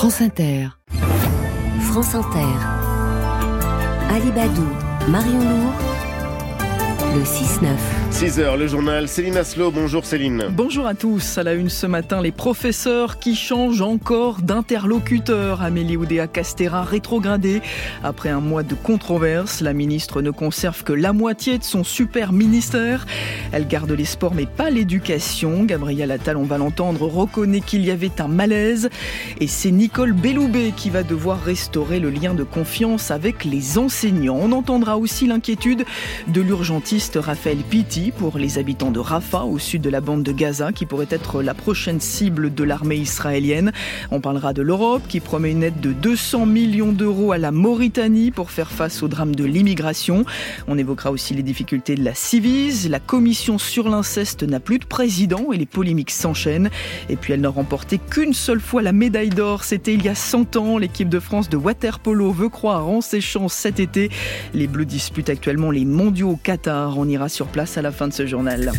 France Inter. France Inter. Ali Badou, Marion Lourd. Le 6-9. 6 heures, le journal Céline Aslo. Bonjour Céline. Bonjour à tous. À la une ce matin, les professeurs qui changent encore d'interlocuteur. Amélie Oudéa Castera rétrogradée. Après un mois de controverse, la ministre ne conserve que la moitié de son super ministère. Elle garde les sports mais pas l'éducation. Gabriel Attal, on va l'entendre, reconnaît qu'il y avait un malaise. Et c'est Nicole Belloubet qui va devoir restaurer le lien de confiance avec les enseignants. On entendra aussi l'inquiétude de l'urgentiste Raphaël Pitti pour les habitants de Rafah, au sud de la bande de Gaza, qui pourrait être la prochaine cible de l'armée israélienne. On parlera de l'Europe, qui promet une aide de 200 millions d'euros à la Mauritanie pour faire face au drame de l'immigration. On évoquera aussi les difficultés de la Civise. La commission sur l'inceste n'a plus de président et les polémiques s'enchaînent. Et puis elle n'a remporté qu'une seule fois la médaille d'or. C'était il y a 100 ans. L'équipe de France de waterpolo veut croire en ses chances cet été. Les Bleus disputent actuellement les mondiaux au Qatar. On ira sur place à la fin de ce journal.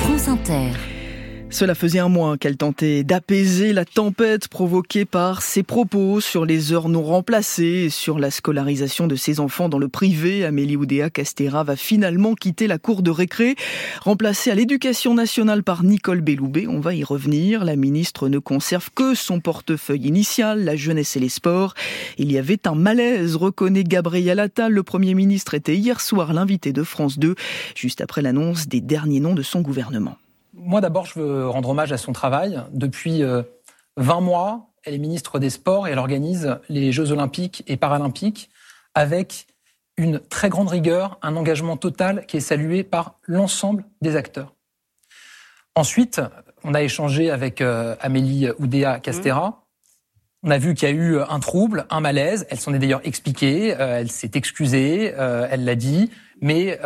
France Inter. Cela faisait un mois qu'elle tentait d'apaiser la tempête provoquée par ses propos sur les heures non remplacées et sur la scolarisation de ses enfants dans le privé. Amélie Oudéa Castera va finalement quitter la cour de récré, remplacée à l'éducation nationale par Nicole Belloubet. On va y revenir. La ministre ne conserve que son portefeuille initial, la jeunesse et les sports. Il y avait un malaise, reconnaît Gabriel Attal. Le Premier ministre était hier soir l'invité de France 2, juste après l'annonce des derniers noms de son gouvernement. Moi, d'abord, je veux rendre hommage à son travail. Depuis 20 mois, elle est ministre des Sports et elle organise les Jeux olympiques et paralympiques avec une très grande rigueur, un engagement total qui est salué par l'ensemble des acteurs. Ensuite, on a échangé avec Amélie Oudéa Castera. On a vu qu'il y a eu un trouble, un malaise. Elle s'en est d'ailleurs expliquée, elle s'est excusée, elle l'a dit. Mais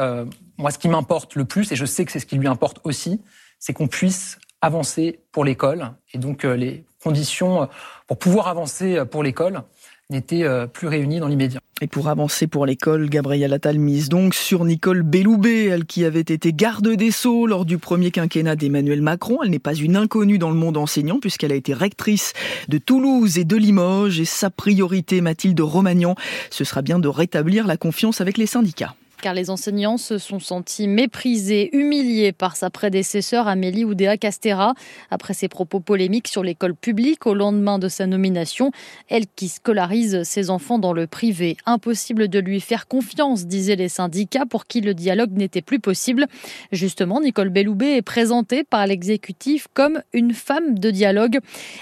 moi, ce qui m'importe le plus, et je sais que c'est ce qui lui importe aussi, c'est qu'on puisse avancer pour l'école. Et donc les conditions pour pouvoir avancer pour l'école n'étaient plus réunies dans l'immédiat. Et pour avancer pour l'école, Gabriel Attal mise donc sur Nicole Belloubet, elle qui avait été garde des Sceaux lors du premier quinquennat d'Emmanuel Macron. Elle n'est pas une inconnue dans le monde enseignant puisqu'elle a été rectrice de Toulouse et de Limoges. Et sa priorité, Mathilde Romagnan, ce sera bien de rétablir la confiance avec les syndicats car les enseignants se sont sentis méprisés, humiliés par sa prédécesseur Amélie Oudéa Castera après ses propos polémiques sur l'école publique au lendemain de sa nomination. Elle qui scolarise ses enfants dans le privé. Impossible de lui faire confiance, disaient les syndicats, pour qui le dialogue n'était plus possible. Justement, Nicole Belloubet est présentée par l'exécutif comme une femme de dialogue.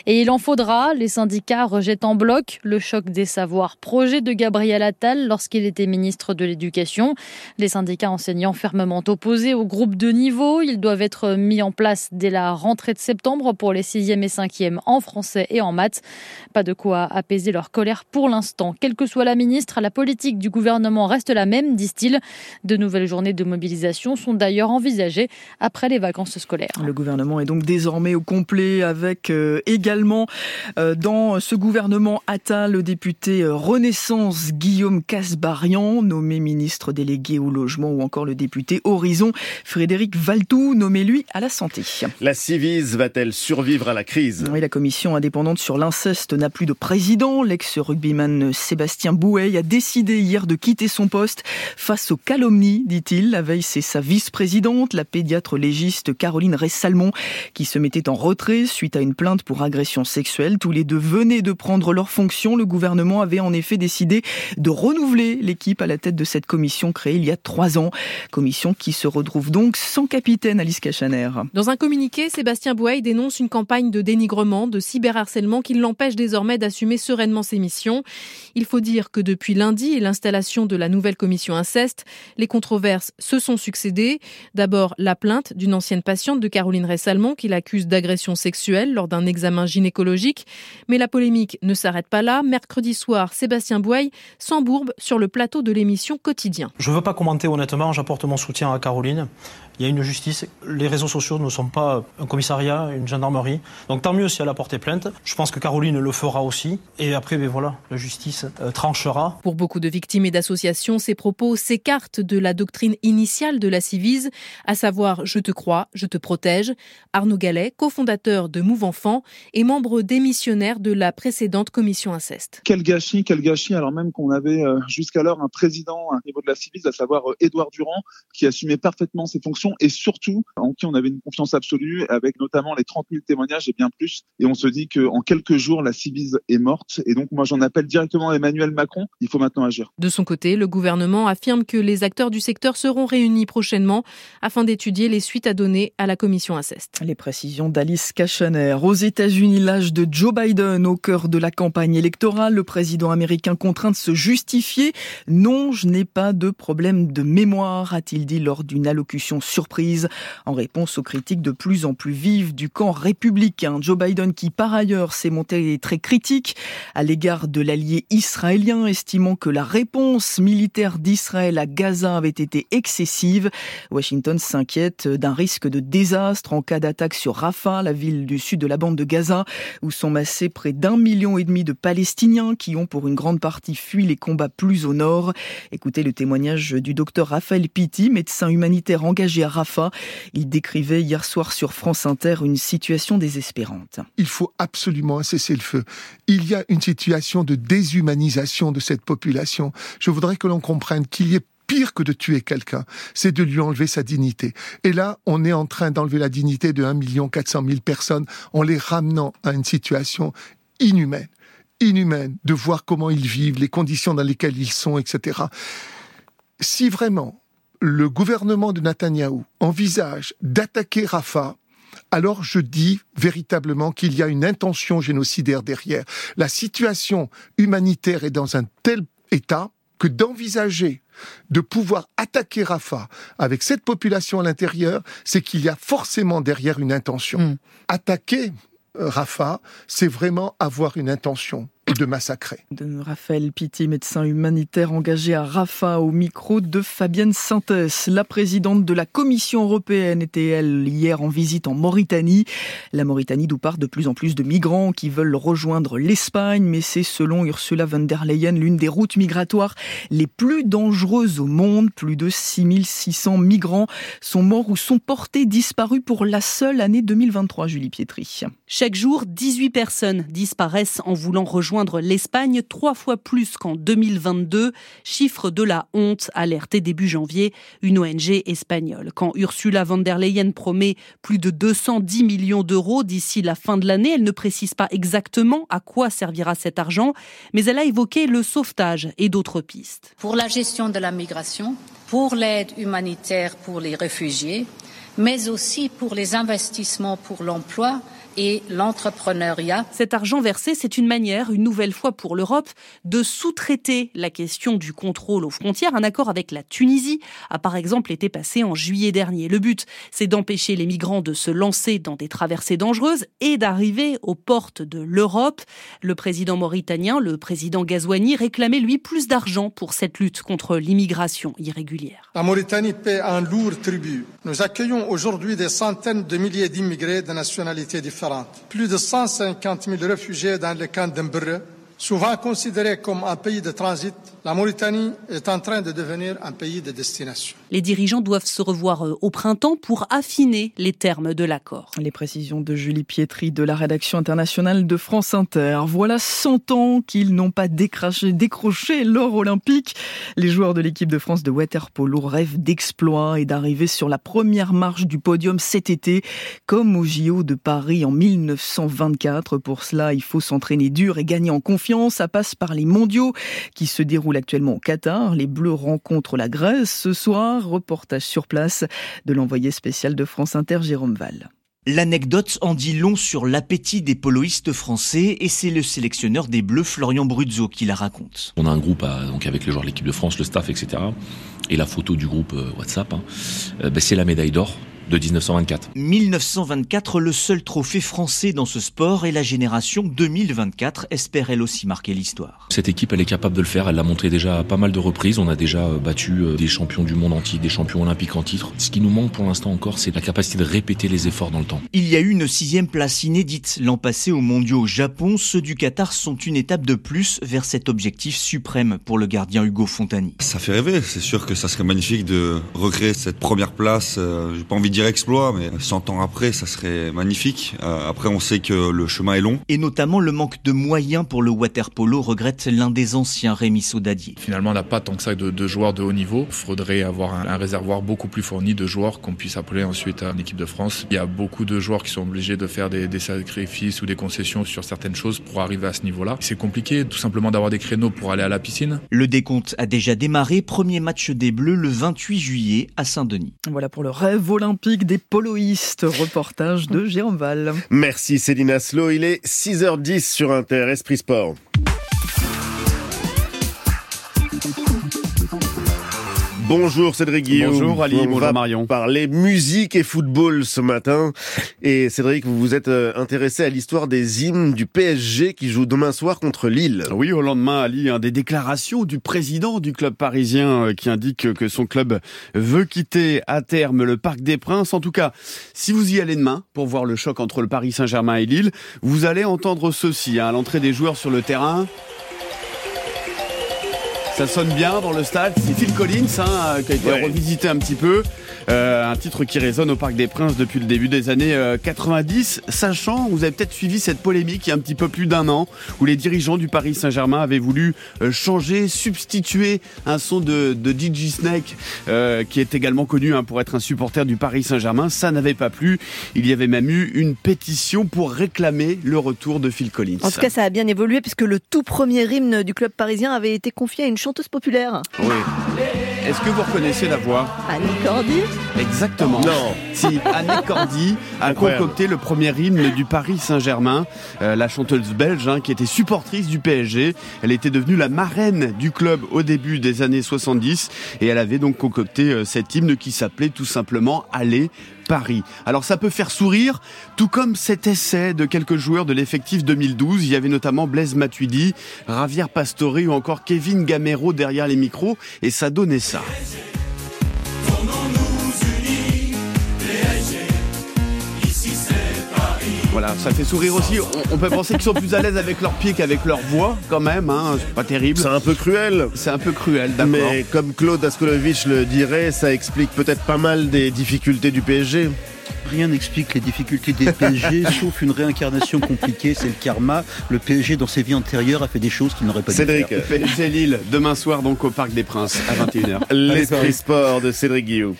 Et il en faudra. Les syndicats rejettent en bloc le choc des savoirs, projet de Gabriel Attal lorsqu'il était ministre de l'Éducation. Les syndicats enseignants fermement opposés au groupe de niveau. Ils doivent être mis en place dès la rentrée de septembre pour les 6e et 5e en français et en maths. Pas de quoi apaiser leur colère pour l'instant. Quelle que soit la ministre, la politique du gouvernement reste la même, disent-ils. De nouvelles journées de mobilisation sont d'ailleurs envisagées après les vacances scolaires. Le gouvernement est donc désormais au complet avec euh, également euh, dans ce gouvernement Attal le député euh, Renaissance Guillaume Casbarian, nommé ministre délégué au logement ou encore le député Horizon Frédéric Valtou, nommé lui à la santé. La Civise va-t-elle survivre à la crise? Oui, la commission indépendante sur l'inceste n'a plus de président. L'ex-rugbyman Sébastien Bouet a décidé hier de quitter son poste face aux calomnies, dit-il. La veille, c'est sa vice-présidente, la pédiatre légiste Caroline Ressalmon, qui se mettait en retrait suite à une plainte pour agression sexuelle. Tous les deux venaient de prendre leurs fonctions. Le gouvernement avait en effet décidé de renouveler l'équipe à la tête de cette commission créée il y a trois ans. Commission qui se retrouve donc sans capitaine, Alice Cachaner. Dans un communiqué, Sébastien Bouet dénonce une campagne de dénigrement, de cyberharcèlement qui l'empêche désormais d'assumer sereinement ses missions. Il faut dire que depuis lundi et l'installation de la nouvelle commission inceste, les controverses se sont succédées. D'abord, la plainte d'une ancienne patiente de Caroline Ressalmon qui l'accuse d'agression sexuelle lors d'un examen gynécologique. Mais la polémique ne s'arrête pas là. Mercredi soir, Sébastien Bouet s'embourbe sur le plateau de l'émission Quotidien. Je veux pas commenter honnêtement, j'apporte mon soutien à Caroline il y a une justice. Les réseaux sociaux ne sont pas un commissariat, une gendarmerie. Donc tant mieux si elle a porté plainte. Je pense que Caroline le fera aussi. Et après, ben voilà, la justice euh, tranchera. Pour beaucoup de victimes et d'associations, ces propos s'écartent de la doctrine initiale de la Civise, à savoir je te crois, je te protège. Arnaud Gallet, cofondateur de Move Enfant et membre démissionnaire de la précédente commission inceste. Quel gâchis, quel gâchis, alors même qu'on avait euh, jusqu'alors un président à niveau de la Civise, à savoir euh, Édouard Durand, qui assumait parfaitement ses fonctions et surtout en qui on avait une confiance absolue, avec notamment les 30 000 témoignages et bien plus. Et on se dit qu'en quelques jours, la Civise est morte. Et donc moi, j'en appelle directement à Emmanuel Macron. Il faut maintenant agir. De son côté, le gouvernement affirme que les acteurs du secteur seront réunis prochainement afin d'étudier les suites à donner à la commission inceste. Les précisions d'Alice Kachener. Aux États-Unis, l'âge de Joe Biden au cœur de la campagne électorale, le président américain contraint de se justifier. Non, je n'ai pas de problème de mémoire, a-t-il dit lors d'une allocution en réponse aux critiques de plus en plus vives du camp républicain. Joe Biden qui par ailleurs s'est monté très critique à l'égard de l'allié israélien, estimant que la réponse militaire d'Israël à Gaza avait été excessive. Washington s'inquiète d'un risque de désastre en cas d'attaque sur Rafah, la ville du sud de la bande de Gaza, où sont massés près d'un million et demi de Palestiniens qui ont pour une grande partie fui les combats plus au nord. Écoutez le témoignage du docteur Raphaël Pitti, médecin humanitaire engagé à Rafah. Il décrivait hier soir sur France Inter une situation désespérante. Il faut absolument cesser le feu. Il y a une situation de déshumanisation de cette population. Je voudrais que l'on comprenne qu'il y ait pire que de tuer quelqu'un, c'est de lui enlever sa dignité. Et là, on est en train d'enlever la dignité de 1 400 000 personnes en les ramenant à une situation inhumaine. Inhumaine de voir comment ils vivent, les conditions dans lesquelles ils sont, etc. Si vraiment le gouvernement de Netanyahou envisage d'attaquer Rafah, alors je dis véritablement qu'il y a une intention génocidaire derrière. La situation humanitaire est dans un tel état que d'envisager de pouvoir attaquer Rafah avec cette population à l'intérieur, c'est qu'il y a forcément derrière une intention. Hmm. Attaquer euh, Rafah, c'est vraiment avoir une intention de massacrer. De Raphaël Pitti, médecin humanitaire engagé à Rafah, au micro de Fabienne Sintès. La présidente de la Commission européenne était, elle, hier en visite en Mauritanie. La Mauritanie d'où partent de plus en plus de migrants qui veulent rejoindre l'Espagne, mais c'est selon Ursula von der Leyen l'une des routes migratoires les plus dangereuses au monde. Plus de 6600 migrants sont morts ou sont portés disparus pour la seule année 2023, Julie Pietri. Chaque jour, 18 personnes disparaissent en voulant rejoindre l'Espagne trois fois plus qu'en 2022, chiffre de la honte alerté début janvier une ONG espagnole. Quand Ursula von der Leyen promet plus de 210 millions d'euros d'ici la fin de l'année, elle ne précise pas exactement à quoi servira cet argent, mais elle a évoqué le sauvetage et d'autres pistes. Pour la gestion de la migration, pour l'aide humanitaire pour les réfugiés, mais aussi pour les investissements pour l'emploi et l'entrepreneuriat. Cet argent versé, c'est une manière, une nouvelle fois pour l'Europe, de sous-traiter la question du contrôle aux frontières. Un accord avec la Tunisie a par exemple été passé en juillet dernier. Le but, c'est d'empêcher les migrants de se lancer dans des traversées dangereuses et d'arriver aux portes de l'Europe. Le président mauritanien, le président Gazouani, réclamait lui plus d'argent pour cette lutte contre l'immigration irrégulière. La Mauritanie paie un lourd tribut. Nous accueillons aujourd'hui des centaines de milliers d'immigrés de nationalités différentes plus de 150 000 réfugiés dans le camp d'Embreux, souvent considérés comme un pays de transit la Mauritanie est en train de devenir un pays de destination. Les dirigeants doivent se revoir euh, au printemps pour affiner les termes de l'accord. Les précisions de Julie Pietri de la rédaction internationale de France Inter. Voilà 100 ans qu'ils n'ont pas décroché l'or olympique. Les joueurs de l'équipe de France de waterpolo rêvent d'exploits et d'arriver sur la première marche du podium cet été, comme au JO de Paris en 1924. Pour cela, il faut s'entraîner dur et gagner en confiance. Ça passe par les mondiaux qui se déroulent actuellement au Qatar. Les Bleus rencontrent la Grèce ce soir. Reportage sur place de l'envoyé spécial de France Inter, Jérôme Val. L'anecdote en dit long sur l'appétit des poloistes français et c'est le sélectionneur des Bleus, Florian Bruzzo, qui la raconte. On a un groupe donc avec les joueurs de l'équipe de France, le staff, etc. Et la photo du groupe euh, WhatsApp, hein. euh, ben, c'est la médaille d'or de 1924. 1924, le seul trophée français dans ce sport et la génération 2024 espère elle aussi marquer l'histoire. Cette équipe, elle est capable de le faire. Elle l'a montré déjà à pas mal de reprises. On a déjà euh, battu euh, des champions du monde entier, des champions olympiques en titre. Ce qui nous manque pour l'instant encore, c'est la capacité de répéter les efforts dans le temps. Il y a eu une sixième place inédite l'an passé aux mondiaux au Japon. Ceux du Qatar sont une étape de plus vers cet objectif suprême pour le gardien Hugo Fontani. Ça fait rêver. C'est sûr que ça serait magnifique de recréer cette première place. Euh, j'ai pas envie de dire exploit, mais 100 ans après, ça serait magnifique. Après, on sait que le chemin est long. Et notamment le manque de moyens pour le waterpolo, regrette l'un des anciens Rémi Saudadier. Finalement, on n'a pas tant que ça de, de joueurs de haut niveau. Il faudrait avoir un, un, réservoir beaucoup plus fourni de joueurs qu'on puisse appeler ensuite à l'équipe de France. Il y a beaucoup de joueurs qui sont obligés de faire des, des sacrifices ou des concessions sur certaines choses pour arriver à ce niveau-là. C'est compliqué tout simplement d'avoir des créneaux pour aller à la piscine. Le décompte a déjà démarré. Premier match des Bleus le 28 juillet à Saint-Denis. Voilà pour le rêve olympique des poloïstes. Reportage de Jérôme Val. Merci Céline Aslo. Il est 6h10 sur Inter Esprit Sport. Bonjour Cédric Guillaume. Bonjour Ali, On bonjour va Marion. parler musique et football ce matin. Et Cédric, vous vous êtes euh, intéressé à l'histoire des hymnes du PSG qui joue demain soir contre Lille. Oui, au lendemain, Ali, des déclarations du président du club parisien euh, qui indique que son club veut quitter à terme le Parc des Princes. En tout cas, si vous y allez demain pour voir le choc entre le Paris Saint-Germain et Lille, vous allez entendre ceci hein, à l'entrée des joueurs sur le terrain. Ça sonne bien dans le stade. C'est Phil Collins hein, qui a été Ouais. revisité un petit peu. Euh, un titre qui résonne au Parc des Princes depuis le début des années euh, 90, sachant, vous avez peut-être suivi cette polémique il y a un petit peu plus d'un an, où les dirigeants du Paris Saint-Germain avaient voulu euh, changer, substituer un son de, de DJ Snake, euh, qui est également connu hein, pour être un supporter du Paris Saint-Germain. Ça n'avait pas plu. Il y avait même eu une pétition pour réclamer le retour de Phil Collins. En tout cas, ça a bien évolué puisque le tout premier hymne du club parisien avait été confié à une chanteuse populaire. Oui. Est-ce que vous reconnaissez la voix Annie Cordy Exactement. Non. Si Anne Cordy a Incroyable. concocté le premier hymne du Paris Saint-Germain, euh, la chanteuse belge hein, qui était supportrice du PSG. Elle était devenue la marraine du club au début des années 70 et elle avait donc concocté euh, cet hymne qui s'appelait tout simplement Aller Alors ça peut faire sourire, tout comme cet essai de quelques joueurs de l'effectif 2012. Il y avait notamment Blaise Matuidi, Javier Pastore ou encore Kevin Gamero derrière les micros et ça donnait ça. Voilà, ça fait sourire aussi. On, on peut penser qu'ils sont plus à l'aise avec leurs pieds qu'avec leur voix, quand même. Hein. C'est pas terrible. C'est un peu cruel. C'est un peu cruel, d'accord. Mais comme Claude Askolovitch le dirait, ça explique peut-être pas mal des difficultés du PSG. Rien n'explique les difficultés des PSG, sauf une réincarnation compliquée, c'est le karma. Le PSG, dans ses vies antérieures, a fait des choses qu'il n'aurait pas dû Cédric. faire. PSG Lille, demain soir donc au Parc des Princes à 21h. L'esprit sport de Cédric Guillaume.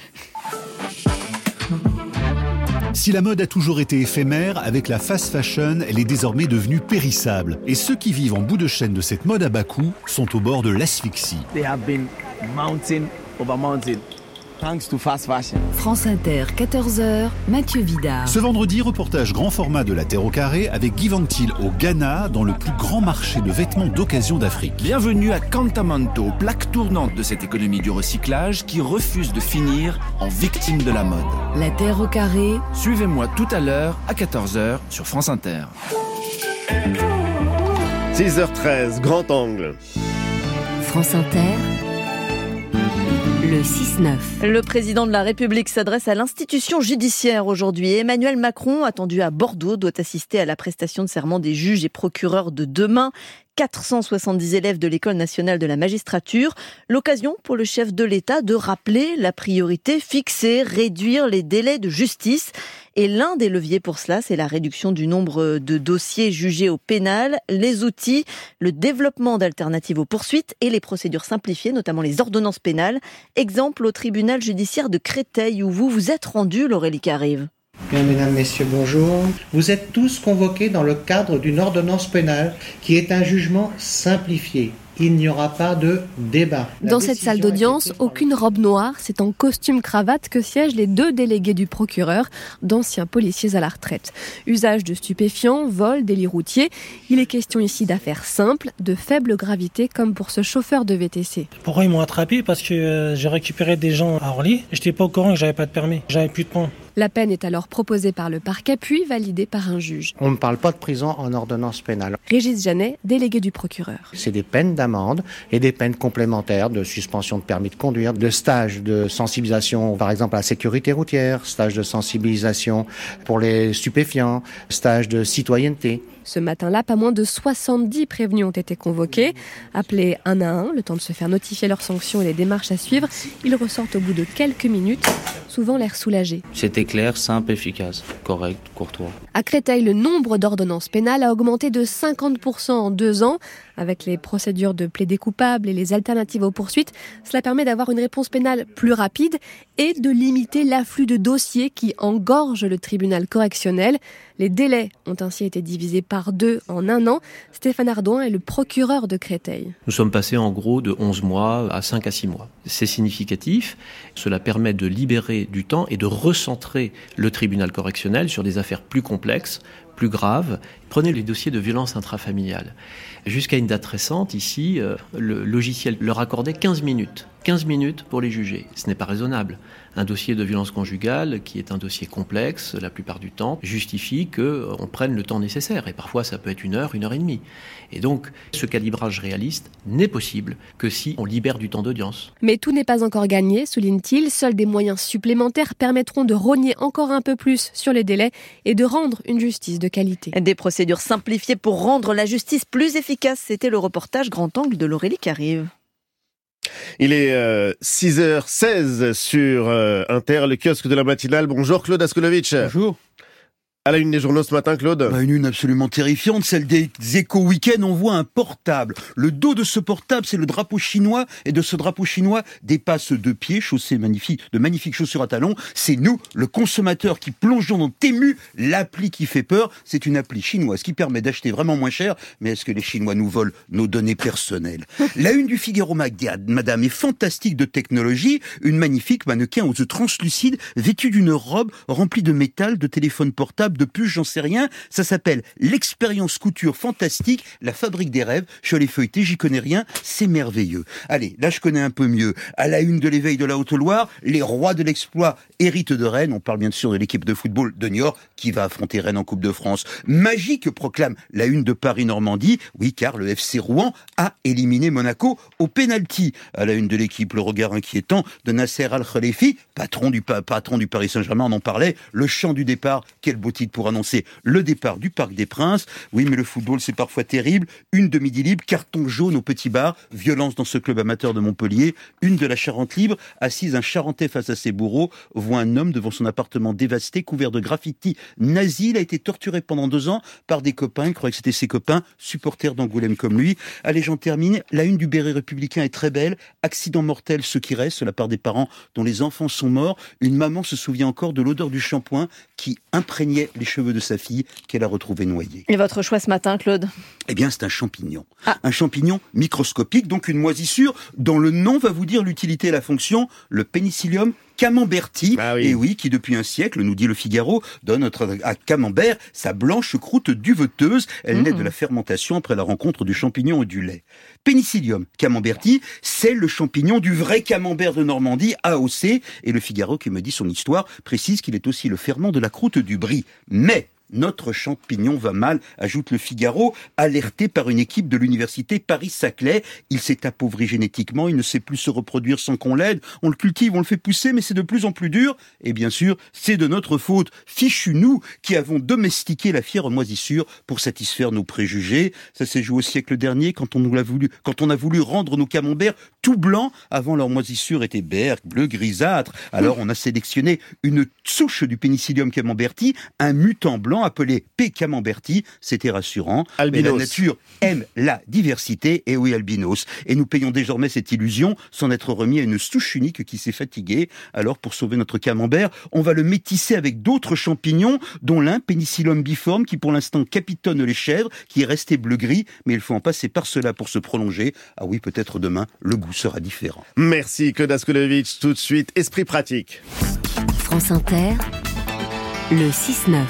Si la mode a toujours été éphémère, avec la fast fashion, elle est désormais devenue périssable. Et ceux qui vivent en bout de chaîne de cette mode à bas coût sont au bord de l'asphyxie. Thanks to fast fashion. France Inter, 14h, Mathieu Vidard. Ce vendredi, reportage grand format de la Terre au carré avec Guy Ventil au Ghana, dans le plus grand marché de vêtements d'occasion d'Afrique. Bienvenue à Cantamanto, plaque tournante de cette économie du recyclage qui refuse de finir en victime de la mode. La Terre au carré, Suivez-moi tout à l'heure à 14h sur France Inter. 6h13, grand angle. France Inter, le 6-9. Le président de la République s'adresse à l'institution judiciaire aujourd'hui. Emmanuel Macron, attendu à Bordeaux, doit assister à la prestation de serment des juges et procureurs de demain. 470 élèves de l'École nationale de la magistrature. L'occasion pour le chef de l'État de rappeler la priorité fixée, réduire les délais de justice. Et l'un des leviers pour cela, c'est la réduction du nombre de dossiers jugés au pénal, les outils, le développement d'alternatives aux poursuites et les procédures simplifiées, notamment les ordonnances pénales. Exemple au tribunal judiciaire de Créteil où vous vous êtes rendu, Laurélie Carive. Mesdames, messieurs, bonjour. Vous êtes tous convoqués dans le cadre d'une ordonnance pénale qui est un jugement simplifié. Il n'y aura pas de débat. La Dans cette salle d'audience, aucune robe noire, c'est en costume cravate que siègent les deux délégués du procureur, d'anciens policiers à la retraite. Usage de stupéfiants, vol, délit routier. Il est question ici d'affaires simples, de faible gravité, comme pour ce chauffeur de VTC. Pourquoi ils m'ont attrapé? Parce que euh, j'ai récupéré des gens à Orly. J'étais pas au courant que j'avais pas de permis. J'avais plus de points. La peine est alors proposée par le parquet puis validée par un juge. On ne parle pas de prison en ordonnance pénale. Régis Janet, délégué du procureur. C'est des peines d'amende et des peines complémentaires de suspension de permis de conduire, de stage de sensibilisation, par exemple à la sécurité routière, stage de sensibilisation pour les stupéfiants, stage de citoyenneté. Ce matin-là, pas moins de 70 prévenus ont été convoqués. Appelés un à un, le temps de se faire notifier leurs sanctions et les démarches à suivre, ils ressortent au bout de quelques minutes, souvent l'air soulagés. C'était clair, simple, efficace, correct, courtois. À Créteil, le nombre d'ordonnances pénales a augmenté de 50% en deux ans. Avec les procédures de plaider coupable et les alternatives aux poursuites, cela permet d'avoir une réponse pénale plus rapide et de limiter l'afflux de dossiers qui engorgent le tribunal correctionnel. Les délais ont ainsi été divisés par deux en un an. Stéphane Ardouin est le procureur de Créteil. Nous sommes passés en gros de 11 mois à 5 à 6 mois. C'est significatif. Cela permet de libérer du temps et de recentrer le tribunal correctionnel sur des affaires plus complexes, plus graves. Prenez les dossiers de violence intrafamiliale. Jusqu'à une date récente, ici, euh, le logiciel leur accordait 15 minutes. 15 minutes pour les juger. Ce n'est pas raisonnable. Un dossier de violence conjugale, qui est un dossier complexe la plupart du temps, justifie qu'on prenne le temps nécessaire. Et parfois, ça peut être une heure, une heure et demie. Et donc, ce calibrage réaliste n'est possible que si on libère du temps d'audience. Mais tout n'est pas encore gagné, souligne-t-il. Seuls des moyens supplémentaires permettront de rogner encore un peu plus sur les délais et de rendre une justice de qualité. Des procédures simplifiées pour rendre la justice plus efficace. C'était le reportage Grand Angle de l'Aurélie qui arrive. Il est 6h16 sur euh, Inter, le kiosque de la matinale. Bonjour Claude Askolovitch. Bonjour. À la une des journaux ce matin, Claude bah, Une une absolument terrifiante, celle des échos week-end. On voit un portable. Le dos de ce portable, c'est le drapeau chinois. Et de ce drapeau chinois dépasse deux pieds, chaussées magnifiques, de magnifiques chaussures à talons. C'est nous, le consommateur, qui plongeons dans Temu, l'appli qui fait peur. C'est une appli chinoise qui permet d'acheter vraiment moins cher. Mais est-ce que les Chinois nous volent nos données personnelles? La une du Figaro Magdiad, madame, est fantastique de technologie. Une magnifique mannequin aux yeux translucides, vêtue d'une robe remplie de métal, de téléphone portable de puce, j'en sais rien. Ça s'appelle l'expérience couture fantastique, la fabrique des rêves. Je suis allé feuilleter, j'y connais rien, c'est merveilleux. Allez, là je connais un peu mieux. À la une de l'éveil de la Haute-Loire, les rois de l'exploit héritent de Rennes. On parle bien sûr de l'équipe de football de Niort qui va affronter Rennes en Coupe de France. Magique proclame la une de Paris-Normandie. Oui, car le FC Rouen a éliminé Monaco au penalty. À la une de l'équipe, le regard inquiétant de Nasser Al-Khalifi, patron du, patron du Paris Saint-Germain, on en parlait. Le chant du départ, quel beau pour annoncer le départ du Parc des Princes. Oui, mais le football, c'est parfois terrible. Une de midi libre, carton jaune au petit bar, violence dans ce club amateur de Montpellier. Une de la Charente libre, assise un Charentais face à ses bourreaux, voit un homme devant son appartement dévasté, couvert de graffiti nazi. Il a été torturé pendant deux ans par des copains. Il croyait que c'était ses copains, supporters d'Angoulême comme lui. Allez, j'en termine. La une du béret républicain est très belle. Accident mortel, ce qui reste, la part des parents dont les enfants sont morts. Une maman se souvient encore de l'odeur du shampoing qui imprégnait les cheveux de sa fille qu'elle a retrouvé noyé. Et votre choix ce matin, Claude? Eh bien, c'est un champignon. Un champignon microscopique, donc une moisissure dont le nom va vous dire l'utilité et la fonction, le pénicillium camemberti, et oui, qui depuis un siècle, nous dit le Figaro, donne à camembert sa blanche croûte duveteuse. Elle naît de la fermentation après la rencontre du champignon et du lait. Pénicillium camemberti, c'est le champignon du vrai camembert de Normandie, AOC, et le Figaro qui me dit son histoire précise qu'il est aussi le ferment de la croûte du brie. Mais notre champignon va mal, ajoute le Figaro, alerté par une équipe de l'université Paris-Saclay. Il s'est appauvri génétiquement, il ne sait plus se reproduire sans qu'on l'aide. On le cultive, on le fait pousser, mais c'est de plus en plus dur. Et bien sûr, c'est de notre faute. Fichu nous qui avons domestiqué la fière moisissure pour satisfaire nos préjugés. Ça s'est joué au siècle dernier quand on nous l'a voulu, quand on a voulu rendre nos camemberts tout blancs. Avant leur moisissure était bergue, bleu, grisâtre. Alors on a sélectionné une souche du pénicillium camemberti, un mutant blanc appelé P. camemberti. C'était rassurant. Mais la nature aime la diversité, et oui, albinos. Et nous payons désormais cette illusion sans être remis à une souche unique qui s'est fatiguée. Alors, pour sauver notre camembert, on va le métisser avec d'autres champignons, dont l'un, Penicillium biforme, qui pour l'instant capitonne les chèvres, qui est resté bleu-gris, mais il faut en passer par cela pour se prolonger. Ah oui, peut-être demain, le goût sera différent. Merci, Claude Askolovitch. Tout de suite, esprit pratique. France Inter, le 6-9.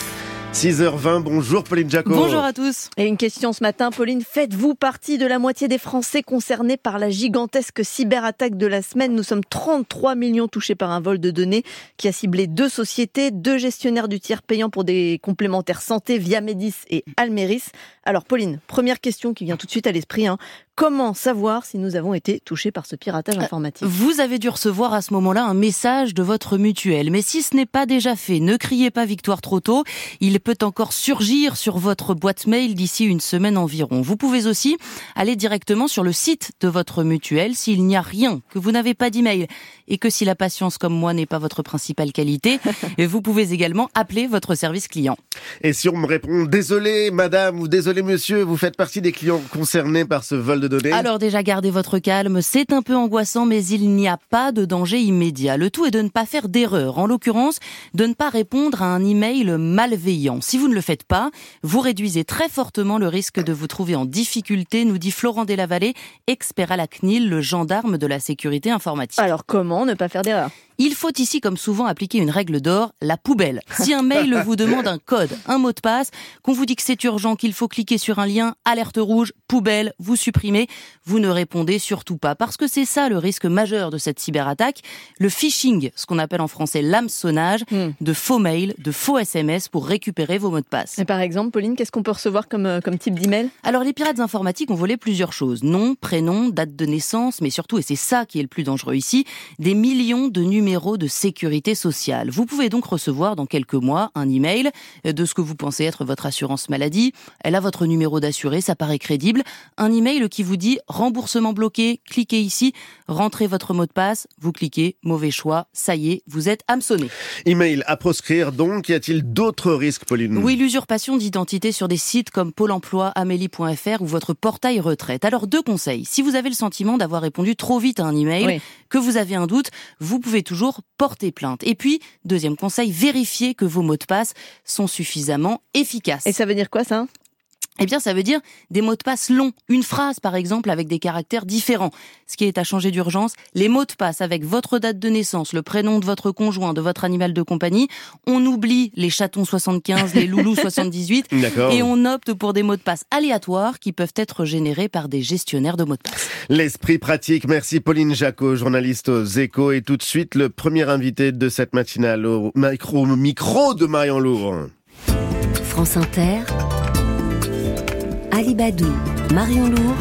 6h20, bonjour Pauline Jaco. Bonjour à tous. Et une question ce matin, Pauline, faites-vous partie de la moitié des Français concernés par la gigantesque cyberattaque de la semaine? Nous sommes 33 millions touchés par un vol de données qui a ciblé deux sociétés, deux gestionnaires du tiers payant pour des complémentaires santé via Médis et Almeris. Alors Pauline, première question qui vient tout de suite à l'esprit, hein. Comment savoir si nous avons été touchés par ce piratage informatique? Vous avez dû recevoir à ce moment-là un message de votre mutuelle. Mais si ce n'est pas déjà fait, ne criez pas victoire trop tôt. Il peut encore surgir sur votre boîte mail d'ici une semaine environ. Vous pouvez aussi aller directement sur le site de votre mutuelle s'il n'y a rien, que vous n'avez pas d'email et que si la patience comme moi n'est pas votre principale qualité, vous pouvez également appeler votre service client. Et si on me répond désolé madame ou désolé monsieur, vous faites partie des clients concernés par ce vol de données Alors déjà gardez votre calme, c'est un peu angoissant mais il n'y a pas de danger immédiat. Le tout est de ne pas faire d'erreur, en l'occurrence de ne pas répondre à un email malveillant. Si vous ne le faites pas, vous réduisez très fortement le risque de vous trouver en difficulté, nous dit Florent Delavallée, expert à la CNIL, le gendarme de la sécurité informatique. Alors comment ne pas faire d'erreur? Il faut ici, comme souvent, appliquer une règle d'or, la poubelle. Si un mail vous demande un code, un mot de passe, qu'on vous dit que c'est urgent, qu'il faut cliquer sur un lien, alerte rouge, poubelle, vous supprimez, vous ne répondez surtout pas. Parce que c'est ça le risque majeur de cette cyberattaque, le phishing, ce qu'on appelle en français l'hameçonnage, Hmm. de faux mails, de faux SMS pour récupérer vos mots de passe. Et par exemple, Pauline, qu'est-ce qu'on peut recevoir comme, euh, comme type d'email? Alors les pirates informatiques ont volé plusieurs choses. Nom, prénom, date de naissance, mais surtout, et c'est ça qui est le plus dangereux ici, des millions de numéros de sécurité sociale. Vous pouvez donc recevoir dans quelques mois un email de ce que vous pensez être votre assurance maladie. Elle a votre numéro d'assuré, ça paraît crédible. Un email qui vous dit remboursement bloqué, cliquez ici, rentrez votre mot de passe, vous cliquez, mauvais choix, ça y est, vous êtes hameçonné. Email à proscrire donc, y a-t-il d'autres risques Pauline? Oui, l'usurpation d'identité sur des sites comme Pôle emploi, amélie.fr ou votre portail retraite. Alors deux conseils. Si vous avez le sentiment d'avoir répondu trop vite à un email, Oui. que vous avez un doute, vous pouvez toujours porter plainte. Et puis, deuxième conseil, vérifiez que vos mots de passe sont suffisamment efficaces. Et ça veut dire quoi ça? Eh bien, ça veut dire des mots de passe longs. Une phrase, par exemple, avec des caractères différents. Ce qui est à changer d'urgence, les mots de passe avec votre date de naissance, le prénom de votre conjoint, de votre animal de compagnie. On oublie les chatons 75, les loulous 78. D'accord. Et on opte pour des mots de passe aléatoires qui peuvent être générés par des gestionnaires de mots de passe. L'esprit pratique. Merci Pauline Jacot, journaliste aux échos. Et tout de suite, le premier invité de cette matinale au micro, micro de Marion Lourd. France Inter, Alibadou, Marion Lourd,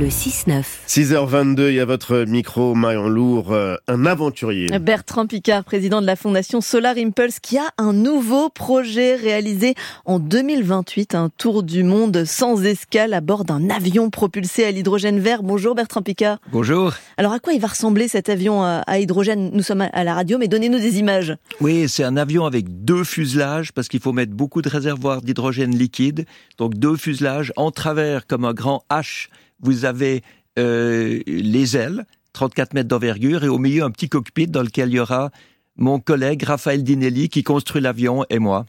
le 6-9. 6h22, il y a votre micro, Marion Lourd, euh, un aventurier. Bertrand Picard, président de la fondation Solar Impulse, qui a un nouveau projet réalisé en 2028, un tour du monde sans escale à bord d'un avion propulsé à l'hydrogène vert. Bonjour Bertrand Picard. Bonjour. Alors à quoi il va ressembler cet avion à à hydrogène? Nous sommes à la radio, mais donnez-nous des images. Oui, c'est un avion avec deux fuselages parce qu'il faut mettre beaucoup de réservoirs d'hydrogène liquide. Donc deux fuselages en travers comme un grand H. Vous avez euh, les ailes, 34 mètres d'envergure, et au milieu un petit cockpit dans lequel il y aura mon collègue Raphaël Dinelli qui construit l'avion et moi.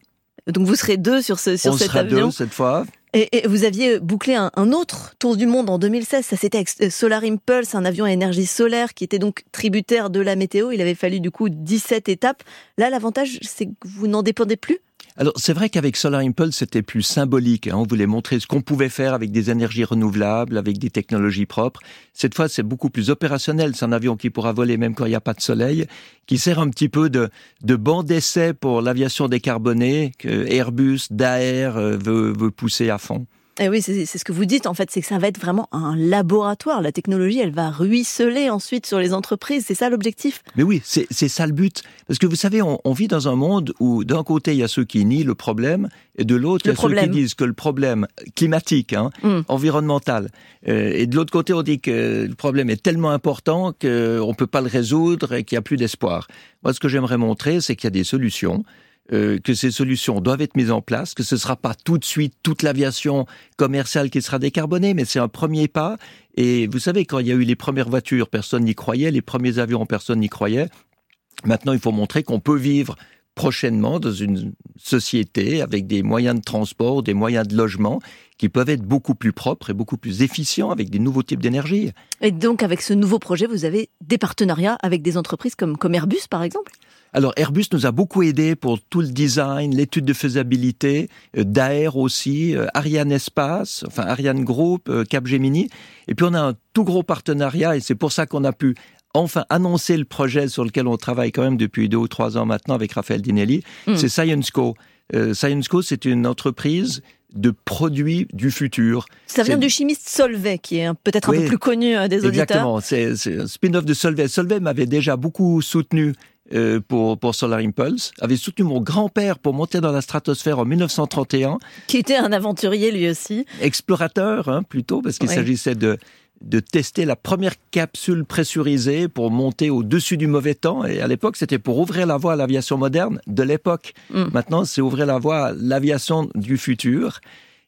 Donc vous serez deux sur, ce, sur On cet sera avion. deux cette fois. Et, et vous aviez bouclé un, un autre tour du monde en 2016. Ça c'était avec euh, Solar Impulse, un avion à énergie solaire qui était donc tributaire de la météo. Il avait fallu du coup 17 étapes. Là, l'avantage, c'est que vous n'en dépendez plus. Alors c'est vrai qu'avec Solar Impulse, c'était plus symbolique. hein. On voulait montrer ce qu'on pouvait faire avec des énergies renouvelables, avec des technologies propres. Cette fois, c'est beaucoup plus opérationnel. C'est un avion qui pourra voler même quand il n'y a pas de soleil, qui sert un petit peu de, de banc d'essai pour l'aviation décarbonée que Airbus, Daer euh, veut, veut pousser à fond. Et oui, c'est ce que vous dites en fait, c'est que ça va être vraiment un laboratoire. La technologie, elle va ruisseler ensuite sur les entreprises. C'est ça l'objectif? Mais oui, c'est ça le but. Parce que vous savez, on, on vit dans un monde où d'un côté, il y a ceux qui nient le problème, et de l'autre, il y a ceux qui disent que le problème climatique, hein, Mm. environnemental, euh, et de l'autre côté, on dit que le problème est tellement important qu'on ne peut pas le résoudre et qu'il n'y a plus d'espoir. Moi, ce que j'aimerais montrer, c'est qu'il y a des solutions. Euh, que ces solutions doivent être mises en place, que ce ne sera pas tout de suite toute l'aviation commerciale qui sera décarbonée, mais c'est un premier pas. Et vous savez, quand il y a eu les premières voitures, personne n'y croyait, les premiers avions, personne n'y croyait. Maintenant, il faut montrer qu'on peut vivre prochainement dans une société avec des moyens de transport, des moyens de logement qui peuvent être beaucoup plus propres et beaucoup plus efficients avec des nouveaux types d'énergie. Et donc avec ce nouveau projet, vous avez des partenariats avec des entreprises comme, comme Airbus par exemple? Alors Airbus nous a beaucoup aidé pour tout le design, l'étude de faisabilité, euh, d'Air aussi, euh, Ariane Espace, enfin Ariane Group, euh, Capgemini. Et puis on a un tout gros partenariat et c'est pour ça qu'on a pu enfin annoncer le projet sur lequel on travaille quand même depuis deux ou trois ans maintenant avec Raphaël Dinelli. Mm. C'est ScienceCo. Euh, ScienceCo, c'est une entreprise de produits du futur. Ça vient du chimiste Solvay, qui est peut-être un Oui, peu plus connu des auditeurs. Exactement, c'est c'est un spin-off de Solvay. Solvay m'avait déjà beaucoup soutenu euh, pour, pour Solar Impulse, avait soutenu mon grand-père pour monter dans la stratosphère en 1931, Qui était un aventurier lui aussi. explorateur hein, plutôt, parce qu'il s'agissait de, de tester la première capsule pressurisée pour monter au-dessus du mauvais temps. Et à l'époque, c'était pour ouvrir la voie à l'aviation moderne de l'époque. Mm. Maintenant, c'est ouvrir la voie à l'aviation du futur.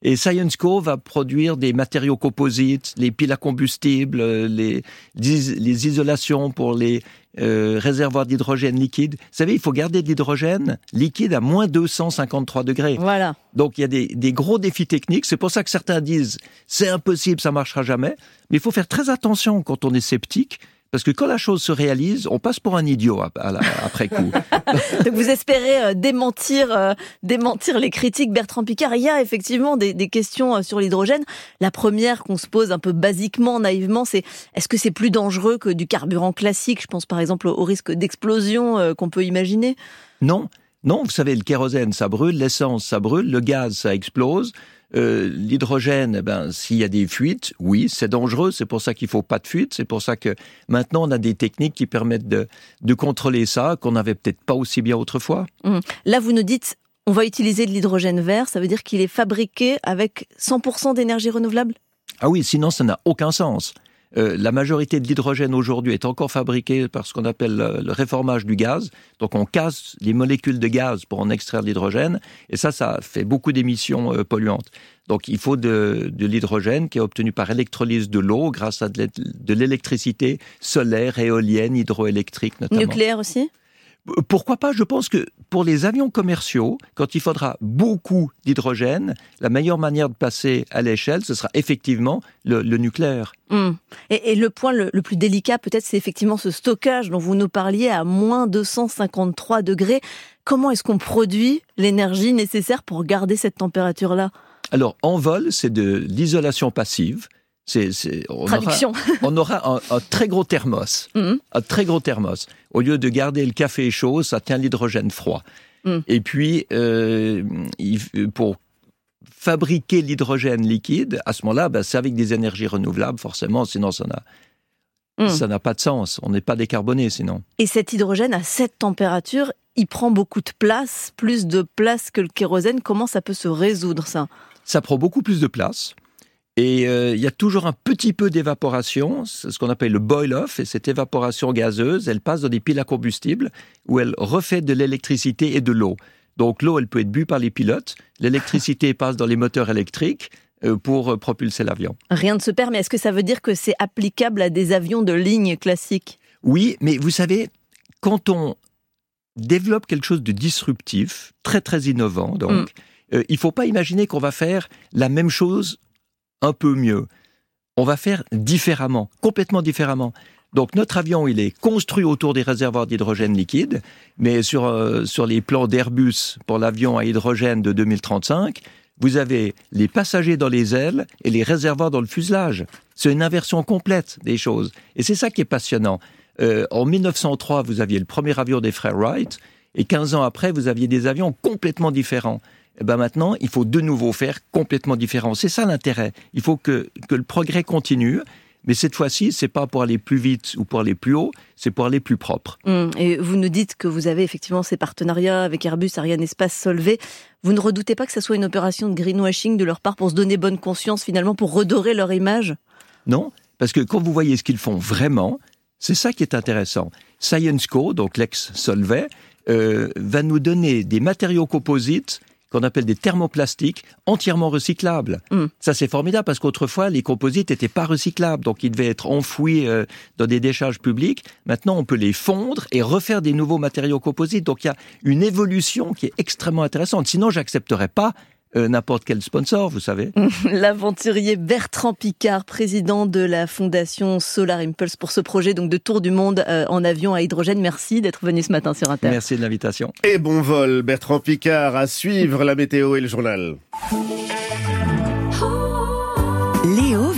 Et ScienceCo va produire des matériaux composites, les piles à combustible, euh, les, les isolations pour les euh, réservoirs d'hydrogène liquide. Vous savez, il faut garder de l'hydrogène liquide à moins 253 degrés. Voilà. Donc il y a des, des gros défis techniques. C'est pour ça que certains disent c'est impossible, ça marchera jamais. Mais il faut faire très attention quand on est sceptique. Parce que quand la chose se réalise, on passe pour un idiot à- à la- après coup. Donc vous espérez euh, démentir, euh, démentir les critiques Bertrand Picard. Il y a effectivement des, des questions euh, sur l'hydrogène. La première qu'on se pose un peu basiquement, naïvement, c'est est-ce que c'est plus dangereux que du carburant classique? Je pense par exemple au, risque d'explosion qu'on peut imaginer. Non, non, vous savez, le kérosène, ça brûle, l'essence, ça brûle, le gaz, ça explose. Euh, L'hydrogène, eh ben, s'il y a des fuites, oui, c'est dangereux. C'est pour ça qu'il faut pas de fuite. C'est pour ça que maintenant on a des techniques qui permettent de, de contrôler ça qu'on n'avait peut-être pas aussi bien autrefois. Hum. Là, vous nous dites on va utiliser de l'hydrogène vert. Ça veut dire qu'il est fabriqué avec 100% d'énergie renouvelable? Ah oui, sinon ça n'a aucun sens. Euh, la majorité de l'hydrogène aujourd'hui est encore fabriquée par ce qu'on appelle le, réformage du gaz. Donc on casse les molécules de gaz pour en extraire de l'hydrogène, et ça, ça fait beaucoup d'émissions euh, polluantes. Donc il faut de, de l'hydrogène qui est obtenu par électrolyse de l'eau grâce à de l'é- de l'électricité solaire, éolienne, hydroélectrique notamment. Nucléaire aussi? Pourquoi pas Je pense que pour les avions commerciaux, quand il faudra beaucoup d'hydrogène, la meilleure manière de passer à l'échelle, ce sera effectivement le, le nucléaire. Hum. Et, et le point le, le plus délicat, peut-être, c'est effectivement ce stockage dont vous nous parliez à moins 253 degrés. Comment est-ce qu'on produit l'énergie nécessaire pour garder cette température-là? Alors, en vol, c'est de l'isolation passive. On Traduction. Aura, on aura un, un très gros thermos. Mhm. Un très gros thermos. Au lieu de garder le café chaud, ça tient l'hydrogène froid. Mhm. Et puis, euh, pour fabriquer l'hydrogène liquide, à ce moment-là, ben, c'est avec des énergies renouvelables, forcément, sinon ça n'a, Mhm. ça n'a pas de sens. On n'est pas décarboné sinon. Et cet hydrogène à cette température, il prend beaucoup de place, plus de place que le kérosène. Comment ça peut se résoudre, ça? Ça prend beaucoup plus de place. Et euh, il y a toujours un petit peu d'évaporation, c'est ce qu'on appelle le boil-off, et cette évaporation gazeuse, elle passe dans des piles à combustible où elle refait de l'électricité et de l'eau. Donc l'eau, elle peut être bue par les pilotes, l'électricité passe dans les moteurs électriques euh, pour euh, propulser l'avion. Rien ne se perd, mais est-ce que ça veut dire que c'est applicable à des avions de ligne classique? Oui, mais vous savez, quand on développe quelque chose de disruptif, très très innovant, donc, Mm. euh, il faut pas imaginer qu'on va faire la même chose un peu mieux. On va faire différemment, complètement différemment. Donc notre avion, il est construit autour des réservoirs d'hydrogène liquide, mais sur, euh, sur les plans d'Airbus pour l'avion à hydrogène de 2035, vous avez les passagers dans les ailes et les réservoirs dans le fuselage. C'est une inversion complète des choses. Et c'est ça qui est passionnant. Euh, en 1903, vous aviez le premier avion des frères Wright, et 15 ans après, vous aviez des avions complètement différents. Et ben maintenant, il faut de nouveau faire complètement différent. C'est ça l'intérêt. Il faut que, que le progrès continue, mais cette fois-ci, c'est pas pour aller plus vite ou pour aller plus haut, c'est pour aller plus propre. Hum, Et vous nous dites que vous avez effectivement ces partenariats avec Airbus, Ariane Espace, Solvay. Vous ne redoutez pas que ça soit une opération de greenwashing de leur part pour se donner bonne conscience finalement, pour redorer leur image? Non, parce que quand vous voyez ce qu'ils font vraiment, c'est ça qui est intéressant. ScienceCo, donc l'ex-Solvay, euh, va nous donner des matériaux composites qu'on appelle des thermoplastiques entièrement recyclables. Mm. Ça c'est formidable parce qu'autrefois les composites n'étaient pas recyclables, donc ils devaient être enfouis euh, dans des décharges publiques. Maintenant on peut les fondre et refaire des nouveaux matériaux composites. Donc il y a une évolution qui est extrêmement intéressante. Sinon j'accepterais pas euh, n'importe quel sponsor, vous savez. L'aventurier Bertrand Picard, président de la fondation Solar Impulse pour ce projet donc de tour du monde euh, en avion à hydrogène. Merci d'être venu ce matin sur Inter. Merci de l'invitation. Et bon vol, Bertrand Picard, à suivre la météo et le journal.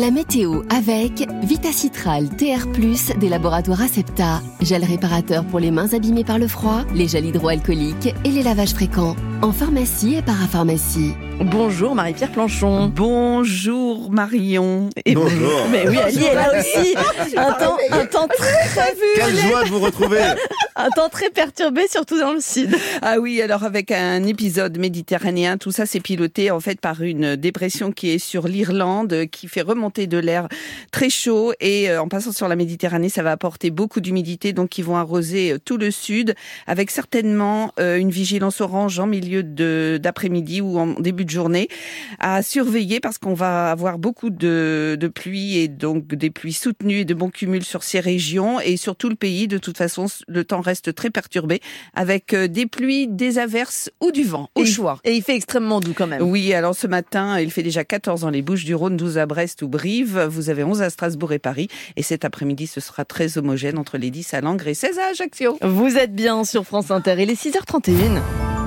La météo avec Vitacitral TR+, des laboratoires Acepta, gel réparateur pour les mains abîmées par le froid, les gels hydroalcooliques et les lavages fréquents. En pharmacie et parapharmacie. Bonjour Marie-Pierre Planchon. Bonjour Marion. Et Bonjour. Mais oui, Ali est là aussi. Un temps, un temps très Quelle joie de vous retrouver un temps très perturbé, surtout dans le sud. Ah oui, alors avec un épisode méditerranéen, tout ça c'est piloté en fait par une dépression qui est sur l'Irlande, qui fait remonter de l'air très chaud et euh, en passant sur la Méditerranée, ça va apporter beaucoup d'humidité, donc qui vont arroser euh, tout le sud, avec certainement euh, une vigilance orange en milieu d'après-midi ou en début de journée à surveiller parce qu'on va avoir beaucoup de, de pluie et donc des pluies soutenues et de bons cumuls sur ces régions et sur tout le pays. De toute façon, le temps reste très perturbé avec des pluies, des averses ou du vent au et, choix. Et il fait extrêmement doux quand même. Oui, alors ce matin, il fait déjà 14 dans les Bouches du Rhône, 12 à Brest ou Brive. Vous avez 11 à Strasbourg et Paris. Et cet après-midi, ce sera très homogène entre les 10 à Langres et 16 à Ajaccio. Vous êtes bien sur France Inter. Il est 6h31.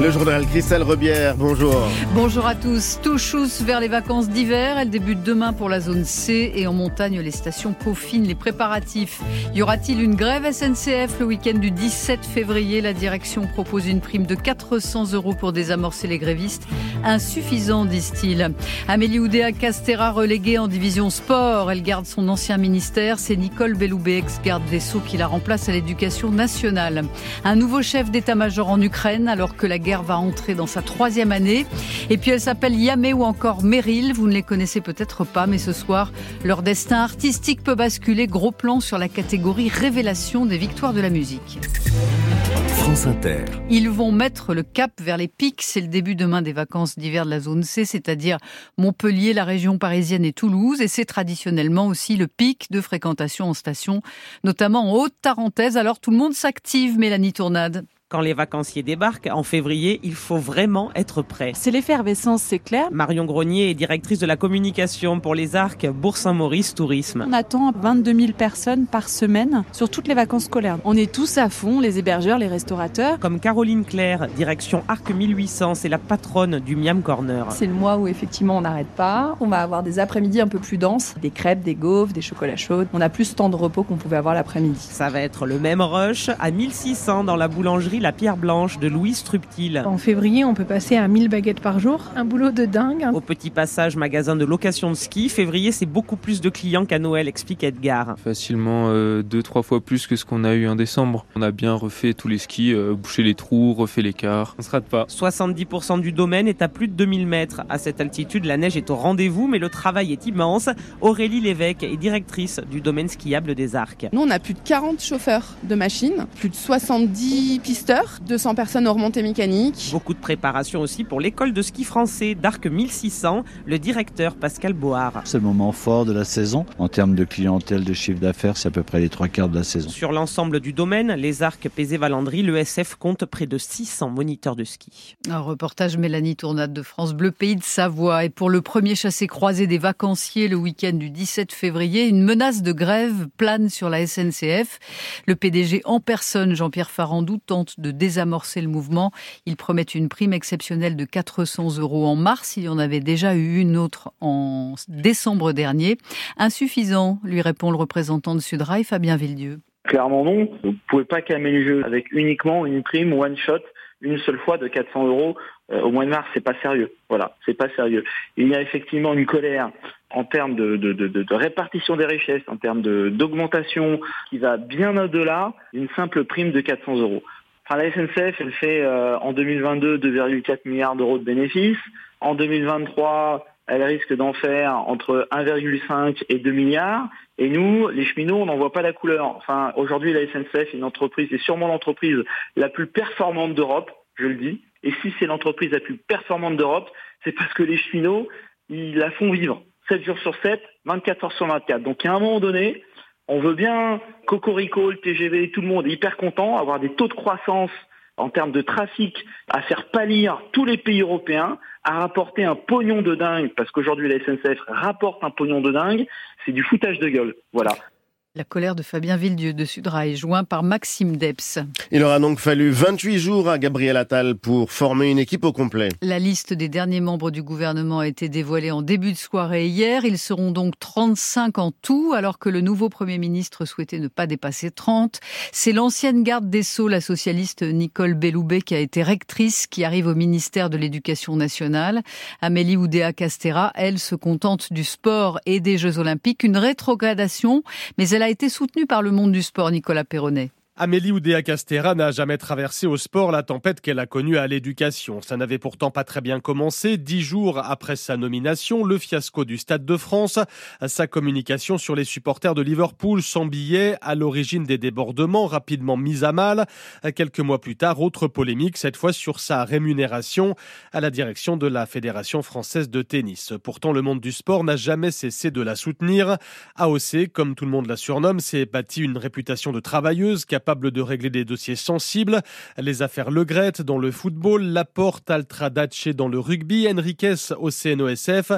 Le journal Christelle Rebière, bonjour. Bonjour à tous. Tout chousse vers les vacances d'hiver. Elles débutent demain pour la zone C et en montagne, les stations peaufinent les préparatifs. Y aura-t-il une grève SNCF le week-end du 17 février? La direction propose une prime de 400 euros pour désamorcer les grévistes. Insuffisant, disent-ils. Amélie Oudéa Castera reléguée en division sport. Elle garde son ancien ministère. C'est Nicole Belloubet, ex-garde des Sceaux, qui la remplace à l'éducation nationale. Un nouveau chef d'état-major en Ukraine alors que la guerre va entrer dans sa troisième année. Et puis elle s'appelle Yamé ou encore Meryl. Vous ne les connaissez peut-être pas, mais ce soir, leur destin artistique peut basculer. Gros plan sur la catégorie révélation des victoires de la musique. France Inter. Ils vont mettre le cap vers les pics. C'est le début demain des vacances d'hiver de la zone C, c'est-à-dire Montpellier, la région parisienne et Toulouse. Et c'est traditionnellement aussi le pic de fréquentation en station, notamment en Haute-Tarentaise. Alors tout le monde s'active, Mélanie Tournade quand les vacanciers débarquent en février, il faut vraiment être prêt. C'est l'effervescence, c'est clair. Marion Grenier est directrice de la communication pour les arcs Bourg-Saint-Maurice Tourisme. On attend 22 000 personnes par semaine sur toutes les vacances scolaires. On est tous à fond, les hébergeurs, les restaurateurs. Comme Caroline Claire, direction Arc 1800, c'est la patronne du Miam Corner. C'est le mois où effectivement on n'arrête pas. On va avoir des après-midi un peu plus denses, des crêpes, des gaufres, des chocolats chauds. On a plus de temps de repos qu'on pouvait avoir l'après-midi. Ça va être le même rush à 1600 dans la boulangerie la Pierre Blanche de Louis Struptil. En février, on peut passer à 1000 baguettes par jour. Un boulot de dingue. Au petit passage magasin de location de ski, février, c'est beaucoup plus de clients qu'à Noël, explique Edgar. Facilement euh, deux, trois fois plus que ce qu'on a eu en décembre. On a bien refait tous les skis, euh, bouché les trous, refait l'écart. On se rate pas. 70% du domaine est à plus de 2000 mètres. À cette altitude, la neige est au rendez-vous, mais le travail est immense. Aurélie Lévesque est directrice du domaine skiable des Arcs. Nous, on a plus de 40 chauffeurs de machines, plus de 70 pisteurs, 200 personnes aux remontées mécaniques. Beaucoup de préparation aussi pour l'école de ski français d'Arc 1600, le directeur Pascal Board. C'est le moment fort de la saison. En termes de clientèle, de chiffre d'affaires, c'est à peu près les trois quarts de la saison. Sur l'ensemble du domaine, les Arcs Pézé-Valandry, l'ESF compte près de 600 moniteurs de ski. Un reportage Mélanie Tournade de France Bleu, pays de Savoie. Et pour le premier chassé-croisé des vacanciers le week-end du 17 février, une menace de grève plane sur la SNCF. Le PDG en personne, Jean-Pierre Farandou, tente de désamorcer le mouvement. Il promet une prime exceptionnelle de 400 euros en mars. Il y en avait déjà eu une autre en décembre dernier. Insuffisant, lui répond le représentant de Sudrail, Fabien Villedieu. Clairement non. Vous ne pouvez pas calmer le jeu avec uniquement une prime one shot une seule fois de 400 euros euh, au mois de mars, c'est pas sérieux. Voilà, c'est pas sérieux. Il y a effectivement une colère en termes de, répartition des richesses, en termes d'augmentation qui va bien au-delà d'une simple prime de 400 euros. Enfin, la SNCF, elle fait euh, en 2022 2,4 milliards d'euros de bénéfices. En 2023, elle risque d'en faire entre 1,5 et 2 milliards. Et nous, les cheminots, on n'en voit pas la couleur. Enfin, aujourd'hui, la SNCF est une entreprise, c'est sûrement l'entreprise la plus performante d'Europe, je le dis. Et si c'est l'entreprise la plus performante d'Europe, c'est parce que les cheminots, ils la font vivre. 7 jours sur 7, 24 heures sur 24. Donc, à un moment donné, on veut bien Cocorico, le TGV, tout le monde est hyper content, avoir des taux de croissance en termes de trafic à faire pâlir tous les pays européens, à rapporter un pognon de dingue, parce qu'aujourd'hui la SNCF rapporte un pognon de dingue, c'est du foutage de gueule. Voilà. La colère de Fabien Villedieu de Sudrail, joint par Maxime Debs. Il aura donc fallu 28 jours à Gabriel Attal pour former une équipe au complet. La liste des derniers membres du gouvernement a été dévoilée en début de soirée hier. Ils seront donc 35 en tout, alors que le nouveau Premier ministre souhaitait ne pas dépasser 30. C'est l'ancienne garde des Sceaux, la socialiste Nicole Belloubet, qui a été rectrice, qui arrive au ministère de l'Éducation nationale. Amélie Oudéa Castera, elle, se contente du sport et des Jeux Olympiques. Une rétrogradation, mais elle a été soutenu par le monde du sport, Nicolas Perronnet. Amélie Oudéa Castera n'a jamais traversé au sport la tempête qu'elle a connue à l'éducation. Ça n'avait pourtant pas très bien commencé. Dix jours après sa nomination, le fiasco du Stade de France, sa communication sur les supporters de Liverpool sans billets, à l'origine des débordements rapidement mis à mal. Quelques mois plus tard, autre polémique, cette fois sur sa rémunération à la direction de la Fédération française de tennis. Pourtant, le monde du sport n'a jamais cessé de la soutenir. AOC, comme tout le monde la surnomme, s'est bâti une réputation de travailleuse capable de régler des dossiers sensibles. Les affaires Le dans le football, Laporte, Altradace dans le rugby, Enriquez au CNOSF.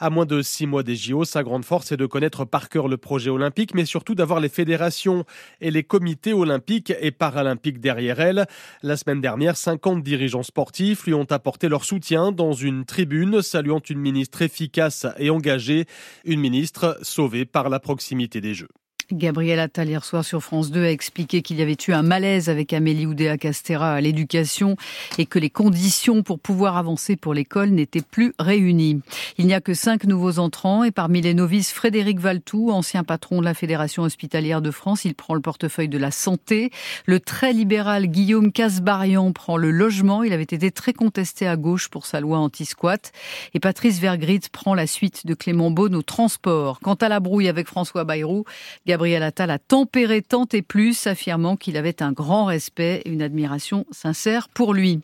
À moins de six mois des JO, sa grande force est de connaître par cœur le projet olympique, mais surtout d'avoir les fédérations et les comités olympiques et paralympiques derrière elle. La semaine dernière, 50 dirigeants sportifs lui ont apporté leur soutien dans une tribune, saluant une ministre efficace et engagée, une ministre sauvée par la proximité des Jeux. Gabriel Attal hier soir sur France 2 a expliqué qu'il y avait eu un malaise avec Amélie Oudéa Castera à l'éducation et que les conditions pour pouvoir avancer pour l'école n'étaient plus réunies. Il n'y a que cinq nouveaux entrants et parmi les novices, Frédéric Valtou, ancien patron de la Fédération hospitalière de France, il prend le portefeuille de la santé. Le très libéral Guillaume Casbarian prend le logement. Il avait été très contesté à gauche pour sa loi anti-squat. Et Patrice Vergrit prend la suite de Clément Beaune au transport. Quant à la brouille avec François Bayrou, Gabriel Attal a tempéré tant et plus, affirmant qu'il avait un grand respect et une admiration sincère pour lui.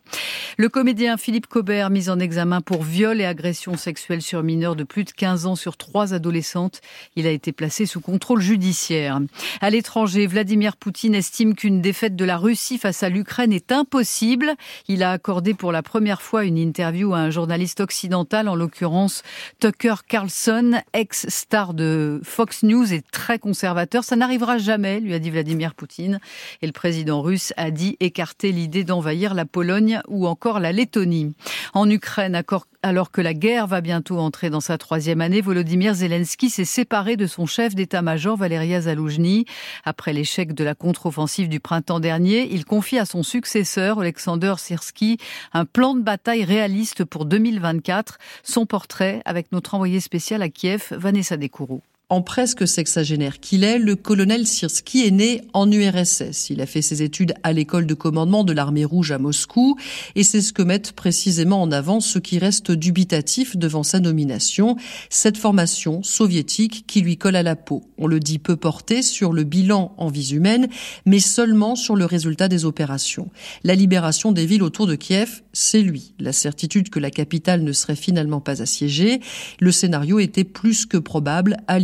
Le comédien Philippe Cobert, mis en examen pour viol et agression sexuelle sur mineurs de plus de 15 ans sur trois adolescentes, il a été placé sous contrôle judiciaire. À l'étranger, Vladimir Poutine estime qu'une défaite de la Russie face à l'Ukraine est impossible. Il a accordé pour la première fois une interview à un journaliste occidental, en l'occurrence Tucker Carlson, ex-star de Fox News et très conservateur ça n'arrivera jamais, lui a dit Vladimir Poutine. Et le président russe a dit écarter l'idée d'envahir la Pologne ou encore la Lettonie. En Ukraine, alors que la guerre va bientôt entrer dans sa troisième année, Volodymyr Zelensky s'est séparé de son chef d'état-major Valeria Zaloujny. Après l'échec de la contre-offensive du printemps dernier, il confie à son successeur, Alexander Sirski, un plan de bataille réaliste pour 2024. Son portrait avec notre envoyé spécial à Kiev, Vanessa Dekourou. En presque sexagénaire qu'il est, le colonel Sirski est né en URSS. Il a fait ses études à l'école de commandement de l'armée rouge à Moscou et c'est ce que mettent précisément en avant ceux qui restent dubitatifs devant sa nomination, cette formation soviétique qui lui colle à la peau. On le dit peu porté sur le bilan en vie humaine, mais seulement sur le résultat des opérations. La libération des villes autour de Kiev, c'est lui. La certitude que la capitale ne serait finalement pas assiégée, le scénario était plus que probable à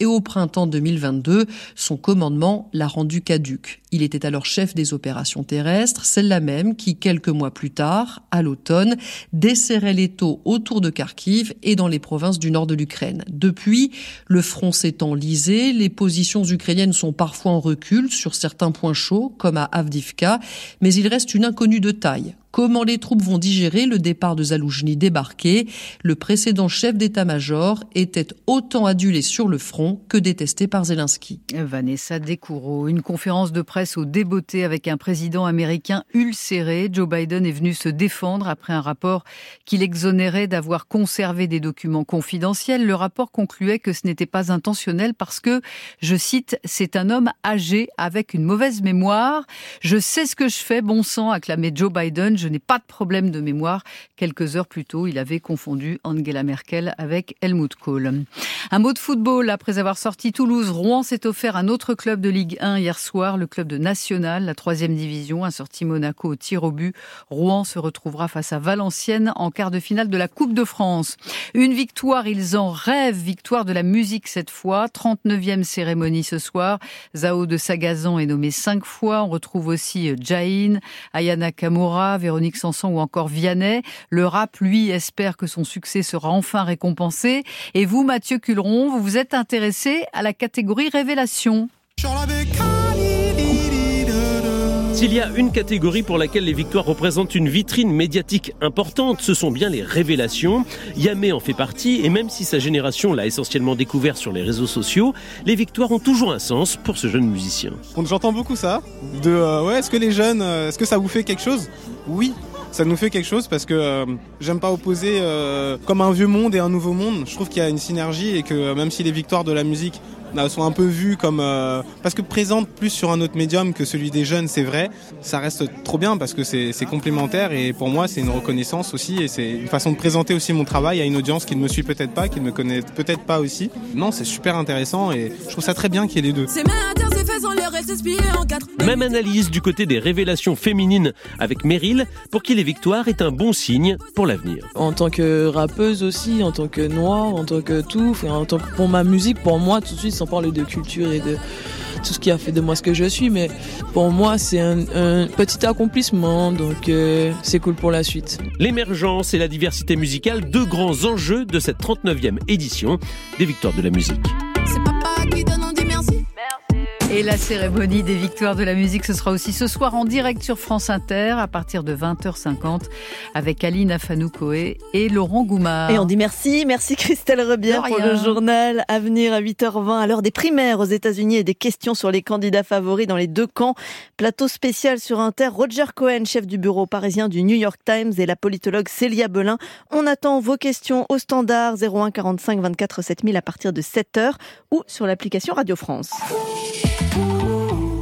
et au printemps 2022, son commandement l'a rendu caduque. Il était alors chef des opérations terrestres, celle-là même qui, quelques mois plus tard, à l'automne, desserrait les taux autour de Kharkiv et dans les provinces du nord de l'Ukraine. Depuis, le front s'est enlisé, les positions ukrainiennes sont parfois en recul sur certains points chauds, comme à Avdivka, mais il reste une inconnue de taille Comment les troupes vont digérer le départ de Zaloujny débarqué Le précédent chef d'état-major était autant adulé sur le front que détesté par Zelensky. Vanessa Descoureaux, une conférence de presse au débeauté avec un président américain ulcéré. Joe Biden est venu se défendre après un rapport qu'il exonérait d'avoir conservé des documents confidentiels. Le rapport concluait que ce n'était pas intentionnel parce que, je cite, c'est un homme âgé avec une mauvaise mémoire. Je sais ce que je fais, bon sang, acclamait Joe Biden. N'ai pas de problème de mémoire. Quelques heures plus tôt, il avait confondu Angela Merkel avec Helmut Kohl. Un mot de football. Après avoir sorti Toulouse, Rouen s'est offert un autre club de Ligue 1 hier soir, le club de National, la troisième division, a sorti Monaco au tir au but. Rouen se retrouvera face à Valenciennes en quart de finale de la Coupe de France. Une victoire, ils en rêvent, victoire de la musique cette fois, 39e cérémonie ce soir. Zao de Sagazan est nommé cinq fois. On retrouve aussi Jain, Ayana Kamura, Véronique Sanson ou encore Vianney. Le rap, lui, espère que son succès sera enfin récompensé. Et vous, Mathieu Culeron, vous vous êtes intéressé à la catégorie révélation. S'il y a une catégorie pour laquelle les victoires représentent une vitrine médiatique importante, ce sont bien les révélations. Yamé en fait partie, et même si sa génération l'a essentiellement découvert sur les réseaux sociaux, les victoires ont toujours un sens pour ce jeune musicien. J'entends beaucoup ça, de euh, ouais, est-ce que les jeunes, euh, est-ce que ça vous fait quelque chose? Oui, ça nous fait quelque chose parce que euh, j'aime pas opposer comme un vieux monde et un nouveau monde. Je trouve qu'il y a une synergie et que même si les victoires de la musique sont un peu vues comme parce que présentes plus sur un autre médium que celui des jeunes, c'est vrai. Ça reste trop bien parce que c'est complémentaire et pour moi c'est une reconnaissance aussi et c'est une façon de présenter aussi mon travail à une audience qui ne me suit peut-être pas, qui ne me connaît peut-être pas aussi. Non, c'est super intéressant et je trouve ça très bien qu'il y ait les deux. Même analyse du côté des révélations féminines avec Meryl, pour qui les victoires est un bon signe pour l'avenir. En tant que rappeuse aussi, en tant que noire, en tant que tout, en tant que pour ma musique, pour moi tout de suite, sans parler de culture et de tout ce qui a fait de moi ce que je suis, mais pour moi c'est un, petit accomplissement, donc euh, c'est cool pour la suite. L'émergence et la diversité musicale, deux grands enjeux de cette 39e édition des Victoires de la musique. Et la cérémonie des victoires de la musique, ce sera aussi ce soir en direct sur France Inter à partir de 20h50 avec Aline Afanoukoé et Laurent Goumard. Et on dit merci, merci Christelle Rebière pour le journal à venir à 8h20 à l'heure des primaires aux États-Unis et des questions sur les candidats favoris dans les deux camps. Plateau spécial sur Inter, Roger Cohen, chef du bureau parisien du New York Times et la politologue Célia Belin. On attend vos questions au standard 01 45 24 7000 à partir de 7h ou sur l'application Radio France.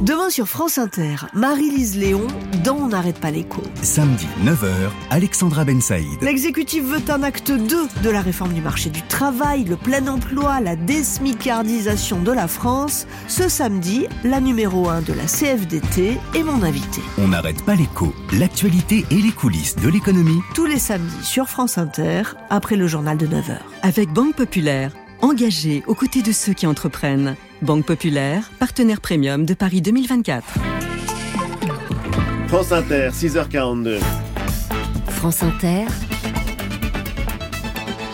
Demain sur France Inter, Marie-Lise Léon dans On n'arrête pas l'écho. Samedi 9h, Alexandra Ben Saïd. L'exécutif veut un acte 2 de la réforme du marché du travail, le plein emploi, la désmicardisation de la France. Ce samedi, la numéro 1 de la CFDT est mon invité. On n'arrête pas l'écho, l'actualité et les coulisses de l'économie. Tous les samedis sur France Inter, après le journal de 9h. Avec Banque Populaire, engagée aux côtés de ceux qui entreprennent. Banque Populaire, partenaire premium de Paris 2024. France Inter, 6h42. France Inter,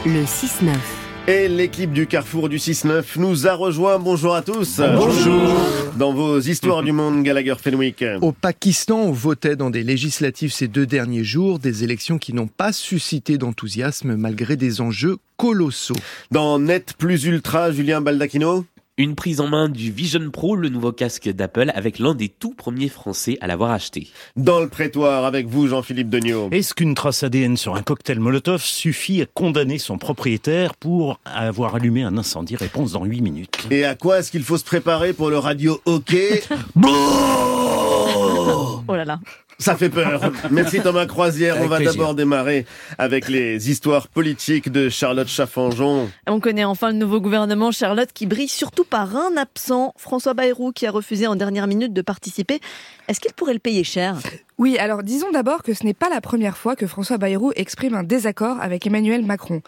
le 6-9. Et l'équipe du Carrefour du 6-9 nous a rejoint. Bonjour à tous. Bonjour. Dans vos histoires du monde, Gallagher Fenwick. Au Pakistan, on votait dans des législatives ces deux derniers jours, des élections qui n'ont pas suscité d'enthousiasme malgré des enjeux colossaux. Dans Net Plus Ultra, Julien Baldacchino une prise en main du Vision Pro, le nouveau casque d'Apple, avec l'un des tout premiers Français à l'avoir acheté. Dans le prétoire, avec vous, Jean-Philippe Degnaud. Est-ce qu'une trace ADN sur un cocktail Molotov suffit à condamner son propriétaire pour avoir allumé un incendie Réponse dans 8 minutes. Et à quoi est-ce qu'il faut se préparer pour le radio hockey? Oh là là. Ça fait peur. Merci Thomas Croisière. On va d'abord démarrer avec les histoires politiques de Charlotte Chaffanjon. On connaît enfin le nouveau gouvernement Charlotte qui brille surtout par un absent, François Bayrou, qui a refusé en dernière minute de participer. Est-ce qu'il pourrait le payer cher? Oui, alors disons d'abord que ce n'est pas la première fois que François Bayrou exprime un désaccord avec Emmanuel Macron.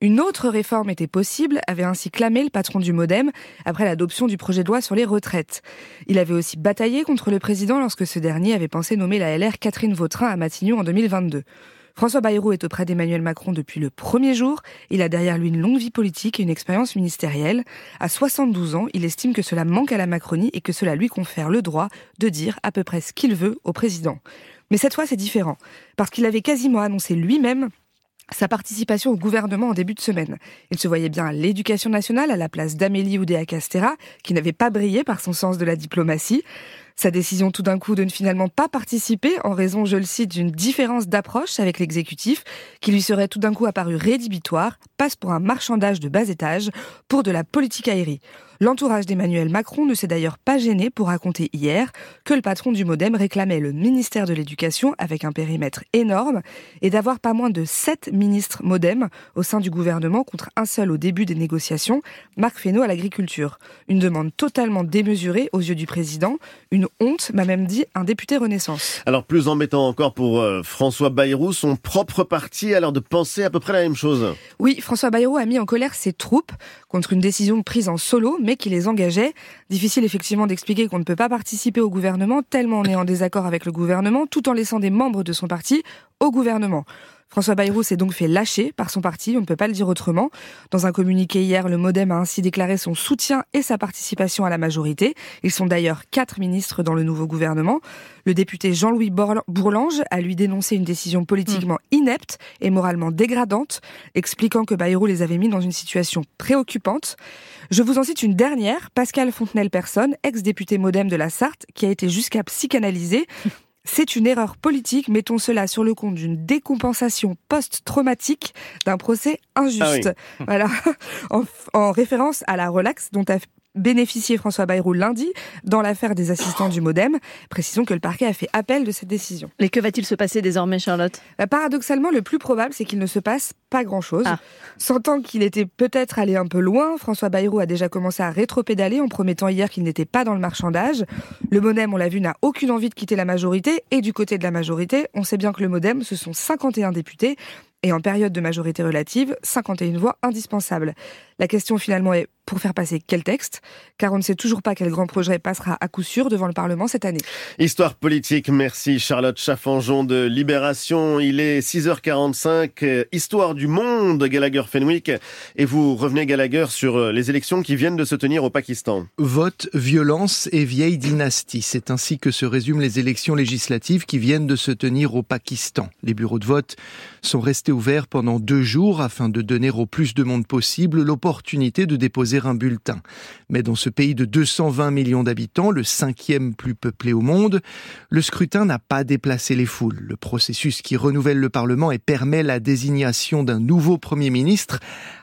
Une autre réforme était possible, avait ainsi clamé le patron du Modem après l'adoption du projet de loi sur les retraites. Il avait aussi bataillé contre le président lorsque ce dernier avait pensé nommer la LR Catherine Vautrin à Matignon en 2022. François Bayrou est auprès d'Emmanuel Macron depuis le premier jour. Il a derrière lui une longue vie politique et une expérience ministérielle. À 72 ans, il estime que cela manque à la Macronie et que cela lui confère le droit de dire à peu près ce qu'il veut au président. Mais cette fois, c'est différent, parce qu'il avait quasiment annoncé lui-même sa participation au gouvernement en début de semaine. Il se voyait bien à l'éducation nationale à la place d'Amélie Oudéa-Castera, qui n'avait pas brillé par son sens de la diplomatie. Sa décision tout d'un coup de ne finalement pas participer en raison, je le cite, d'une différence d'approche avec l'exécutif qui lui serait tout d'un coup apparu rédhibitoire, passe pour un marchandage de bas étage pour de la politique aérienne. L'entourage d'Emmanuel Macron ne s'est d'ailleurs pas gêné pour raconter hier que le patron du Modem réclamait le ministère de l'Éducation avec un périmètre énorme et d'avoir pas moins de sept ministres Modem au sein du gouvernement contre un seul au début des négociations, Marc Fesneau à l'agriculture. Une demande totalement démesurée aux yeux du président, une honte, m'a même dit un député Renaissance. Alors plus embêtant encore pour euh, François Bayrou, son propre parti a l'air de penser à peu près la même chose. Oui, François Bayrou a mis en colère ses troupes contre une décision prise en solo, mais qui les engageait. Difficile effectivement d'expliquer qu'on ne peut pas participer au gouvernement tellement on est en désaccord avec le gouvernement, tout en laissant des membres de son parti au gouvernement. François Bayrou s'est donc fait lâcher par son parti, on ne peut pas le dire autrement. Dans un communiqué hier, le Modem a ainsi déclaré son soutien et sa participation à la majorité. Ils sont d'ailleurs quatre ministres dans le nouveau gouvernement. Le député Jean-Louis Bourlange a lui dénoncé une décision politiquement hmm. inepte et moralement dégradante, expliquant que Bayrou les avait mis dans une situation préoccupante. Je vous en cite une dernière, Pascal Fontenelle-Personne, ex-député Modem de la Sarthe, qui a été jusqu'à psychanalyser c'est une erreur politique, mettons cela sur le compte d'une décompensation post-traumatique d'un procès injuste. Ah voilà, en, en, référence à la relax dont a bénéficié François Bayrou lundi dans l'affaire des assistants du Modem. Précisons que le parquet a fait appel de cette décision. Mais que va-t-il se passer désormais, Charlotte? Bah, Paradoxalement, le plus probable, c'est qu'il ne se passe pas grand-chose. Ah. Sentant qu'il était peut-être allé un peu loin, François Bayrou a déjà commencé à rétropédaler en promettant hier qu'il n'était pas dans le marchandage. Le Modem, on l'a vu, n'a aucune envie de quitter la majorité. Et du côté de la majorité, on sait bien que le Modem, ce sont 51 députés et en période de majorité relative, 51 voix indispensables. La question finalement est pour faire passer quel texte Car on ne sait toujours pas quel grand projet passera à coup sûr devant le Parlement cette année. Histoire politique, merci Charlotte Chaffanjon de Libération. Il est 6h45, euh, Histoire du monde, Gallagher Fenwick. Et vous revenez Gallagher sur euh, les élections qui viennent de se tenir au Pakistan. Vote, violence et vieille dynastie. C'est ainsi que se résument les élections législatives qui viennent de se tenir au Pakistan. Les bureaux de vote sont restés ouverts pendant deux jours afin de donner au plus de monde possible l'opportunité de déposer un bulletin. Mais dans ce pays de 220 millions d'habitants, le cinquième plus peuplé au monde, le scrutin n'a pas déplacé les foules. Le processus qui renouvelle le Parlement et permet la désignation d'un nouveau Premier ministre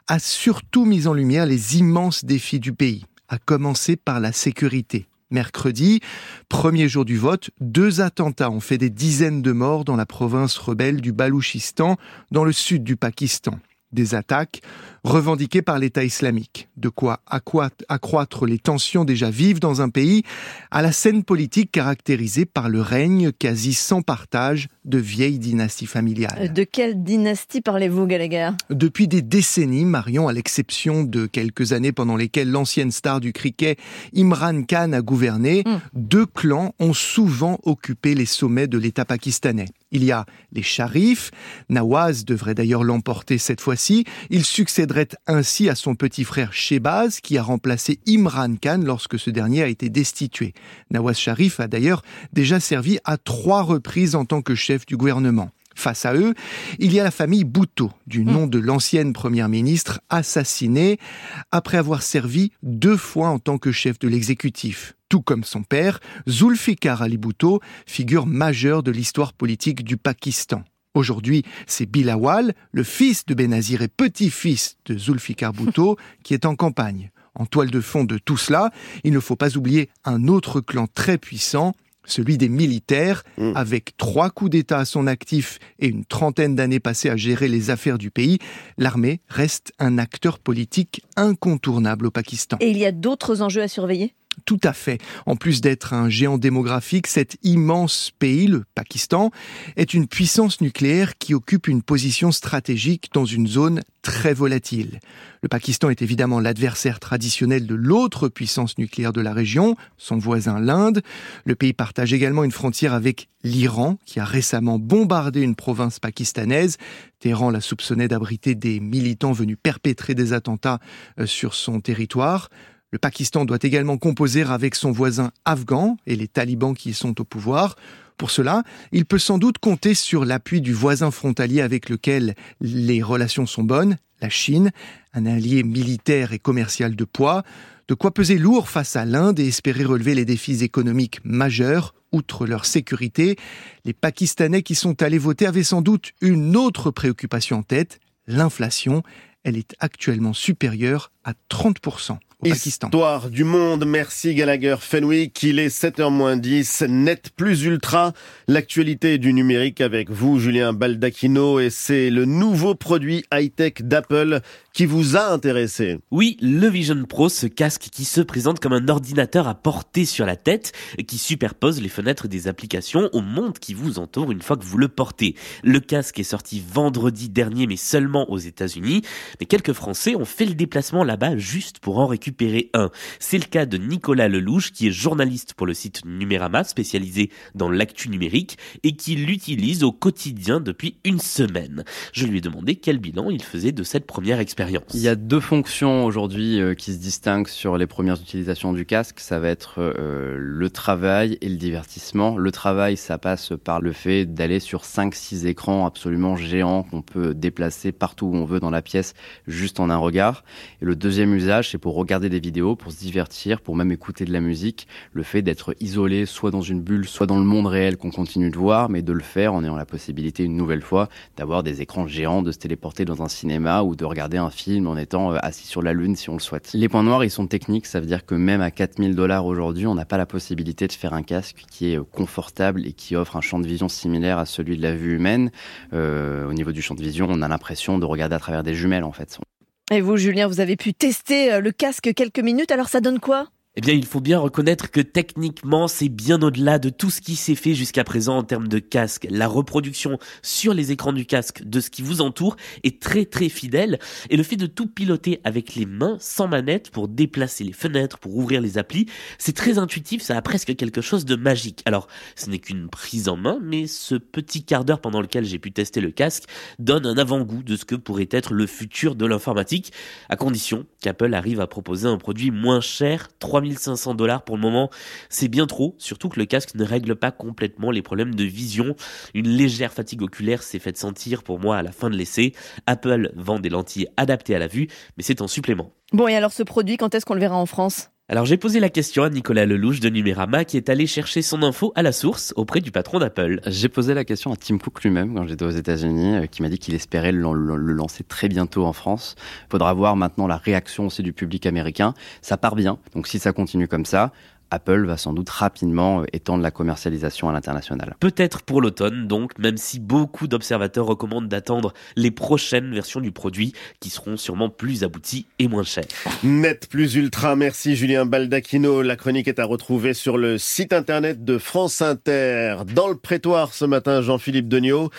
a surtout mis en lumière les immenses défis du pays, à commencer par la sécurité. Mercredi, premier jour du vote, deux attentats ont fait des dizaines de morts dans la province rebelle du Balouchistan, dans le sud du Pakistan. Des attaques revendiquées par l'État islamique. De quoi accroître les tensions déjà vives dans un pays à la scène politique caractérisée par le règne quasi sans partage de vieilles dynasties familiales. De quelle dynastie parlez-vous, Gallagher? Depuis des décennies, Marion, à l'exception de quelques années pendant lesquelles l'ancienne star du cricket Imran Khan a gouverné, hmm. deux clans ont souvent occupé les sommets de l'État pakistanais. Il y a les Sharifs, Nawaz devrait d'ailleurs l'emporter cette fois-ci, il succédera ainsi à son petit frère Shebaz, qui a remplacé Imran Khan lorsque ce dernier a été destitué. Nawaz Sharif a d'ailleurs déjà servi à trois reprises en tant que chef du gouvernement. Face à eux, il y a la famille Bhutto, du nom de l'ancienne première ministre, assassinée après avoir servi deux fois en tant que chef de l'exécutif. Tout comme son père, Zulfikar Ali Bhutto, figure majeure de l'histoire politique du Pakistan. Aujourd'hui, c'est Bilawal, le fils de Benazir et petit-fils de Zulfikar Bhutto, qui est en campagne. En toile de fond de tout cela, il ne faut pas oublier un autre clan très puissant, celui des militaires, mm. avec trois coups d'État à son actif et une trentaine d'années passées à gérer les affaires du pays, l'armée reste un acteur politique incontournable au Pakistan. Et il y a d'autres enjeux à surveiller? Tout à fait. En plus d'être un géant démographique, cet immense pays, le Pakistan, est une puissance nucléaire qui occupe une position stratégique dans une zone très volatile. Le Pakistan est évidemment l'adversaire traditionnel de l'autre puissance nucléaire de la région, son voisin l'Inde. Le pays partage également une frontière avec l'Iran, qui a récemment bombardé une province pakistanaise. Téhéran l'a soupçonné d'abriter des militants venus perpétrer des attentats euh, sur son territoire. Le Pakistan doit également composer avec son voisin afghan et les talibans qui y sont au pouvoir. Pour cela, il peut sans doute compter sur l'appui du voisin frontalier avec lequel les relations sont bonnes, la Chine, un allié militaire et commercial de poids, de quoi peser lourd face à l'Inde et espérer relever les défis économiques majeurs, outre leur sécurité. Les Pakistanais qui sont allés voter avaient sans doute une autre préoccupation en tête, l'inflation. Elle est actuellement supérieure à 30%. Histoire du monde, merci Gallagher. Fenwick, il est 7h10, net plus ultra, l'actualité du numérique avec vous Julien Baldacchino. Et c'est le nouveau produit high-tech d'Apple qui vous a intéressé. Oui, le Vision Pro, ce casque qui se présente comme un ordinateur à porter sur la tête, qui superpose les fenêtres des applications au monde qui vous entoure une fois que vous le portez. Le casque est sorti vendredi dernier mais seulement aux États-Unis, mais quelques Français ont fait le déplacement là-bas juste pour en récupérer C'est le cas de Nicolas Lelouch, qui est journaliste pour le site Numérama, spécialisé dans l'actu numérique, et qui l'utilise au quotidien depuis une semaine. Je lui ai demandé quel bilan il faisait de cette première expérience. Il y a deux fonctions aujourd'hui euh, qui se distinguent sur les premières utilisations du casque. Ça va être euh, le travail et le divertissement. Le travail, ça passe par le fait d'aller sur 5-6 écrans absolument géants qu'on peut déplacer partout où on veut dans la pièce juste en un regard. Et le deuxième usage, c'est pour regarder des vidéos, pour se divertir, pour même écouter de la musique. Le fait d'être isolé, soit dans une bulle, soit dans le monde réel qu'on continue de voir, mais de le faire en ayant la possibilité une nouvelle fois d'avoir des écrans géants, de se téléporter dans un cinéma ou de regarder un film en étant euh, assis sur la lune si on le souhaite. Les points noirs, ils sont techniques, ça veut dire que même à 4000 dollars aujourd'hui, on n'a pas la possibilité de faire un casque qui est euh, confortable et qui offre un champ de vision similaire à celui de la vue humaine. Euh, au niveau du champ de vision, on a l'impression de regarder à travers des jumelles en fait. Et vous, Julien, vous avez pu tester euh, le casque quelques minutes, alors ça donne quoi? Eh bien, il faut bien reconnaître que techniquement, c'est bien au-delà de tout ce qui s'est fait jusqu'à présent en termes de casque. La reproduction sur les écrans du casque de ce qui vous entoure est très très fidèle. Et le fait de tout piloter avec les mains, sans manette, pour déplacer les fenêtres, pour ouvrir les applis, c'est très intuitif, ça a presque quelque chose de magique. Alors, ce n'est qu'une prise en main, mais ce petit quart d'heure pendant lequel j'ai pu tester le casque donne un avant-goût de ce que pourrait être le futur de l'informatique, à condition qu'Apple arrive à proposer un produit moins cher, 3500 dollars pour le moment, c'est bien trop, surtout que le casque ne règle pas complètement les problèmes de vision. Une légère fatigue oculaire s'est faite sentir pour moi à la fin de l'essai. Apple vend des lentilles adaptées à la vue, mais c'est en supplément. Bon, et alors ce produit, quand est-ce qu'on le verra en France? Alors j'ai posé la question à Nicolas Lelouch de Numérama qui est allé chercher son info à la source auprès du patron d'Apple. J'ai posé la question à Tim Cook lui-même quand j'étais aux États-Unis, euh, qui m'a dit qu'il espérait le, le, lancer très bientôt en France. Faudra voir maintenant la réaction aussi du public américain. Ça part bien, donc si ça continue comme ça, Apple va sans doute rapidement euh, étendre la commercialisation à l'international. Peut-être pour l'automne donc, même si beaucoup d'observateurs recommandent d'attendre les prochaines versions du produit qui seront sûrement plus abouties et moins chères. Net plus ultra, merci Julien Baldacchino. La chronique est à retrouver sur le site internet de France Inter. Dans le prétoire ce matin, Jean-Philippe Degnaud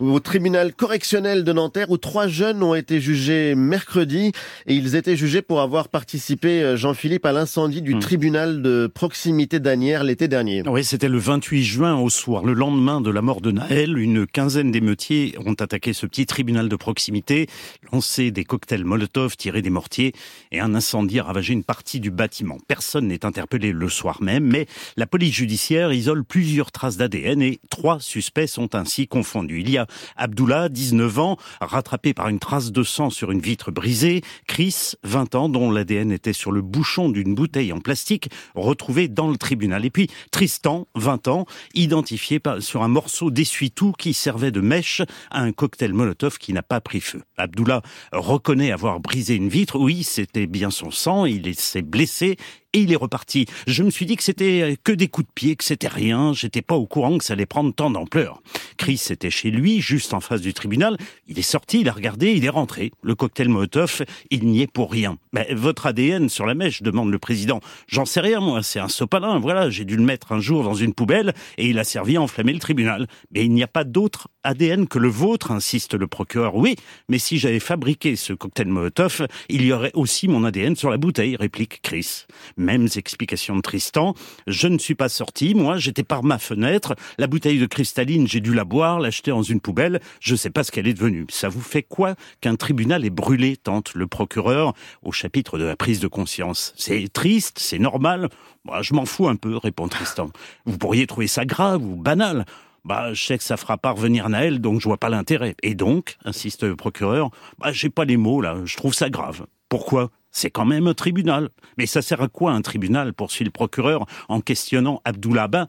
au tribunal correctionnel de Nanterre où trois jeunes ont été jugés mercredi et ils étaient jugés pour avoir participé, euh, Jean-Philippe, à l'incendie du hmm. tribunal de proximité d'Anières l'été dernier. Oui, c'était le 28 juin au soir, le lendemain de la mort de Naël. Une quinzaine d'émeutiers ont attaqué ce petit tribunal de proximité, lancé des cocktails Molotov, tiré des mortiers et un incendie a ravagé une partie du bâtiment. Personne n'est interpellé le soir même, mais la police judiciaire isole plusieurs traces d'ADN et trois suspects sont ainsi confondus. Il y a Abdullah, 19 ans, rattrapé par une trace de sang sur une vitre brisée. Chris, 20 ans, dont l'ADN était sur le bouchon d'une bouteille en plastique, retrouvé dans le tribunal. Et puis Tristan, 20 ans, identifié sur un morceau d'essuie-tout qui servait de mèche à un cocktail Molotov qui n'a pas pris feu. Abdullah reconnaît avoir brisé une vitre. Oui, c'était bien son sang. Il s'est blessé et il est reparti. Je me suis dit que c'était que des coups de pied, que c'était rien, j'étais pas au courant que ça allait prendre tant d'ampleur. Chris était chez lui, juste en face du tribunal. Il est sorti, il a regardé, il est rentré. Le cocktail Molotov, il n'y est pour rien. Mais votre ADN sur la mèche, demande le président. J'en sais rien, moi, c'est un sopalin, voilà, j'ai dû le mettre un jour dans une poubelle et il a servi à enflammer le tribunal. Mais il n'y a pas d'autre ADN que le vôtre, insiste le procureur. Oui, mais si j'avais fabriqué ce cocktail Molotov, il y aurait aussi mon ADN sur la bouteille, réplique Chris. Mêmes explications de Tristan. Je ne suis pas sorti, moi, j'étais par ma fenêtre. La bouteille de cristalline, j'ai dû la boire, l'acheter dans une poubelle. Je ne sais pas ce qu'elle est devenue. Ça vous fait quoi qu'un tribunal est brûlé, tente le procureur au chapitre de la prise de conscience? C'est triste, c'est normal. Moi, je m'en fous un peu, répond Tristan. Vous pourriez trouver ça grave ou banal. Bah, je sais que ça fera pas revenir Naël, donc je vois pas l'intérêt. Et donc, insiste le procureur, bah, j'ai pas les mots là, je trouve ça grave. Pourquoi? C'est quand même un tribunal. Mais ça sert à quoi un tribunal, poursuit le procureur en questionnant Abdoullah Ben,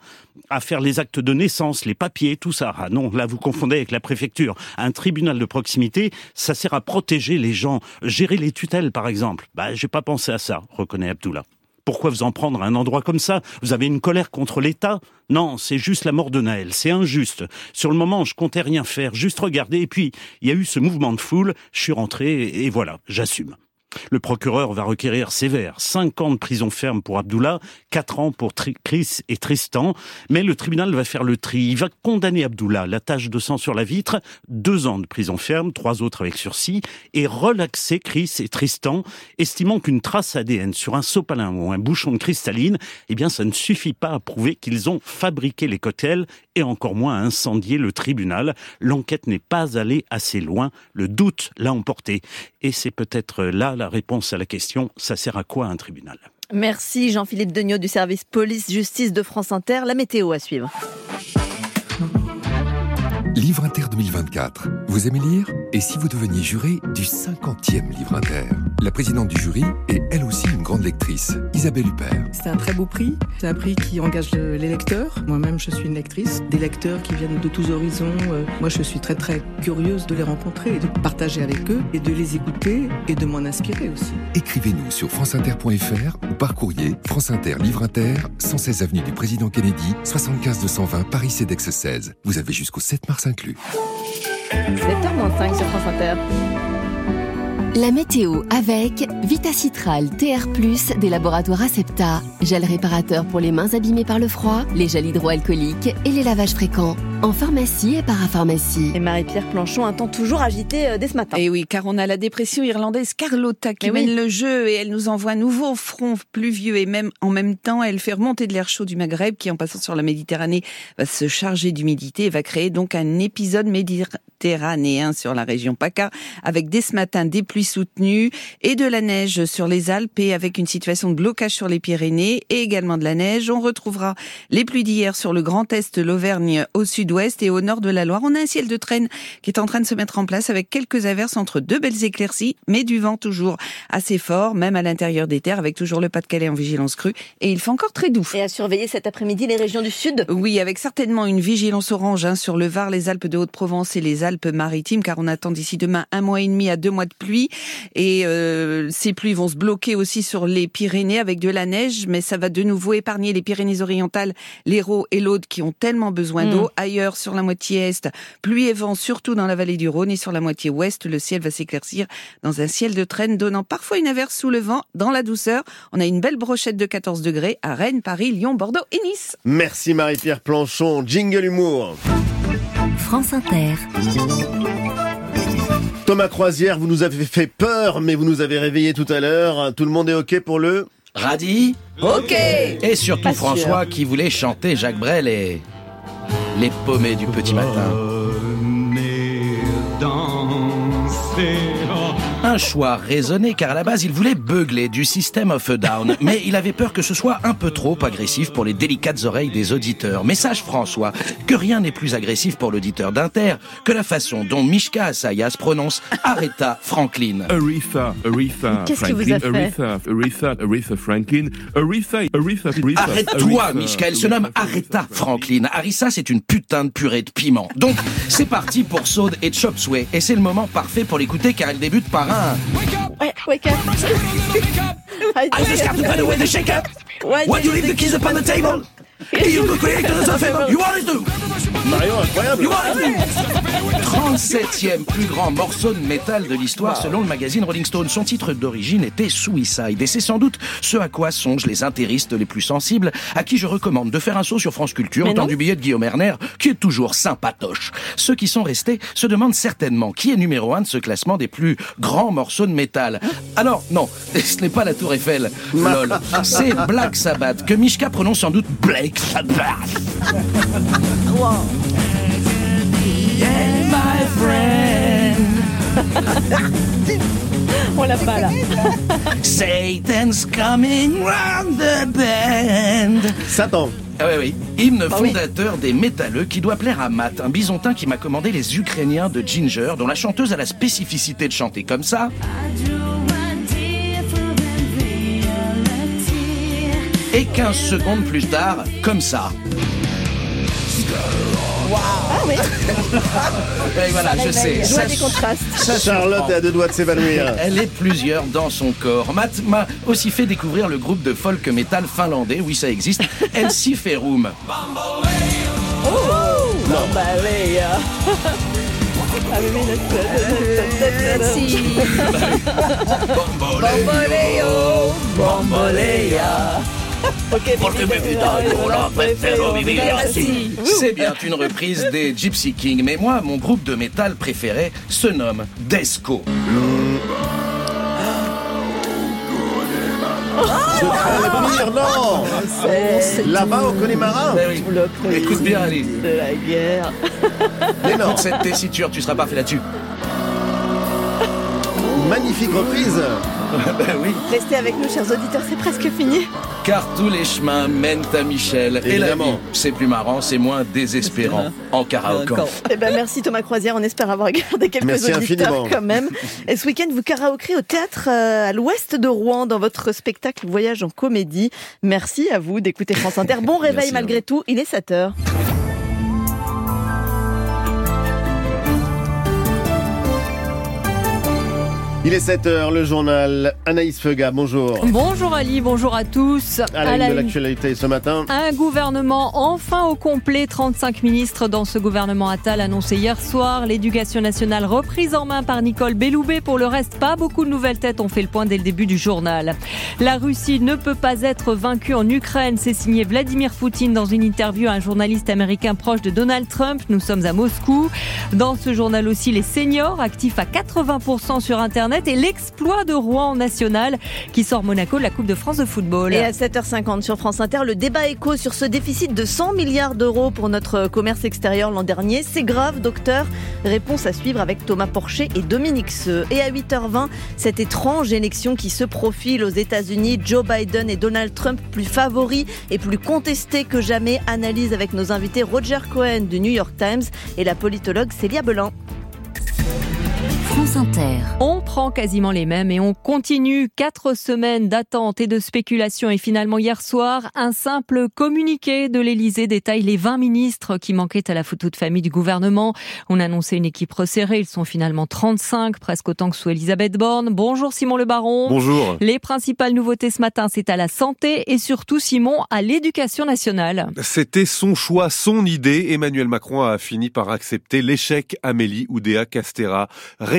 à faire les actes de naissance, les papiers, tout ça? Ah non, là vous confondez avec la préfecture. Un tribunal de proximité, ça sert à protéger les gens, gérer les tutelles par exemple. Bah, j'ai pas pensé à ça, reconnaît Abdoullah. Pourquoi vous en prendre à un endroit comme ça? Vous avez une colère contre l'État? Non, c'est juste la mort de Naël, c'est injuste. Sur le moment, je comptais rien faire, juste regarder, et puis il y a eu ce mouvement de foule, je suis rentré, et voilà, j'assume. Le procureur va requérir sévère 5 ans de prison ferme pour Abdullah, 4 ans pour Chris et Tristan, mais le tribunal va faire le tri. Il va condamner Abdullah, la tache de sang sur la vitre, 2 ans de prison ferme, 3 autres avec sursis, et relaxer Chris et Tristan, estimant qu'une trace ADN sur un sopalin ou un bouchon de cristalline, eh bien ça ne suffit pas à prouver qu'ils ont fabriqué les cocktails et encore moins à incendier le tribunal. L'enquête n'est pas allée assez loin, le doute l'a emporté. Et c'est peut-être là la réponse à la question, ça sert à quoi un tribunal? Merci Jean-Philippe Degnaud du service police-justice de France Inter. La météo à suivre. Livre Inter 2024. Vous aimez lire? Et si vous deveniez juré du 50e Livre Inter? La présidente du jury est elle aussi une grande lectrice, Isabelle Huppert. C'est un très beau prix. C'est un prix qui engage les lecteurs. Moi-même, je suis une lectrice. Des lecteurs qui viennent de tous horizons. Euh, moi, je suis très très curieuse de les rencontrer et de partager avec eux et de les écouter et de m'en inspirer aussi. Écrivez-nous sur franceinter.fr ou par courrier France Inter Livre Inter, 116 avenue du Président Kennedy, 75 220 Paris CEDEX 16. Vous avez jusqu'au 7 mars inclus. 7h-5 sur France Inter. La météo avec Vitacitral TR+, des laboratoires Acepta, gel réparateur pour les mains abîmées par le froid, les gels hydroalcooliques et les lavages fréquents. En pharmacie et parapharmacie. Et Marie-Pierre Planchon, un temps toujours agité euh, dès ce matin. Et oui, car on a la dépression irlandaise Carlotta qui mène le jeu et elle nous envoie un nouveau front pluvieux et même en même temps, elle fait remonter de l'air chaud du Maghreb qui, en passant sur la Méditerranée, va se charger d'humidité et va créer donc un épisode méditerranéen sur la région PACA avec dès ce matin des pluies soutenues et de la neige sur les Alpes et avec une situation de blocage sur les Pyrénées et également de la neige. On retrouvera les pluies d'hier sur le Grand Est, l'Auvergne au sud ouest et au nord de la Loire. On a un ciel de traîne qui est en train de se mettre en place avec quelques averses entre deux belles éclaircies, mais du vent toujours assez fort, même à l'intérieur des terres, avec toujours le Pas-de-Calais en vigilance crue. Et il fait encore très doux. Et à surveiller cet après-midi les régions du sud Oui, avec certainement une vigilance orange hein, sur le Var, les Alpes de Haute-Provence et les Alpes-Maritimes, car on attend d'ici demain un mois et demi à deux mois de pluie. Et euh, ces pluies vont se bloquer aussi sur les Pyrénées avec de la neige, mais ça va de nouveau épargner les Pyrénées-Orientales, l'Hérault et l'Aude qui ont tellement besoin d'eau. Ailleurs, sur la moitié est, pluie et vent surtout dans la vallée du Rhône et sur la moitié ouest, le ciel va s'éclaircir dans un ciel de traîne donnant parfois une averse sous le vent dans la douceur. On a une belle brochette de 14 degrés à Rennes, Paris, Lyon, Bordeaux et Nice. Merci Marie-Pierre Planchon, jingle humour. France Inter. Thomas Croisière, vous nous avez fait peur, mais vous nous avez réveillé tout à l'heure. Tout le monde est OK pour le Radis Ok Et surtout Pas François sûr. qui voulait chanter Jacques Brel et les paumés du petit matin. Un choix raisonné car à la base il voulait beugler du System of a Down, mais il avait peur que ce soit un peu trop agressif pour les délicates oreilles des auditeurs. Mais sache François que rien n'est plus agressif pour l'auditeur d'Inter que la façon dont Mishka Asayas prononce Aretha Franklin. Aretha, Aretha, Qu'est-ce qu'il vous a Franklin, fait Aretha, Aretha, Aretha Franklin, Aretha, Aretha, Aretha. Arrête-toi, Mishka, elle se nomme Aretha Franklin. Harissa, c'est une putain de purée de piment. Donc, c'est parti pour Saud et Chop Suey. Et c'est le moment parfait pour l'écouter car elle débute par un... Ouais, wake up. I just have to find a way to shake up. Why do you leave the keys upon the table? You create another favor. You incroyable 37e plus grand morceau de métal de l'histoire selon le magazine Rolling Stone. Son titre d'origine était Suicide et c'est sans doute ce à quoi songent les intéristes les plus sensibles à qui je recommande de faire un saut sur France Culture Mais au temps du billet de Guillaume Erner qui est toujours sympatoche. Ceux qui sont restés se demandent certainement qui est numéro un de ce classement des plus grands morceaux de métal. Alors non, ce n'est pas la Tour Eiffel, lol. C'est Black Sabbath que Mishka prononce sans doute My friend. On l'a pas là. Satan's coming round the bend. Satan. Ah oui, oui. Hymne Ah oui. fondateur des métalleux qui doit plaire à Matt, un bisontin qui m'a commandé les Ukrainiens de Ginger, dont la chanteuse a la spécificité de chanter comme ça. Et 15 secondes plus tard, comme ça. Ah oui. Et voilà, je sais. Ça- des contrastes. ça Charlotte est à deux doigts de s'évanouir. Elle est plusieurs dans son corps. Matt m'a aussi fait découvrir le groupe de folk metal finlandais, oui ça existe, C'est bien une reprise des Gypsy King, mais moi, mon groupe de métal préféré se nomme Desco. Là-bas au Connemara Eh oui. Écoute bien, Ali. de la guerre. Mais non cette tessiture, tu seras parfait là-dessus. Magnifique reprise ben oui. Restez avec nous, chers auditeurs, c'est presque fini. Car tous les chemins mènent à Michel. Et la Évidemment. vie, c'est plus marrant, c'est moins désespérant. En karaoke. Eh ben, merci Thomas Croisière, on espère avoir gardé quelques Merci auditeurs infiniment. quand même. Et ce week-end, vous karaokerez au théâtre euh, à l'ouest de Rouen dans votre spectacle Voyage en comédie. Merci à vous d'écouter France Inter. Bon réveil Merci, malgré tout, il est 7 heures. Il est 7h, le journal. Anaïs Feuga, bonjour. Bonjour Ali, bonjour à tous. À la À une la de l'actualité ce matin. Un gouvernement enfin au complet, 35 ministres dans ce gouvernement Attal annoncé hier soir. L'éducation nationale reprise en main par Nicole Belloubet. Pour le reste, pas beaucoup de nouvelles têtes ont fait le point dès le début du journal. La Russie ne peut pas être vaincue en Ukraine, c'est signé Vladimir Poutine dans une interview à un journaliste américain proche de Donald Trump. Nous sommes à Moscou. Dans ce journal aussi, les seniors actifs à 80% sur Internet et l'exploit de Rouen en national qui sort Monaco de la Coupe de France de football. Et à 7h50 sur France Inter, le débat écho sur ce déficit de 100 milliards d'euros pour notre commerce extérieur l'an dernier. C'est grave, docteur. Réponse à suivre avec Thomas Porcher et Dominique Seux. Et à 8h20, cette étrange élection qui se profile aux États-Unis. Joe Biden et Donald Trump plus favoris et plus contestés que jamais. Analyse avec nos invités Roger Cohen du New York Times et la politologue Célia Belin. France Inter. On prend quasiment les mêmes et on continue. Quatre semaines d'attente et de spéculation et finalement hier soir, un simple communiqué de l'Elysée détaille les 20 ministres qui manquaient à la photo de famille du gouvernement. On annonçait une équipe resserrée. Ils sont finalement 35, presque autant que sous Elisabeth Borne. Bonjour Simon Le Baron. Bonjour. Les principales nouveautés ce matin, c'est à la santé et surtout Simon à l'éducation nationale. C'était son choix, son idée. Emmanuel Macron a fini par accepter l'échec Amélie Oudéa Castera.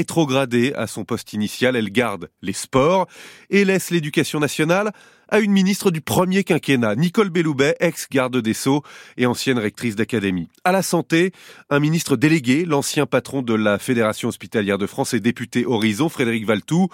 Rétrogradée à son poste initial, elle garde les sports et laisse l'éducation nationale à une ministre du premier quinquennat, Nicole Belloubet, ex-garde des Sceaux et ancienne rectrice d'académie. À la santé, un ministre délégué, l'ancien patron de la Fédération hospitalière de France et député Horizon, Frédéric Valtou.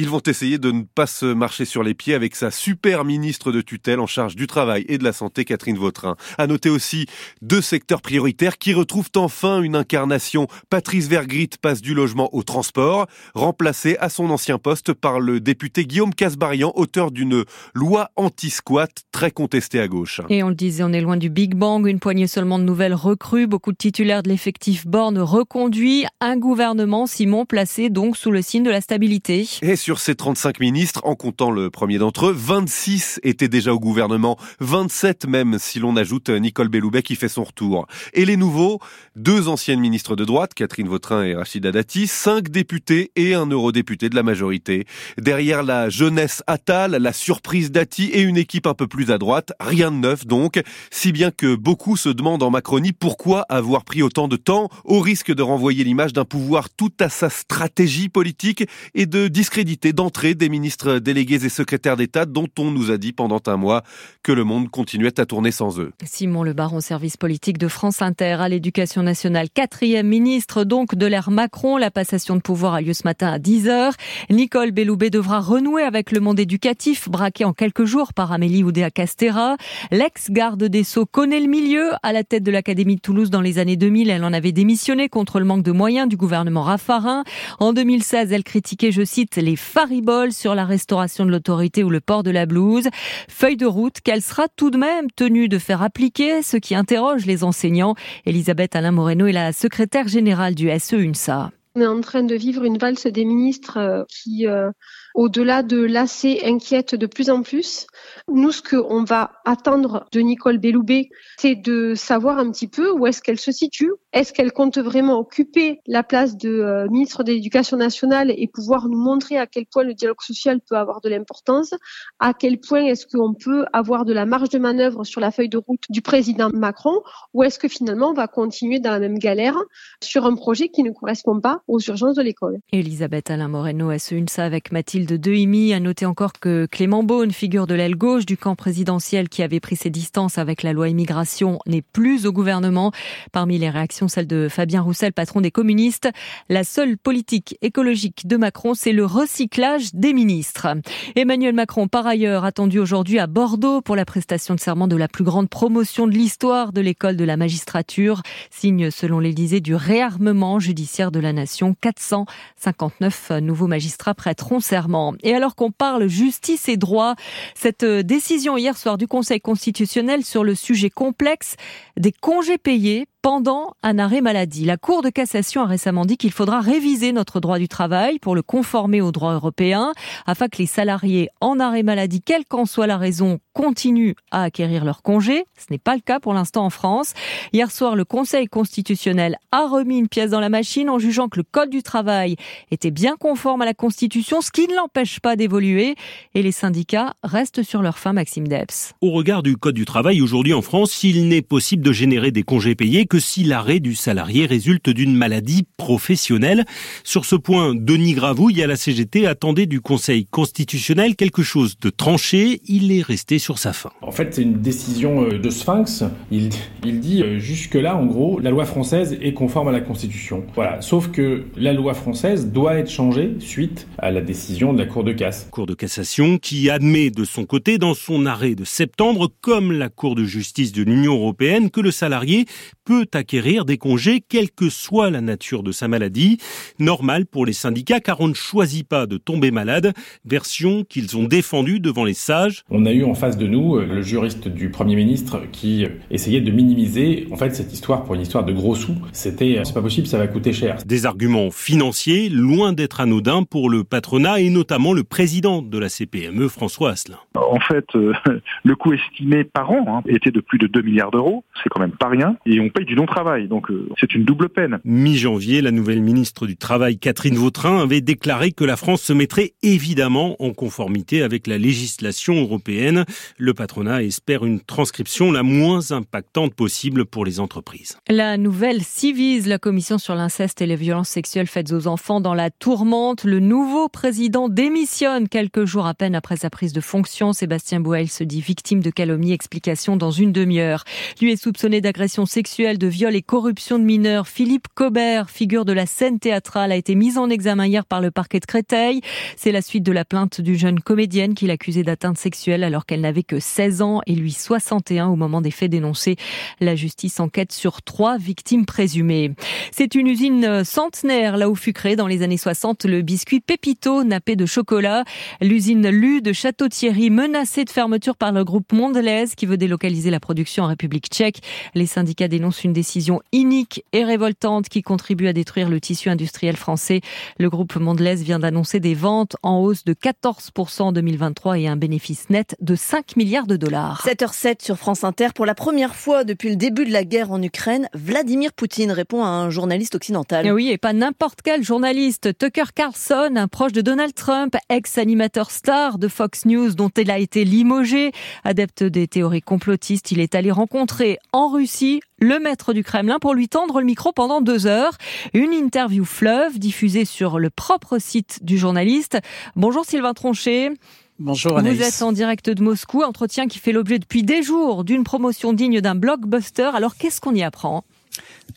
Ils vont essayer de ne pas se marcher sur les pieds avec sa super ministre de tutelle en charge du travail et de la santé, Catherine Vautrin. À noter aussi deux secteurs prioritaires qui retrouvent enfin une incarnation. Patrice Vergrit passe du logement au transport, remplacé à son ancien poste par le député Guillaume Casbarian, auteur d'une loi anti-squat très contestée à gauche. Et on le disait, on est loin du Big Bang, une poignée seulement de nouvelles recrues, beaucoup de titulaires de l'effectif Borne reconduits, un gouvernement, Simon, placé donc sous le signe de la stabilité. Et sur ces 35 ministres, en comptant le premier d'entre eux, 26 étaient déjà au gouvernement, 27 même si l'on ajoute Nicole Belloubet qui fait son retour. Et les nouveaux, deux anciennes ministres de droite, Catherine Vautrin et Rachida Dati, cinq députés et un eurodéputé de la majorité. Derrière la jeunesse Attal, la surprise Dati et une équipe un peu plus à droite, rien de neuf donc, si bien que beaucoup se demandent en Macronie pourquoi avoir pris autant de temps au risque de renvoyer l'image d'un pouvoir tout à sa stratégie politique et de discréditer d'entrée des ministres délégués et secrétaires d'État dont on nous a dit pendant un mois que le monde continuait à tourner sans eux. Simon Le Baron, service politique de France Inter à l'éducation nationale, quatrième ministre donc de l'ère Macron. La passation de pouvoir a lieu ce matin à 10h. Nicole Belloubet devra renouer avec le monde éducatif, braqué en quelques jours par Amélie Oudéa Castera. L'ex-garde des Sceaux connaît le milieu. À la tête de l'Académie de Toulouse dans les années 2000, elle en avait démissionné contre le manque de moyens du gouvernement Raffarin. En 2016, elle critiquait, je cite, les fariboles sur la restauration de l'autorité ou le port de la blouse. Feuille de route qu'elle sera tout de même tenue de faire appliquer, ce qui interroge les enseignants. Elisabeth Alain Moreno est la secrétaire générale du SE UNSA. On est en train de vivre une valse des ministres euh, qui euh, au-delà de l'assez inquiète de plus en plus. Nous, ce qu'on va attendre de Nicole Belloubet, c'est de savoir un petit peu où est-ce qu'elle se situe. Est-ce qu'elle compte vraiment occuper la place de euh, ministre de l'Éducation nationale et pouvoir nous montrer à quel point le dialogue social peut avoir de l'importance? À quel point est-ce qu'on peut avoir de la marge de manœuvre sur la feuille de route du président Macron? Ou est-ce que finalement on va continuer dans la même galère sur un projet qui ne correspond pas aux urgences de l'école? Elisabeth Alain Moreno, SE avec Mathilde de Dehimi. A noté encore que Clément Beaune, figure de l'aile gauche du camp présidentiel qui avait pris ses distances avec la loi immigration, n'est plus au gouvernement. Parmi les réactions, celle de Fabien Roussel, patron des communistes. La seule politique écologique de Macron, c'est le recyclage des ministres. Emmanuel Macron, par ailleurs, attendu aujourd'hui à Bordeaux pour la prestation de serment de la plus grande promotion de l'histoire de l'école de la magistrature. Signe, selon l'Élysée, du réarmement judiciaire de la nation. 459 nouveaux magistrats prêteront serment. Et alors qu'on parle justice et droit, cette euh, décision hier soir du Conseil constitutionnel sur le sujet complexe des congés payés pendant un arrêt maladie. La Cour de cassation a récemment dit qu'il faudra réviser notre droit du travail pour le conformer au droit européen, afin que les salariés en arrêt maladie, quelle qu'en soit la raison, continuent à acquérir leur congé. Ce n'est pas le cas pour l'instant en France. Hier soir, le Conseil constitutionnel a remis une pièce dans la machine en jugeant que le Code du travail était bien conforme à la Constitution, ce qui ne l'empêche pas d'évoluer. Et les syndicats restent sur leur fin, Maxime Debs. Au regard du Code du travail, aujourd'hui en France, il n'est possible de générer des congés payés que si l'arrêt du salarié résulte d'une maladie professionnelle. Sur ce point, Denis Gravouille à la CGT attendait du Conseil constitutionnel quelque chose de tranché. Il est resté sur sa fin. En fait, c'est une décision euh, de Sphinx. Il, il dit euh, jusque-là, en gros, la loi française est conforme à la Constitution. Voilà. Sauf que la loi française doit être changée suite à la décision de la Cour de casse. Cour de cassation qui admet de son côté, dans son arrêt de septembre, comme la Cour de justice de l'Union européenne, que le salarié peut acquérir des congés quelle que soit la nature de sa maladie. Normal pour les syndicats car on ne choisit pas de tomber malade, version qu'ils ont défendue devant les sages. On a eu en face de nous euh, le juriste du Premier ministre qui euh, essayait de minimiser en fait cette histoire pour une histoire de gros sous. C'était euh, c'est pas possible, ça va coûter cher. Des arguments financiers loin d'être anodins pour le patronat et notamment le président de la CPME, François Asselin. En fait, le coût estimé par an hein, était de plus de 2 milliards d'euros. C'est quand même pas rien. Et on du non-travail. Donc euh, c'est une double peine. Mi-janvier, la nouvelle ministre du Travail, Catherine Vautrin, avait déclaré que la France se mettrait évidemment en conformité avec la législation européenne. Le patronat espère une transcription la moins impactante possible pour les entreprises. La nouvelle Civise, la commission sur l'inceste et les violences sexuelles faites aux enfants dans la tourmente. Le nouveau président démissionne quelques jours à peine après sa prise de fonction. Sébastien Bouel se dit victime de calomnie. Explication dans une demi-heure. Lui est soupçonné d'agression sexuelle de viol et corruption de mineurs. Philippe Cobert, figure de la scène théâtrale, a été mis en examen hier par le parquet de Créteil. C'est la suite de la plainte du jeune comédienne qu'il accusait d'atteinte sexuelle alors qu'elle n'avait que 16 ans et lui 61 au moment des faits dénoncés. La justice enquête sur trois victimes présumées. C'est une usine centenaire là où fut créé dans les années 60 le biscuit Pépito nappé de chocolat. L'usine Lu de Château-Thierry menacée de fermeture par le groupe Mondelez qui veut délocaliser la production en République tchèque. Les syndicats dénoncent une décision inique et révoltante qui contribue à détruire le tissu industriel français. Le groupe Mondelez vient d'annoncer des ventes en hausse de 14% en 2023 et un bénéfice net de 5 milliards de dollars. 7h07 sur France Inter. Pour la première fois depuis le début de la guerre en Ukraine, Vladimir Poutine répond à un journaliste occidental. Et oui, et pas n'importe quel journaliste. Tucker Carlson, un proche de Donald Trump, ex-animateur star de Fox News dont il a été limogé. Adepte des théories complotistes, il est allé rencontrer en Russie le maître du Kremlin pour lui tendre le micro pendant deux heures. Une interview fleuve diffusée sur le propre site du journaliste. Bonjour Sylvain Tronchet. Bonjour Anaïs. Vous êtes en direct de Moscou, entretien qui fait l'objet depuis des jours d'une promotion digne d'un blockbuster. Alors qu'est-ce qu'on y apprend?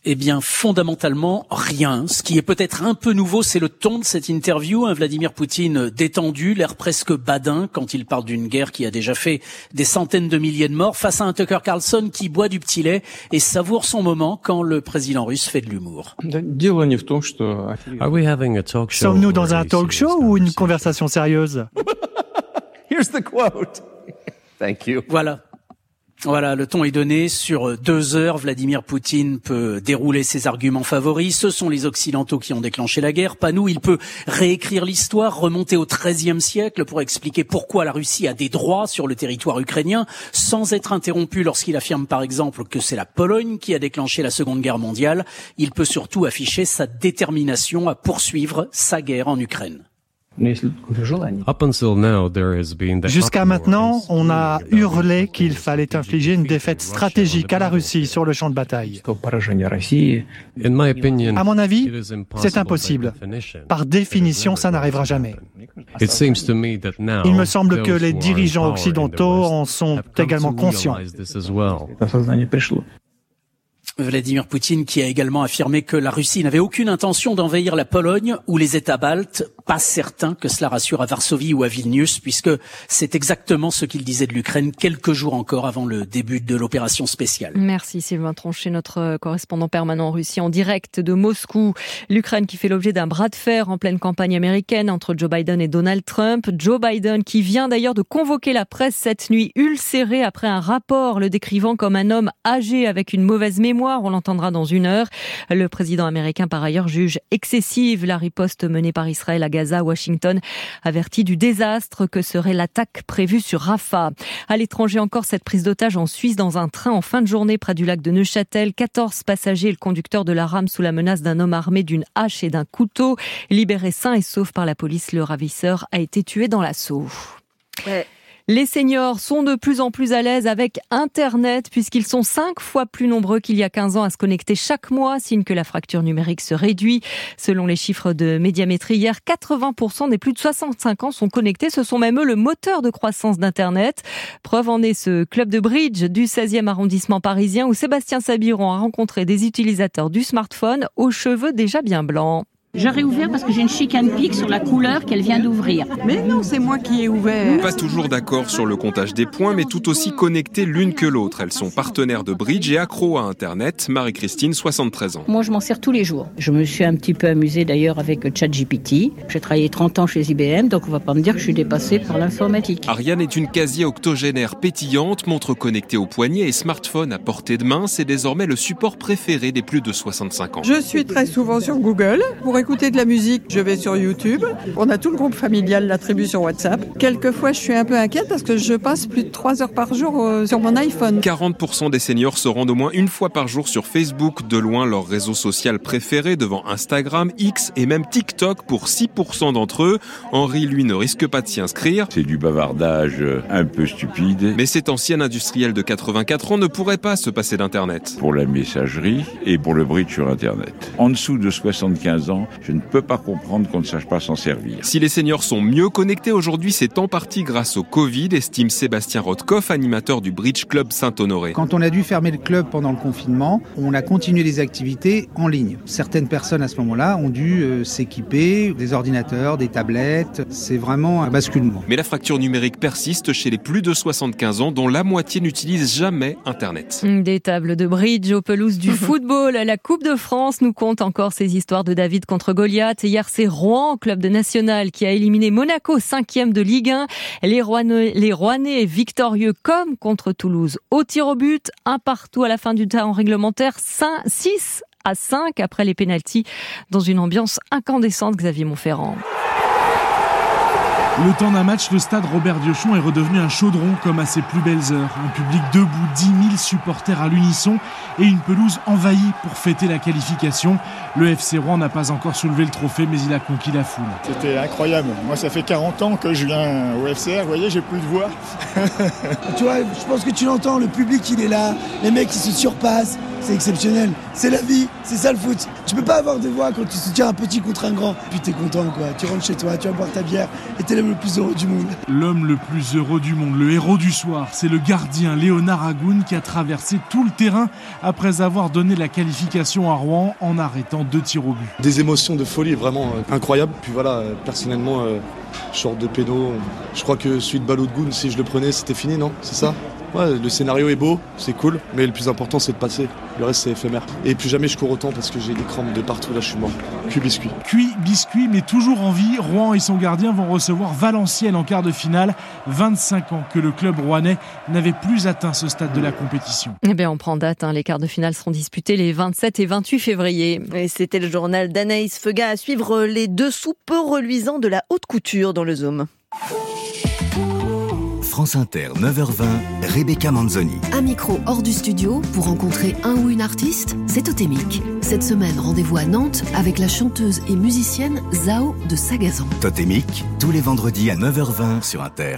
Eh bien, fondamentalement, rien. Ce qui est peut-être un peu nouveau, c'est le ton de cette interview. Un Vladimir Poutine détendu, l'air presque badin quand il parle d'une guerre qui a déjà fait des centaines de milliers de morts, face à un Tucker Carlson qui boit du petit lait et savoure son moment quand le président russe fait de l'humour. Sommes-nous dans un talk show ou une conversation sérieuse? Here's the quote. Thank you. Voilà. Voilà, le ton est donné. Sur deux heures, Vladimir Poutine peut dérouler ses arguments favoris. Ce sont les Occidentaux qui ont déclenché la guerre, pas nous. Il peut réécrire l'histoire, remonter au XIIIe siècle pour expliquer pourquoi la Russie a des droits sur le territoire ukrainien, sans être interrompu lorsqu'il affirme par exemple que c'est la Pologne qui a déclenché la Seconde Guerre mondiale. Il peut surtout afficher sa détermination à poursuivre sa guerre en Ukraine. Jusqu'à maintenant, on a hurlé qu'il fallait infliger une défaite stratégique à la Russie sur le champ de bataille. À mon avis, c'est impossible. Par définition, ça n'arrivera jamais. Il me semble que les dirigeants occidentaux en sont également conscients. Vladimir Poutine qui a également affirmé que la Russie n'avait aucune intention d'envahir la Pologne ou les États baltes. Pas certain que cela rassure à Varsovie ou à Vilnius, puisque c'est exactement ce qu'il disait de l'Ukraine quelques jours encore avant le début de l'opération spéciale. Merci Sylvain Tronchet, notre correspondant permanent en Russie, en direct de Moscou. L'Ukraine qui fait l'objet d'un bras de fer en pleine campagne américaine entre Joe Biden et Donald Trump. Joe Biden qui vient d'ailleurs de convoquer la presse cette nuit ulcérée après un rapport le décrivant comme un homme âgé avec une mauvaise mémoire on l'entendra dans une heure. Le président américain, par ailleurs, juge excessive la riposte menée par Israël à Gaza. Washington avertit du désastre que serait l'attaque prévue sur Rafah. À l'étranger encore, cette prise d'otage en Suisse dans un train en fin de journée près du lac de Neuchâtel. 14 passagers et le conducteur de la rame sous la menace d'un homme armé d'une hache et d'un couteau. Libéré sain et sauf par la police, le ravisseur a été tué dans l'assaut. Les seniors sont de plus en plus à l'aise avec Internet puisqu'ils sont cinq fois plus nombreux qu'il y a 15 ans à se connecter chaque mois, signe que la fracture numérique se réduit. Selon les chiffres de médiamétrie, hier, 80% des plus de 65 ans sont connectés. Ce sont même eux le moteur de croissance d'Internet. Preuve en est ce club de bridge du 16e arrondissement parisien où Sébastien Sabiron a rencontré des utilisateurs du smartphone aux cheveux déjà bien blancs. J'ai réouvert parce que j'ai une chicane pique sur la couleur qu'elle vient d'ouvrir. Mais non, c'est moi qui ai ouvert. Pas toujours d'accord sur le comptage des points, mais tout aussi connectées l'une que l'autre. Elles sont partenaires de Bridge et accro à Internet. Marie-Christine, 73 ans. Moi, je m'en sers tous les jours. Je me suis un petit peu amusée d'ailleurs avec ChatGPT. J'ai travaillé 30 ans chez IBM, donc on va pas me dire que je suis dépassée par l'informatique. Ariane est une quasi-octogénaire pétillante, montre connectée au poignet et smartphone à portée de main. C'est désormais le support préféré des plus de 65 ans. Je suis très souvent sur Google pour écouter de la musique, je vais sur YouTube. On a tout le groupe familial, l'attribution WhatsApp. Quelquefois, je suis un peu inquiète parce que je passe plus de 3 heures par jour euh, sur mon iPhone. 40% des seniors se rendent au moins une fois par jour sur Facebook, de loin leur réseau social préféré devant Instagram, X et même TikTok pour 6% d'entre eux. Henri, lui, ne risque pas de s'y inscrire. C'est du bavardage euh, un peu stupide. Mais cet ancien industriel de 84 ans ne pourrait pas se passer d'Internet. Pour la messagerie et pour le bridge sur Internet. En dessous de 75 ans, je ne peux pas comprendre qu'on ne sache pas s'en servir. Si les seniors sont mieux connectés aujourd'hui, c'est en partie grâce au Covid, estime Sébastien Rothkopf, animateur du Bridge Club Saint-Honoré. Quand on a dû fermer le club pendant le confinement, on a continué les activités en ligne. Certaines personnes à ce moment-là ont dû euh, s'équiper des ordinateurs, des tablettes. C'est vraiment un basculement. Mais la fracture numérique persiste chez les plus de 75 ans, dont la moitié n'utilise jamais Internet. Des tables de bridge aux pelouses du football. La Coupe de France nous compte encore ces histoires de David contre contre Goliath. Hier, c'est Rouen, club de national, qui a éliminé Monaco, cinquième de Ligue 1. Les Rouennais, victorieux comme contre Toulouse. Au tir au but, un partout à la fin du temps réglementaire, 5, 6 à 5 après les pénalties dans une ambiance incandescente, Xavier Montferrand. Le temps d'un match, le stade Robert Diochon est redevenu un chaudron comme à ses plus belles heures. Un public debout, 10 000 supporters à l'unisson et une pelouse envahie pour fêter la qualification. Le FC Rouen n'a pas encore soulevé le trophée, mais il a conquis la foule. C'était incroyable. Moi, ça fait 40 ans que je viens au FCR. Vous voyez, j'ai plus de voix. tu vois, je pense que tu l'entends, le public, il est là. Les mecs, ils se surpassent c'est exceptionnel. C'est la vie, c'est ça le foot. Tu peux pas avoir de voix quand tu soutiens un petit contre un grand. Puis t'es content quoi. Tu rentres chez toi, tu vas boire ta bière et t'es l'homme le plus heureux du monde. L'homme le plus heureux du monde, le héros du soir, c'est le gardien Léonard Agoun qui a traversé tout le terrain après avoir donné la qualification à Rouen en arrêtant deux tirs au but. Des émotions de folie vraiment euh, incroyables. Puis voilà, euh, personnellement, euh, short de péno, je crois que celui de Baloudgoun, si je le prenais, c'était fini, non? C'est ça? Ouais, le scénario est beau, c'est cool, mais le plus important c'est de passer. Le reste c'est éphémère. Et plus jamais je cours autant parce que j'ai des crampes de partout, là je suis mort. Cuit biscuit. Cuit biscuit, mais toujours en vie, Rouen et son gardien vont recevoir Valenciennes en quart de finale. 25 ans que le club rouennais n'avait plus atteint ce stade de la compétition. Eh bien on prend date, hein. les quarts de finale seront disputés les 27 et 28 février. Et c'était le journal d'Anaïs Feuga à suivre les dessous peu reluisants de la haute couture dans le Zoom. France Inter, 9h20, Rebecca Manzoni. Un micro hors du studio pour rencontrer un ou une artiste, c'est Totémique. Cette semaine, rendez-vous à Nantes avec la chanteuse et musicienne Zao de Sagazan. Totémique, tous les vendredis à 9h20 sur Inter.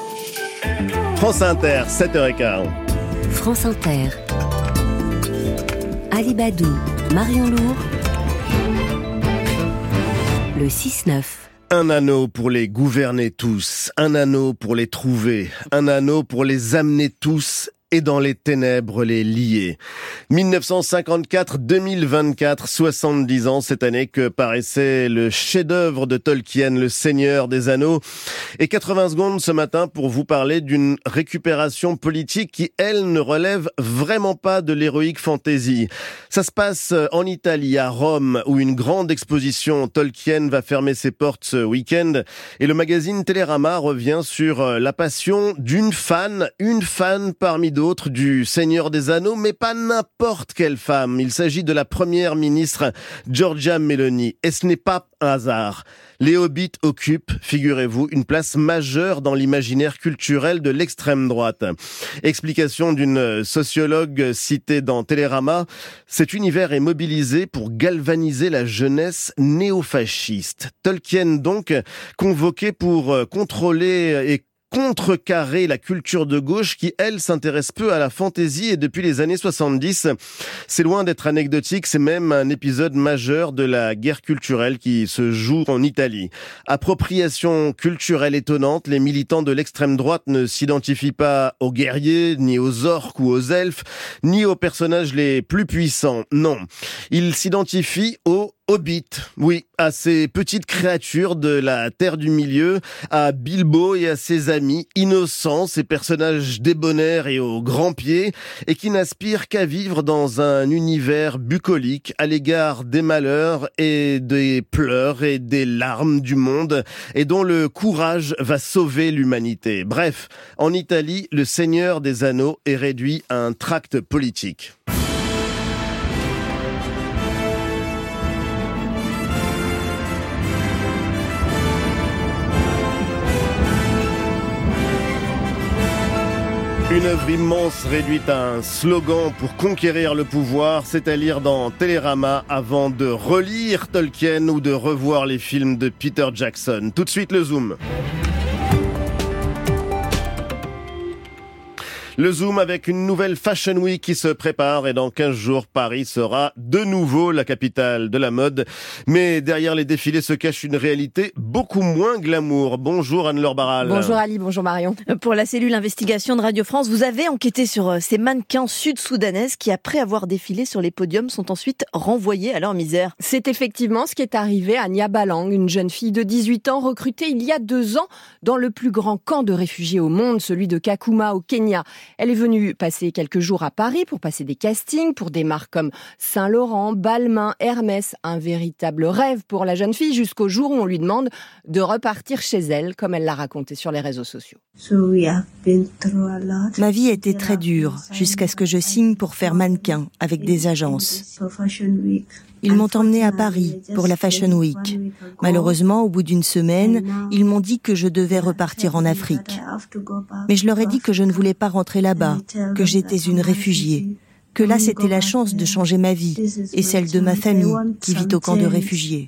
France Inter, 7h15. France Inter. Ali Badou, Marion Lourd. Le 6-9. Un anneau pour les gouverner tous, un anneau pour les trouver, un anneau pour les amener tous et dans les ténèbres les lier. 1954-2024, 70 ans cette année que paraissait le chef-d'œuvre de Tolkien, Le Seigneur des Anneaux. Et 80 secondes ce matin pour vous parler d'une récupération politique qui, elle, ne relève vraiment pas de l'héroïque fantasy. Ça se passe en Italie, à Rome, où une grande exposition Tolkien va fermer ses portes ce week-end. Et le magazine Télérama revient sur la passion d'une fan, une fan parmi d'autres du Seigneur des Anneaux, mais pas n'importe quelle femme. Il s'agit de la première ministre Georgia Meloni. Et ce n'est pas un hasard. Les hobbits occupent, figurez-vous, une place majeure dans l'imaginaire culturel de l'extrême droite. Explication d'une sociologue citée dans Télérama, cet univers est mobilisé pour galvaniser la jeunesse néofasciste. Tolkien donc, convoqué pour contrôler et contrecarrer la culture de gauche qui, elle, s'intéresse peu à la fantaisie et depuis les années 70, c'est loin d'être anecdotique, c'est même un épisode majeur de la guerre culturelle qui se joue en Italie. Appropriation culturelle étonnante, les militants de l'extrême droite ne s'identifient pas aux guerriers, ni aux orques ou aux elfes, ni aux personnages les plus puissants, non. Ils s'identifient aux Hobbit, oui, à ces petites créatures de la Terre du Milieu, à Bilbo et à ses amis, innocents, ces personnages débonnaires et aux grands pieds, et qui n'aspirent qu'à vivre dans un univers bucolique à l'égard des malheurs et des pleurs et des larmes du monde, et dont le courage va sauver l'humanité. Bref, en Italie, le Seigneur des Anneaux est réduit à un tract politique. Une œuvre immense réduite à un slogan pour conquérir le pouvoir, c'est à lire dans Télérama avant de relire Tolkien ou de revoir les films de Peter Jackson. Tout de suite le zoom. Le Zoom avec une nouvelle Fashion Week qui se prépare et dans 15 jours, Paris sera de nouveau la capitale de la mode. Mais derrière les défilés se cache une réalité beaucoup moins glamour. Bonjour Anne-Laure Barral. Bonjour Ali, bonjour Marion. Pour la cellule investigation de Radio France, vous avez enquêté sur euh, ces mannequins sud-soudanaises qui, après avoir défilé sur les podiums, sont ensuite renvoyés à leur misère. C'est effectivement ce qui est arrivé à Nia Balang, une jeune fille de 18 ans recrutée il y a deux ans dans le plus grand camp de réfugiés au monde, celui de Kakuma au Kenya. Elle est venue passer quelques jours à Paris pour passer des castings pour des marques comme Saint-Laurent, Balmain, Hermès. Un véritable rêve pour la jeune fille jusqu'au jour où on lui demande de repartir chez elle, comme elle l'a raconté sur les réseaux sociaux. Ma vie était très dure jusqu'à ce que je signe pour faire mannequin avec des agences. Ils m'ont emmené à Paris pour la Fashion Week. Malheureusement, au bout d'une semaine, ils m'ont dit que je devais repartir en Afrique. Mais je leur ai dit que je ne voulais pas rentrer là-bas, que j'étais une réfugiée que là c'était la chance de changer ma vie et celle de ma famille qui vit au camp de réfugiés.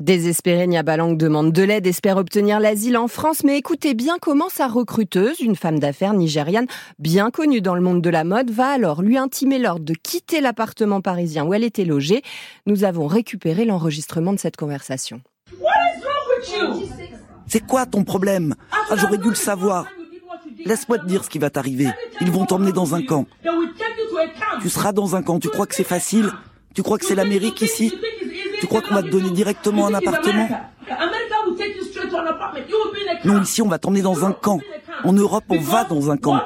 Désespérée, Niabalang demande de l'aide, espère obtenir l'asile en France, mais écoutez bien comment sa recruteuse, une femme d'affaires nigériane bien connue dans le monde de la mode, va alors lui intimer l'ordre de quitter l'appartement parisien où elle était logée. Nous avons récupéré l'enregistrement de cette conversation. C'est quoi ton problème? Ah, J'aurais dû le savoir. Laisse-moi te dire ce qui va t'arriver. Ils vont t'emmener dans un camp. Tu seras dans un camp. Tu crois que c'est facile? Tu crois que c'est l'Amérique ici? Tu crois qu'on va te donner directement un appartement? Non, ici, on va t'emmener dans un camp. En Europe, on va dans un camp.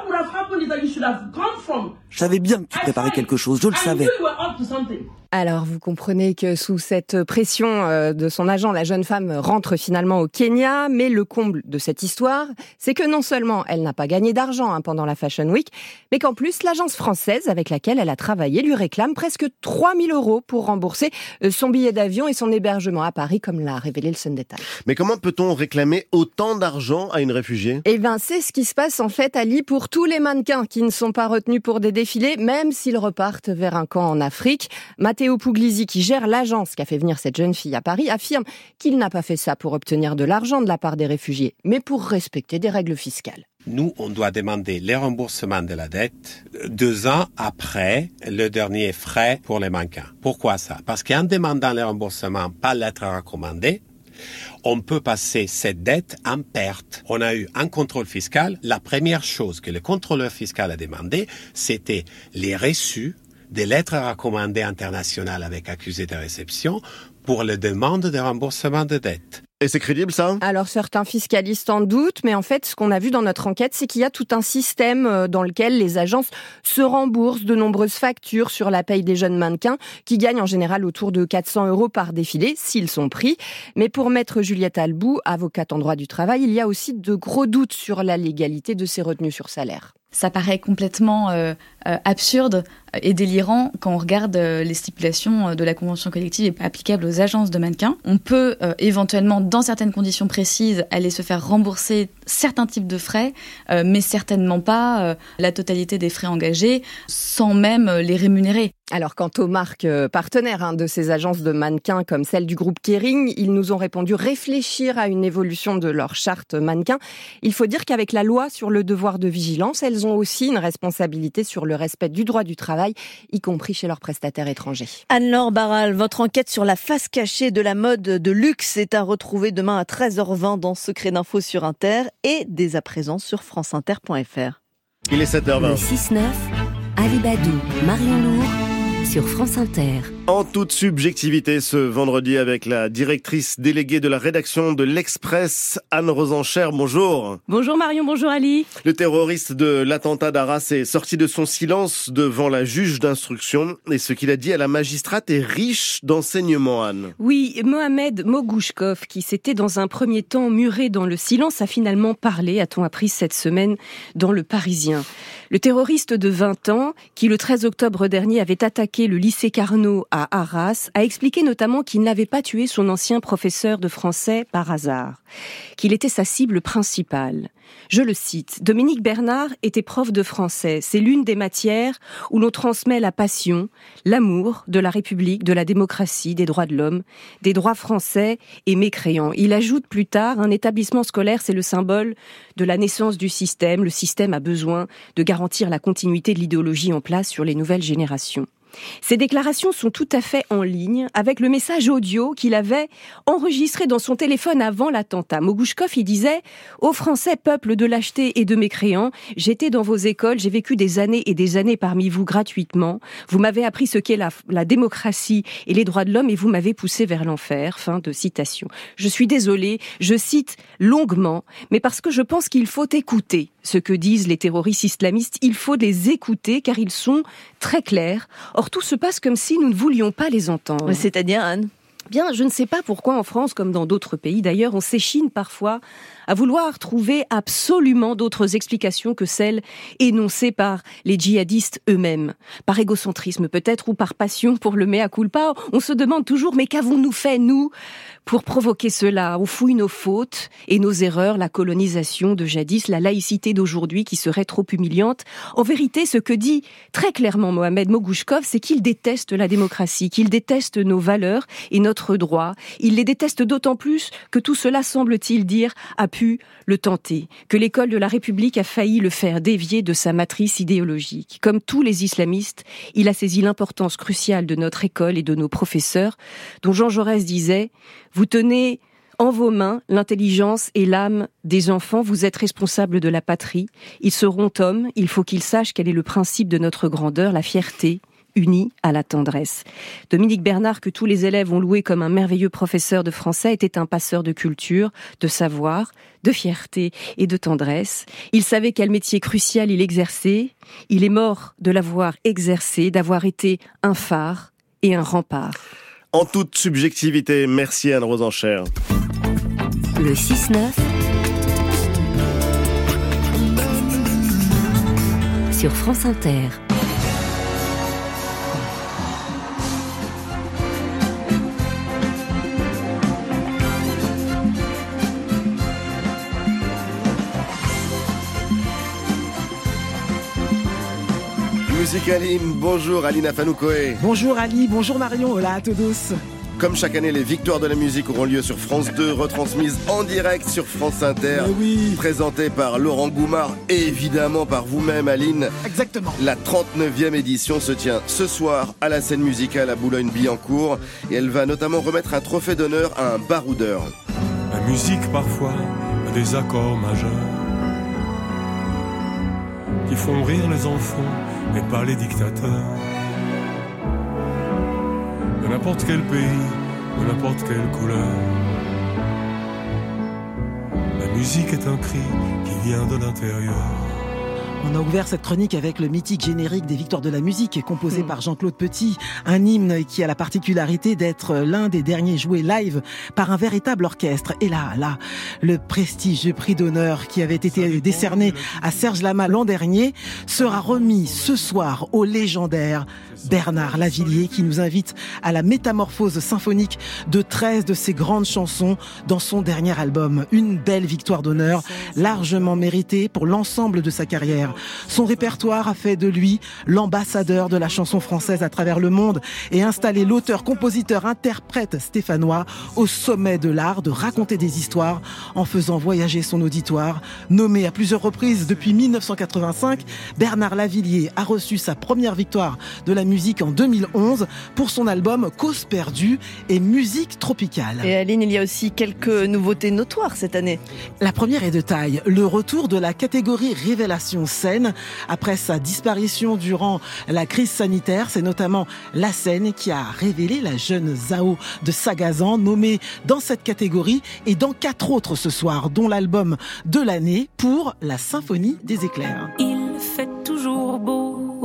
Je savais bien que tu préparais quelque chose, je le savais. Alors, vous comprenez que sous cette pression euh, de son agent, la jeune femme rentre finalement au Kenya, mais le comble de cette histoire, c'est que non seulement elle n'a pas gagné d'argent hein, pendant la Fashion Week, mais qu'en plus, l'agence française avec laquelle elle a travaillé lui réclame presque 3000 euros pour rembourser euh, son billet d'avion et son hébergement à Paris, comme l'a révélé le Sunday Times. Mais comment peut-on réclamer autant d'argent à une réfugiée? Eh bien, c'est ce qui se passe en fait, Ali, pour tous les mannequins qui ne sont pas retenus pour des défilés, même s'ils repartent vers un camp en Afrique. Matteo Puglisi, qui gère l'agence qui a fait venir cette jeune fille à Paris, affirme qu'il n'a pas fait ça pour obtenir de l'argent de la part des réfugiés, mais pour respecter des règles fiscales. Nous, on doit demander les remboursements de la dette deux ans après le dernier frais pour les mannequins. Pourquoi ça? Parce qu'en demandant les remboursements par lettre recommandée, on peut passer cette dette en perte. On a eu un contrôle fiscal. La première chose que le contrôleur fiscal a demandé, c'était les reçus des lettres recommandées internationales avec accusé de réception pour la demande de remboursement de dettes. Et c'est crédible ça? Alors certains fiscalistes en doutent, mais en fait ce qu'on a vu dans notre enquête, c'est qu'il y a tout un système euh, dans lequel les agences se remboursent de nombreuses factures sur la paye des jeunes mannequins, qui gagnent en général autour de 400 euros par défilé, s'ils sont pris. Mais pour maître Juliette Albou, avocate en droit du travail, il y a aussi de gros doutes sur la légalité de ces retenues sur salaire. Ça paraît complètement euh, absurde et délirant quand on regarde euh, les stipulations de la convention collective applicable aux agences de mannequins. On peut éventuellement, dans certaines conditions précises, aller se faire rembourser certains types de frais, mais certainement pas la totalité des frais engagés, sans même les rémunérer. Alors quant aux marques partenaires hein, de ces agences de mannequins comme celle du groupe Kering, ils nous ont répondu réfléchir à une évolution de leur charte mannequin. Il faut dire qu'avec la loi sur le devoir de vigilance, elles ont aussi une responsabilité sur le respect du droit du travail, y compris chez leurs prestataires étrangers. Anne-Laure Barral, votre enquête sur la face cachée de la mode de luxe est à retrouver demain à 13h20 dans Secret d'info sur Inter et dès à présent sur franceinter.fr. Il est 7h20. 6-9, Ali Badou, Marion Lourd sur France Inter. En toute subjectivité ce vendredi avec la directrice déléguée de la rédaction de l'Express, Anne Rosencher. Bonjour. Bonjour Marion, bonjour Ali. Le terroriste de l'attentat d'Arras est sorti de son silence devant la juge d'instruction et ce qu'il a dit à la magistrate est riche d'enseignements, Anne. Oui, Mohamed Mogouchkov, qui s'était dans un premier temps muré dans le silence, a finalement parlé, a-t-on appris cette semaine, dans le Parisien. Le terroriste de 20 ans, qui le 13 octobre dernier avait attaqué le lycée Carnot à Arras, a expliqué notamment qu'il n'avait pas tué son ancien professeur de français par hasard, qu'il était sa cible principale. Je le cite, Dominique Bernard était prof de français. C'est l'une des matières où l'on transmet la passion, l'amour de la République, de la démocratie, des droits de l'homme, des droits français et mécréants. Il ajoute plus tard, un établissement scolaire, c'est le symbole de la naissance du système. Le système a besoin de garantir la continuité de l'idéologie en place sur les nouvelles générations. Ces déclarations sont tout à fait en ligne avec le message audio qu'il avait enregistré dans son téléphone avant l'attentat. Mogouchkov, il disait aux Français, peuple de lâcheté et de mécréants, j'étais dans vos écoles, j'ai vécu des années et des années parmi vous gratuitement. Vous m'avez appris ce qu'est la, la, démocratie et les droits de l'homme et vous m'avez poussé vers l'enfer. Fin de citation. Je suis désolé, je cite longuement, mais parce que je pense qu'il faut écouter ce que disent les terroristes islamistes. Il faut les écouter car ils sont très clairs. Or, tout se passe comme si nous ne voulions pas les entendre. C'est-à-dire, Anne? Bien, je ne sais pas pourquoi en France, comme dans d'autres pays d'ailleurs, on s'échine parfois à vouloir trouver absolument d'autres explications que celles énoncées par les djihadistes eux-mêmes. Par égocentrisme peut-être ou par passion pour le mea culpa, on se demande toujours mais qu'avons-nous fait, nous, pour provoquer cela? On fouille nos fautes et nos erreurs, la colonisation de jadis, la laïcité d'aujourd'hui qui serait trop humiliante. En vérité, ce que dit très clairement Mohamed Mogouchkov, c'est qu'il déteste la démocratie, qu'il déteste nos valeurs et notre droit. Il les déteste d'autant plus que tout cela, semble-t-il dire, le tenter, que l'école de la République a failli le faire dévier de sa matrice idéologique. Comme tous les islamistes, il a saisi l'importance cruciale de notre école et de nos professeurs, dont Jean Jaurès disait Vous tenez en vos mains l'intelligence et l'âme des enfants, vous êtes responsables de la patrie. Ils seront hommes, il faut qu'ils sachent quel est le principe de notre grandeur, la fierté, unis à la tendresse. Dominique Bernard, que tous les élèves ont loué comme un merveilleux professeur de français, était un passeur de culture, de savoir, de fierté et de tendresse. Il savait quel métier crucial il exerçait. Il est mort de l'avoir exercé, d'avoir été un phare et un rempart. En toute subjectivité, merci Anne Rosencher. Le 6-9 sur France Inter. Musique Aline, bonjour Aline Afanoukoé. Bonjour Ali, bonjour Marion, hola à todos. Comme chaque année, les victoires de la musique auront lieu sur France 2, retransmises en direct sur France Inter. Oui. Présentées par Laurent Goumard et évidemment par vous-même, Aline. Exactement. La 39e édition se tient ce soir à la scène musicale à Boulogne-Billancourt et elle va notamment remettre un trophée d'honneur à un baroudeur. La musique, parfois, a des accords majeurs qui font rire les enfants et pas les dictateurs. De n'importe quel pays, de n'importe quelle couleur. La musique est un cri qui vient de l'intérieur. On a ouvert cette chronique avec le mythique générique des Victoires de la musique, composé mmh. par Jean-Claude Petit, un hymne qui a la particularité d'être l'un des derniers joués live par un véritable orchestre. Et là, là, le prestigieux prix d'honneur qui avait été décerné à Serge Lama l'an dernier sera remis ce soir au légendaire Bernard Lavillier qui nous invite à la métamorphose symphonique de 13 de ses grandes chansons dans son dernier album. Une belle victoire d'honneur, largement méritée pour l'ensemble de sa carrière. Son répertoire a fait de lui l'ambassadeur de la chanson française à travers le monde et installé l'auteur, compositeur, interprète stéphanois au sommet de l'art de raconter des histoires en faisant voyager son auditoire. Nommé à plusieurs reprises depuis 1985, Bernard Lavillier a reçu sa première victoire de la musique en 2011 pour son album Cause perdue et musique tropicale. Et Aline, il y a aussi quelques nouveautés notoires cette année. La première est de taille, le retour de la catégorie révélation après sa disparition durant la crise sanitaire. C'est notamment la scène qui a révélé la jeune Zao de Sagazan nommée dans cette catégorie et dans quatre autres ce soir, dont l'album de l'année pour la symphonie des éclairs.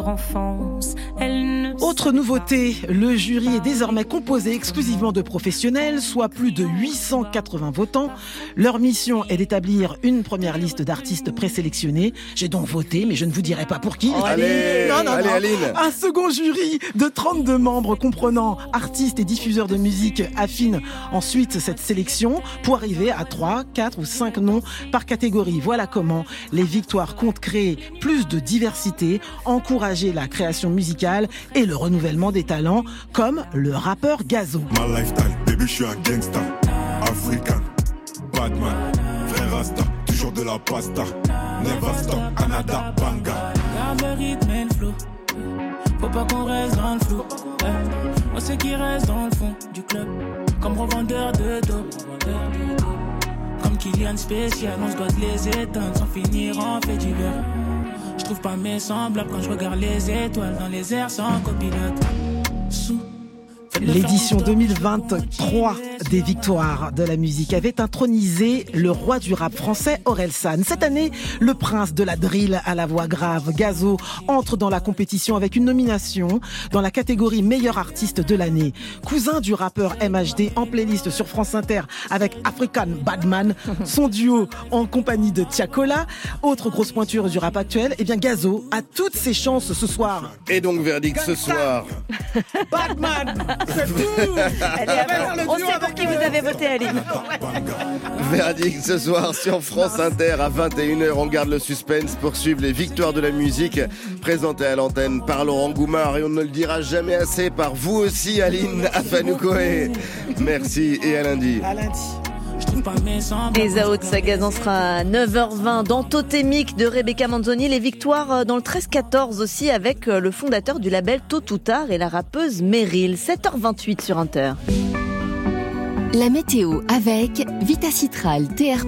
tendre enfance. Elle ne Autre nouveauté, le jury est désormais composé exclusivement de professionnels, soit plus de 880 votants. Leur mission est d'établir une première liste d'artistes présélectionnés. J'ai donc voté, mais je ne vous dirai pas pour qui. Oh, allez, non, non, allez, non. Aline. Un second jury de 32 membres comprenant artistes et diffuseurs de musique affine ensuite cette sélection pour arriver à 3, 4 ou 5 noms par catégorie. Voilà comment les victoires comptent créer plus de diversité, encourager la création musicale et le renouvellement des talents, comme le rappeur Gazo. My lifestyle, baby, je suis un gangsta. African, Batman, frère Rasta, toujours de la pasta. Never stop, Canada, banga. Garde le rythme et le flow. Faut pas qu'on reste dans le flou. Eh, On sait qui reste dans le fond du club. Comme revendeur de dope. Comme Kylian spécial, on se les éteindre sans finir en fait divers. Trouve pas mes semblables quand je regarde les étoiles dans les airs sans copilote. L'édition 2023 des victoires de la musique avait intronisé le roi du rap français Orelsan. Cette année, le prince de la drill à la voix grave, Gazo, entre dans la compétition avec une nomination dans la catégorie meilleur artiste de l'année. Cousin du rappeur MHD en playlist sur France Inter avec African Badman, son duo en compagnie de Tiakola. Autre grosse pointure du rap actuel, eh bien Gazo a toutes ses chances ce soir. Et donc, verdict ce soir. Batman Allez, après, on sait pour qui vous avez voté, Aline. Verdict ce soir sur France Inter à 21h. On garde le suspense pour suivre les victoires de la musique présentées à l'antenne par Laurent Goumard et on ne le dira jamais assez par vous aussi Aline Afanoukoé. Merci et à lundi. À lundi. Zao de Sagazan sera à 9h20 dans Totémique de Rebecca Manzoni. Les victoires euh, dans le 13-14 aussi avec euh, le fondateur du label Tôt ou Tard et la rappeuse Meryl. 7h28 sur Inter. La météo avec Vitacitral TR+,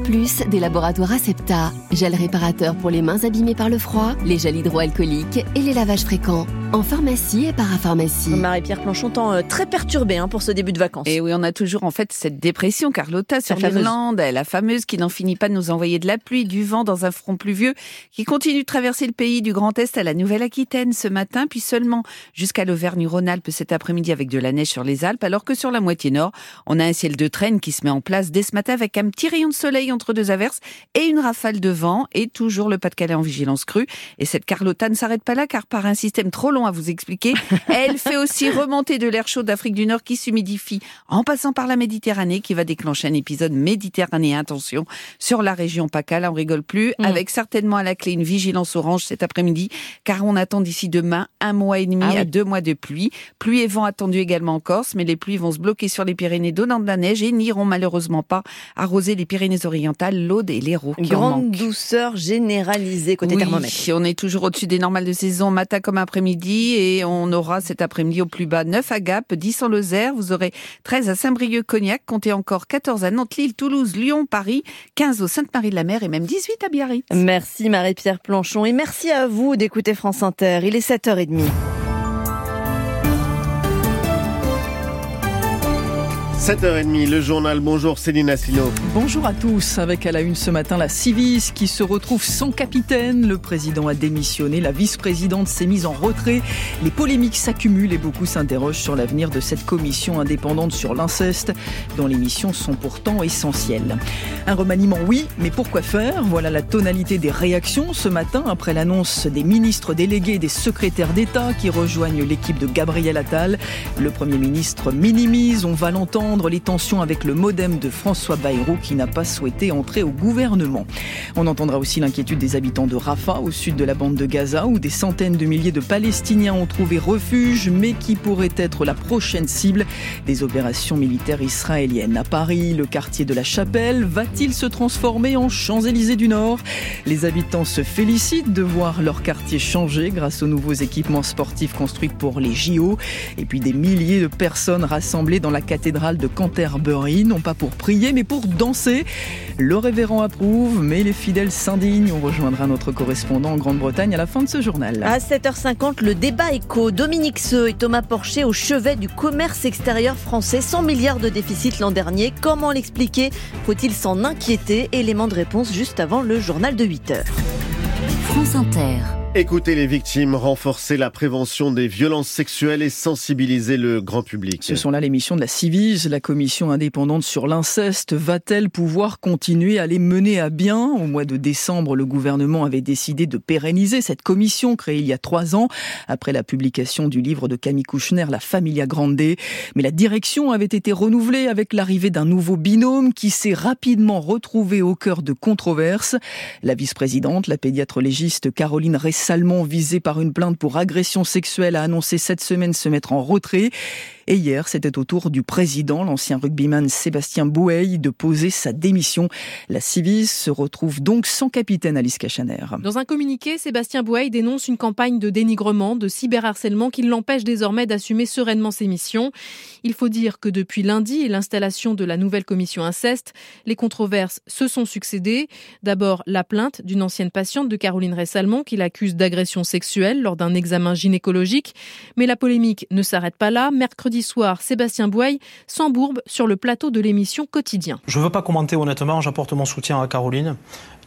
des laboratoires Acepta, gel réparateur pour les mains abîmées par le froid, les gels hydroalcooliques et les lavages fréquents. En pharmacie et parapharmacie. Marie-Pierre Planchon, temps euh, très perturbé hein, pour ce début de vacances. Et oui, on a toujours en fait cette dépression, Carlotta, sur l'Irlande, la fameuse qui n'en finit pas de nous envoyer de la pluie, du vent dans un front pluvieux, qui continue de traverser le pays du Grand Est à la Nouvelle-Aquitaine ce matin, puis seulement jusqu'à l'Auvergne-Rhône-Alpes cet après-midi avec de la neige sur les Alpes, alors que sur la moitié nord, on a un ciel de traîne qui se met en place dès ce matin avec un petit rayon de soleil entre deux averses et une rafale de vent, et toujours le Pas-de-Calais en vigilance crue. Et cette Carlotta ne s'arrête pas là, car par un système trop long à vous expliquer, elle fait aussi remonter de l'air chaud d'Afrique du Nord qui s'humidifie en passant par la Méditerranée, qui va déclencher un épisode méditerranéen, attention, sur la région PACA, là on rigole plus, Mm. avec certainement à la clé une vigilance orange cet après-midi, car on attend d'ici demain un mois et demi Ah oui. à deux mois de pluie. Pluie et vent attendus également en Corse, mais les pluies vont se bloquer sur les Pyrénées, donnant de la neige et n'iront malheureusement pas arroser les Pyrénées-Orientales, l'Aude et l'Hérault. Grande douceur généralisée côté Oui, thermomètre. on est toujours au-dessus des normales de saison matin comme après-midi et on aura cet après-midi au plus bas 9 à Gap, 10 en Lozère, vous aurez 13 à Saint-Brieuc-Cognac, comptez encore 14 à Nantes, Lille, Toulouse, Lyon, Paris, 15 au Sainte-Marie-de-la-Mer et même 18 à Biarritz. Merci Marie-Pierre Planchon et merci à vous d'écouter France Inter. Il est 7h30. 7h30, le journal. Bonjour Céline Asselineau. Bonjour à tous. Avec à la une ce matin la Civis qui se retrouve sans capitaine. Le président a démissionné. La vice-présidente s'est mise en retrait. Les polémiques s'accumulent et beaucoup s'interrogent sur l'avenir de cette commission indépendante sur l'inceste dont les missions sont pourtant essentielles. Un remaniement, oui, mais pourquoi faire? Voilà la tonalité des réactions ce matin après l'annonce des ministres délégués et des secrétaires d'État qui rejoignent l'équipe de Gabriel Attal. Le Premier ministre minimise, on va l'entendre, les tensions avec le modem de François Bayrou qui n'a pas souhaité entrer au gouvernement. On entendra aussi l'inquiétude des habitants de Rafah, au sud de la bande de Gaza, où des centaines de milliers de Palestiniens ont trouvé refuge, mais qui pourraient être la prochaine cible des opérations militaires israéliennes. À Paris, le quartier de la Chapelle va-t-il se transformer en Champs-Élysées du Nord? Les habitants se félicitent de voir leur quartier changer grâce aux nouveaux équipements sportifs construits pour les JO. Et puis des milliers de personnes rassemblées dans la cathédrale de Canterbury, non pas pour prier, mais pour danser. Le révérend approuve, mais les fidèles s'indignent. On rejoindra notre correspondant en Grande-Bretagne à la fin de ce journal. À 7h50, le débat éco. Dominique Seux et Thomas Porcher au chevet du commerce extérieur français. 100 milliards de déficit l'an dernier. Comment l'expliquer? Faut-il s'en inquiéter? Élément de réponse juste avant le journal de 8h. France Inter. Écoutez les victimes, renforcer la prévention des violences sexuelles et sensibiliser le grand public. Ce sont là les missions de la CIVIS, la commission indépendante sur l'inceste. Va-t-elle pouvoir continuer à les mener à bien? Au mois de décembre, le gouvernement avait décidé de pérenniser cette commission créée il y a trois ans, après la publication du livre de Camille Kouchner, La Familia Grande. Mais la direction avait été renouvelée avec l'arrivée d'un nouveau binôme qui s'est rapidement retrouvé au cœur de controverses. La vice-présidente, la pédiatre légiste Caroline Ress Salmon, visé par une plainte pour agression sexuelle, a annoncé cette semaine se mettre en retrait. Et hier, c'était au tour du président, l'ancien rugbyman Sébastien Boueil, de poser sa démission. La Civis se retrouve donc sans capitaine Alice Cachaner. Dans un communiqué, Sébastien Boueil dénonce une campagne de dénigrement, de cyberharcèlement qui l'empêche désormais d'assumer sereinement ses missions. Il faut dire que depuis lundi et l'installation de la nouvelle commission inceste, les controverses se sont succédées. D'abord, la plainte d'une ancienne patiente de Caroline Ressalmon qui l'accuse d'agression sexuelle lors d'un examen gynécologique. Mais la polémique ne s'arrête pas là. Mercredi soir, Sébastien Bouaille s'embourbe sur le plateau de l'émission Quotidien. Je ne veux pas commenter honnêtement, j'apporte mon soutien à Caroline.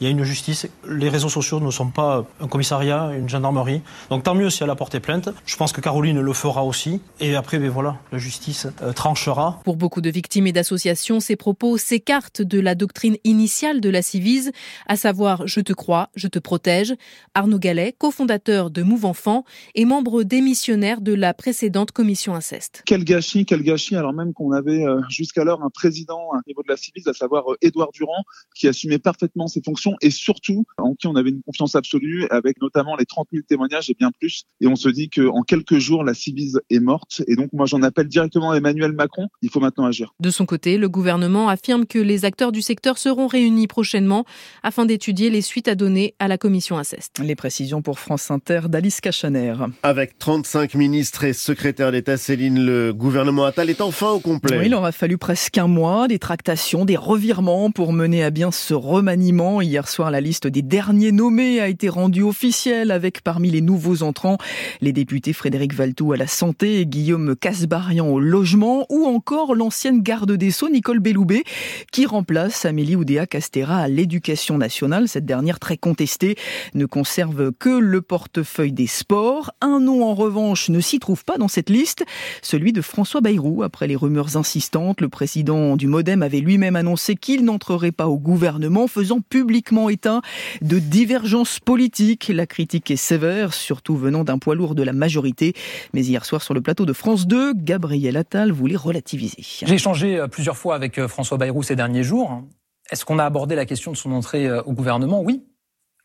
Il y a une justice. Les réseaux sociaux ne sont pas un commissariat, une gendarmerie. Donc tant mieux si elle a porté plainte. Je pense que Caroline le fera aussi. Et après, ben voilà, la justice euh, tranchera. Pour beaucoup de victimes et d'associations, ces propos s'écartent de la doctrine initiale de la Civise, à savoir je te crois, je te protège. Arnaud Gallet, cofondateur de Move Enfant et membre démissionnaire de la précédente commission inceste. Quel gâchis, quel gâchis, alors même qu'on avait euh, jusqu'alors un président à niveau de la Civise, à savoir euh, Édouard Durand, qui assumait parfaitement ses fonctions et surtout en qui on avait une confiance absolue avec notamment les 30 000 témoignages et bien plus. Et on se dit qu'en quelques jours, la Civise est morte. Et donc moi j'en appelle directement à Emmanuel Macron. Il faut maintenant agir. De son côté, le gouvernement affirme que les acteurs du secteur seront réunis prochainement afin d'étudier les suites à donner à la commission inceste. Les précisions pour France Inter d'Alice Cachaner. Avec 35 ministres et secrétaires d'État, Céline, le gouvernement Attal est enfin au complet. Oui, il aura fallu presque un mois, des tractations, des revirements pour mener à bien ce remaniement. Hier soir, la liste des derniers nommés a été rendue officielle avec parmi les nouveaux entrants les députés Frédéric Valtou à la santé et Guillaume Casbarian au logement ou encore l'ancienne garde des Sceaux Nicole Belloubet qui remplace Amélie Oudéa Castera à l'éducation nationale. Cette dernière très contestée ne conserve que le portefeuille des sports. Un nom en revanche ne s'y trouve pas dans cette liste, celui de François Bayrou. Après les rumeurs insistantes, le président du Modem avait lui-même annoncé qu'il n'entrerait pas au gouvernement, faisant public éteint de divergences politiques. La critique est sévère, surtout venant d'un poids lourd de la majorité. Mais hier soir, sur le plateau de France 2, Gabriel Attal voulait relativiser. J'ai échangé euh, plusieurs fois avec euh, François Bayrou ces derniers jours. Est-ce qu'on a abordé la question de son entrée euh, au gouvernement? Oui.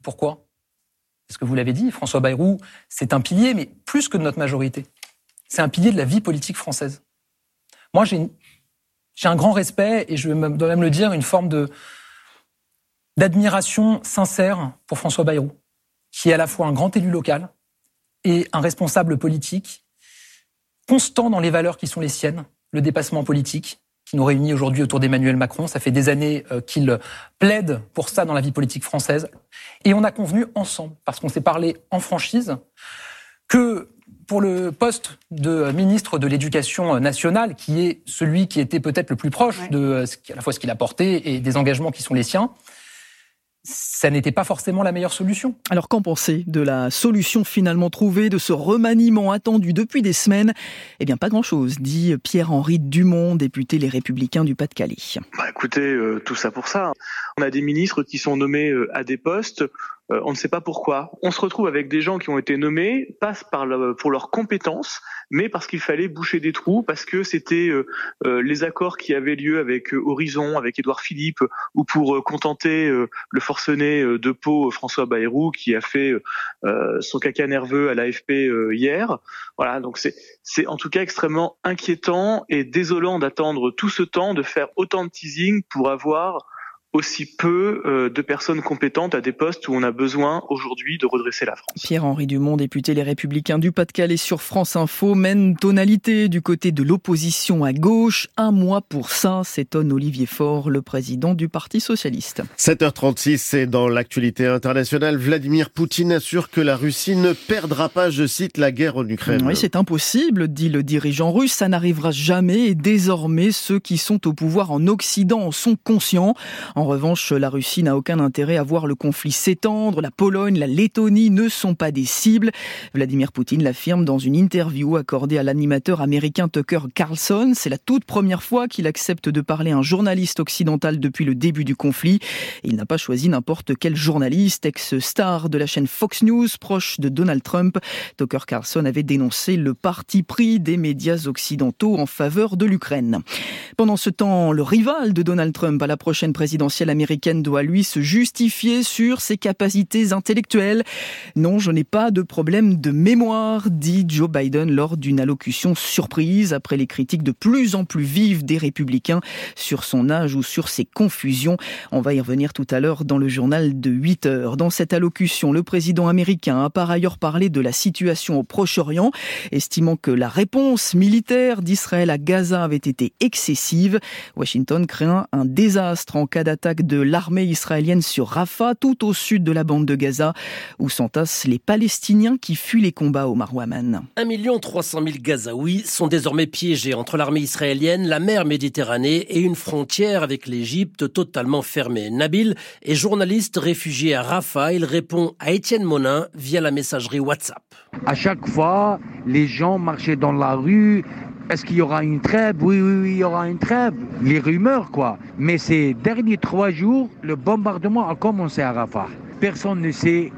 Pourquoi? Parce que vous l'avez dit, François Bayrou, c'est un pilier, mais plus que de notre majorité. C'est un pilier de la vie politique française. Moi, j'ai un grand respect, et je dois même le dire, une forme d'admiration sincère pour François Bayrou, qui est à la fois un grand élu local et un responsable politique, constant dans les valeurs qui sont les siennes, le dépassement politique, qui nous réunit aujourd'hui autour d'Emmanuel Macron. Ça fait des années euh, qu'il plaide pour ça dans la vie politique française. Et on a convenu ensemble, parce qu'on s'est parlé en franchise, que pour le poste de ministre de l'Éducation nationale, qui est celui qui était peut-être le plus proche de euh, à la fois ce qu'il a porté et des engagements qui sont les siens, ça n'était pas forcément la meilleure solution. Alors qu'en penser de la solution finalement trouvée, de ce remaniement attendu depuis des semaines? Eh bien pas grand-chose, dit Pierre-Henri Dumont, député Les Républicains du Pas-de-Calais. Bah, écoutez, euh, tout ça pour ça. On a des ministres qui sont nommés euh, à des postes euh, on ne sait pas pourquoi. On se retrouve avec des gens qui ont été nommés, pas par pour leurs compétences, mais parce qu'il fallait boucher des trous, parce que c'était euh, euh, les accords qui avaient lieu avec Horizon, avec Édouard Philippe, ou pour contenter le forcené de Pau François Bayrou, qui a fait son caca nerveux à l'AFP hier. Voilà, donc c'est c'est en tout cas extrêmement inquiétant et désolant d'attendre tout ce temps, de faire autant de teasing pour avoir aussi peu euh, de personnes compétentes à des postes où on a besoin aujourd'hui de redresser la France. Pierre-Henri Dumont, député Les Républicains du Pas-de-Calais sur France Info, mène tonalité du côté de l'opposition à gauche. Un mois pour ça, s'étonne Olivier Faure, le président du Parti Socialiste. 7h36, c'est dans l'actualité internationale. Vladimir Poutine assure que la Russie ne perdra pas, je cite, la guerre en Ukraine. Oui, c'est impossible, dit le dirigeant russe. Ça n'arrivera jamais et désormais, ceux qui sont au pouvoir en Occident en sont conscients. En revanche, la Russie n'a aucun intérêt à voir le conflit s'étendre. La Pologne, la Lettonie ne sont pas des cibles. Vladimir Poutine l'affirme dans une interview accordée à l'animateur américain Tucker Carlson. C'est la toute première fois qu'il accepte de parler à un journaliste occidental depuis le début du conflit. Il n'a pas choisi n'importe quel journaliste, ex-star de la chaîne Fox News, proche de Donald Trump. Tucker Carlson avait dénoncé le parti pris des médias occidentaux en faveur de l'Ukraine. Pendant ce temps, le rival de Donald Trump à la prochaine présidentielle américaine doit lui se justifier sur ses capacités intellectuelles. Non, je n'ai pas de problème de mémoire, dit Joe Biden lors d'une allocution surprise après les critiques de plus en plus vives des républicains sur son âge ou sur ses confusions. On va y revenir tout à l'heure dans le journal de 8 heures. Dans cette allocution, le président américain a par ailleurs parlé de la situation au Proche-Orient, estimant que la réponse militaire d'Israël à Gaza avait été excessive. Washington craint un désastre en cas d'attaque de l'armée israélienne sur Rafah, tout au sud de la bande de Gaza, où s'entassent les Palestiniens qui fuient les combats au Marwaman. 1 300 000 Gazaouis sont désormais piégés entre l'armée israélienne, la mer Méditerranée et une frontière avec l'Égypte totalement fermée. Nabil est journaliste réfugié à Rafah. Il répond à Étienne Monin via la messagerie WhatsApp. À chaque fois, les gens marchaient dans la rue, est-ce qu'il y aura une trêve oui, oui, oui, il y aura une trêve. Les rumeurs, quoi. Mais ces derniers trois jours, le bombardement a commencé à Rafah. Personne ne sait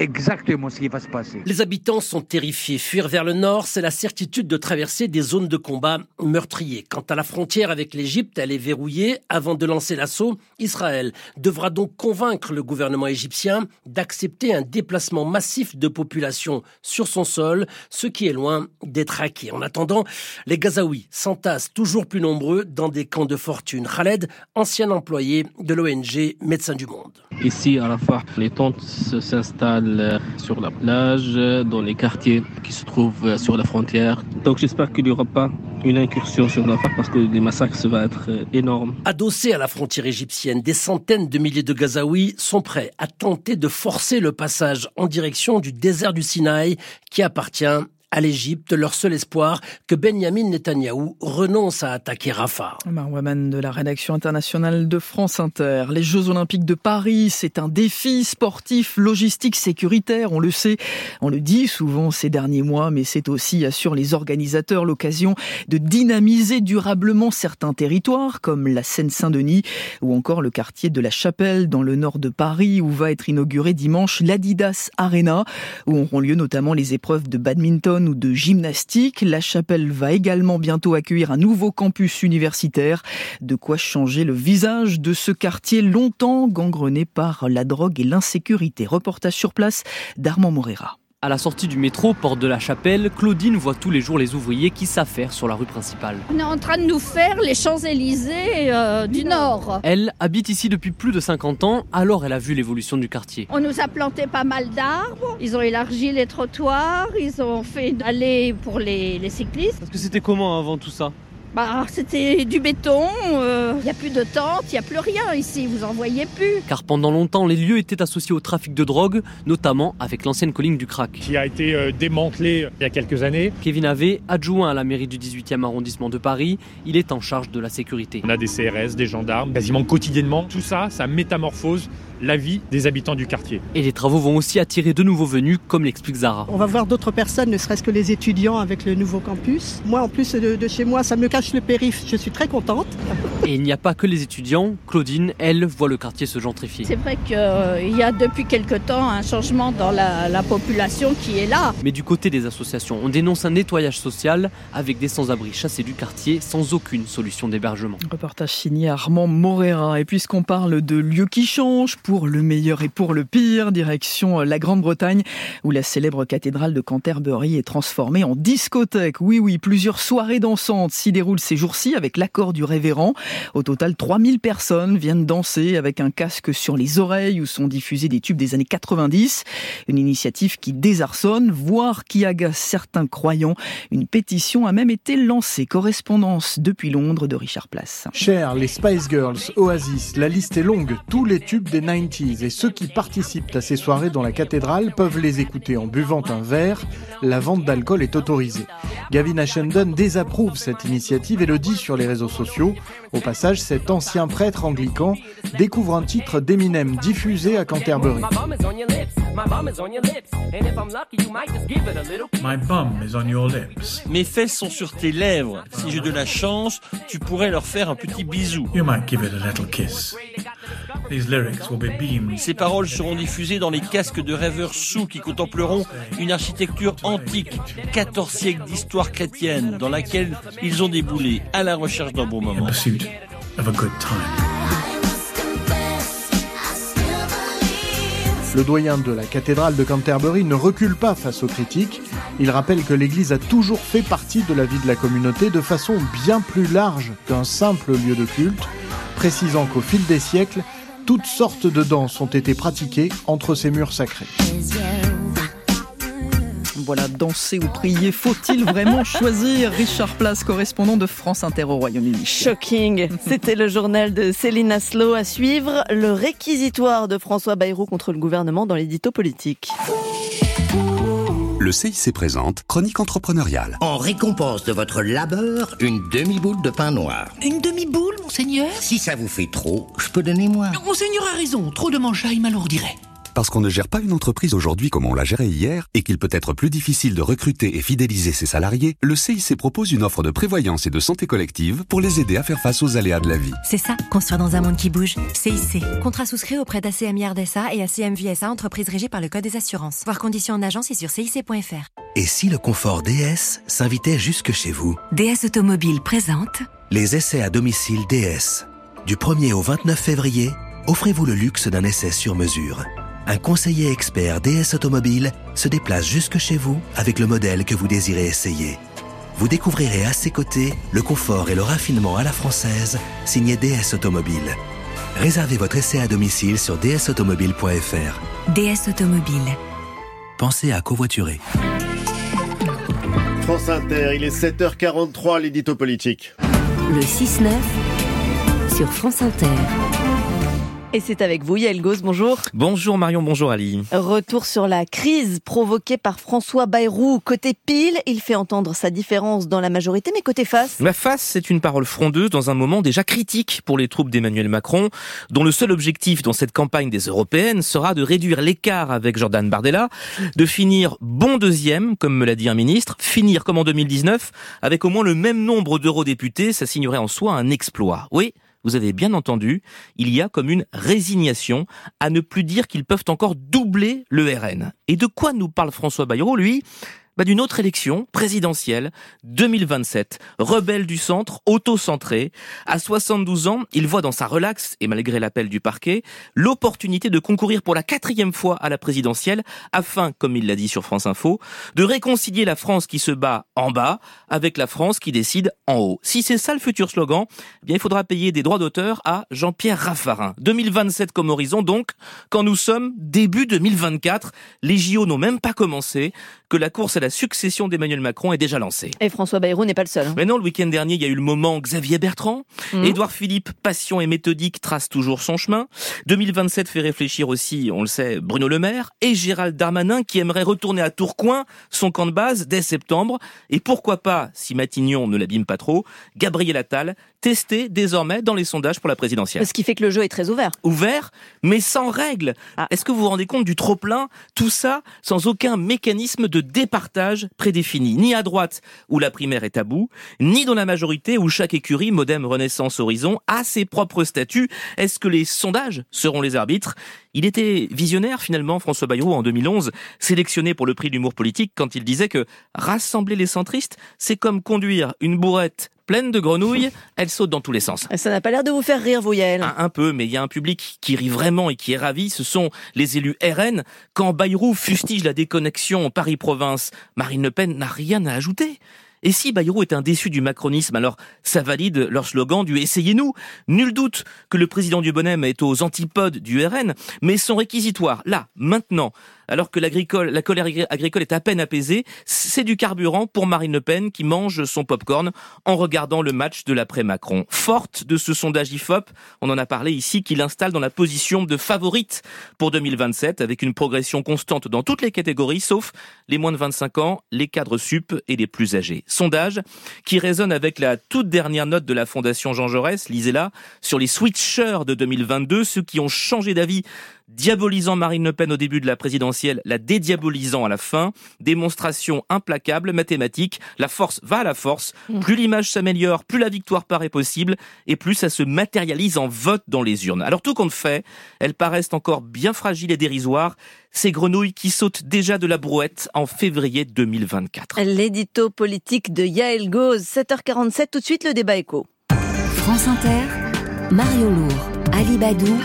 exactement ce qui va se passer. Les habitants sont terrifiés. Fuir vers le nord, c'est la certitude de traverser des zones de combat meurtriers. Quant à la frontière avec l'Égypte, elle est verrouillée. Avant de lancer l'assaut, Israël devra donc convaincre le gouvernement égyptien d'accepter un déplacement massif de population sur son sol, ce qui est loin d'être acquis. En attendant, les Gazaouis s'entassent toujours plus nombreux dans des camps de fortune. Khaled, ancien employé de l'ONG Médecins du Monde. Ici, à Rafah, les tentes s'installent sur la plage, dans les quartiers qui se trouvent sur la frontière. Donc j'espère qu'il n'y aura pas une incursion sur la part parce que les massacres ça va être énormes. Adossés à la frontière égyptienne, des centaines de milliers de Gazaouis sont prêts à tenter de forcer le passage en direction du désert du Sinaï qui appartient à l'Égypte, leur seul espoir que Benjamin Netanyahou renonce à attaquer Rafah. Marwaman de la rédaction internationale de France Inter. Les Jeux Olympiques de Paris, c'est un défi sportif, logistique, sécuritaire, on le sait, on le dit souvent ces derniers mois, mais c'est aussi, assure les organisateurs, l'occasion de dynamiser durablement certains territoires, comme la Seine-Saint-Denis, ou encore le quartier de la Chapelle, dans le nord de Paris, où va être inauguré dimanche l'Adidas Arena, où auront lieu notamment les épreuves de badminton ou de gymnastique. La chapelle va également bientôt accueillir un nouveau campus universitaire. De quoi changer le visage de ce quartier longtemps gangrené par la drogue et l'insécurité. Reportage sur place d'Armand Morera. À la sortie du métro, porte de la Chapelle, Claudine voit tous les jours les ouvriers qui s'affairent sur la rue principale. On est en train de nous faire les Champs-Élysées euh, du Nord. Elle habite ici depuis plus de 50 ans, alors elle a vu l'évolution du quartier. On nous a planté pas mal d'arbres, ils ont élargi les trottoirs, ils ont fait une allée pour les, les cyclistes. Parce que c'était comment avant tout ça? Bah, c'était du béton, il euh, n'y a plus de tentes, il n'y a plus rien ici, vous en voyez plus. Car pendant longtemps, les lieux étaient associés au trafic de drogue, notamment avec l'ancienne colline du crack. Qui a été euh, démantelée il y a quelques années. Kevin Ave, adjoint à la mairie du 18e arrondissement de Paris, il est en charge de la sécurité. On a des CRS, des gendarmes, quasiment quotidiennement. Tout ça, ça métamorphose la vie des habitants du quartier. Et les travaux vont aussi attirer de nouveaux venus, comme l'explique Zara. On va voir d'autres personnes, ne serait-ce que les étudiants avec le nouveau campus. Moi, en plus de, de chez moi, ça me cache le périph', je suis très contente. Et il n'y a pas que les étudiants. Claudine, elle, voit le quartier se gentrifier. C'est vrai qu'il euh, y a depuis quelque temps un changement dans la, la, population qui est là. Mais du côté des associations, on dénonce un nettoyage social avec des sans-abri chassés du quartier sans aucune solution d'hébergement. Reportage signé Armand Morera. Et puisqu'on parle de lieux qui changent, pour le meilleur et pour le pire, direction la Grande-Bretagne, où la célèbre cathédrale de Canterbury est transformée en discothèque. Oui, oui, plusieurs soirées dansantes s'y déroulent ces jours-ci avec l'accord du révérend. Au total, 3000 personnes viennent danser avec un casque sur les oreilles où sont diffusés des tubes des années 90. Une initiative qui désarçonne, voire qui agace certains croyants. Une pétition a même été lancée. Correspondance depuis Londres de Richard Place. Les Spice Girls, Oasis, la liste est longue. Tous les tubes des 90 90s et ceux qui participent à ces soirées dans la cathédrale peuvent les écouter en buvant un verre. La vente d'alcool est autorisée. Gavin Ashenden désapprouve cette initiative et le dit sur les réseaux sociaux. Au passage, cet ancien prêtre anglican découvre un titre d'Eminem diffusé à Canterbury. My bum is on your lips. Mes fesses sont sur tes lèvres. Si j'ai de la chance, tu pourrais leur faire un petit bisou. You might give it a little kiss. Ces paroles seront diffusées dans les casques de rêveurs sous qui contempleront une architecture antique, 14 siècles d'histoire chrétienne, dans laquelle ils ont déboulé à la recherche d'un bon moment. Pursuit of a good time. Le doyen de la cathédrale de Canterbury ne recule pas face aux critiques. Il rappelle que l'Église a toujours fait partie de la vie de la communauté de façon bien plus large qu'un simple lieu de culte, précisant qu'au fil des siècles, toutes sortes de danses ont été pratiquées entre ces murs sacrés. Voilà, danser ou prier, faut-il vraiment choisir? Richard Place, correspondant de France Inter au Royaume-Uni. Shocking. C'était le journal de Céline Aslo à suivre. Le réquisitoire de François Bayrou contre le gouvernement dans l'édito politique. Le CIC présente Chronique entrepreneuriale. En récompense de votre labeur, une demi-boule de pain noir. Une demi-boule, monseigneur? Si ça vous fait trop, je peux donner moins. Monseigneur a raison, trop de manchailles m'alourdirait. Parce qu'on ne gère pas une entreprise aujourd'hui comme on l'a gérée hier et qu'il peut être plus difficile de recruter et fidéliser ses salariés, le CIC propose une offre de prévoyance et de santé collective pour les aider à faire face aux aléas de la vie. C'est ça, construire dans un monde qui bouge. CIC. Contrat souscrit auprès d'ACM SA et ACM VSA, entreprise régie par le Code des assurances. Voir conditions en agence et sur cic.fr. Et si le confort DS s'invitait jusque chez vous? DS Automobile présente Les essais à domicile DS. Du 1er au 29 février, offrez-vous le luxe d'un essai sur mesure un conseiller expert DS Automobile se déplace jusque chez vous avec le modèle que vous désirez essayer. Vous découvrirez à ses côtés le confort et le raffinement à la française signé DS Automobile. Réservez votre essai à domicile sur dsautomobile.fr. DS Automobile. Pensez à covoiturer. France Inter, il est 7h43, l'édito politique. Le 6-9 sur France Inter. Et c'est avec vous, Yael Gauze, bonjour. Bonjour Marion, bonjour Ali. Retour sur la crise provoquée par François Bayrou. Côté pile, il fait entendre sa différence dans la majorité, mais côté face? La face, c'est une parole frondeuse dans un moment déjà critique pour les troupes d'Emmanuel Macron, dont le seul objectif dans cette campagne des européennes sera de réduire l'écart avec Jordan Bardella, de finir bon deuxième, comme me l'a dit un ministre, finir comme en 2019, avec au moins le même nombre d'eurodéputés, ça signerait en soi un exploit. Oui, vous avez bien entendu, il y a comme une résignation à ne plus dire qu'ils peuvent encore doubler le RN. Et de quoi nous parle François Bayrou, lui? Bah, d'une autre élection présidentielle 2027. Rebelle du centre, auto-centré. À 72 ans, il voit dans sa relaxe, et malgré l'appel du parquet, l'opportunité de concourir pour la quatrième fois à la présidentielle afin, comme il l'a dit sur France Info, de réconcilier la France qui se bat en bas avec la France qui décide en haut. Si c'est ça le futur slogan, eh bien il faudra payer des droits d'auteur à Jean-Pierre Raffarin. 2027 comme horizon donc, quand nous sommes début 2024, les JO n'ont même pas commencé, que la course à la succession d'Emmanuel Macron est déjà lancée. Et François Bayrou n'est pas le seul. Hein. Mais non, le week-end dernier, il y a eu le moment Xavier Bertrand. Mmh. Édouard Philippe, passion et méthodique, trace toujours son chemin. 2027 fait réfléchir aussi, on le sait, Bruno Le Maire et Gérald Darmanin qui aimerait retourner à Tourcoing, son camp de base, dès septembre. Et pourquoi pas, si Matignon ne l'abîme pas trop, Gabriel Attal, testé désormais dans les sondages pour la présidentielle. Ce qui fait que le jeu est très ouvert. Ouvert, mais sans règles. Ah. Est-ce que vous vous rendez compte du trop-plein? Tout ça sans aucun mécanisme de départage prédéfini. Ni à droite, où la primaire est tabou, ni dans la majorité, où chaque écurie, Modem, Renaissance, Horizon, a ses propres statuts. Est-ce que les sondages seront les arbitres? Il était visionnaire finalement, François Bayrou, en 2011, sélectionné pour le prix d'humour politique quand il disait que rassembler les centristes, c'est comme conduire une bourrette pleine de grenouilles, elle saute dans tous les sens. Ça n'a pas l'air de vous faire rire, vous, Yael. Un, un peu, mais il y a un public qui rit vraiment et qui est ravi, ce sont les élus RN. Quand Bayrou fustige la déconnexion Paris-Province, Marine Le Pen n'a rien à ajouter. Et si Bayrou est un déçu du macronisme, alors ça valide leur slogan du Essayez-nous. Nul doute que le président du Bonhomme est aux antipodes du RN, mais son réquisitoire, là, maintenant, alors que l'agricole, la colère agricole est à peine apaisée. C'est du carburant pour Marine Le Pen qui mange son popcorn en regardant le match de l'après-Macron. Forte de ce sondage IFOP, on en a parlé ici, qui l'installe dans la position de favorite pour 2027 avec une progression constante dans toutes les catégories sauf les moins de 25 ans, les cadres sup et les plus âgés. Sondage qui résonne avec la toute dernière note de la Fondation Jean Jaurès, lisez-la, sur les switchers de 2022, ceux qui ont changé d'avis diabolisant Marine Le Pen au début de la présidentielle, la dédiabolisant à la fin, démonstration implacable, mathématique, la force va à la force, mmh. plus l'image s'améliore, plus la victoire paraît possible, et plus ça se matérialise en vote dans les urnes. Alors tout compte fait, elles paraissent encore bien fragiles et dérisoires, ces grenouilles qui sautent déjà de la brouette en février 2024. L'édito politique de Yael Goz, 7h47, tout de suite le débat écho. France Inter, Mario Lourd, Ali Badou,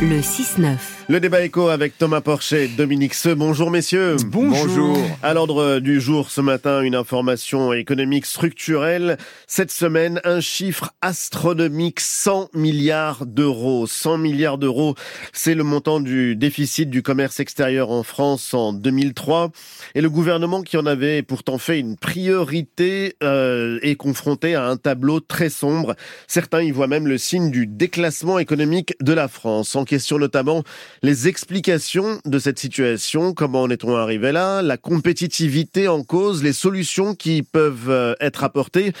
le 6-9. Le débat écho avec Thomas Porcher Dominique Seux. Bonjour messieurs. Bonjour. À l'ordre du jour ce matin, une information économique structurelle. Cette semaine, un chiffre astronomique, 100 milliards d'euros. 100 milliards d'euros, c'est le montant du déficit du commerce extérieur en France en 2003. Et le gouvernement qui en avait pourtant fait une priorité euh, est confronté à un tableau très sombre. Certains y voient même le signe du déclassement économique de la France. En question notamment les explications de cette situation, comment en est-on arrivé là, la compétitivité en cause, les solutions qui peuvent euh, être apportées.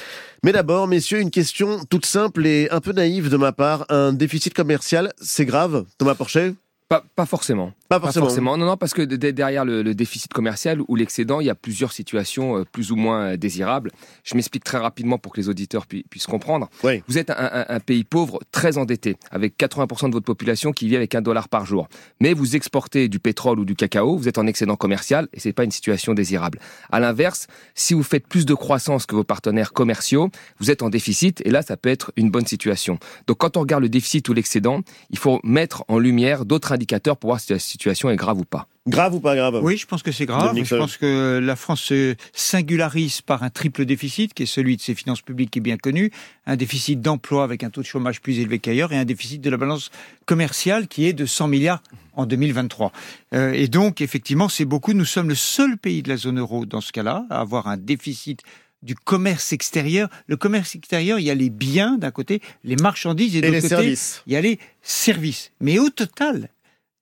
Mais d'abord, messieurs, une question toute simple et un peu naïve de ma part. Un déficit commercial, c'est grave, Thomas Porcher? Pas, pas, forcément. Pas forcément. Non, non, parce que derrière le, déficit commercial ou l'excédent, il y a plusieurs situations euh, plus ou moins euh, désirables. Je m'explique très rapidement pour que les auditeurs puissent comprendre. Vous êtes un, pays pauvre, très endetté, avec 80% de votre population qui vit avec un dollar par jour. Mais vous exportez du pétrole ou du cacao, vous êtes en excédent commercial et c'est pas une situation désirable. À l'inverse, si vous faites plus de croissance que vos partenaires commerciaux, vous êtes en déficit et là, ça peut être une bonne situation. Donc, quand on regarde le déficit ou l'excédent, il faut mettre en lumière d'autres indicateurs pour voir si la situation est grave ou pas. Grave ou pas grave? Oui, je pense que c'est grave. Je pense que la France se singularise par un triple déficit, qui est celui de ses finances publiques qui est bien connu, un déficit d'emploi avec un taux de chômage plus élevé qu'ailleurs, et un déficit de la balance commerciale qui est de 100 milliards en 2023. Euh, et donc, effectivement, c'est beaucoup. Nous sommes le seul pays de la zone euro dans ce cas-là à avoir un déficit du commerce extérieur. Le commerce extérieur, il y a les biens d'un côté, les marchandises et de l'autre côté, services. il y a les services. Mais au total,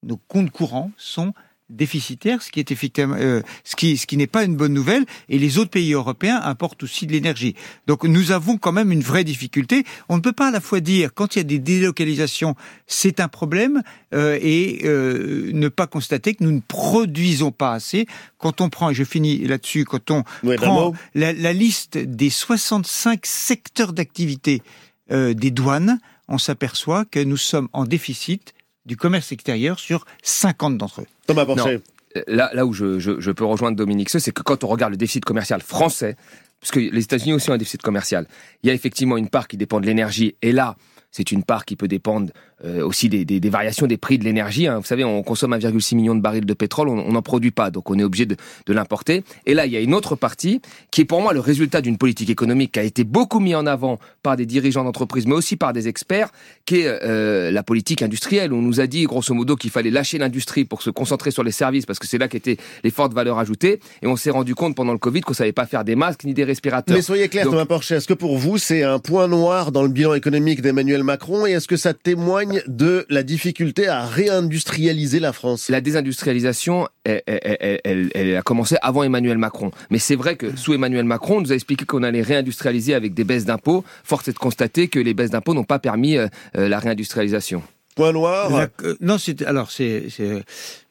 nos comptes courants sont déficitaires, ce qui est effectivement, euh, ce qui, ce qui n'est pas une bonne nouvelle. Et les autres pays européens importent aussi de l'énergie. Donc nous avons quand même une vraie difficulté. On ne peut pas à la fois dire quand il y a des délocalisations, c'est un problème, euh, et euh, ne pas constater que nous ne produisons pas assez. Quand on prend, et je finis là-dessus, quand on prend la, la, liste des 65 secteurs d'activité des douanes, on s'aperçoit que nous sommes en déficit du commerce extérieur sur 50 d'entre eux. Thomas Porcher. Là, là où je, je, peux rejoindre Dominique c'est que quand on regarde le déficit commercial français, parce que les États-Unis aussi ont un déficit commercial, il y a effectivement une part qui dépend de l'énergie. Et là, c'est une part qui peut dépendre euh, aussi des, des, des, variations des prix de l'énergie. Hein. Vous savez, on consomme 1,6 million de barils de pétrole, on n'en produit pas, donc on est obligé de, de l'importer. Et là, il y a une autre partie qui est pour moi le résultat d'une politique économique qui a été beaucoup mis en avant par des dirigeants d'entreprise, mais aussi par des experts, qui est euh, la politique industrielle. On nous a dit, grosso modo, qu'il fallait lâcher l'industrie pour se concentrer sur les services, parce que c'est là qu'étaient les fortes valeurs ajoutées. Et on s'est rendu compte pendant le Covid qu'on savait pas faire des masques ni des respirateurs. Mais soyez clair, Thomas Porcher, est-ce que pour vous, c'est un point noir dans le bilan économique d'Emmanuel Macron et est-ce que ça témoigne de la difficulté à réindustrialiser la France La désindustrialisation, elle, a commencé avant Emmanuel Macron. Mais c'est vrai que sous Emmanuel Macron, on nous a expliqué qu'on allait réindustrialiser avec des baisses d'impôts. Force est de constater que les baisses d'impôts n'ont pas permis euh, euh, la réindustrialisation. Point noir Non, c'est alors c'est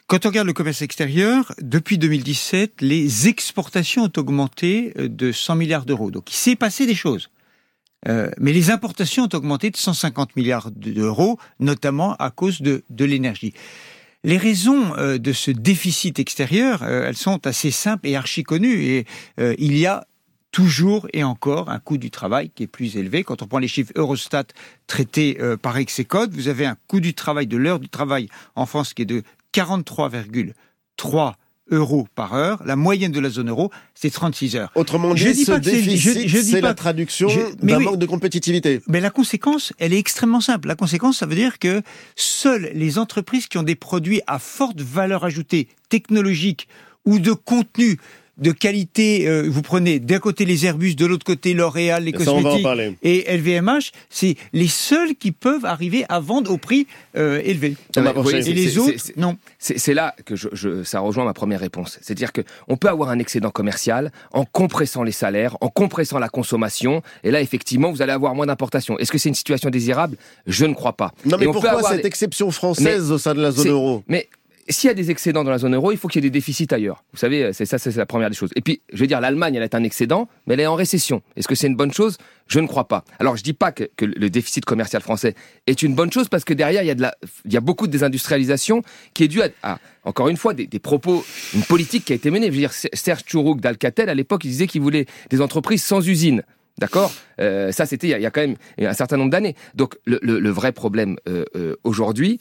quand on regarde le commerce extérieur, depuis 2017, les exportations ont augmenté euh, de 100 milliards d'euros. Donc il s'est passé des choses. Euh, mais les importations ont augmenté de 150 milliards d'euros, notamment à cause de, de l'énergie. Les raisons euh, de ce déficit extérieur, euh, elles sont assez simples et archi connues. Et il y a toujours et encore un coût du travail qui est plus élevé. Quand on prend les chiffres Eurostat traités par Execode, vous avez un coût du travail, de l'heure du travail en France qui est de 43,3 euros par heure. La moyenne de la zone euro, c'est 36 heures. Autrement Je dit, dis ce pas que c'est- déficit, la traduction d'un oui. manque de compétitivité. Mais la conséquence, elle est extrêmement simple. La conséquence, ça veut dire que seules les entreprises qui ont des produits à forte valeur ajoutée technologique ou de contenu de qualité, euh, vous prenez d'un côté les Airbus, de l'autre côté L'Oréal, les Ça, on va en cosmétiques parler. et LVMH, c'est les seuls qui peuvent arriver à vendre au prix euh, élevé. Non, mais et c'est- les autres, non. C'est là que je, je- ça rejoint ma première réponse. C'est-à-dire que on peut avoir un excédent commercial en compressant les salaires, en compressant la consommation, et là effectivement vous allez avoir moins d'importations. Est-ce que c'est une situation désirable? Je ne crois pas. Non, mais Et on peut pourquoi avoir cette des- exception française Mais au sein de la zone euro? Mais s'il y a des excédents dans la zone euro, il faut qu'il y ait des déficits ailleurs. Vous savez, c'est ça, c'est la première des choses. Et puis, je veux dire, l'Allemagne, elle est un excédent, mais elle est en récession. Est-ce que c'est une bonne chose? Je ne crois pas. Alors, je dis pas que, le déficit commercial français est une bonne chose parce que derrière, il y a, beaucoup de désindustrialisation qui est due à, encore une fois, des, propos, une politique qui a été menée. Je veux dire, Serge Chourouk d'Alcatel, à l'époque, il disait qu'il voulait des entreprises sans usine. D'accord? Euh, Ça, c'était il, y a- quand même un certain nombre d'années. Donc, le, vrai problème euh, euh, aujourd'hui,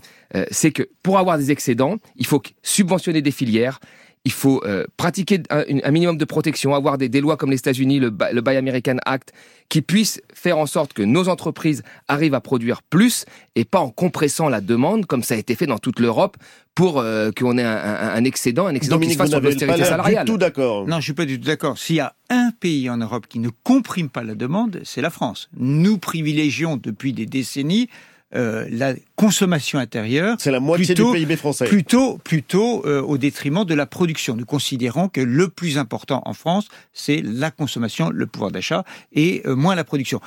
c'est que pour avoir des excédents, il faut subventionner des filières, il faut euh, pratiquer un, minimum de protection, avoir des, des lois comme les États-Unis, le, Buy- le Buy American Act, qui puissent faire en sorte que nos entreprises arrivent à produire plus et pas en compressant la demande, comme ça a été fait dans toute l'Europe, pour euh, qu'on ait un, un- un excédent, un excédent qui se fasse sur l'austérité salariale. d'accord. Non, je suis pas du tout d'accord. S'il y a un pays en Europe qui ne comprime pas la demande, c'est la France. Nous privilégions depuis des décennies euh, la consommation intérieure. C'est la moitié plutôt- du PIB français. Plutôt, plutôt euh, au détriment de la production. Nous considérons que le plus important en France, c'est la consommation, le pouvoir d'achat, et euh, moins la production.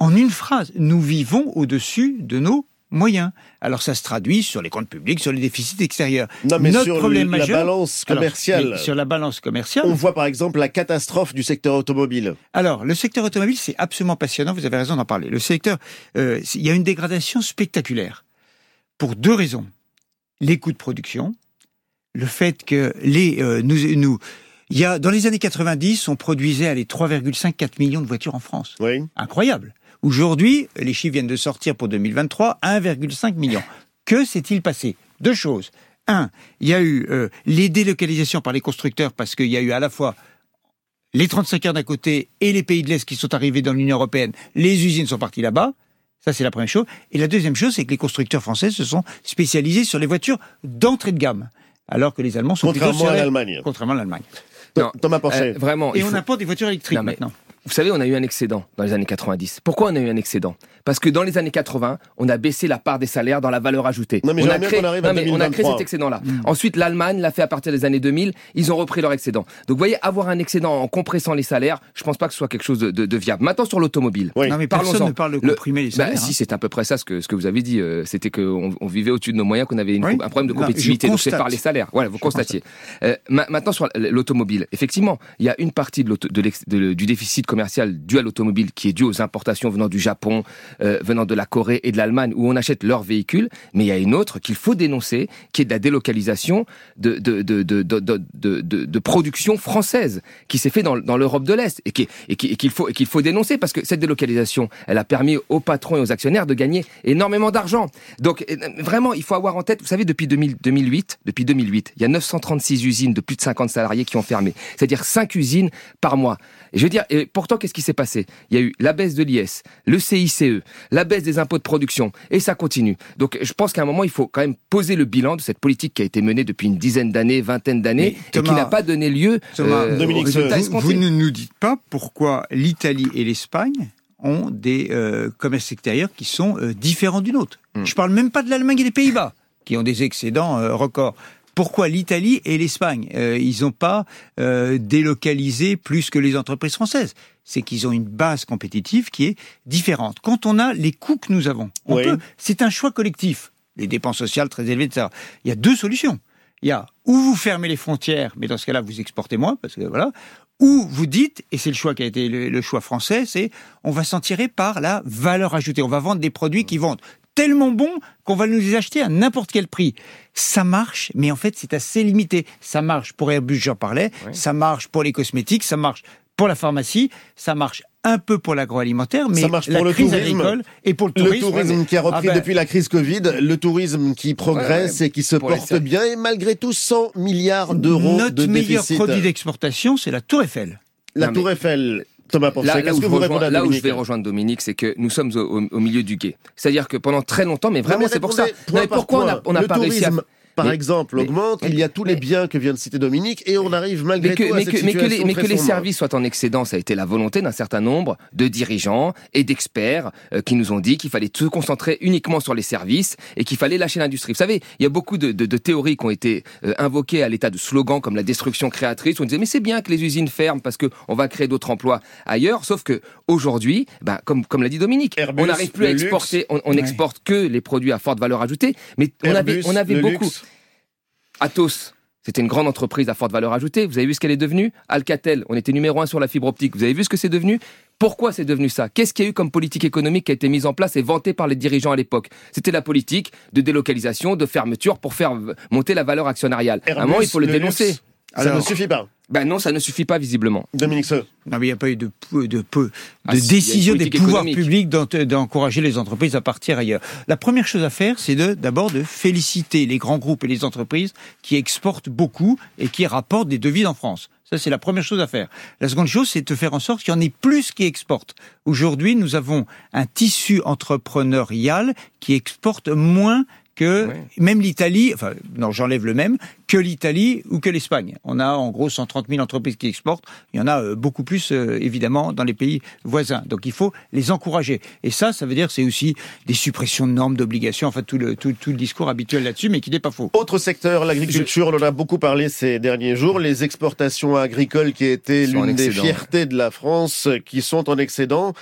En une phrase, nous vivons au-dessus de nos moyens. Alors ça se traduit sur les comptes publics, sur les déficits extérieurs. Non, mais Notre sur problème la majeur- balance Alors, commerciale. sur la balance commerciale, On voit par exemple la catastrophe du secteur automobile. alors, le secteur automobile, c'est absolument passionnant, vous avez raison d'en parler. Le secteur, euh, il y a une dégradation spectaculaire. Pour deux raisons. Les coûts de production, le fait que les, euh, nous, nous, il y a, dans les années 90, on produisait les 3,5-4 millions de voitures en France. Oui. Incroyable. Aujourd'hui, les chiffres viennent de sortir pour 2023, 1,5 million. Que s'est-il passé? Deux choses. Un, il y a eu euh, les délocalisations par les constructeurs parce qu'il y a eu à la fois les 35 heures d'un côté et les pays de l'Est qui sont arrivés dans l'Union européenne, les usines sont parties là-bas. Ça, c'est la première chose. Et la deuxième chose, c'est que les constructeurs français se sont spécialisés sur les voitures d'entrée de gamme. Alors que les Allemands sont plutôt Contrairement sur à l'Allemagne. Contrairement à l'Allemagne. Non, Thomas Porcher. euh, vraiment. Et on faut- n'a pas des voitures électriques Non, mais maintenant. Vous savez, on a eu un excédent dans les années 90. Pourquoi on a eu un excédent? Parce que dans les années 80, on a baissé la part des salaires dans la valeur ajoutée. Non, mais on, j'aimerais a bien créé, à non, mais on a créé 2023. cet excédent-là. Ensuite, l'Allemagne l'a fait à partir des années 2000. Ils ont repris leur excédent. Donc, vous voyez, avoir un excédent en compressant les salaires, je pense pas que ce soit quelque chose de, de- de viable. Maintenant, sur l'automobile. Non, mais personne ne parle de Le- comprimer les Bah, salaires. si, hein. c'est à peu près ça ce que, ce que vous avez dit. euh, C'était qu'on on vivait au-dessus de nos moyens, qu'on avait une- Oui. un problème de Non, compétitivité. Donc, c'est par les salaires. Voilà, vous constatiez. Euh, ma- maintenant, sur l'automobile. Effectivement, il y a une partie de l'auto- de l'ex- de- du déficit commercial dû à l'automobile qui est dû aux importations venant du Japon, euh, venant de la Corée et de l'Allemagne, où on achète leurs véhicules. Mais il y a une autre qu'il faut dénoncer, qui est de la délocalisation de, production française, qui s'est fait dans, l'Europe de l'Est, et qui- et qui- et qu'il faut, dénoncer, parce que cette délocalisation, elle a permis aux patrons et aux actionnaires de gagner énormément d'argent. Donc, euh, vraiment, il faut avoir en tête, vous savez, depuis 2000 2008, depuis 2008, il y a 936 usines de plus de 50 salariés qui ont fermé. C'est-à-dire 5 usines par mois. Et je veux dire, et pourtant, qu'est-ce qui s'est passé? Il y a eu la baisse de l'IS, le CICE, la baisse des impôts de production, et ça continue. Donc, je pense qu'à un moment, il faut quand même poser le bilan de cette politique qui a été menée depuis une dizaine d'années, vingtaine d'années, et qui n'a pas donné lieu Thomas, euh, Dominique, vous, vous ne nous dites pas pourquoi l'Italie et l'Espagne ont des euh, commerces extérieurs qui sont euh, différents du nôtre. Hmm. Je parle même pas de l'Allemagne et des Pays-Bas, qui ont des excédents euh, records. Pourquoi l'Italie et l'Espagne Euh, Ils n'ont pas euh, délocalisé plus que les entreprises françaises. C'est qu'ils ont une base compétitive qui est différente. Quand on a les coûts que nous avons, on Oui. peut, c'est un choix collectif. Les dépenses sociales très élevées, etc. Il y a deux solutions. Il y a ou vous fermez les frontières, mais dans ce cas-là, vous exportez moins, parce que voilà. Ou vous dites, et c'est le choix qui a été le, le choix français, c'est on va s'en tirer par la valeur ajoutée. On va vendre des produits qui vendent tellement bons qu'on va nous les acheter à n'importe quel prix. Ça marche, mais en fait, c'est assez limité. Ça marche pour Airbus, j'en parlais. Ça marche pour les cosmétiques. Ça marche pour la pharmacie, ça marche un peu pour l'agroalimentaire, mais ça marche la pour le crise tourisme. agricole et pour le tourisme. Le tourisme qui a repris Ah ben, depuis la crise Covid, le tourisme qui progresse Ouais, ouais. et qui se les porte bien, et malgré tout 100 milliards d'euros Notre de meilleur déficit. produit d'exportation, c'est la Tour Eiffel. La Non, Tour mais- Eiffel, Thomas Porcher, Là, qu'est-ce où, que je vous rejoins- répondez à là où je Dominique vais rejoindre Dominique, c'est que nous sommes au, au- au milieu du guet. C'est-à-dire que pendant très longtemps, mais vraiment, c'est pour ça. Non, mais pourquoi on point. a- on n'a pas réussi à. Par Mais- exemple, mais- augmente, il y a tous les biens que vient de citer Dominique, et on arrive malgré Mais que, tout à mais cette que, mais que les, situation mais que les services soient en excédent, ça a été la volonté d'un certain nombre de dirigeants et d'experts euh, qui nous ont dit qu'il fallait se concentrer uniquement sur les services et qu'il fallait lâcher l'industrie. Vous savez, il y a beaucoup de, de- de théories qui ont été euh, invoquées à l'état de slogans comme la destruction créatrice. où On disait mais c'est bien que les usines ferment parce que on va créer d'autres emplois ailleurs. Sauf que aujourd'hui, ben, comme comme l'a dit Dominique, Airbus, on n'arrive plus à luxe. exporter. On, on Ouais. exporte que les produits à forte valeur ajoutée. Mais on avait on avait beaucoup. luxe. Atos, c'était une grande entreprise à forte valeur ajoutée. Vous avez vu ce qu'elle est devenue? Alcatel, on était numéro un sur la fibre optique. Vous avez vu ce que c'est devenu? Pourquoi c'est devenu ça? Qu'est-ce qu'il y a eu comme politique économique qui a été mise en place et vantée par les dirigeants à l'époque? C'était la politique de délocalisation, de fermeture pour faire monter la valeur actionnariale. à un moment, il faut le, le dénoncer. ça ne suffit pas. Ben non, ça ne suffit pas visiblement. Dominique Seux. Non, mais il n'y a pas eu de, peu- de, peu, de Ah, si, a une décision des pouvoirs économique. publics d'en- d'encourager les entreprises à partir ailleurs. La première chose à faire, c'est de d'abord de féliciter les grands groupes et les entreprises qui exportent beaucoup et qui rapportent des devises en France. Ça, c'est la première chose à faire. La seconde chose, c'est de faire en sorte qu'il y en ait plus qui exportent. Aujourd'hui, nous avons un tissu entrepreneurial qui exporte moins que même l'Italie, enfin non j'enlève le même, que l'Italie ou que l'Espagne. On a en gros 130 000 entreprises qui exportent, il y en a euh, beaucoup plus euh, évidemment dans les pays voisins. Donc il faut les encourager. Et ça, ça veut dire c'est aussi des suppressions de normes, d'obligations, enfin tout le, tout, tout le discours habituel là-dessus, mais qui n'est pas faux. Autre secteur, l'agriculture, on en a beaucoup parlé ces derniers jours, les exportations agricoles qui étaient l'une des fiertés de la France, qui sont en excédent,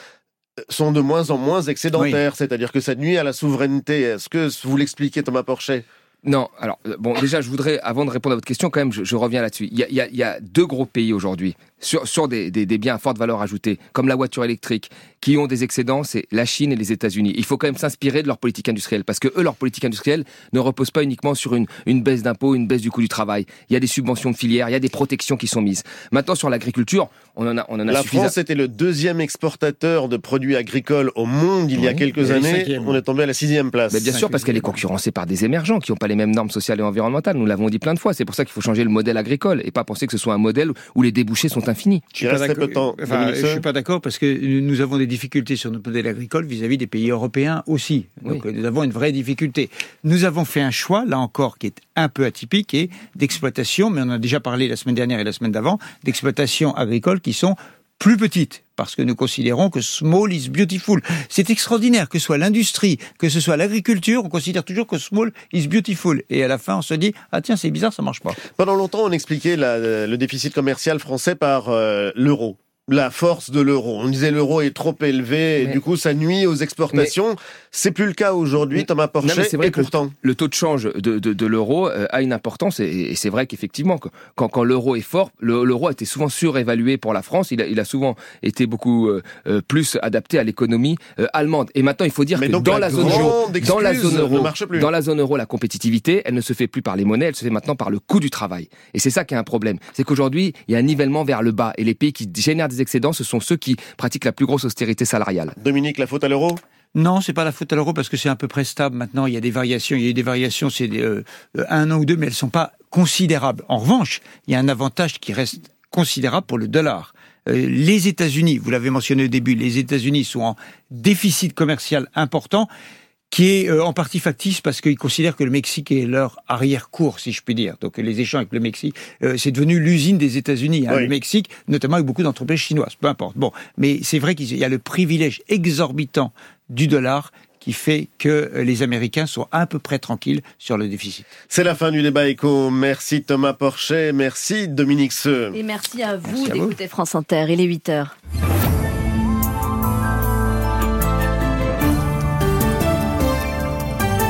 sont de moins en moins excédentaires, c'est-à-dire que ça nuit à la souveraineté. Est-ce que vous l'expliquez, Thomas Porcher? Non, alors, euh, bon, déjà, je voudrais, avant de répondre à votre question, quand même, je, je reviens là-dessus. Y a- il y a deux gros pays aujourd'hui, sur, sur des, des- des biens à forte valeur ajoutée, comme la voiture électrique, qui ont des excédents, c'est la Chine et les États-Unis. Il faut quand même s'inspirer de leur politique industrielle, parce que eux, leur politique industrielle ne repose pas uniquement sur une, une baisse d'impôts, une baisse du coût du travail. Il y a des subventions de filières, il y a des protections qui sont mises. Maintenant, sur l'agriculture, on en a, on en a La. France était le deuxième exportateur de produits agricoles au monde il y a quelques années. On est tombé à la sixième place. Mais bien sûr, parce qu'elle est concurrencée par des émergents qui n'ont pas les mêmes normes sociales et environnementales. Nous l'avons dit plein de fois. C'est pour ça qu'il faut changer le modèle agricole et pas penser que ce soit un modèle où les débouchés sont infinis. Je Seux suis pas d'accord parce que nous avons des difficultés sur notre modèle agricole vis-à-vis des pays européens aussi. Donc euh, nous avons une vraie difficulté. Nous avons fait un choix, là encore, qui est un peu atypique et d'exploitation, mais on en a déjà parlé la semaine dernière et la semaine d'avant, d'exploitation agricole qui sont plus petites, parce que nous considérons que small is beautiful. C'est extraordinaire que ce soit l'industrie, que ce soit l'agriculture, on considère toujours que small is beautiful. Et à la fin, on se dit, ah tiens, c'est bizarre, ça marche pas. Pendant longtemps, on expliquait le déficit commercial français par euh, l'euro. La force de l'euro. On disait l'euro est trop élevé et Mais- du coup ça nuit aux exportations. C'est plus le cas aujourd'hui, Thomas Non, Porcher. vrai et le- pourtant, le, taux de change de, de, de l'euro euh, a une importance et, et c'est vrai qu'effectivement, quand- quand, l'euro est fort, le- l'euro a été souvent surévalué pour la France. Il a, il a souvent été beaucoup euh, euh, plus adapté à l'économie euh, allemande. Et maintenant, il faut dire Mais que donc, dans la la zone euro, dans la zone ne euro, dans la zone euro, la compétitivité, elle ne se fait plus par les monnaies, elle se fait maintenant par le coût du travail. Et c'est ça qui est un problème. C'est qu'aujourd'hui, il y a un nivellement vers le bas et les pays qui génèrent des excédents, ce sont ceux qui pratiquent la plus grosse austérité salariale. Dominique, la faute à l'euro? Non, c'est pas la faute à l'euro parce que c'est à peu près stable maintenant. Il y a des variations, il y a eu des variations, c'est des, euh, un an ou deux, mais elles sont pas considérables. En revanche, il y a un avantage qui reste considérable pour le dollar. Euh, les États-Unis, vous l'avez mentionné au début, les États-Unis sont en déficit commercial important qui est euh, en partie factice parce qu'ils considèrent que le Mexique est leur arrière-cour, si je puis dire. Donc les échanges avec le Mexique, euh, c'est devenu l'usine des États-Unis, hein, Oui. le Mexique, notamment avec beaucoup d'entreprises chinoises, peu importe. Bon, mais c'est vrai qu'il y a le privilège exorbitant du dollar qui fait que euh, les Américains sont à peu près tranquilles sur le déficit. C'est la fin du débat éco. Merci Thomas Porcher, merci Dominique Seux. Et merci à vous Merci à vous. d'écouter France Inter. Il est 8 heures.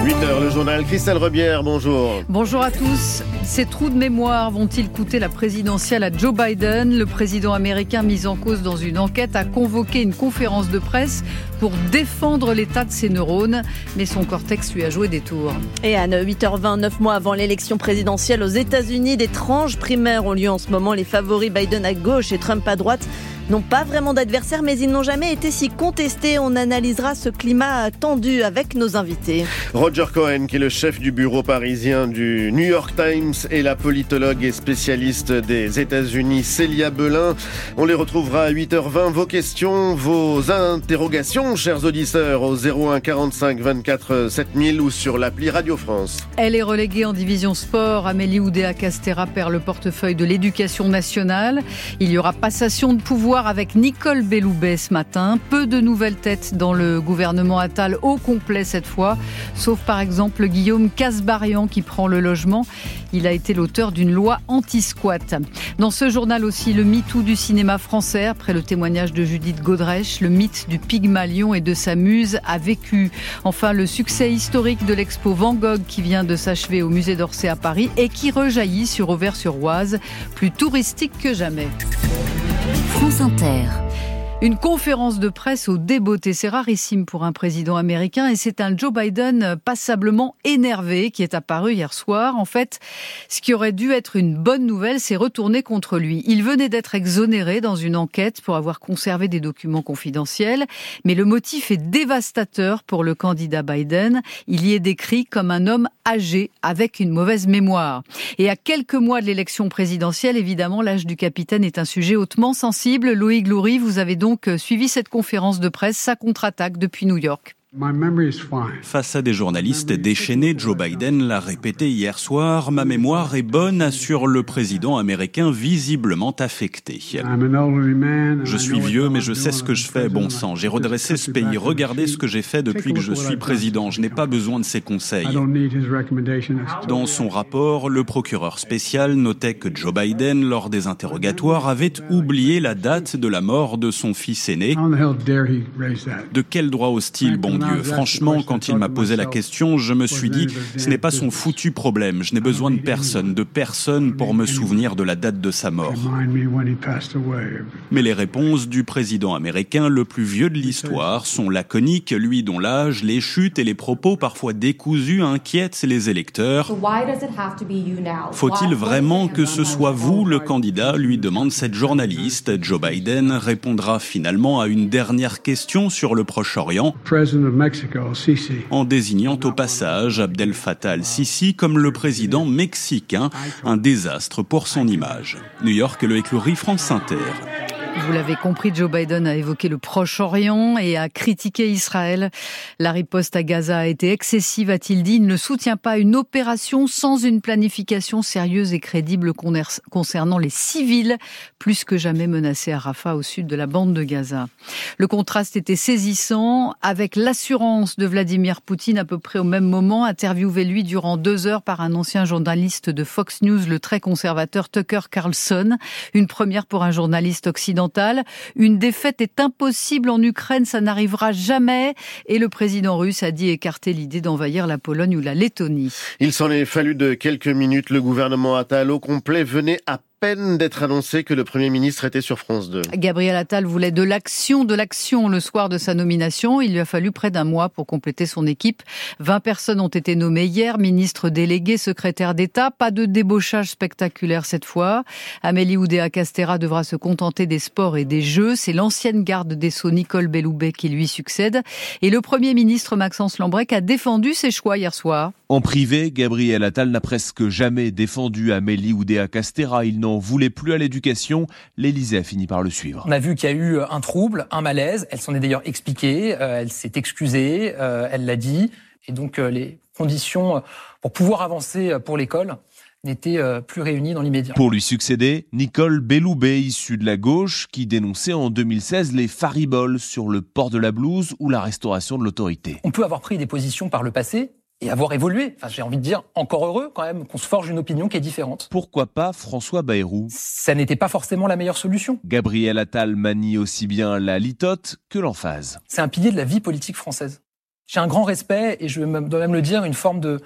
8h, le journal. Christelle Rebière, bonjour. Bonjour à tous. Ces trous de mémoire vont-ils coûter la présidentielle à Joe Biden? Le président américain mis en cause dans une enquête a convoqué une conférence de presse pour défendre l'état de ses neurones, mais son cortex lui a joué des tours. Et Anne, 8h20, 9 mois avant l'élection présidentielle aux États-Unis, d'étranges primaires ont lieu en ce moment. Les favoris Biden à gauche et Trump à droite n'ont pas vraiment d'adversaires, mais ils n'ont jamais été si contestés. On analysera ce climat tendu avec nos invités. Roger Cohen, qui est le chef du bureau parisien du New York Times, et la politologue et spécialiste des États-Unis, Célia Belin. On les retrouvera à 8h20. Vos questions, vos interrogations, chers auditeurs, au 01 45 24 7000 ou sur l'appli Radio France. Elle est reléguée en division sport. Amélie Oudéa Castera perd le portefeuille de l'éducation nationale. Il y aura passation de pouvoir avec Nicole Belloubet ce matin. Peu de nouvelles têtes dans le gouvernement Attal au complet cette fois, sauf par exemple Guillaume Casbarian qui prend le logement. Il a été l'auteur d'une loi anti-squat. Dans ce journal aussi, le MeToo du cinéma français, après le témoignage de Judith Godrèche, le mythe du Pygmalion et de sa muse a vécu. Enfin, le succès historique de l'expo Van Gogh qui vient de s'achever au musée d'Orsay à Paris et qui rejaillit sur Auvers-sur-Oise, plus touristique que jamais. France Inter. Une conférence de presse au débeauté, c'est rarissime pour un président américain et c'est un Joe Biden passablement énervé qui est apparu hier soir. En fait, ce qui aurait dû être une bonne nouvelle s'est retourné contre lui. Il venait d'être exonéré dans une enquête pour avoir conservé des documents confidentiels, mais le motif est dévastateur pour le candidat Biden. Il y est décrit comme un homme âgé avec une mauvaise mémoire. Et à quelques mois de l'élection présidentielle, évidemment, l'âge du capitaine est un sujet hautement sensible. Loïc Loury, vous avez donc suivi cette conférence de presse, sa contre-attaque depuis New York. Face à des journalistes déchaînés, Joe Biden l'a répété hier soir, ma mémoire est bonne, assure le président américain visiblement affecté. Je suis vieux, mais je sais ce que je fais, bon sang. J'ai redressé ce pays. Regardez ce que j'ai fait depuis que je suis président. Je n'ai pas besoin de ses conseils. Dans son rapport, le procureur spécial notait que Joe Biden, lors des interrogatoires, avait oublié la date de la mort de son fils aîné. De quel droit hostile, bon Dieu Franchement, quand il m'a posé la question, je me suis dit, ce n'est pas son foutu problème. Je n'ai besoin de personne, de personne pour me souvenir de la date de sa mort. Mais les réponses du président américain le plus vieux de l'histoire sont laconiques, lui dont l'âge, les chutes et les propos parfois décousus inquiètent les électeurs. Faut-il vraiment que ce soit vous le candidat lui demande cette journaliste. Joe Biden répondra finalement à une dernière question sur le Proche-Orient en désignant au passage Abdel Fattah al-Sisi comme le président mexicain, un désastre pour son image. New York, le éclourie France Inter. Vous l'avez compris, Joe Biden a évoqué le Proche-Orient et a critiqué Israël. La riposte à Gaza a été excessive, a-t-il dit. Il ne soutient pas une opération sans une planification sérieuse et crédible concernant les civils, plus que jamais menacés à Rafah au sud de la bande de Gaza. Le contraste était saisissant avec l'assurance de Vladimir Poutine à peu près au même moment, interviewé lui durant deux heures par un ancien journaliste de Fox News, le très conservateur Tucker Carlson. Une première pour un journaliste occidental une défaite est impossible en Ukraine, ça n'arrivera jamais. Et le président russe a dit écarter l'idée d'envahir la Pologne ou la Lettonie. Il s'en est fallu de quelques minutes. Le gouvernement Attal au complet venait à peine d'être annoncé que le Premier ministre était sur France 2. Gabriel Attal voulait de l'action, de l'action le soir de sa nomination. Il lui a fallu près d'un mois pour compléter son équipe. 20 personnes ont été nommées hier, ministre délégué, secrétaire d'État. Pas de débauchage spectaculaire cette fois. Amélie Oudéa-Castera devra se contenter des sports et des jeux. C'est l'ancienne garde des Sceaux Nicole Belloubet qui lui succède. Et le Premier ministre Maxence Lambrec a défendu ses choix hier soir. En privé, Gabriel Attal n'a presque jamais défendu Amélie Oudéa-Castera. Il n'en voulait plus à l'éducation. L'Élysée a fini par le suivre. On a vu qu'il y a eu un trouble, un malaise. Elle s'en est d'ailleurs expliquée, euh, elle s'est excusée, euh, elle l'a dit. Et donc euh, les conditions pour pouvoir avancer pour l'école n'étaient plus réunies dans l'immédiat. Pour lui succéder, Nicole Belloubet, issue de la gauche, qui dénonçait en 2016 les fariboles sur le port de la blouse ou la restauration de l'autorité. On peut avoir pris des positions par le passé et avoir évolué. Enfin, j'ai envie de dire encore heureux quand même qu'on se forge une opinion qui est différente. Pourquoi pas François Bayrou? Ça n'était pas forcément la meilleure solution. Gabriel Attal manie aussi bien la litote que l'emphase. C'est un pilier de la vie politique française. J'ai un grand respect et je dois même le dire, une forme de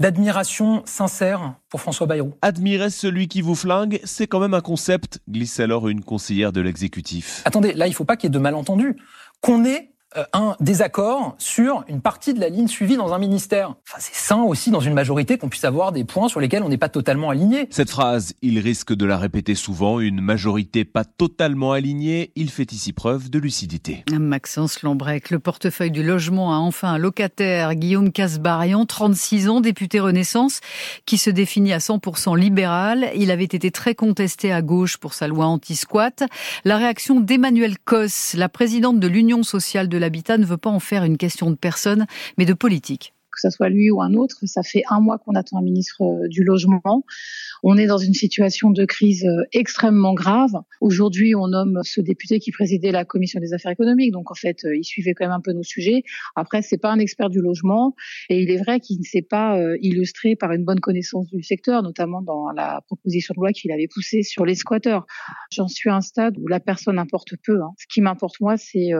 d'admiration sincère pour François Bayrou. Admirer celui qui vous flingue, c'est quand même un concept, glisse alors une conseillère de l'exécutif. Attendez, là il ne faut pas qu'il y ait de malentendus. Qu'on ait un désaccord sur une partie de la ligne suivie dans un ministère. Enfin, c'est sain aussi dans une majorité qu'on puisse avoir des points sur lesquels on n'est pas totalement aligné. Cette phrase, il risque de la répéter souvent, une majorité pas totalement alignée, il fait ici preuve de lucidité. Maxence Lambrec, le portefeuille du logement a enfin un locataire, Guillaume Casbarian, 36 ans, député Renaissance, qui se définit à 100% libéral. Il avait été très contesté à gauche pour sa loi anti-squat. La réaction d'Emmanuel Cos, la présidente de l'Union sociale de l'habitat ne veut pas en faire une question de personne, mais de politique que ce soit lui ou un autre. Ça fait un mois qu'on attend un ministre euh, du logement. On est dans une situation de crise euh, extrêmement grave. Aujourd'hui, on nomme ce député qui présidait la commission des affaires économiques. Donc, en fait, euh, il suivait quand même un peu nos sujets. Après, c'est pas un expert du logement. Et il est vrai qu'il ne s'est pas illustré par une bonne connaissance du secteur, notamment dans la proposition de loi qu'il avait poussée sur les squatteurs. J'en suis à un stade où la personne importe peu. Hein. Ce qui m'importe, moi, c'est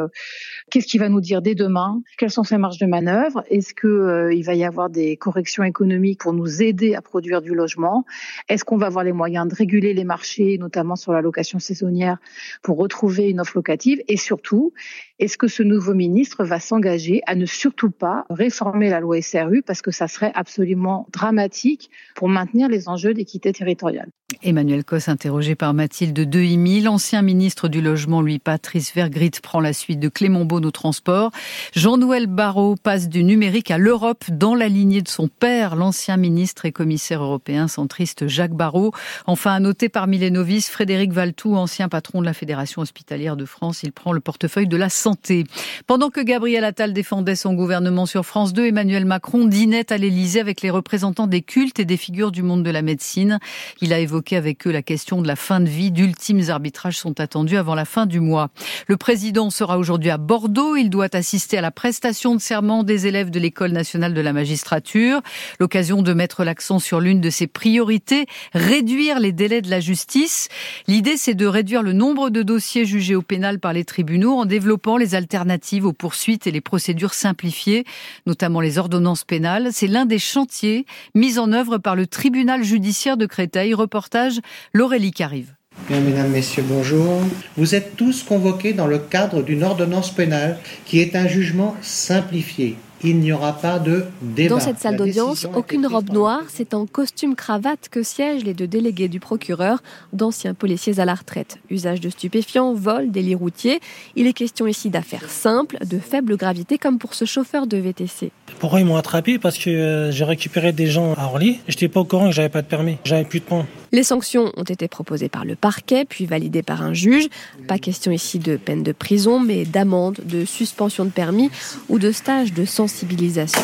qu'est-ce qu'il va nous dire dès demain? Quelles sont ses marges de manœuvre? Est-ce que euh, il va y avoir des corrections économiques pour nous aider à produire du logement? Est-ce qu'on va avoir les moyens de réguler les marchés, notamment sur la location saisonnière, pour retrouver une offre locative? Et surtout, est-ce que ce nouveau ministre va s'engager à ne surtout pas réformer la loi SRU parce que ça serait absolument dramatique pour maintenir les enjeux d'équité territoriale? Emmanuel Cos, interrogé par Mathilde Dehimi, l'ancien ministre du Logement, lui, Patrice Vergrit, prend la suite de Clément Beaune au transport. Jean-Noël Barrot passe du numérique à l'Europe dans la lignée de son père, l'ancien ministre et commissaire européen centriste Jacques Barrot. Enfin, à noter parmi les novices, Frédéric Valtou, ancien patron de la Fédération hospitalière de France. Il prend le portefeuille de la santé. Pendant que Gabriel Attal défendait son gouvernement sur France 2, Emmanuel Macron dînait à l'Élysée avec les représentants des cultes et des figures du monde de la médecine. Il a évoqué avec eux la question de la fin de vie. D'ultimes arbitrages sont attendus avant la fin du mois. Le président sera aujourd'hui à Bordeaux. Il doit assister à la prestation de serment des élèves de l'École nationale de la magistrature. L'occasion de mettre l'accent sur l'une de ses priorités, réduire les délais de la justice. L'idée, c'est de réduire le nombre de dossiers jugés au pénal par les tribunaux en développant les alternatives aux poursuites et les procédures simplifiées, notamment les ordonnances pénales. C'est l'un des chantiers mis en œuvre par le tribunal judiciaire de Créteil. Reportage L'Aurélie qui arrive. Bien, mesdames, messieurs, bonjour. Vous êtes tous convoqués dans le cadre d'une ordonnance pénale qui est un jugement simplifié il n'y aura pas de débat. Dans cette salle d'audience, aucune robe noire, c'est en costume cravate que siègent les deux délégués du procureur, d'anciens policiers à la retraite. Usage de stupéfiants, vol, délit routier. Il est question ici d'affaires simples, de faible gravité, comme pour ce chauffeur de VTC. Pourquoi ils m'ont attrapé? Parce que euh, j'ai récupéré des gens à Orly. Je n'étais pas au courant que j'avais pas de permis. J'avais plus de points. Les sanctions ont été proposées par le parquet, puis validées par un juge. Pas question ici de peine de prison, mais d'amende, de suspension de permis ou de stage de sensibilisation.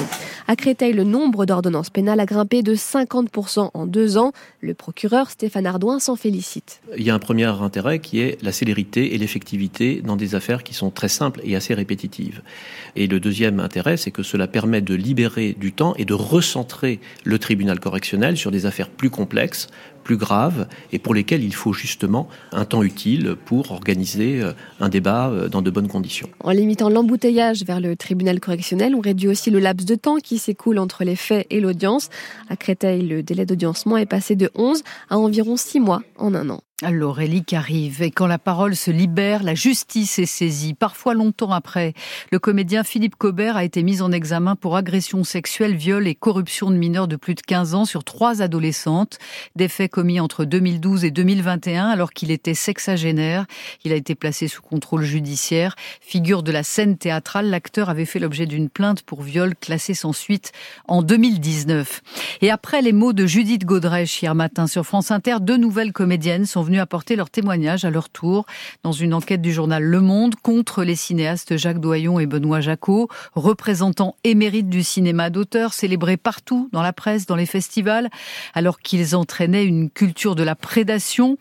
À Créteil, le nombre d'ordonnances pénales a grimpé de 50% en deux ans. Le procureur Stéphane Ardouin s'en félicite. Il y a un premier intérêt qui est la célérité et l'effectivité dans des affaires qui sont très simples et assez répétitives. Et le deuxième intérêt, c'est que cela permet de libérer du temps et de recentrer le tribunal correctionnel sur des affaires plus complexes, plus graves et pour lesquels il faut justement un temps utile pour organiser euh, un débat euh, dans de bonnes conditions. En limitant l'embouteillage vers le tribunal correctionnel, on réduit aussi le laps de temps qui s'écoule entre les faits et l'audience. À Créteil, le délai d'audiencement est passé de 11 à environ 6 mois en un an. L'Aurélie qui arrive. Et quand la parole se libère, la justice est saisie. Parfois longtemps après, le comédien Philippe Cobert a été mis en examen pour agression sexuelle, viol et corruption de mineurs de plus de 15 ans sur trois adolescentes. Des faits commis entre 2012 et 2021 alors qu'il était sexagénaire. Il a été placé sous contrôle judiciaire. Figure de la scène théâtrale, l'acteur avait fait l'objet d'une plainte pour viol classée sans suite en 2019. Et après les mots de Judith Godrèche hier matin sur France Inter, deux nouvelles comédiennes sont venus apporter leur témoignage à leur tour dans une enquête du journal Le Monde contre les cinéastes Jacques Doyon et Benoît Jacot, représentants émérites du cinéma d'auteur, célébrés partout dans la presse, dans les festivals, alors qu'ils entraînaient une culture de la prédation.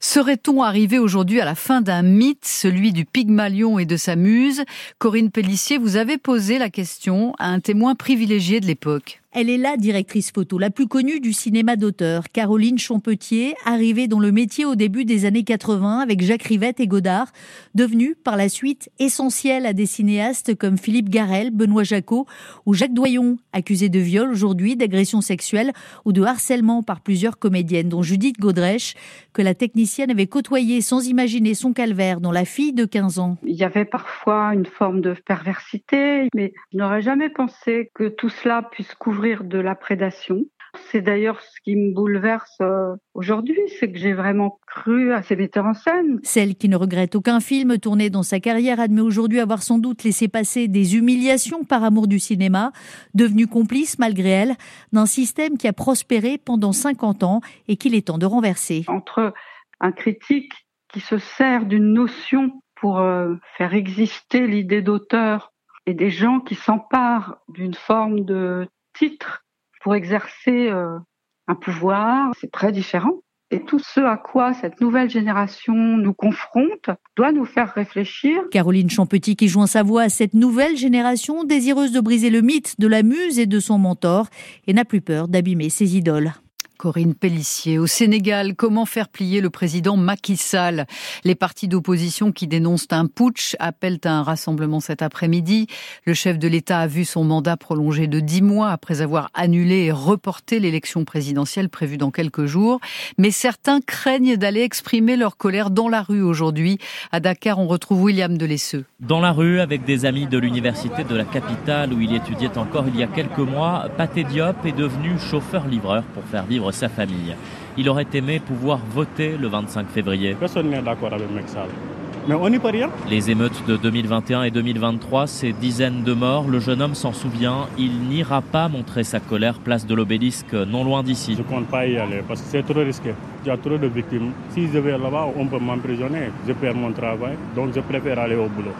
Serait-on arrivé aujourd'hui à la fin d'un mythe, celui du Pygmalion et de sa muse? Corinne Pellissier, vous avez posé la question à un témoin privilégié de l'époque. Elle est la directrice photo la plus connue du cinéma d'auteur, Caroline Champetier, arrivée dans le métier au début des années 80 avec Jacques Rivette et Godard, devenue par la suite essentielle à des cinéastes comme Philippe Garel, Benoît Jacot ou Jacques Doyon, accusé de viol aujourd'hui, d'agression sexuelle ou de harcèlement par plusieurs comédiennes, dont Judith Godrèche, que la technicienne avait côtoyé sans imaginer son calvaire dans la fille de 15 ans. Il y avait parfois une forme de perversité, mais je n'aurais jamais pensé que tout cela puisse couvrir de la prédation. C'est d'ailleurs ce qui me bouleverse euh, aujourd'hui, c'est que j'ai vraiment cru à ces metteurs en scène. Celle qui ne regrette aucun film tourné dans sa carrière admet aujourd'hui avoir sans doute laissé passer des humiliations par amour du cinéma, devenue complice malgré elle d'un système qui a prospéré pendant 50 ans et qu'il est temps de renverser. Entre un critique qui se sert d'une notion pour euh, faire exister l'idée d'auteur et des gens qui s'emparent d'une forme de titre pour exercer euh, un pouvoir, c'est très différent. Et tout ce à quoi cette nouvelle génération nous confronte doit nous faire réfléchir. Caroline Champetit qui joint sa voix à cette nouvelle génération désireuse de briser le mythe de la muse et de son mentor et n'a plus peur d'abîmer ses idoles. Corinne Pellissier. Au Sénégal, comment faire plier le président Macky Sall? Les partis d'opposition qui dénoncent un putsch appellent à un rassemblement cet après-midi. Le chef de l'État a vu son mandat prolongé de dix mois après avoir annulé et reporté l'élection présidentielle prévue dans quelques jours. Mais certains craignent d'aller exprimer leur colère dans la rue aujourd'hui. À Dakar, on retrouve William Delesseux. Dans la rue, avec des amis de l'université de la capitale où il étudiait encore il y a quelques mois, Paté Diop est devenu chauffeur-livreur pour faire vivre sa famille. Il aurait aimé pouvoir voter le 25 février. Personne n'est d'accord avec Mexal. Mais on n'y peut rien. Les émeutes de 2021 et 2023, ces dizaines de morts, le jeune homme s'en souvient. Il n'ira pas montrer sa colère place de l'obélisque, non loin d'ici. Je ne compte pas y aller parce que c'est trop risqué. Il y a trop de victimes. Si je vais là-bas, on peut m'emprisonner. Je perds mon travail, donc je préfère aller au boulot.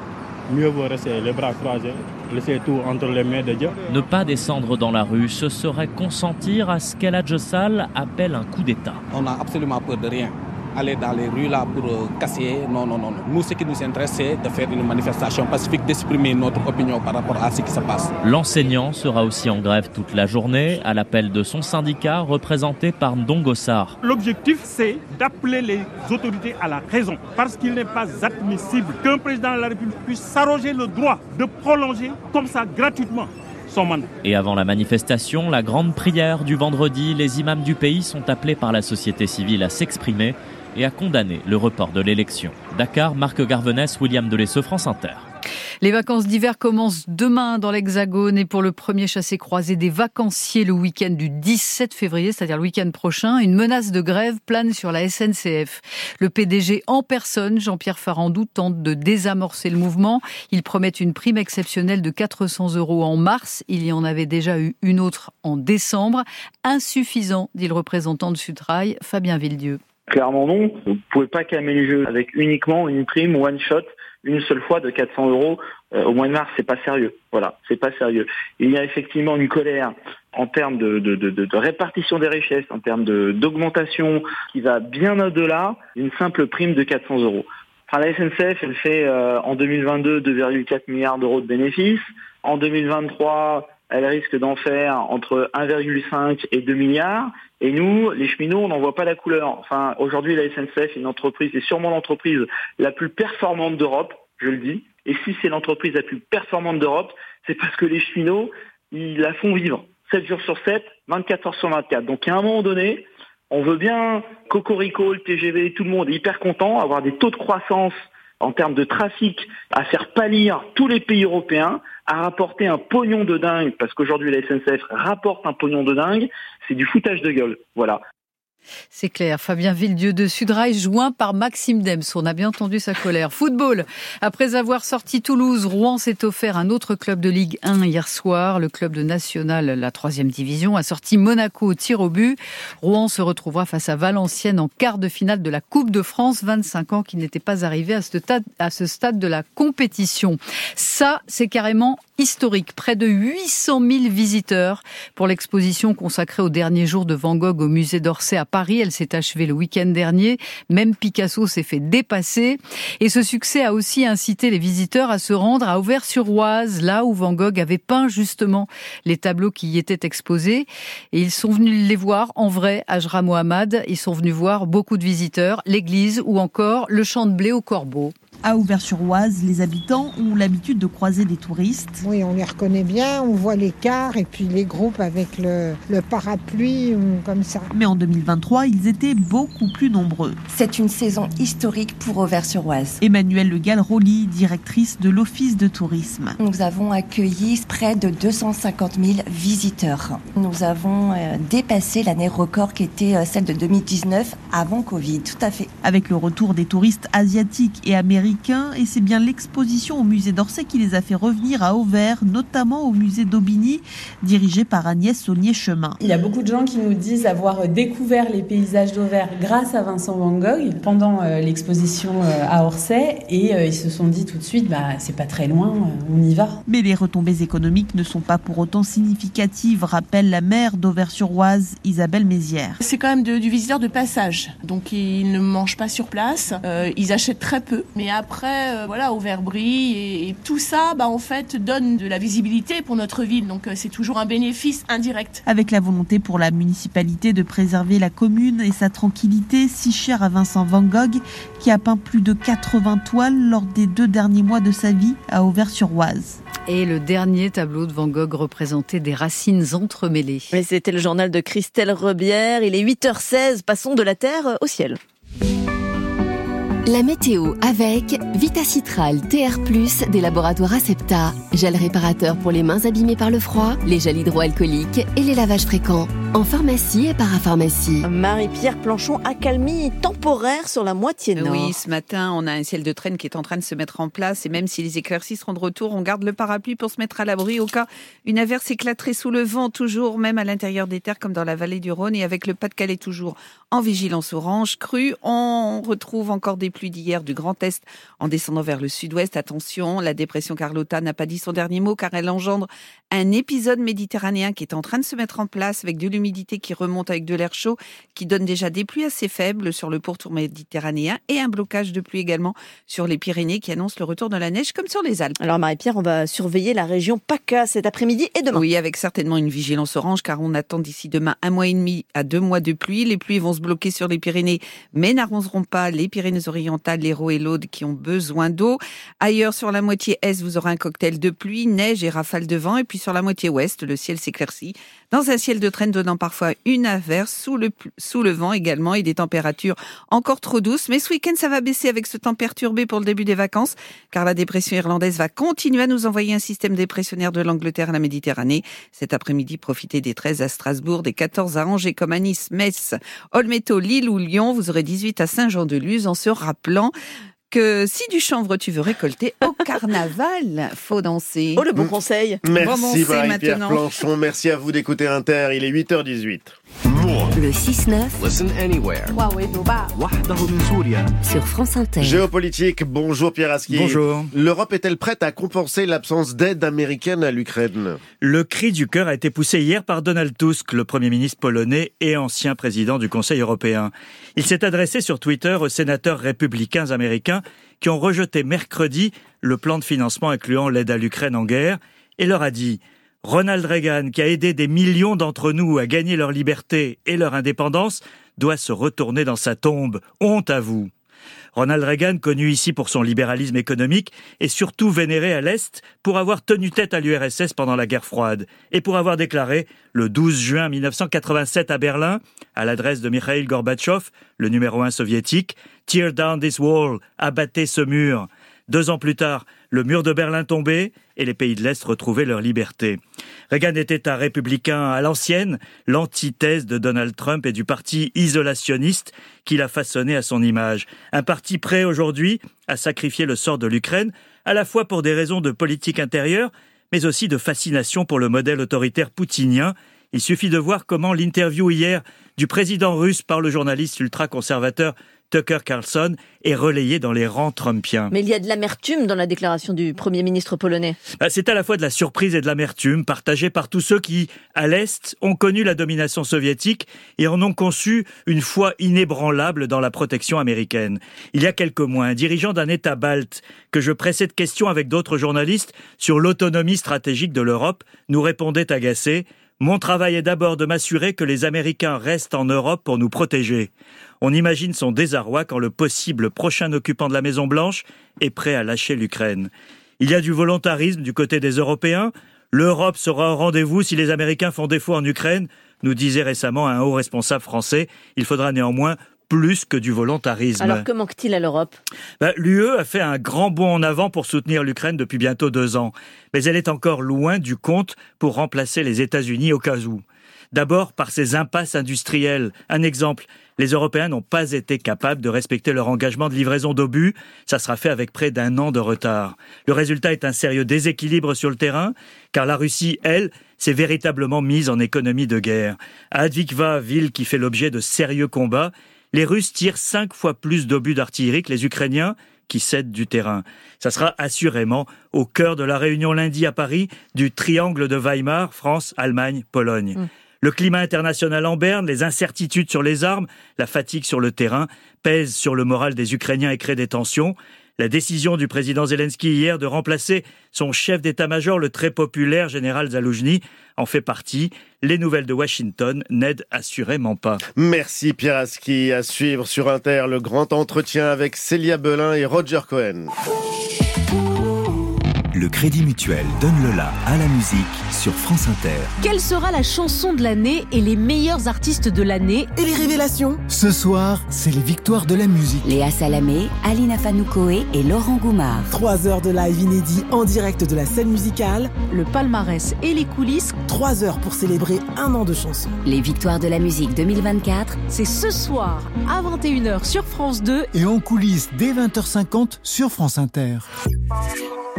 Mieux vaut rester les bras croisés, laisser tout entre les mains de Dieu. Ne pas descendre dans la rue, ce serait consentir à ce qu'El Sall appelle un coup d'État. On n'a absolument peur de rien aller dans les rues là pour euh, casser. Non, non, non. Nous, ce qui nous intéresse, c'est de faire une manifestation pacifique, d'exprimer notre opinion par rapport à ce qui se passe. L'enseignant sera aussi en grève toute la journée à l'appel de son syndicat représenté par Ndongossar. L'objectif, c'est d'appeler les autorités à la raison parce qu'il n'est pas admissible qu'un président de la République puisse s'arroger le droit de prolonger comme ça gratuitement et avant la manifestation, la grande prière du vendredi, les imams du pays sont appelés par la société civile à s'exprimer et a condamné le report de l'élection. Dakar, Marc Garvenès, William Delesseux, France Inter. Les vacances d'hiver commencent demain dans l'Hexagone et pour le premier chassé-croisé des vacanciers le week-end du 17 février, c'est-à-dire le week-end prochain, une menace de grève plane sur la SNCF. Le PDG en personne, Jean-Pierre Farandou, tente de désamorcer le mouvement. Il promet une prime exceptionnelle de 400 euros en mars. Il y en avait déjà eu une autre en décembre. Insuffisant, dit le représentant de Sutrail, Fabien Villedieu. Clairement non. Vous ne pouvez pas calmer les jeux avec uniquement une prime one shot une seule fois de 400 euros euh, au mois de mars, c'est pas sérieux. Voilà, c'est pas sérieux. Il y a effectivement une colère en termes de, de, de, de répartition des richesses, en termes d'augmentation qui va bien au-delà d'une simple prime de 400 euros. Enfin, la SNCF, elle fait euh, en 2022 2,4 milliards d'euros de bénéfices. En 2023, elle risque d'en faire entre 1,5 et 2 milliards. Et nous, les cheminots, on n'en voit pas la couleur. Enfin, aujourd'hui, la SNCF est une entreprise, c'est sûrement l'entreprise la plus performante d'Europe, je le dis. Et si c'est l'entreprise la plus performante d'Europe, c'est parce que les cheminots, ils la font vivre. 7 jours sur 7, 24 heures sur 24. Donc, à un moment donné, on veut bien Cocorico, le TGV, tout le monde est hyper content, avoir des taux de croissance en termes de trafic à faire pâlir tous les pays européens, à rapporter un pognon de dingue, parce qu'aujourd'hui la SNCF rapporte un pognon de dingue, c'est du foutage de gueule. Voilà. C'est clair. Fabien Villedieu de Sudrail, joint par Maxime Dems. On a bien entendu sa colère. Football. Après avoir sorti Toulouse, Rouen s'est offert un autre club de Ligue 1 hier soir. Le club de National, la troisième division, a sorti Monaco au tir au but. Rouen se retrouvera face à Valenciennes en quart de finale de la Coupe de France. 25 ans qui n'était pas arrivé à ce stade, de la compétition. Ça, c'est carrément historique. Près de 800 000 visiteurs pour l'exposition consacrée au dernier jour de Van Gogh au musée d'Orsay à Paris. Elle s'est achevée le week-end dernier. Même Picasso s'est fait dépasser. Et ce succès a aussi incité les visiteurs à se rendre à Auvers-sur-Oise, là où Van Gogh avait peint justement les tableaux qui y étaient exposés. Et ils sont venus les voir en vrai, Ajra Mohamed. Ils sont venus voir beaucoup de visiteurs, l'église ou encore le champ de blé au corbeau. À Auvers-sur-Oise, les habitants ont l'habitude de croiser des touristes. Oui, on les reconnaît bien, on voit les cars et puis les groupes avec le, le parapluie ou comme ça. Mais en 2023, ils étaient beaucoup plus nombreux. C'est une saison historique pour Auvers-sur-Oise. Emmanuelle Le Galroli, directrice de l'Office de tourisme. Nous avons accueilli près de 250 000 visiteurs. Nous avons euh, dépassé l'année record qui était euh, celle de 2019 avant Covid, tout à fait. Avec le retour des touristes asiatiques et américains, et c'est bien l'exposition au musée d'Orsay qui les a fait revenir à Auvers, notamment au musée d'Aubigny, dirigé par Agnès Saulnier-Chemin. Il y a beaucoup de gens qui nous disent avoir découvert les paysages d'Auvers grâce à Vincent Van Gogh pendant euh, l'exposition à Orsay, et ils se sont dit tout de suite, bah, c'est pas très loin, on y va. Mais les retombées économiques ne sont pas pour autant significatives, rappelle la maire d'Auvers-sur-Oise, Isabelle Mézières. C'est quand même de, du visiteur de passage, donc ils ne mangent pas sur place, euh, ils achètent très peu. Mais après, euh, voilà, Auvers brille et, et, tout ça, bah, en fait, donne de la visibilité pour notre ville, donc euh, c'est toujours un bénéfice indirect. Avec la volonté pour la municipalité de préserver la commune et sa tranquillité, si chère à Vincent Van Gogh, qui a peint plus de 80 toiles lors des deux derniers mois de sa vie à Auvers-sur-Oise. Et le dernier tableau de Van Gogh représentait des racines entremêlées. Mais c'était le journal de Christelle Rebière. Il est 8h16. Passons de la terre au ciel. La météo avec Vitacitral TR+, des laboratoires Acepta, gel réparateur pour les mains abîmées par le froid, les gels hydroalcooliques et les lavages fréquents. En pharmacie et parapharmacie. Marie-Pierre Planchon, accalmie temporaire sur la moitié nord. Oui, ce matin, on a un ciel de traîne qui est en train de se mettre en place et même si les éclaircies seront de retour, on garde le parapluie pour se mettre à l'abri au cas une averse éclaterait sous le vent, toujours, même à l'intérieur des terres comme dans la vallée du Rhône et avec le Pas-de-Calais toujours en vigilance orange crue. On retrouve encore des pluies d'hier du Grand Est en descendant vers le sud-ouest. Attention, la dépression Carlotta n'a pas dit son dernier mot car elle engendre un épisode méditerranéen qui est en train de se mettre en place avec de l'humidité qui remonte avec de l'air chaud, qui donne déjà des pluies assez faibles sur le pourtour méditerranéen et un blocage de pluie également sur les Pyrénées qui annonce le retour de la neige comme sur les Alpes. Alors Marie-Pierre, on va surveiller la région PACA cet après-midi et demain. Oui, avec certainement une vigilance orange car on attend d'ici demain un mois et demi à deux mois de pluie. Les pluies vont se bloquer sur les Pyrénées mais n'arrongeront pas les L'Hérault et l'Aude qui ont besoin d'eau. Ailleurs sur la moitié est, vous aurez un cocktail de pluie, neige et rafales de vent et puis sur la moitié ouest, le ciel s'éclaircit dans un ciel de traîne donnant parfois une averse sous le, sous le vent également et des températures encore trop douces. Mais ce week-end, ça va baisser avec ce temps perturbé pour le début des vacances, car la dépression irlandaise va continuer à nous envoyer un système dépressionnaire de l'Angleterre à la Méditerranée. Cet après-midi, profitez des 13 à Strasbourg, des 14 à Angers comme à Nice, Metz, Olmeto, Lille ou Lyon. Vous aurez 18 à Saint-Jean-de-Luz en se rappelant que si du chanvre tu veux récolter au carnaval, faut danser. Oh le bon conseil. Merci Marie-Pierre Planchon, merci à vous d'écouter Inter, il est 8h18. Le 6-9. Listen anywhere. Sur France Inter. Géopolitique, bonjour Pierre Aski. Bonjour. L'Europe est-elle prête à compenser l'absence d'aide américaine à l'Ukraine? Le cri du cœur a été poussé hier par Donald Tusk, le Premier ministre polonais et ancien président du Conseil européen. Il s'est adressé sur Twitter aux sénateurs républicains américains qui ont rejeté mercredi le plan de financement incluant l'aide à l'Ukraine en guerre et leur a dit Ronald Reagan, qui a aidé des millions d'entre nous à gagner leur liberté et leur indépendance, doit se retourner dans sa tombe. Honte à vous. Ronald Reagan, connu ici pour son libéralisme économique, est surtout vénéré à l'Est pour avoir tenu tête à l'URSS pendant la guerre froide et pour avoir déclaré, le 12 juin 1987 à Berlin, à l'adresse de Mikhail Gorbatchev, le numéro un soviétique, Tear down this wall, abattez ce mur. Deux ans plus tard, le mur de Berlin tombait et les pays de l'Est retrouvaient leur liberté. Reagan était un républicain à l'ancienne, l'antithèse de Donald Trump et du parti isolationniste qu'il a façonné à son image. Un parti prêt aujourd'hui à sacrifier le sort de l'Ukraine, à la fois pour des raisons de politique intérieure, mais aussi de fascination pour le modèle autoritaire poutinien. Il suffit de voir comment l'interview hier du président russe par le journaliste ultra-conservateur Tucker Carlson est relayé dans les rangs trumpiens. Mais il y a de l'amertume dans la déclaration du Premier ministre polonais. Bah, c'est à la fois de la surprise et de l'amertume partagée par tous ceux qui, à l'Est, ont connu la domination soviétique et en ont conçu une foi inébranlable dans la protection américaine. Il y a quelques mois, un dirigeant d'un État balte que je pressais de questions avec d'autres journalistes sur l'autonomie stratégique de l'Europe nous répondait agacé Mon travail est d'abord de m'assurer que les Américains restent en Europe pour nous protéger. On imagine son désarroi quand le possible prochain occupant de la Maison Blanche est prêt à lâcher l'Ukraine. Il y a du volontarisme du côté des Européens. L'Europe sera au rendez-vous si les Américains font défaut en Ukraine, nous disait récemment un haut responsable français. Il faudra néanmoins plus que du volontarisme. Alors que manque-t-il à l'Europe? Bah, L'UE a fait un grand bond en avant pour soutenir l'Ukraine depuis bientôt deux ans, mais elle est encore loin du compte pour remplacer les États-Unis au cas où. D'abord par ses impasses industrielles. Un exemple, les Européens n'ont pas été capables de respecter leur engagement de livraison d'obus. Ça sera fait avec près d'un an de retard. Le résultat est un sérieux déséquilibre sur le terrain, car la Russie, elle, s'est véritablement mise en économie de guerre. À Advikva, ville qui fait l'objet de sérieux combats, les Russes tirent cinq fois plus d'obus d'artillerie que les Ukrainiens qui cèdent du terrain. Ça sera assurément au cœur de la réunion lundi à Paris du triangle de Weimar, France, Allemagne, Pologne. Mmh. Le climat international en berne, les incertitudes sur les armes, la fatigue sur le terrain pèsent sur le moral des Ukrainiens et créent des tensions. La décision du président Zelensky hier de remplacer son chef d'état-major, le très populaire général Zaloujny, en fait partie. Les nouvelles de Washington n'aident assurément pas. Merci Pierre Aski. À suivre sur Inter le grand entretien avec Célia Belin et Roger Cohen. Le Crédit Mutuel donne le la à la musique sur France Inter. Quelle sera la chanson de l'année et les meilleurs artistes de l'année Et les révélations Ce soir, c'est les victoires de la musique. Léa Salamé, Alina Fanoukoé et Laurent Goumard. Trois heures de live inédit en direct de la scène musicale. Le palmarès et les coulisses. Trois heures pour célébrer un an de chansons. Les victoires de la musique 2024. C'est ce soir à 21h sur France 2. Et en coulisses dès 20h50 sur France Inter.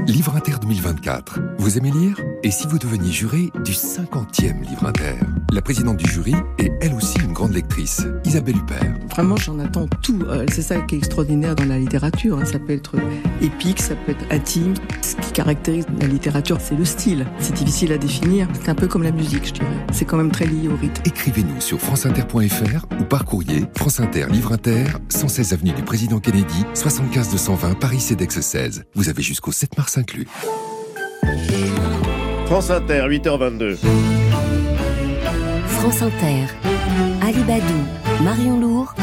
Livre Inter 2024. Vous aimez lire? Et si vous deveniez juré du 50e Livre Inter? La présidente du jury est elle aussi une grande lectrice, Isabelle Huppert. Vraiment, j'en attends tout. Euh, c'est ça qui est extraordinaire dans la littérature. Hein. Ça peut être épique, ça peut être intime. Ce qui caractérise la littérature, c'est le style. C'est difficile à définir. C'est un peu comme la musique, je dirais. C'est quand même très lié au rythme. Écrivez-nous sur franceinter.fr ou par courrier France Inter, Livre Inter, 116 avenue du Président Kennedy, 75 220 Paris CEDEX 16. Vous avez jusqu'au 7 mars inclus. France Inter, 8h22. France Inter. Ali Badou, Marion Lourd,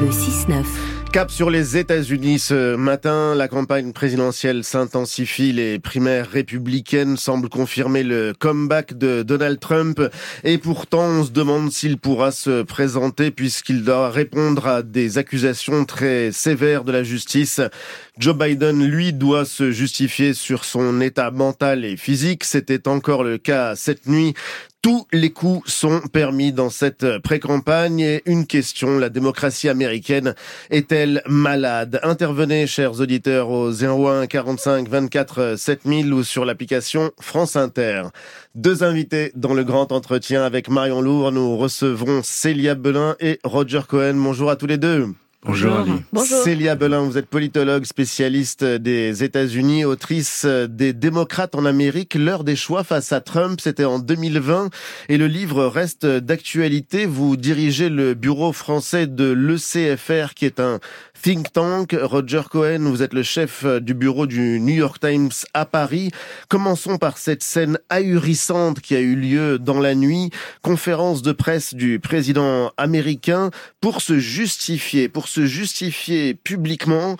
le 6-9. Cap sur les États-Unis ce matin, la campagne présidentielle s'intensifie, les primaires républicaines semblent confirmer le comeback de Donald Trump et pourtant on se demande s'il pourra se présenter puisqu'il doit répondre à des accusations très sévères de la justice. Joe Biden, lui, doit se justifier sur son état mental et physique. C'était encore le cas cette nuit. Tous les coups sont permis dans cette pré-campagne et une question, la démocratie américaine est-elle malade? Intervenez, chers auditeurs, au 01 45 24 7000 ou sur l'application France Inter. Deux invités dans le grand entretien avec Marion Lourd. Nous recevrons Célia Belin et Roger Cohen. Bonjour à tous les deux. Bonjour Ali. Bonjour. Célia Belin, vous êtes politologue, spécialiste des États-Unis, autrice des démocrates en Amérique. L'heure des choix face à Trump, c'était en 2020 et le livre reste d'actualité. Vous dirigez le bureau français de l'ECFR qui est un think tank. Roger Cohen, vous êtes le chef du bureau du New York Times à Paris. Commençons par cette scène ahurissante qui a eu lieu dans la nuit. Conférence de presse du président américain pour se justifier, pour se justifier publiquement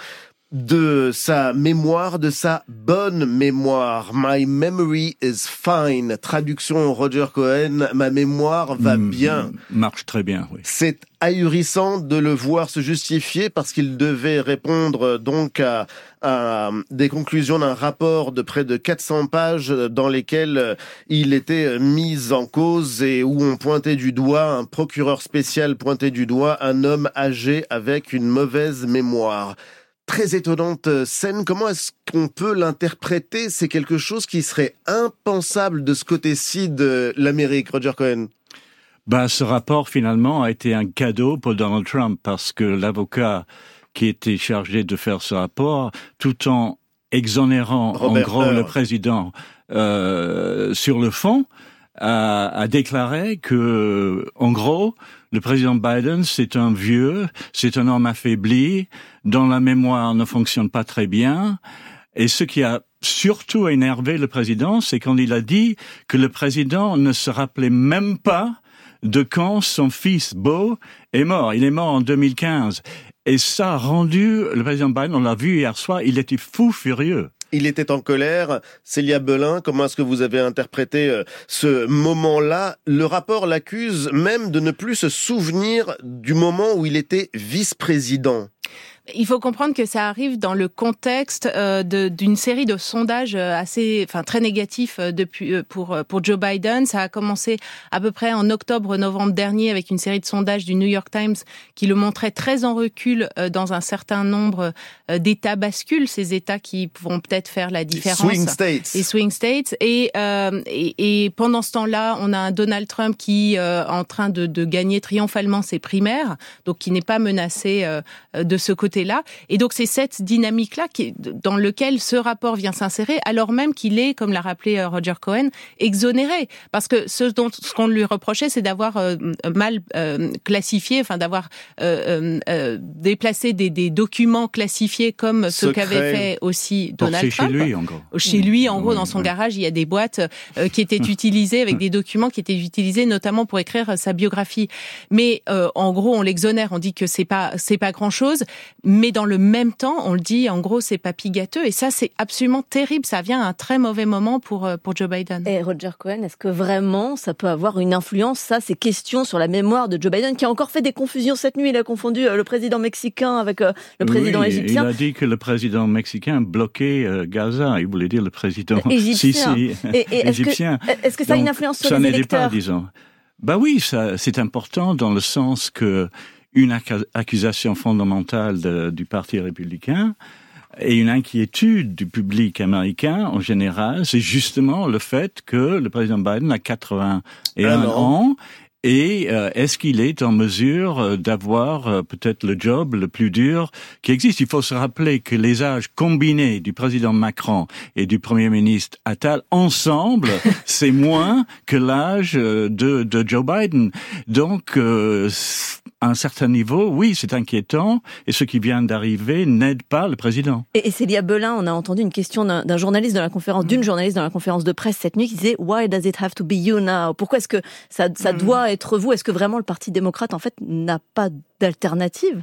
de sa mémoire, de sa bonne mémoire. My memory is fine. Traduction Roger Cohen, ma mémoire va Mm, bien. Marche très bien, oui. C'est ahurissant de le voir se justifier parce qu'il devait répondre euh, donc à, à des conclusions d'un rapport de près de 400 pages dans lesquelles euh, il était mis en cause et où on pointait du doigt, un procureur spécial pointait du doigt un homme âgé avec une mauvaise mémoire. Très étonnante euh, scène. Comment est-ce qu'on peut l'interpréter? C'est quelque chose qui serait impensable de ce côté-ci de l'Amérique, Roger Cohen. Ben, ce rapport, finalement, a été un cadeau pour Donald Trump parce que l'avocat qui était chargé de faire ce rapport, tout en exonérant Robert en gros le président euh, sur le fond, a, a déclaré que, en gros, le président Biden, c'est un vieux, c'est un homme affaibli, dont la mémoire ne fonctionne pas très bien, Et ce qui a surtout énervé le président, c'est quand il a dit que le président ne se rappelait même pas de quand son fils Beau est mort. Il est mort en 2015. Et ça a rendu le président Biden, on l'a vu hier soir, il était fou furieux. Il était en colère. Célia Belin, comment est-ce que vous avez interprété euh, ce moment-là? Le rapport l'accuse même de ne plus se souvenir du moment où il était vice-président. Il faut comprendre que ça arrive dans le contexte euh, d'une série de sondages euh, assez, enfin très négatifs euh, depuis pour pour Joe Biden. Ça a commencé à peu près en octobre-novembre dernier avec une série de sondages du New York Times qui le montraient très en recul dans un certain nombre d'États bascules, ces États qui vont peut-être faire la différence. Swing states. Les swing states. Et, et, et pendant ce temps-là, on a un Donald Trump qui est en train de, de gagner triomphalement ses primaires, donc qui n'est pas menacé de ce côté Et donc c'est cette dynamique-là dans lequel ce rapport vient s'insérer, alors même qu'il est, comme l'a rappelé euh, Roger Cohen, exonéré. Parce que ce dont ce qu'on lui reprochait, c'est d'avoir euh, mal euh, classifié, enfin d'avoir déplacé des, des, documents classifiés comme ce qu'avait fait aussi Donald Trump. Chez lui, en gros. Chez lui, en gros, dans son garage, il y a des boîtes qui étaient utilisées avec des documents qui étaient utilisés notamment pour écrire sa biographie. Mais en gros, on l'exonère, on dit que c'est pas c'est pas grand chose, mais dans le même temps, on le dit, en gros, c'est papy gâteux. Et ça, c'est absolument terrible. Ça vient à un très mauvais moment pour, euh, pour Joe Biden. Et Roger Cohen, est-ce que vraiment ça peut avoir une influence, ça, ces questions sur la mémoire de Joe Biden, qui a encore fait des confusions cette nuit? Il a confondu euh, le président mexicain avec euh, le président égyptien. Il a dit que le président mexicain bloquait Gaza. Il voulait dire le président égyptien. égyptien. Est-ce que, ça a une influence sur les électeurs pas, disons. Bah oui, ça, c'est important dans le sens que une accusation fondamentale du Parti républicain et une inquiétude du public américain en général, c'est justement le fait que le président Biden a 81 ans et euh, est-ce qu'il est en mesure euh, d'avoir euh, peut-être le job le plus dur qui existe? Il faut se rappeler que les âges combinés du président Macron et du premier ministre Attal ensemble, c'est moins que l'âge de, de, Joe Biden. Donc, à un certain niveau, oui, c'est inquiétant. Et ce qui vient d'arriver n'aide pas le président. Et, et Célia Belin, on a entendu une question d'un journaliste dans la conférence, d'une journaliste dans la conférence de presse cette nuit qui disait Why does it have to be you now? Pourquoi est-ce que ça, ça mm. doit être vous? Est-ce que vraiment le Parti démocrate, en fait, n'a pas d'alternative?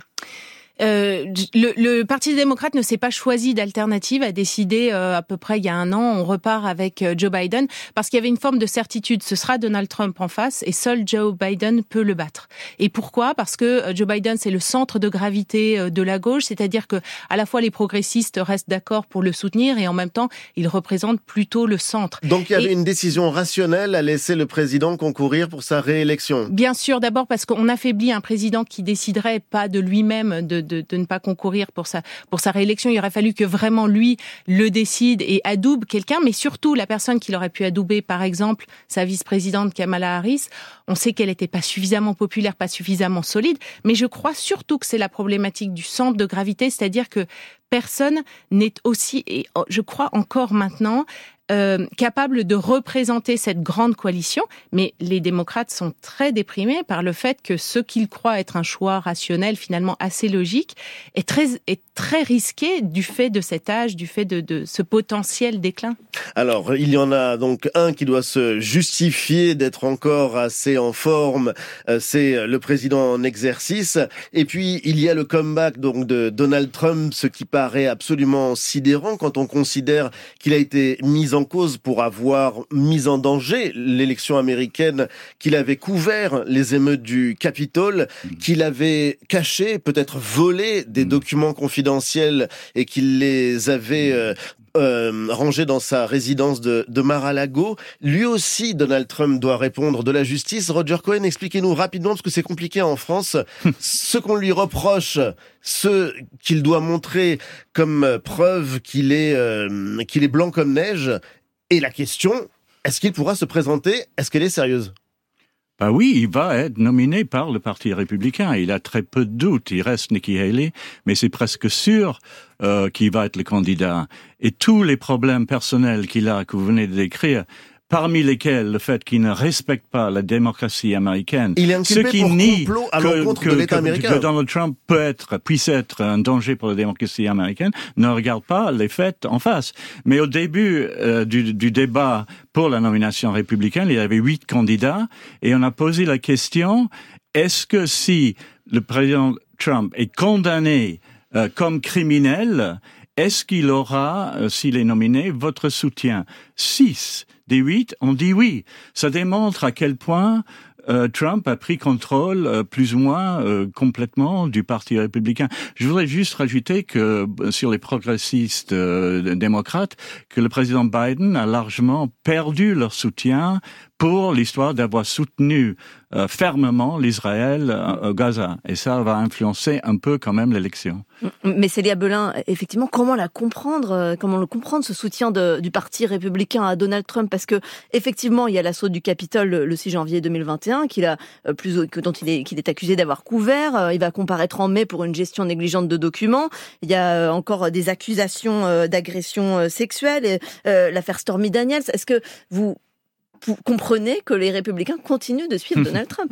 Euh, le, le, Parti démocrate ne s'est pas choisi d'alternative, a décidé euh, à peu près il y a un an, on repart avec euh, Joe Biden, parce qu'il y avait une forme de certitude, ce sera Donald Trump en face, et seul Joe Biden peut le battre. Et pourquoi? Parce que Joe Biden, c'est le centre de gravité de la gauche, c'est-à-dire que à la fois les progressistes restent d'accord pour le soutenir, et en même temps, il représente plutôt le centre. Donc il y avait une décision rationnelle à laisser le président concourir pour sa réélection Bien sûr, d'abord parce qu'on affaiblit un président qui déciderait pas de lui-même de de, ne pas concourir pour sa, pour sa réélection. Il aurait fallu que vraiment lui le décide et adoube quelqu'un, mais surtout la personne qu'il aurait pu adouber, par exemple, sa vice-présidente Kamala Harris. On sait qu'elle n'était pas suffisamment populaire, pas suffisamment solide, mais je crois surtout que c'est la problématique du centre de gravité, c'est-à-dire que personne n'est aussi, et oh, je crois encore maintenant, euh, capable de représenter cette grande coalition, mais les démocrates sont très déprimés par le fait que ce qu'ils croient être un choix rationnel, finalement assez logique, est très, est très risqué du fait de cet âge, du fait de, ce potentiel déclin. Alors, il y en a donc un qui doit se justifier d'être encore assez en forme, euh, c'est le président en exercice, et puis il y a le comeback donc de Donald Trump, ce qui paraît absolument sidérant quand on considère qu'il a été mis en cause pour avoir mis en danger l'élection américaine, qu'il avait couvert les émeutes du Capitole, mm. qu'il avait caché, peut-être volé des mm. documents confidentiels et qu'il les avait euh, euh, rangé dans sa résidence de, de Mar-a-Lago. Lui aussi, Donald Trump doit répondre de la justice. Roger Cohen, expliquez-nous rapidement, parce que c'est compliqué en France, ce qu'on lui reproche, ce qu'il doit montrer comme preuve qu'il est, euh, qu'il est blanc comme neige, et la question, est-ce qu'il pourra se présenter? Est-ce qu'elle est sérieuse? Bah oui, il va être nominé par le Parti républicain. Il a très peu de doutes. Il reste Nikki Haley, mais c'est presque sûr euh, qu'il va être le candidat. Et tous les problèmes personnels qu'il a, que vous venez de décrire, parmi lesquels le fait qu'il ne respecte pas la démocratie américaine, Il est ce qui nie complot à que, l'encontre que- de l'État que- américain. que Donald Trump peut être, puisse être un danger pour la démocratie américaine, ne regarde pas les faits en face. Mais au début euh, du, du débat pour la nomination républicaine, il y avait huit candidats et on a posé la question est-ce que si le président Trump est condamné euh, comme criminel, est-ce qu'il aura, euh, s'il est nominé, votre soutien? Six des huit ont dit oui. Ça démontre à quel point euh, Trump a pris contrôle euh, plus ou moins euh, complètement du Parti républicain. Je voudrais juste rajouter que euh, sur les progressistes euh, démocrates, que le président Biden a largement perdu leur soutien pour l'histoire d'avoir soutenu euh, fermement l'Israël euh, Gaza. Et ça va influencer un peu quand même l'élection. Mais Célia Belin, effectivement, comment la comprendre euh, Comment le comprendre ce soutien de- du parti républicain à Donald Trump? Parce que effectivement, il y a l'assaut du Capitole le, le 6 janvier 2021, qu'il a plus dont il est qu'il est accusé d'avoir couvert. Euh, Il va comparaître en mai pour une gestion négligente de documents. Il y a euh, encore des accusations d'agression sexuelle. L'affaire Stormy Daniels. Est-ce que vous comprenez que les républicains continuent de suivre Donald Trump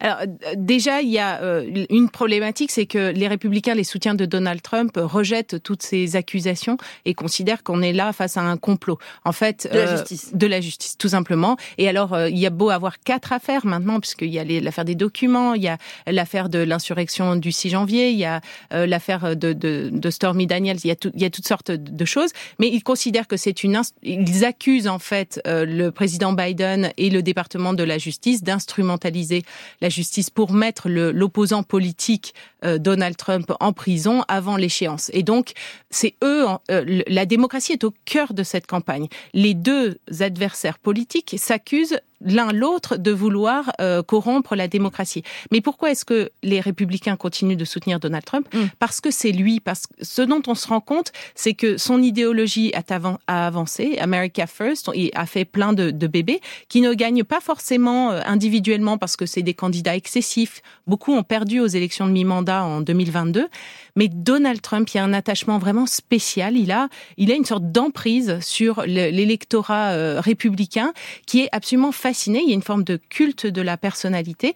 Alors déjà, il y a euh, une problématique, c'est que les républicains, les soutiens de Donald Trump, rejettent toutes ces accusations et considèrent qu'on est là face à un complot. En fait, De la euh, justice. de la justice, tout simplement. Et alors, euh, il y a beau avoir quatre affaires maintenant, puisqu'il y a l'affaire des documents, il y a l'affaire de l'insurrection du 6 janvier, il y a euh, l'affaire de, de, de Stormy Daniels, il y a, tout- il y a toutes sortes de choses. Mais ils considèrent que c'est une, ils accusent en fait euh, le président Biden et le département de la justice d'instrumentaliser la justice pour mettre l'opposant politique Donald Trump en prison avant l'échéance. Et donc, c'est eux, euh, la démocratie est au cœur de cette campagne. Les deux adversaires politiques s'accusent l'un l'autre de vouloir euh, corrompre la démocratie. Mais pourquoi est-ce que les républicains continuent de soutenir Donald Trump Parce que c'est lui. Parce que ce dont on se rend compte, c'est que son idéologie a, avan- a avancé. America First, il a fait plein de, de bébés qui ne gagnent pas forcément euh, individuellement parce que c'est des candidats excessifs. Beaucoup ont perdu aux élections de mi-mandat en 2022. Mais Donald Trump, il y a un attachement vraiment spécial. Il a, il a une sorte d'emprise sur le- l'électorat euh, républicain qui est absolument fasciné. Il y a une forme de culte de la personnalité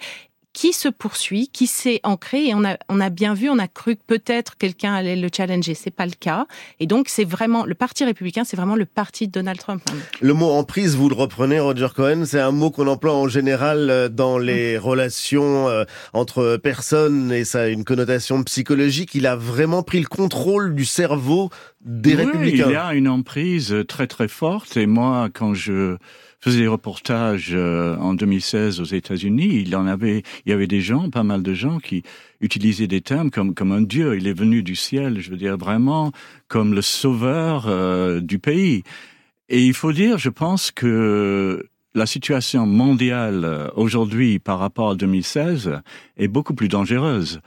qui se poursuit, qui s'est ancré et on a, on a bien vu, on a cru que peut-être quelqu'un allait le challenger. C'est pas le cas. Et donc, c'est vraiment, le parti républicain, c'est vraiment le parti de Donald Trump. hein. Le mot emprise, vous le reprenez, Roger Cohen, c'est un mot qu'on emploie en général euh, dans les relations euh, entre personnes et ça a une connotation psychologique. Il a vraiment pris le contrôle du cerveau des Oui, républicains. Il y a une emprise très très forte et moi, quand je faisais des reportages euh, en 2016 aux États-Unis, il en avait, il y avait des gens, pas mal de gens qui utilisaient des termes comme comme un dieu. Il est venu du ciel, je veux dire vraiment comme le sauveur euh, du pays. Et il faut dire, je pense que la situation mondiale euh, aujourd'hui par rapport à 2016 est beaucoup plus dangereuse.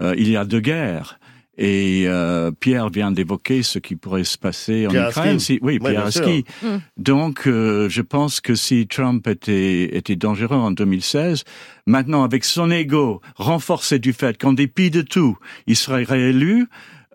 Euh, il y a deux guerres. Et euh, Pierre vient d'évoquer ce qui pourrait se passer en Pierre Ukraine. Si- oui, Ouais, Pierre bien sûr. Aski. Mm. Donc, euh, je pense que si Trump était, était dangereux en 2016, maintenant, avec son ego renforcé du fait qu'en dépit de tout, il serait réélu,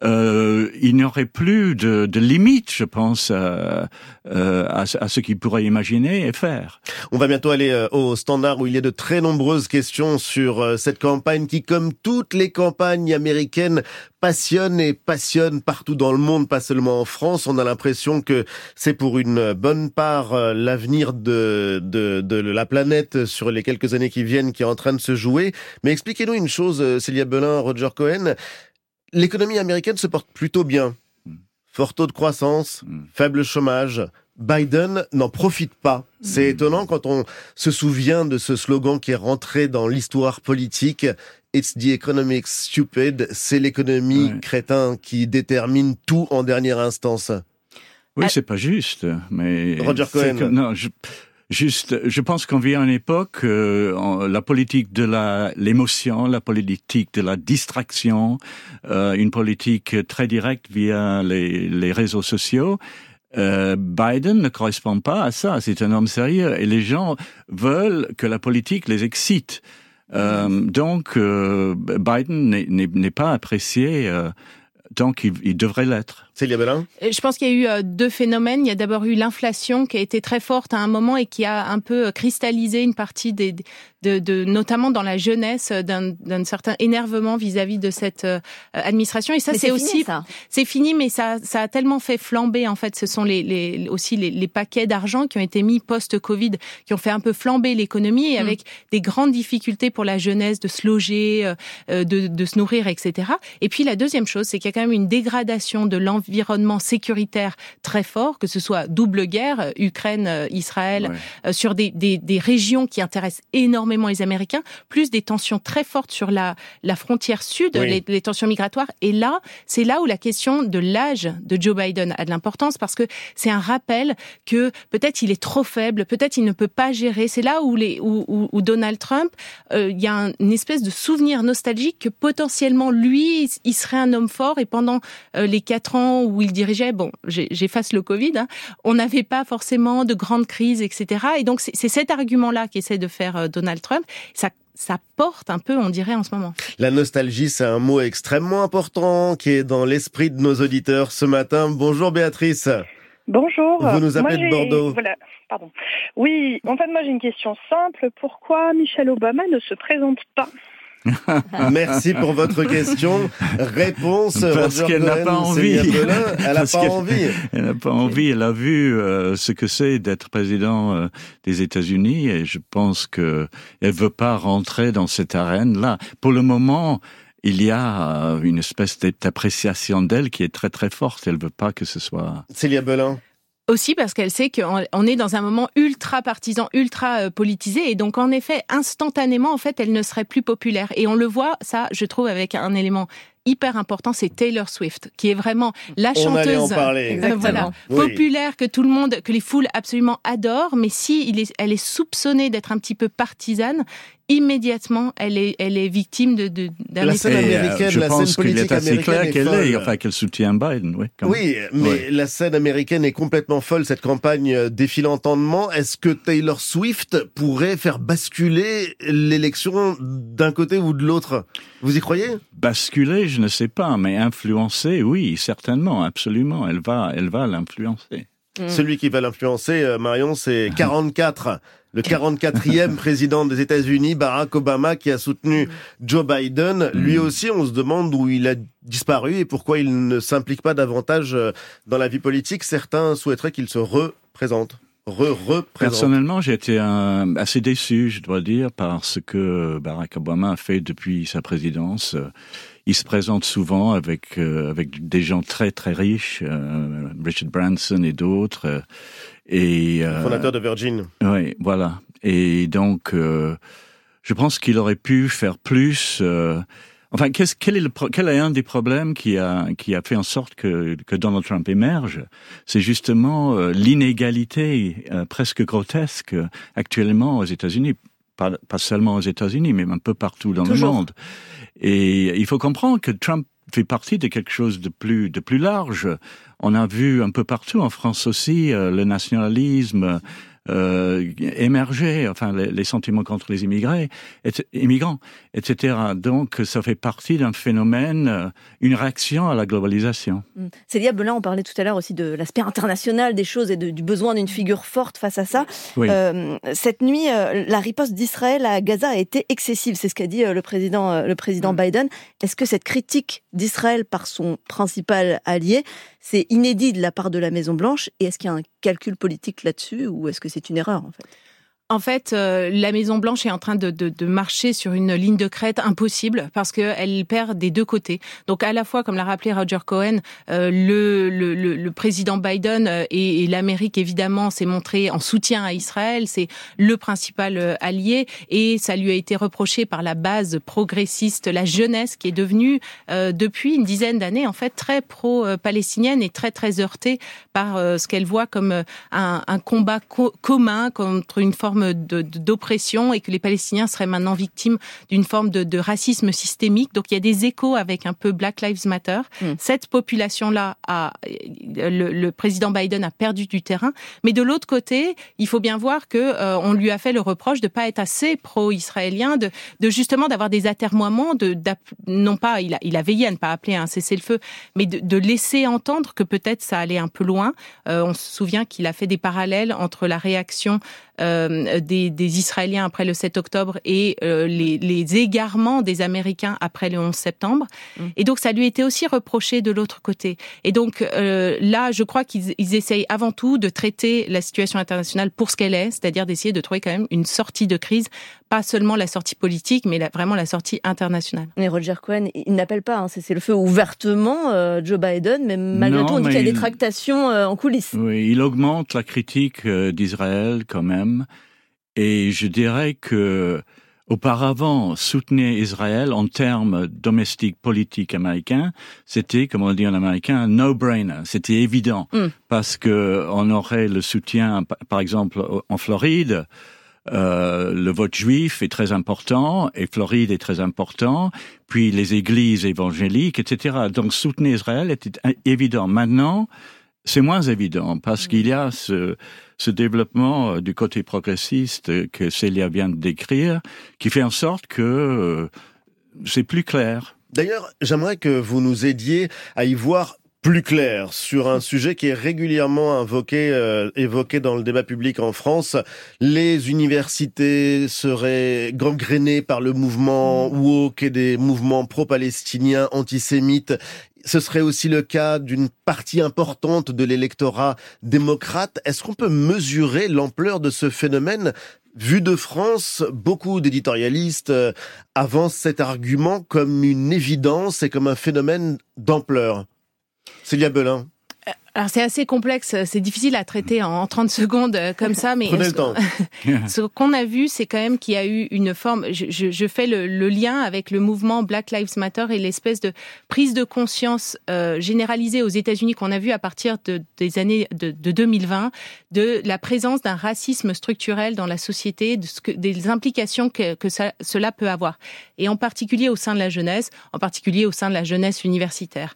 euh, il n'y aurait plus de, de limite, je pense, à, euh, à, ce- à ce qu'il pourrait imaginer et faire. On va bientôt aller euh, au standard où il y a de très nombreuses questions sur euh, cette campagne qui, comme toutes les campagnes américaines, passionne et passionne partout dans le monde, pas seulement en France. On a l'impression que c'est pour une bonne part euh, l'avenir de, de, de la planète sur les quelques années qui viennent qui est en train de se jouer. Mais expliquez-nous une chose, euh, Célia Belin, Roger Cohen. L'économie américaine se porte plutôt bien. Fort taux de croissance, faible chômage. Biden n'en profite pas. C'est étonnant quand on se souvient de ce slogan qui est rentré dans l'histoire politique. It's the economic stupid. C'est l'économie crétin qui détermine tout en dernière instance. Oui, c'est pas juste, mais Roger Cohen. que- non, je, juste, je pense qu'on vit à une époque euh, la politique de la l'émotion, la politique de la distraction, euh, une politique très directe via les, les réseaux sociaux. Euh, Biden ne correspond pas à ça. C'est un homme sérieux et les gens veulent que la politique les excite. Euh, donc, euh, Biden n'est- pas apprécié euh, donc il, il devrait l'être. Célia Bellin Euh, Je pense qu'il y a eu euh, deux phénomènes. Il y a d'abord eu l'inflation qui a été très forte à un moment et qui a un peu euh, cristallisé une partie des, de, de notamment dans la jeunesse, d'un certain énervement vis-à-vis de cette administration. Et ça, c'est aussi, c'est fini, mais ça, ça a tellement fait flamber. En fait, ce sont les, les aussi les, les paquets d'argent qui ont été mis post-Covid, qui ont fait un peu flamber l'économie et avec des grandes difficultés pour la jeunesse de se loger, de, de se nourrir, etc. Et puis la deuxième chose, c'est qu'il y a quand même une dégradation de l'environnement sécuritaire très fort, que ce soit double guerre, euh, Ukraine, euh, Israël, euh, sur des, des, des régions qui intéressent énormément les Américains, plus des tensions très fortes sur la, la frontière sud, Oui. les, les tensions migratoires. Et là, c'est là où la question de l'âge de Joe Biden a de l'importance parce que c'est un rappel que peut-être il est trop faible, peut-être il ne peut pas gérer. C'est là où, les, où, où, où Donald Trump, euh, il y a un- une espèce de souvenir nostalgique que potentiellement lui, il serait un homme fort et pendant euh, les quatre ans où il dirigeait, bon, j'efface le Covid, hein, on n'avait pas forcément de grandes crises, etc. Et donc c'est cet argument-là qu'essaie de faire euh, Donald Trump. Ça, ça porte un peu, on dirait, en ce moment. La nostalgie, c'est un mot extrêmement important qui est dans l'esprit de nos auditeurs ce matin. Bonjour Béatrice. Bonjour. Vous nous Moi, appelez de Bordeaux. Voilà, pardon. Oui, en fait, moi j'ai une question simple. Pourquoi Michelle Obama ne se présente pas Merci pour votre question. Réponse, Parce qu'elle n'a pas envie. Elle n'a pas envie. Elle n'a pas envie. Elle a vu euh, ce que c'est d'être président euh, des États-Unis et je pense que elle veut pas rentrer dans cette arène-là. Pour le moment, il y a euh, une espèce d'appréciation d'elle qui est très très forte. Elle veut pas que ce soit. Célia Belin. Aussi parce qu'elle sait qu'on on est dans un moment ultra partisan, ultra euh, politisé, et donc en effet, instantanément, en fait, elle ne serait plus populaire. Et on le voit, ça, je trouve, avec un élément hyper important, c'est Taylor Swift, qui est vraiment la On chanteuse, allait en parler. euh, Exactement. voilà, Oui. populaire que tout le monde, que les foules absolument adorent. Mais si il est, elle est soupçonnée d'être un petit peu partisane, immédiatement, elle est, elle est victime de, de La scène de- américaine, je la pense scène qu'il est politique assez américaine clair qu'elle est, enfin qu'elle soutient Biden. Oui. Oui, mais Oui. la scène américaine est complètement folle, cette campagne euh, défile entendement. Est-ce que Taylor Swift pourrait faire basculer l'élection d'un côté ou de l'autre? Vous y croyez? Basculer, je ne sais pas, mais influencer, oui, certainement, absolument. Elle va, elle va l'influencer. Celui qui va l'influencer, euh, Marion, c'est 44. Le 44e président des États-Unis, Barack Obama, qui a soutenu Joe Biden. Lui aussi, on se demande où il a disparu et pourquoi il ne s'implique pas davantage euh, dans la vie politique. Certains souhaiteraient qu'il se représente. Re-représente. Personnellement, j'ai été euh, assez déçu, je dois dire, par ce que Barack Obama a fait depuis sa présidence. Il se présente souvent avec euh, avec des gens très très riches, euh, Richard Branson et d'autres. euh, et euh, Fondateur de Virgin. oui, voilà. Et donc, euh, je pense qu'il aurait pu faire plus. euh, enfin, qu'est-ce, quel est le, pro- quel est un des problèmes qui a qui a fait en sorte que que Donald Trump émerge? C'est justement euh, l'inégalité euh, presque grotesque actuellement aux États-Unis. Pas, pas seulement aux États-Unis, mais un peu partout dans Toujours. le monde. Et il faut comprendre que Trump fait partie de quelque chose de plus de plus large. On a vu un peu partout en France aussi euh, le nationalisme euh, émerger, enfin les, les sentiments contre les immigrés, et, immigrants, etc. Donc ça fait partie d'un phénomène, euh, une réaction à la globalisation. Mm. Célia Belin, on parlait tout à l'heure aussi de l'aspect international des choses et de- du besoin d'une figure forte face à ça. Oui. Euh, cette nuit, euh, la riposte d'Israël à Gaza a été excessive. C'est ce qu'a dit le président, le président Biden. Est-ce que cette critique d'Israël par son principal allié, c'est inédit de la part de la Maison Blanche Et est-ce qu'il y a un calcul politique là-dessus ou est-ce que c'est une erreur en fait? En fait, euh, la Maison Blanche est en train de, de, de marcher sur une ligne de crête impossible parce qu'elle perd des deux côtés. Donc à la fois, comme l'a rappelé Roger Cohen, euh, le, le, le, président Biden euh, et, l'Amérique évidemment s'est montré en soutien à Israël, c'est le principal euh, allié et ça lui a été reproché par la base progressiste, la jeunesse qui est devenue euh, depuis une dizaine d'années en fait très pro-palestinienne et très très heurtée par euh, ce qu'elle voit comme un, un combat co- commun contre une forme forme d'oppression et que les Palestiniens seraient maintenant victimes d'une forme de, de, racisme systémique. Donc il y a des échos avec un peu Black Lives Matter. Mm. Cette population-là, a, le, le, président Biden a perdu du terrain, mais de l'autre côté, il faut bien voir que euh, on lui a fait le reproche de pas être assez pro-israélien, de, de, justement d'avoir des atermoiements, de non pas il a, il a veillé à ne pas appeler à un cessez-le-feu, mais de, de, laisser entendre que peut-être ça allait un peu loin. Euh, on se souvient qu'il a fait des parallèles entre la réaction euh, des, des, Israéliens après le 7 octobre et euh, les, les, égarements des Américains après le 11 septembre. Mm. Et donc ça lui était aussi reproché de l'autre côté. Et donc euh, là, je crois qu'ils essayent avant tout de traiter la situation internationale pour ce qu'elle est, c'est-à-dire d'essayer de trouver quand même une sortie de crise, pas seulement la sortie politique, mais la, vraiment la sortie internationale. Mais Roger Cohen, il n'appelle pas, hein, c'est le feu ouvertement euh, Joe Biden, mais malgré tout, on dit qu'il y a des tractations euh, en coulisses. Oui, il augmente la critique euh, d'Israël quand même, et je dirais que Auparavant, soutenir Israël en termes domestiques politiques américains, c'était, comme on dit en américain, un no-brainer. C'était évident mm. parce que on aurait le soutien, par exemple, en Floride. Euh, le vote juif est très important et Floride est très important, puis les églises évangéliques, etc. Donc soutenir Israël était évident. Maintenant, c'est moins évident parce mm. qu'il y a ce, ce développement euh, du côté progressiste que Célia vient de décrire, qui fait en sorte que euh, c'est plus clair. D'ailleurs, j'aimerais que vous nous aidiez à y voir plus clair sur un sujet qui est régulièrement invoqué, euh, évoqué dans le débat public en France. Les universités seraient gangrénées par le mouvement mm. woke et des mouvements pro-palestiniens antisémites ce serait aussi le cas d'une partie importante de l'électorat démocrate. Est-ce qu'on peut mesurer l'ampleur de ce phénomène? Vu de France, beaucoup d'éditorialistes euh, avancent cet argument comme une évidence et comme un phénomène d'ampleur. Célia Belin. Alors c'est assez complexe, c'est difficile à traiter en 30 secondes euh, comme ça, mais Prenez le temps. ce qu'on a vu, c'est quand même qu'il y a eu une forme. Je, je, je fais le, le, lien avec le mouvement Black Lives Matter et l'espèce de prise de conscience euh, généralisée aux États-Unis qu'on a vu à partir de, des années de, de 2020 de la présence d'un racisme structurel dans la société, de ce que, des implications que, que ça, cela peut avoir, et en particulier au sein de la jeunesse, en particulier au sein de la jeunesse universitaire.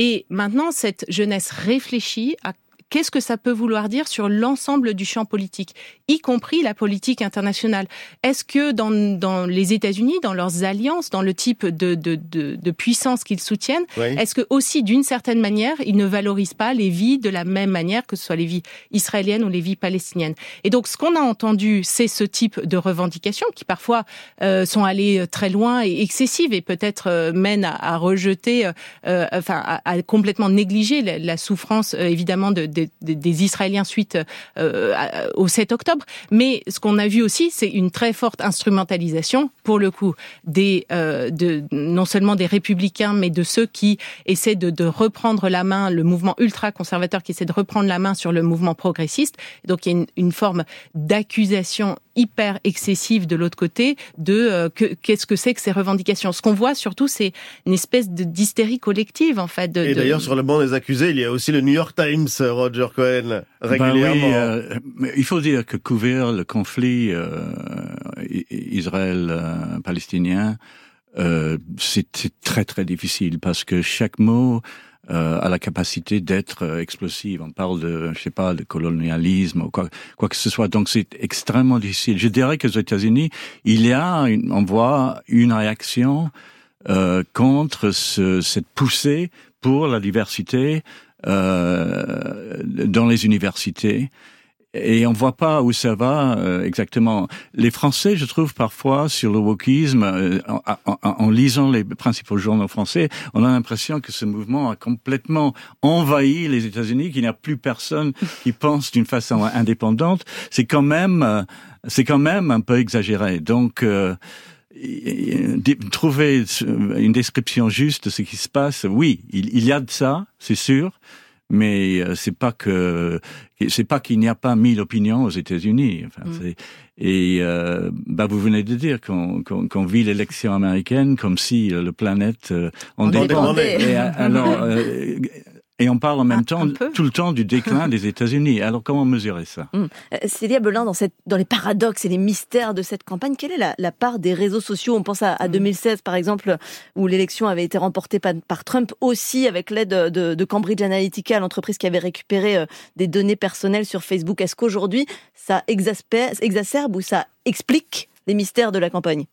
Et maintenant, cette jeunesse réfléchit à qu'est-ce que ça peut vouloir dire sur l'ensemble du champ politique, y compris la politique internationale? Est-ce que dans, dans les États-Unis, dans leurs alliances, dans le type de, de, de, de puissance qu'ils soutiennent, est-ce que aussi d'une certaine manière, ils ne valorisent pas les vies de la même manière que ce soit les vies israéliennes ou les vies palestiniennes? Et donc, ce qu'on a entendu, c'est ce type de revendications qui parfois euh, sont allées très loin et excessives et peut-être euh, mènent à, à rejeter, euh, euh enfin, à, à, complètement négliger la, la souffrance euh, évidemment de des, Israéliens suite euh, au 7 octobre. Mais ce qu'on a vu aussi, c'est une très forte instrumentalisation, pour le coup, des, euh, non seulement des républicains, mais de ceux qui essaient de, reprendre la main, le mouvement ultra-conservateur qui essaie de reprendre la main sur le mouvement progressiste. Donc il y a une forme d'accusation hyper excessive de l'autre côté de euh, qu'est-ce que c'est que ces revendications. Ce qu'on voit surtout, c'est une espèce d'hystérie collective en fait. De, Et d'ailleurs, sur le banc des accusés, il y a aussi le New York Times, Roger Cohen, régulièrement. Ben oui, euh, il faut dire que couvrir le conflit euh, Israël-palestinien, euh, c'est très très difficile parce que chaque mot euh, a la capacité d'être euh, explosive. On parle de, je sais pas, de colonialisme ou quoi, quoi que ce soit. Donc c'est extrêmement difficile. Je dirais qu'aux États-Unis, il y a, une, on voit une réaction euh, contre ce, cette poussée pour la diversité euh, dans les universités et on voit pas où ça va euh, exactement. Les Français, je trouve parfois sur le wokisme, euh, en, lisant les principaux journaux français, on a l'impression que ce mouvement a complètement envahi les États-Unis, qu'il n'y a plus personne qui pense d'une façon indépendante. C'est quand même, euh, c'est quand même un peu exagéré. Donc trouver une description juste de ce qui se passe, oui, il, il y a de ça, c'est sûr mais euh, c'est pas que c'est pas qu'il n'y a pas mille opinions aux États-Unis. Enfin, mm. Et euh, bah vous venez de dire qu'on qu'on vit l'élection américaine comme si euh, le planète euh, en dépendait. alors Et on parle en même Un- temps, tout le temps, du déclin des États-Unis. Alors comment mesurer ça? Hum. Euh, Célia Belin, dans, cette, dans les paradoxes et les mystères de cette campagne, quelle est la, la part des réseaux sociaux? On pense à, à 2016, par exemple, où l'élection avait été remportée par, par Trump, aussi avec l'aide de, de Cambridge Analytica, l'entreprise qui avait récupéré euh, des données personnelles sur Facebook. Est-ce qu'aujourd'hui, ça exacerbe ou ça explique les mystères de la campagne?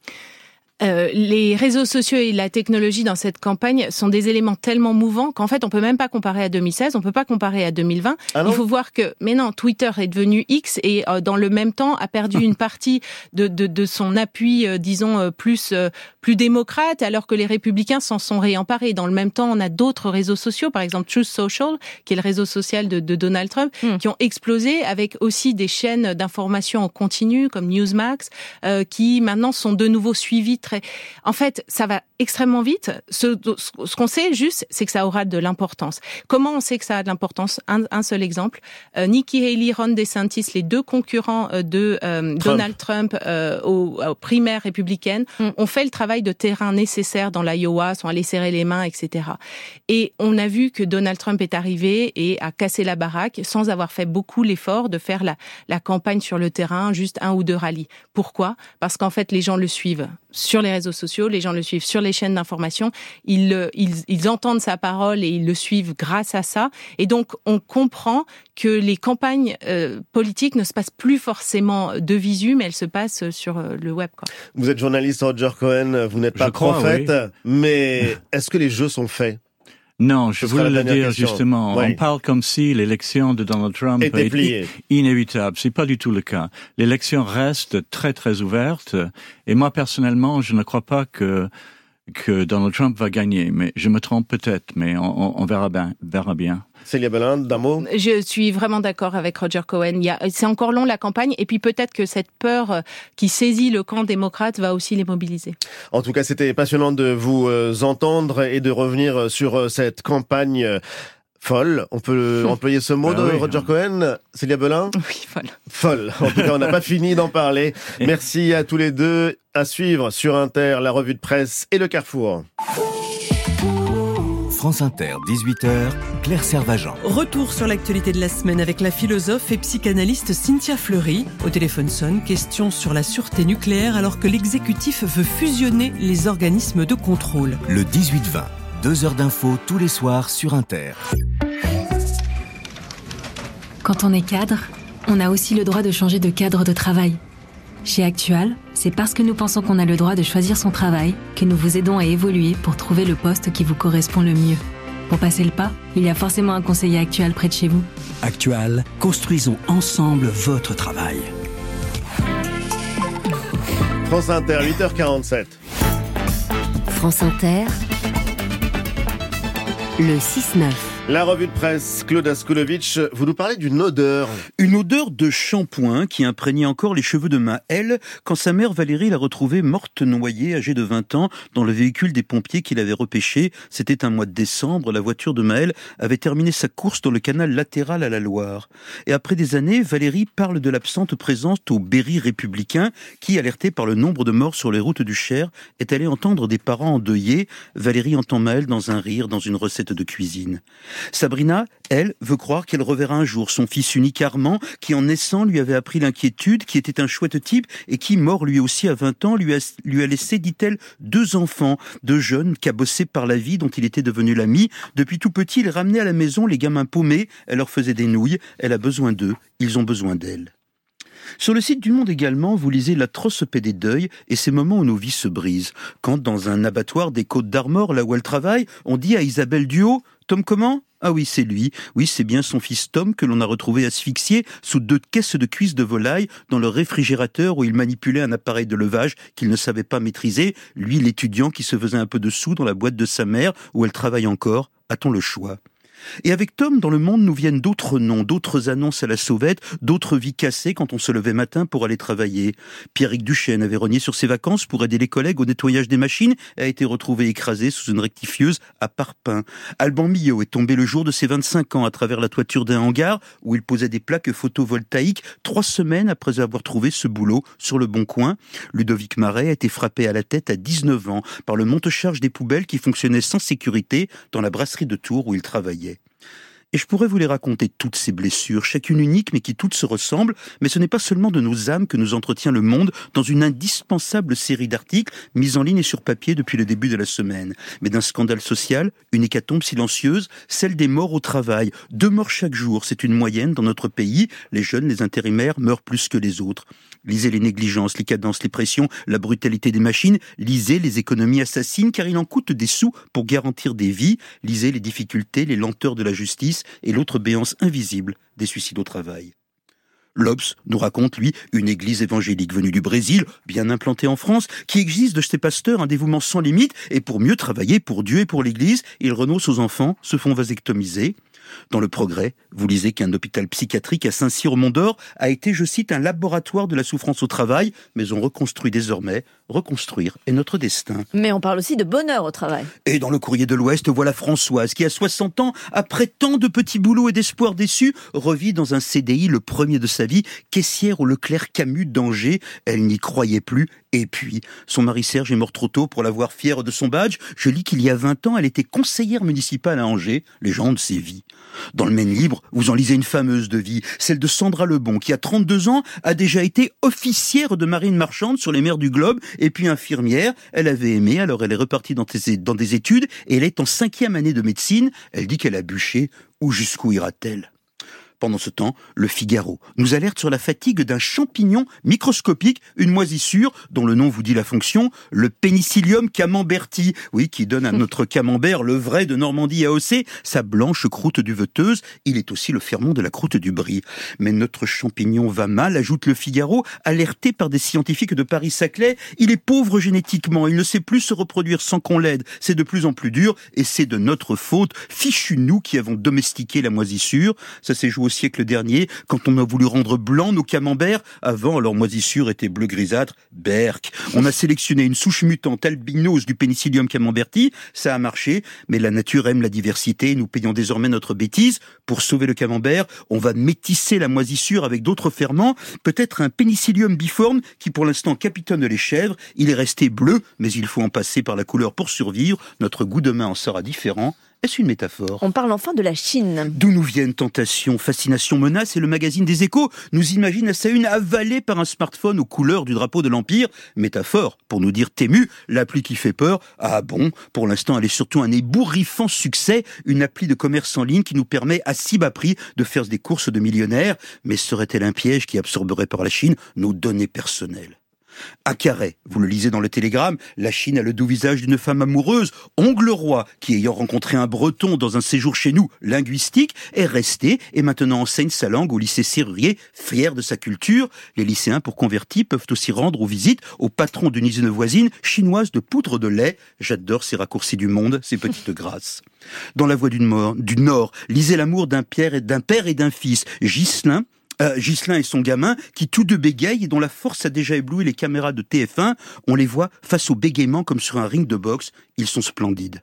Euh, les réseaux sociaux et la technologie dans cette campagne sont des éléments tellement mouvants qu'en fait on peut même pas comparer à 2016, on peut pas comparer à 2020. Ah Il faut voir que, mais non, Twitter est devenu X et euh, dans le même temps a perdu une partie de, de, de son appui, euh, disons euh, plus euh, plus démocrate, alors que les républicains s'en sont réemparés. Dans le même temps, on a d'autres réseaux sociaux, par exemple Truth Social, qui est le réseau social de, de Donald Trump, qui ont explosé avec aussi des chaînes d'information en continu comme Newsmax, euh, qui maintenant sont de nouveau suivies très. En fait, ça va extrêmement vite. Ce, ce qu'on sait juste, c'est que ça aura de l'importance. Comment on sait que ça a de l'importance? Un, un seul exemple. Euh, Nikki Haley, Ron DeSantis, les deux concurrents euh, de euh, Donald Trump euh, aux, aux primaires républicaines, ont fait le travail de terrain nécessaire dans l'Iowa, sont allés serrer les mains, etc. Et on a vu que Donald Trump est arrivé et a cassé la baraque sans avoir fait beaucoup l'effort de faire la, la campagne sur le terrain, juste un ou deux rallyes. Pourquoi? Parce qu'en fait, les gens le suivent sur les réseaux sociaux, les gens le suivent sur les chaînes d'information, ils, ils, ils entendent sa parole et ils le suivent grâce à ça. Et donc, on comprend que les campagnes euh, politiques ne se passent plus forcément de visu, mais elles se passent sur euh, le web. Quoi. Vous êtes journaliste, Roger Cohen, vous n'êtes pas Je crois, prophète, oui. mais est-ce que les jeux sont faits? Non, je voulais la le dire question. justement. Oui. On parle comme si l'élection de Donald Trump Était est inévitable. C'est pas du tout le cas. L'élection reste très très ouverte. Et moi personnellement, je ne crois pas que que Donald Trump va gagner. Mais je me trompe peut-être. Mais on, on- on verra bien. Verra bien. Célia Belin, d'un mot Je suis vraiment d'accord avec Roger Cohen. Il y a, c'est encore long la campagne, et puis peut-être que cette peur euh, qui saisit le camp démocrate va aussi les mobiliser. En tout cas, c'était passionnant de vous euh, entendre et de revenir euh, sur cette campagne folle. On peut employer ce mot Bah de oui. Roger Cohen Célia Belin? Oui, folle. Folle. En tout cas, on n'a pas fini d'en parler. Merci à tous les deux. À suivre sur Inter, la revue de presse et le Carrefour. France Inter, 18h, Claire Servageant. Retour sur l'actualité de la semaine avec la philosophe et psychanalyste Cynthia Fleury. Au téléphone sonne, question sur la sûreté nucléaire alors que l'exécutif veut fusionner les organismes de contrôle. Le 18-20, deux heures d'infos tous les soirs sur Inter. Quand on est cadre, on a aussi le droit de changer de cadre de travail. Chez Actual, c'est parce que nous pensons qu'on a le droit de choisir son travail que nous vous aidons à évoluer pour trouver le poste qui vous correspond le mieux. Pour passer le pas, il y a forcément un conseiller actuel près de chez vous. Actual, construisons ensemble votre travail. France Inter, 8h47. France Inter, le 6-9. La revue de presse, Claude Askolovitch, vous nous parlez d'une odeur. Une odeur de shampoing qui imprégnait encore les cheveux de Maëlle quand sa mère Valérie l'a retrouvée morte noyée, âgée de 20 ans, dans le véhicule des pompiers qui l'avaient repêché. C'était un mois de décembre. La voiture de Maëlle avait terminé sa course dans le canal latéral à la Loire. Et après des années, Valérie parle de l'absente présence au Berry républicain qui, alerté par le nombre de morts sur les routes du Cher, est allé entendre des parents endeuillés. Valérie entend Maëlle dans un rire, dans une recette de cuisine. Sabrina, elle, veut croire qu'elle reverra un jour son fils unique Armand, qui en naissant lui avait appris l'inquiétude, qui était un chouette type et qui, mort lui aussi à 20 ans, lui a, laissé, dit-elle, deux enfants, deux jeunes cabossés par la vie dont il était devenu l'ami. Depuis tout petit, il ramenait à la maison les gamins paumés, elle leur faisait des nouilles, elle a besoin d'eux, ils ont besoin d'elle. Sur le site du Monde également, vous lisez l'atroce paix des deuils et ces moments où nos vies se brisent. Quand, dans un abattoir des Côtes d'Armor, là où elle travaille, on dit à Isabelle Duo, Tom comment? Ah oui, c'est lui. Oui, c'est bien son fils Tom que l'on a retrouvé asphyxié sous deux caisses de cuisses de volaille dans le réfrigérateur où il manipulait un appareil de levage qu'il ne savait pas maîtriser. Lui, l'étudiant qui se faisait un peu de sous dans la boîte de sa mère où elle travaille encore. A-t-on le choix? Et avec Tom, dans le monde, nous viennent d'autres noms, d'autres annonces à la sauvette, d'autres vies cassées quand on se levait matin pour aller travailler. Pierrick Duchesne avait renié sur ses vacances pour aider les collègues au nettoyage des machines et a été retrouvé écrasé sous une rectifieuse à Parpin. Alban Millot est tombé le jour de ses 25 ans à travers la toiture d'un hangar où il posait des plaques photovoltaïques trois semaines après avoir trouvé ce boulot sur le bon coin. Ludovic Marais a été frappé à la tête à 19 ans par le monte-charge des poubelles qui fonctionnait sans sécurité dans la brasserie de Tours où il travaillait. Et je pourrais vous les raconter toutes ces blessures, chacune unique mais qui toutes se ressemblent, mais ce n'est pas seulement de nos âmes que nous entretient le monde dans une indispensable série d'articles mis en ligne et sur papier depuis le début de la semaine, mais d'un scandale social, une hécatombe silencieuse, celle des morts au travail. Deux morts chaque jour, c'est une moyenne dans notre pays. Les jeunes, les intérimaires meurent plus que les autres. Lisez les négligences, les cadences, les pressions, la brutalité des machines. Lisez les économies assassines car il en coûte des sous pour garantir des vies. Lisez les difficultés, les lenteurs de la justice et l'autre béance invisible des suicides au travail. L'Obs nous raconte, lui, une église évangélique venue du Brésil, bien implantée en France, qui exige de ses pasteurs un dévouement sans limite, et pour mieux travailler pour Dieu et pour l'Église, ils renoncent aux enfants, se font vasectomiser. Dans le Progrès, vous lisez qu'un hôpital psychiatrique à Saint-Cyr au Mont-d'Or a été, je cite, un laboratoire de la souffrance au travail, mais on reconstruit désormais. Reconstruire est notre destin. Mais on parle aussi de bonheur au travail. Et dans le courrier de l'Ouest, voilà Françoise qui, à 60 ans, après tant de petits boulots et d'espoirs déçus, revit dans un CDI le premier de sa vie, caissière au Leclerc Camus d'Angers. Elle n'y croyait plus. Et puis, son mari Serge est mort trop tôt pour l'avoir fière de son badge. Je lis qu'il y a 20 ans, elle était conseillère municipale à Angers, légende vies. Dans le Maine Libre, vous en lisez une fameuse de vie, celle de Sandra Lebon, qui à 32 ans a déjà été officière de marine marchande sur les mers du globe, et puis infirmière. Elle avait aimé, alors elle est repartie dans des études, et elle est en cinquième année de médecine. Elle dit qu'elle a bûché. Où jusqu'où ira-t-elle? Pendant ce temps, le Figaro nous alerte sur la fatigue d'un champignon microscopique, une moisissure dont le nom vous dit la fonction, le Penicillium camemberti, oui, qui donne à notre camembert le vrai de Normandie AOC, sa blanche croûte duveteuse. Il est aussi le ferment de la croûte du brie. Mais notre champignon va mal, ajoute le Figaro, alerté par des scientifiques de Paris-Saclay. Il est pauvre génétiquement, il ne sait plus se reproduire sans qu'on l'aide. C'est de plus en plus dur et c'est de notre faute. Fichu nous qui avons domestiqué la moisissure. Ça s'est joué au siècle dernier, quand on a voulu rendre blanc nos camemberts, avant leur moisissure était bleu grisâtre, berk. On a sélectionné une souche mutante albinos du Penicillium camemberti, ça a marché, mais la nature aime la diversité, nous payons désormais notre bêtise. Pour sauver le camembert, on va métisser la moisissure avec d'autres ferments, peut-être un Penicillium biforme qui pour l'instant capitonne les chèvres, il est resté bleu, mais il faut en passer par la couleur pour survivre, notre goût demain en sera différent. Est-ce une métaphore? On parle enfin de la Chine. D'où nous viennent tentation, fascination, menace et le magazine des échos nous imagine à sa une avalée par un smartphone aux couleurs du drapeau de l'Empire. Métaphore, pour nous dire tému, l'appli qui fait peur. Ah bon, pour l'instant elle est surtout un ébouriffant succès, une appli de commerce en ligne qui nous permet à si bas prix de faire des courses de millionnaires. Mais serait-elle un piège qui absorberait par la Chine nos données personnelles? À Carré, vous le lisez dans le télégramme, la Chine a le doux visage d'une femme amoureuse, Ongle Roi, qui ayant rencontré un breton dans un séjour chez nous, linguistique, est resté et maintenant enseigne sa langue au lycée Serrurier, fier de sa culture. Les lycéens pour convertis peuvent aussi rendre aux visites au patron d'une usine voisine chinoise de poudre de lait. J'adore ces raccourcis du monde, ces petites grâces. Dans la voie du Nord, lisez l'amour d'un père et d'un père et d'un fils. Ghislain, euh, Ghislain et son gamin, qui tous deux bégayent et dont la force a déjà ébloui les caméras de TF1, on les voit face au bégaiement comme sur un ring de boxe, ils sont splendides.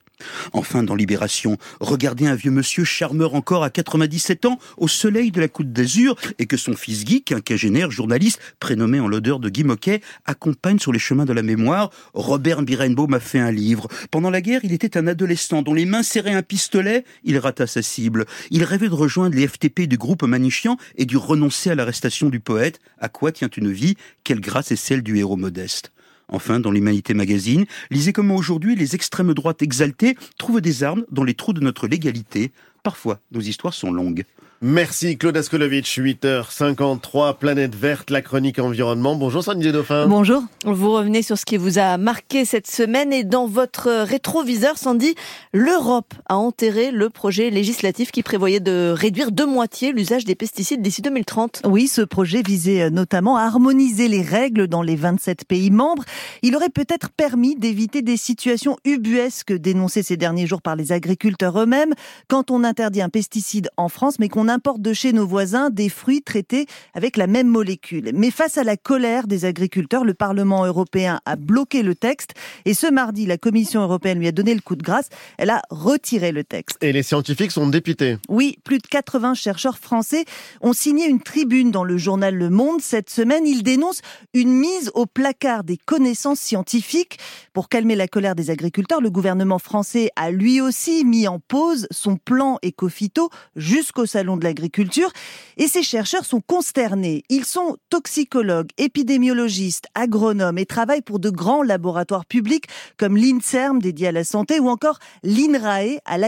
Enfin, dans Libération, regardez un vieux monsieur charmeur encore à 97 ans, au soleil de la Côte d'Azur, et que son fils Guy, quinquagénaire journaliste, prénommé en l'odeur de Guy Moquet, accompagne sur les chemins de la mémoire. Robert Birenbaum a fait un livre. Pendant la guerre, il était un adolescent dont les mains serraient un pistolet, il rata sa cible. Il rêvait de rejoindre les FTP du groupe Manichian et du renoncer à l'arrestation du poète. À quoi tient une vie Quelle grâce est celle du héros modeste? Enfin, dans l'Humanité Magazine, lisez comment aujourd'hui les extrêmes droites exaltées trouvent des armes dans les trous de notre légalité. Parfois, nos histoires sont longues. Merci Claude Askolovitch, 8h53, Planète Verte, la chronique environnement. Bonjour Sandy Dauphin. Bonjour. Vous revenez sur ce qui vous a marqué cette semaine et dans votre rétroviseur, Sandy, l'Europe a enterré le projet législatif qui prévoyait de réduire de moitié l'usage des pesticides d'ici 2030. Oui, ce projet visait notamment à harmoniser les règles dans les 27 pays membres. Il aurait peut-être permis d'éviter des situations ubuesques dénoncées ces derniers jours par les agriculteurs eux-mêmes quand on interdit un pesticide en France mais qu'on importe de chez nos voisins des fruits traités avec la même molécule. Mais face à la colère des agriculteurs, le Parlement européen a bloqué le texte et ce mardi, la Commission européenne lui a donné le coup de grâce. Elle a retiré le texte. Et les scientifiques sont dépités. Oui, plus de 80 chercheurs français ont signé une tribune dans le journal Le Monde. Cette semaine, ils dénoncent une mise au placard des connaissances scientifiques. Pour calmer la colère des agriculteurs, le gouvernement français a lui aussi mis en pause son plan éco-phyto jusqu'au salon de l'agriculture. Et ces chercheurs sont consternés. Ils sont toxicologues, épidémiologistes, agronomes et travaillent pour de grands laboratoires publics comme l'INSERM dédié à la santé ou encore l'INRAE à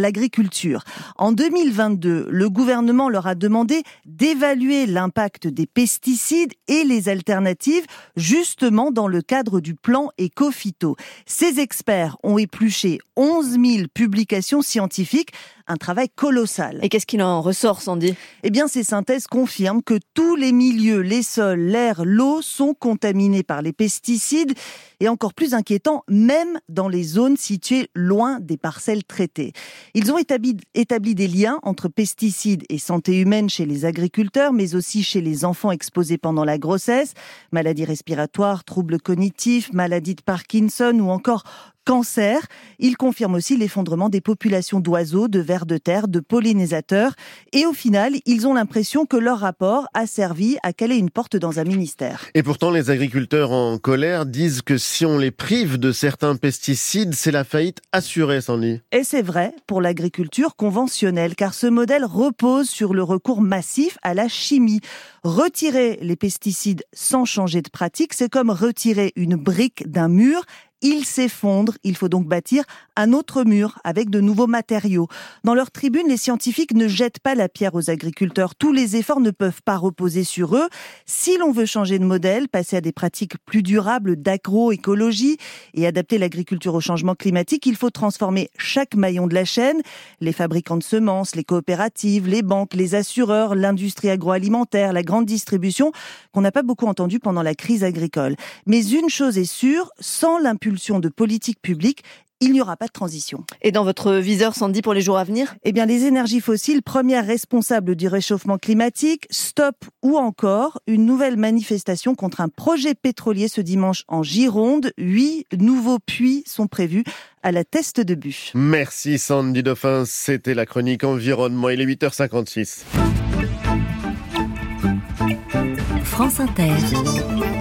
l'agriculture. En 2022, le gouvernement leur a demandé d'évaluer l'impact des pesticides et les alternatives justement dans le cadre du plan éco-phyto. Ces experts ont épluché 11 000 publications scientifiques un travail colossal. Et qu'est-ce qu'il en ressort, Sandy? Eh bien, ces synthèses confirment que tous les milieux, les sols, l'air, l'eau sont contaminés par les pesticides et encore plus inquiétant, même dans les zones situées loin des parcelles traitées. Ils ont établi, établi des liens entre pesticides et santé humaine chez les agriculteurs, mais aussi chez les enfants exposés pendant la grossesse, maladies respiratoires, troubles cognitifs, maladies de Parkinson ou encore cancer. Il confirme aussi l'effondrement des populations d'oiseaux, de vers de terre, de pollinisateurs. Et au final, ils ont l'impression que leur rapport a servi à caler une porte dans un ministère. Et pourtant, les agriculteurs en colère disent que si on les prive de certains pesticides, c'est la faillite assurée, Sandy. Et c'est vrai pour l'agriculture conventionnelle, car ce modèle repose sur le recours massif à la chimie. Retirer les pesticides sans changer de pratique, c'est comme retirer une brique d'un mur il s'effondre, il faut donc bâtir un autre mur avec de nouveaux matériaux. Dans leur tribune, les scientifiques ne jettent pas la pierre aux agriculteurs. Tous les efforts ne peuvent pas reposer sur eux. Si l'on veut changer de modèle, passer à des pratiques plus durables d'agroécologie et adapter l'agriculture au changement climatique, il faut transformer chaque maillon de la chaîne, les fabricants de semences, les coopératives, les banques, les assureurs, l'industrie agroalimentaire, la grande distribution, qu'on n'a pas beaucoup entendu pendant la crise agricole. Mais une chose est sûre, sans l'impulsion de politique publique, il n'y aura pas de transition. Et dans votre viseur, Sandy, pour les jours à venir? Eh bien, les énergies fossiles, premières responsables du réchauffement climatique, stop ou encore une nouvelle manifestation contre un projet pétrolier ce dimanche en Gironde. Huit nouveaux puits sont prévus à la teste de bûche. Merci Sandy Dauphin, c'était la chronique environnement. Il est 8h56. France Inter.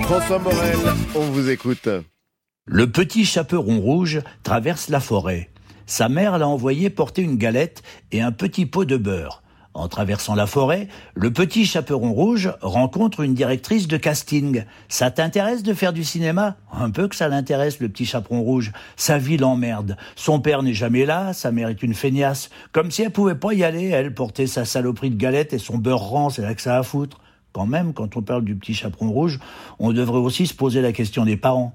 François Morel, on vous écoute. Le petit chaperon rouge traverse la forêt. Sa mère l'a envoyé porter une galette et un petit pot de beurre. En traversant la forêt, le petit chaperon rouge rencontre une directrice de casting. Ça t'intéresse de faire du cinéma? Un peu que ça l'intéresse, le petit chaperon rouge. Sa vie l'emmerde. Son père n'est jamais là, sa mère est une feignasse. Comme si elle pouvait pas y aller, elle portait sa saloperie de galette et son beurre rang, c'est là que ça a à foutre. Quand même, quand on parle du petit chaperon rouge, on devrait aussi se poser la question des parents.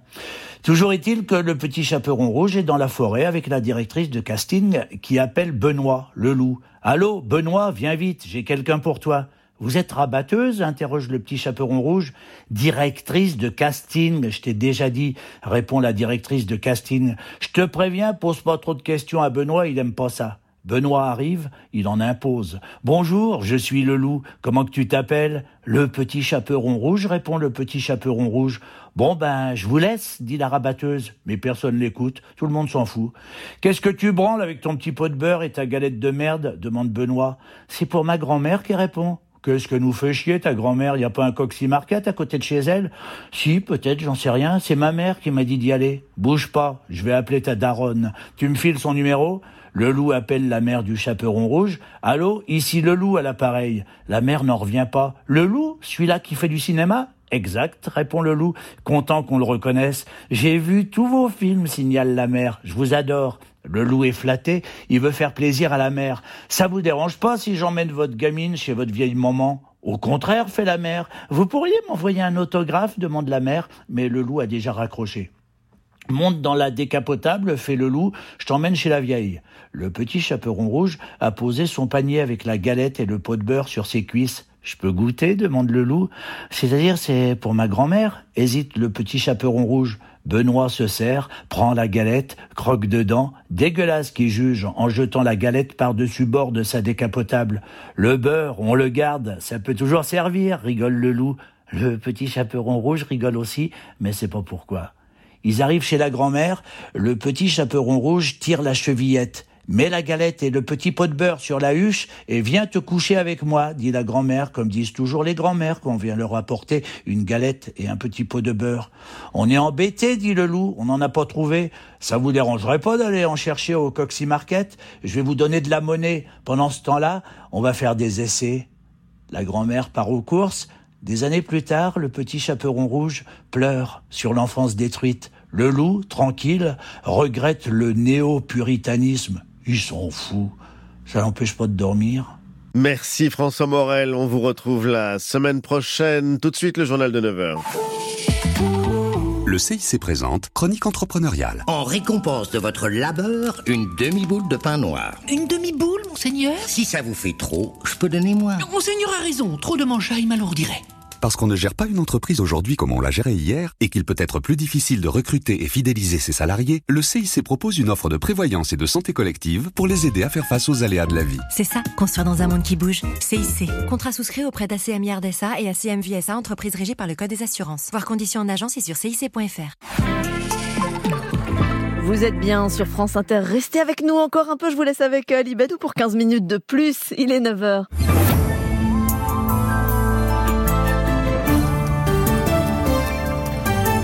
Toujours est-il que le petit chaperon rouge est dans la forêt avec la directrice de casting qui appelle Benoît, le loup. Allô, Benoît, viens vite, j'ai quelqu'un pour toi. Vous êtes rabatteuse interroge le petit chaperon rouge. Directrice de casting, je t'ai déjà dit, répond la directrice de casting. Je te préviens, pose pas trop de questions à Benoît, il aime pas ça. Benoît arrive, il en impose. Bonjour, je suis le loup. Comment que tu t'appelles? Le petit chaperon rouge, répond le petit chaperon rouge. Bon ben, je vous laisse, dit la rabatteuse. Mais personne l'écoute, tout le monde s'en fout. Qu'est-ce que tu branles avec ton petit pot de beurre et ta galette de merde? demande Benoît. C'est pour ma grand-mère qui répond. Qu'est-ce que nous fait chier ta grand-mère? Y a pas un coxy marquette à côté de chez elle? Si, peut-être, j'en sais rien. C'est ma mère qui m'a dit d'y aller. Bouge pas, je vais appeler ta daronne. Tu me files son numéro? Le loup appelle la mère du chaperon rouge. Allô, ici le loup à l'appareil. La mère n'en revient pas. Le loup, celui-là qui fait du cinéma Exact, répond le loup, content qu'on le reconnaisse. J'ai vu tous vos films, signale la mère. Je vous adore. Le loup est flatté, il veut faire plaisir à la mère. Ça vous dérange pas si j'emmène votre gamine chez votre vieille maman? Au contraire, fait la mère. Vous pourriez m'envoyer un autographe demande la mère, mais le loup a déjà raccroché. Monte dans la décapotable, fait le loup, je t'emmène chez la vieille. Le petit chaperon rouge a posé son panier avec la galette et le pot de beurre sur ses cuisses. Je peux goûter demande le loup. C'est-à-dire, c'est pour ma grand-mère? Hésite le petit chaperon rouge. Benoît se sert, prend la galette, croque dedans, dégueulasse qui juge en jetant la galette par-dessus bord de sa décapotable. Le beurre, on le garde, ça peut toujours servir, rigole le loup. Le petit chaperon rouge rigole aussi, mais c'est pas pourquoi. Ils arrivent chez la grand-mère, le petit chaperon rouge tire la chevillette. Mets la galette et le petit pot de beurre sur la huche et viens te coucher avec moi, dit la grand-mère, comme disent toujours les grand-mères quand on vient leur apporter une galette et un petit pot de beurre. On est embêté, dit le loup, on n'en a pas trouvé. Ça vous dérangerait pas d'aller en chercher au Coxy Market? Je vais vous donner de la monnaie. Pendant ce temps-là, on va faire des essais. La grand-mère part aux courses. Des années plus tard, le petit chaperon rouge pleure sur l'enfance détruite. Le loup, tranquille, regrette le néo-puritanisme. Ils sont fous. Ça n'empêche pas de dormir. Merci François Morel. On vous retrouve la semaine prochaine. Tout de suite, le journal de 9h. Le CIC présente Chronique entrepreneuriale. En récompense de votre labeur, une demi-boule de pain noir. Une demi-boule, monseigneur? Si ça vous fait trop, je peux donner moins. Monseigneur a raison, trop de manchailles m'alourdirait. Parce qu'on ne gère pas une entreprise aujourd'hui comme on l'a gérée hier et qu'il peut être plus difficile de recruter et fidéliser ses salariés, le CIC propose une offre de prévoyance et de santé collective pour les aider à faire face aux aléas de la vie. C'est ça, construire dans un monde qui bouge. CIC. Contrat souscrit auprès d'ACM DSA et ACM VSA, entreprise régie par le Code des assurances. Voir conditions en agence et sur cic.fr. Vous êtes bien sur France Inter. Restez avec nous encore un peu. Je vous laisse avec Ali Badou pour 15 minutes de plus. Il est 9h.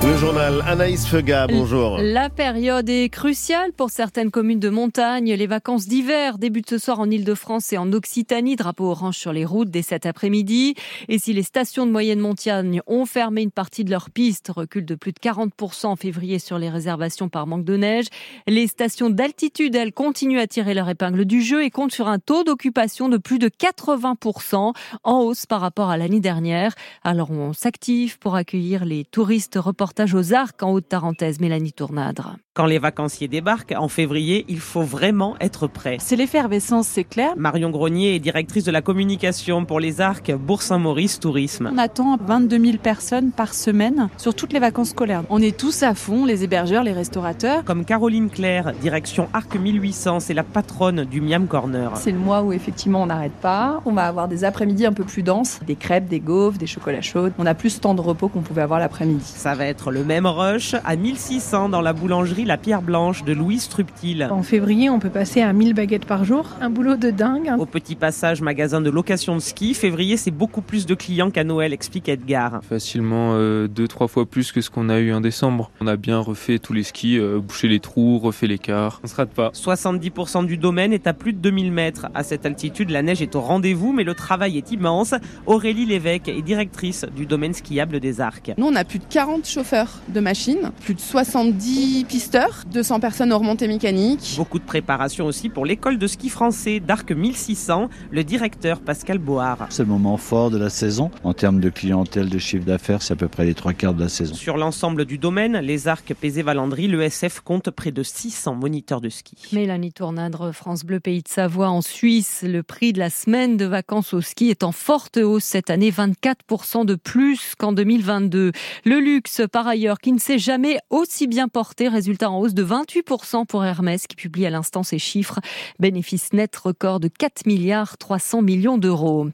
Le journal Anaïs Fega, bonjour. La période est cruciale pour certaines communes de montagne. Les vacances d'hiver débutent ce soir en Ile-de-France et en Occitanie. Drapeau orange sur les routes dès cet après-midi. Et si les stations de moyenne montagne ont fermé une partie de leurs pistes, recul de plus de 40% en février sur les réservations par manque de neige, les stations d'altitude, elles, continuent à tirer leur épingle du jeu et comptent sur un taux d'occupation de plus de 80% en hausse par rapport à l'année dernière. Alors on s'active pour accueillir les touristes reportés aux Arcs en Haute-Tarentaise, Mélanie Tournadre. Quand les vacanciers débarquent en février, il faut vraiment être prêt. C'est l'effervescence, c'est clair. Marion Grenier est directrice de la communication pour les Arcs Bourg-Saint-Maurice Tourisme. On attend 22 000 personnes par semaine sur toutes les vacances scolaires. On est tous à fond, les hébergeurs, les restaurateurs. Comme Caroline Claire, direction Arc 1800, c'est la patronne du Miam Corner. C'est le mois où effectivement on n'arrête pas. On va avoir des après-midi un peu plus denses, des crêpes, des gaufres, des chocolats chauds. On a plus de temps de repos qu'on pouvait avoir l'après-midi. Ça va être le même rush à 1600 dans la boulangerie La Pierre Blanche de Louis Struptil. En février, on peut passer à 1000 baguettes par jour. Un boulot de dingue. Au petit passage magasin de location de ski, février, c'est beaucoup plus de clients qu'à Noël, explique Edgar. Facilement euh, deux, trois fois plus que ce qu'on a eu en décembre. On a bien refait tous les skis, euh, bouché les trous, refait l'écart. On se rate pas. 70% du domaine est à plus de 2000 mètres. À cette altitude, la neige est au rendez-vous, mais le travail est immense. Aurélie Lévesque est directrice du domaine skiable des Arcs. Nous, on a plus de 40 chauffeurs de machines, plus de 70 pisteurs, 200 personnes aux remontées mécaniques. Beaucoup de préparation aussi pour l'école de ski français d'Arc 1600, le directeur Pascal Board. C'est le moment fort de la saison. En termes de clientèle, de chiffre d'affaires, c'est à peu près les trois quarts de la saison. Sur l'ensemble du domaine, les Arcs Pézé-Valandry, l'ESF compte près de 600 moniteurs de ski. Mélanie Tournadre, France Bleu Pays de Savoie en Suisse. Le prix de la semaine de vacances au ski est en forte hausse cette année, 24% de plus qu'en 2022. Le luxe, par ailleurs, qui ne s'est jamais aussi bien porté, résultat en hausse de 28% pour Hermès, qui publie à l'instant ses chiffres. Bénéfice net record de 4 milliards 300 millions d'euros.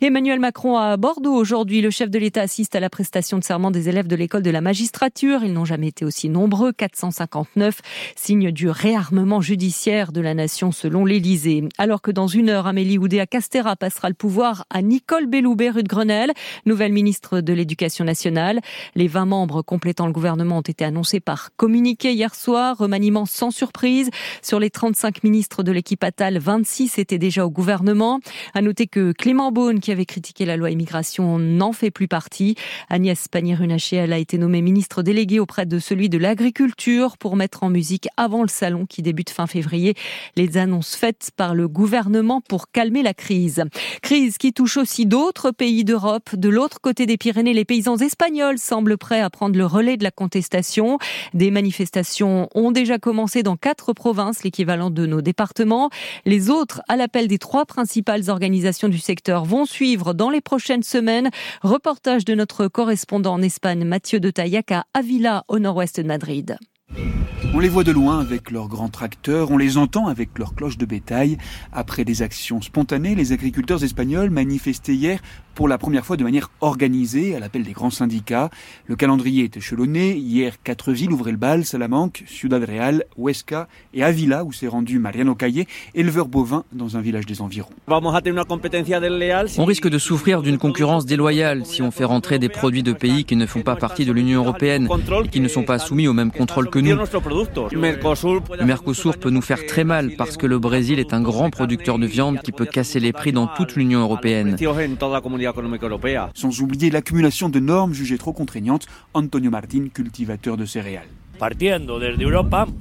Emmanuel Macron à Bordeaux aujourd'hui. Le chef de l'État assiste à la prestation de serment des élèves de l'école de la magistrature. Ils n'ont jamais été aussi nombreux, 459, signe du réarmement judiciaire de la nation selon l'Élysée. Alors que dans une heure, Amélie Oudéa-Castera passera le pouvoir à Nicole Belloubet, rue de Grenelle, nouvelle ministre de l'Éducation nationale. Les 20 membres complétant le gouvernement ont été annoncés par communiqué hier soir, remaniement sans surprise. Sur les 35 ministres de l'équipe Attal, 26 étaient déjà au gouvernement. À noter que Clément Beaune, qui avait critiqué la loi immigration, n'en fait plus partie. Agnès Pannier-Runacher, a été nommée ministre déléguée auprès de celui de l'agriculture pour mettre en musique avant le salon qui débute fin février les annonces faites par le gouvernement pour calmer la crise. Crise qui touche aussi d'autres pays d'Europe. De l'autre côté des Pyrénées, les paysans espagnols semblent prêts à prendre le relais de la contestation. Des manifestations ont déjà commencé dans quatre provinces, l'équivalent de nos départements. Les autres, à l'appel des trois principales organisations du secteur, vont suivre dans les prochaines semaines. Reportage de notre correspondant en Espagne, Mathieu de Taillac à Avila, au nord-ouest de Madrid. On les voit de loin avec leurs grands tracteurs, on les entend avec leurs cloches de bétail. Après des actions spontanées, les agriculteurs espagnols manifestaient hier pour la première fois de manière organisée à l'appel des grands syndicats. Le calendrier est échelonné. Hier, quatre villes ouvraient le bal, Salamanque, Ciudad Real, Huesca et Avila où s'est rendu Mariano Caillé, éleveur bovin dans un village des environs. On risque de souffrir d'une concurrence déloyale si on fait rentrer des produits de pays qui ne font pas partie de l'Union européenne et qui ne sont pas soumis au même contrôle que nous. Le Mercosur peut nous faire très mal parce que le Brésil est un grand producteur de viande qui peut casser les prix dans toute l'Union européenne. Sans oublier l'accumulation de normes jugées trop contraignantes, Antonio Martin, cultivateur de céréales.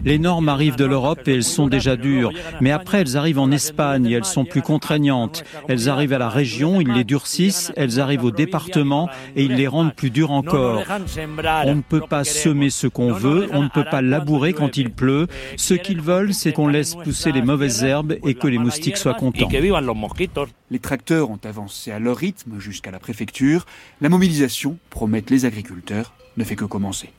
Les normes arrivent de l'Europe et elles sont déjà dures, mais après elles arrivent en Espagne et elles sont plus contraignantes. Elles arrivent à la région, ils les durcissent, elles arrivent au département et ils les rendent plus dures encore. On ne peut pas semer ce qu'on veut, on ne peut pas labourer quand il pleut. Ce qu'ils veulent, c'est qu'on laisse pousser les mauvaises herbes et que les moustiques soient contents. Les tracteurs ont avancé à leur rythme jusqu'à la préfecture. La mobilisation, promettent les agriculteurs, ne fait que commencer.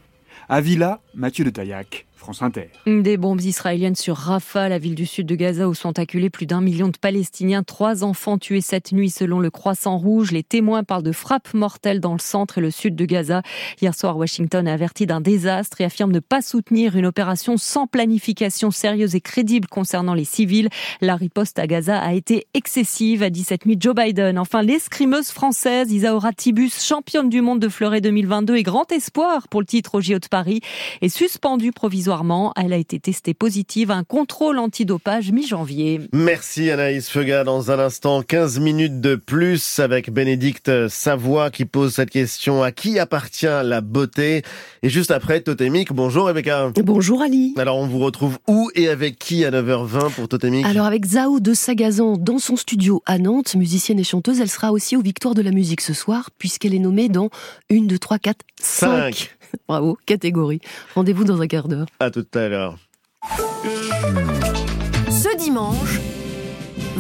À Villa, Mathieu de Taillac. France Inter. Des bombes israéliennes sur Rafah, la ville du sud de Gaza, où sont acculés plus d'un million de Palestiniens. Trois enfants tués cette nuit selon le Croissant Rouge. Les témoins parlent de frappes mortelles dans le centre et le sud de Gaza. Hier soir, Washington a averti d'un désastre et affirme ne pas soutenir une opération sans planification sérieuse et crédible concernant les civils. La riposte à Gaza a été excessive, a dit cette nuit Joe Biden. Enfin, l'escrimeuse française Isaora Tibus, championne du monde de fleuret 2022 et grand espoir pour le titre au JO de Paris, est suspendue provisoirement elle a été testée positive à un contrôle antidopage mi-janvier. Merci Anaïs Feuga. Dans un instant, 15 minutes de plus avec Bénédicte Savoie qui pose cette question à qui appartient la beauté? Et juste après, Totémique. Bonjour Rebecca. Bonjour Ali. Alors on vous retrouve où et avec qui à 9h20 pour Totémique? Alors avec Zao de Sagazan dans son studio à Nantes, musicienne et chanteuse. Elle sera aussi aux Victoires de la musique ce soir puisqu'elle est nommée dans une, deux, trois, quatre, cinq. Bravo, catégorie. Rendez-vous dans un quart d'heure. À tout à l'heure. Ce dimanche,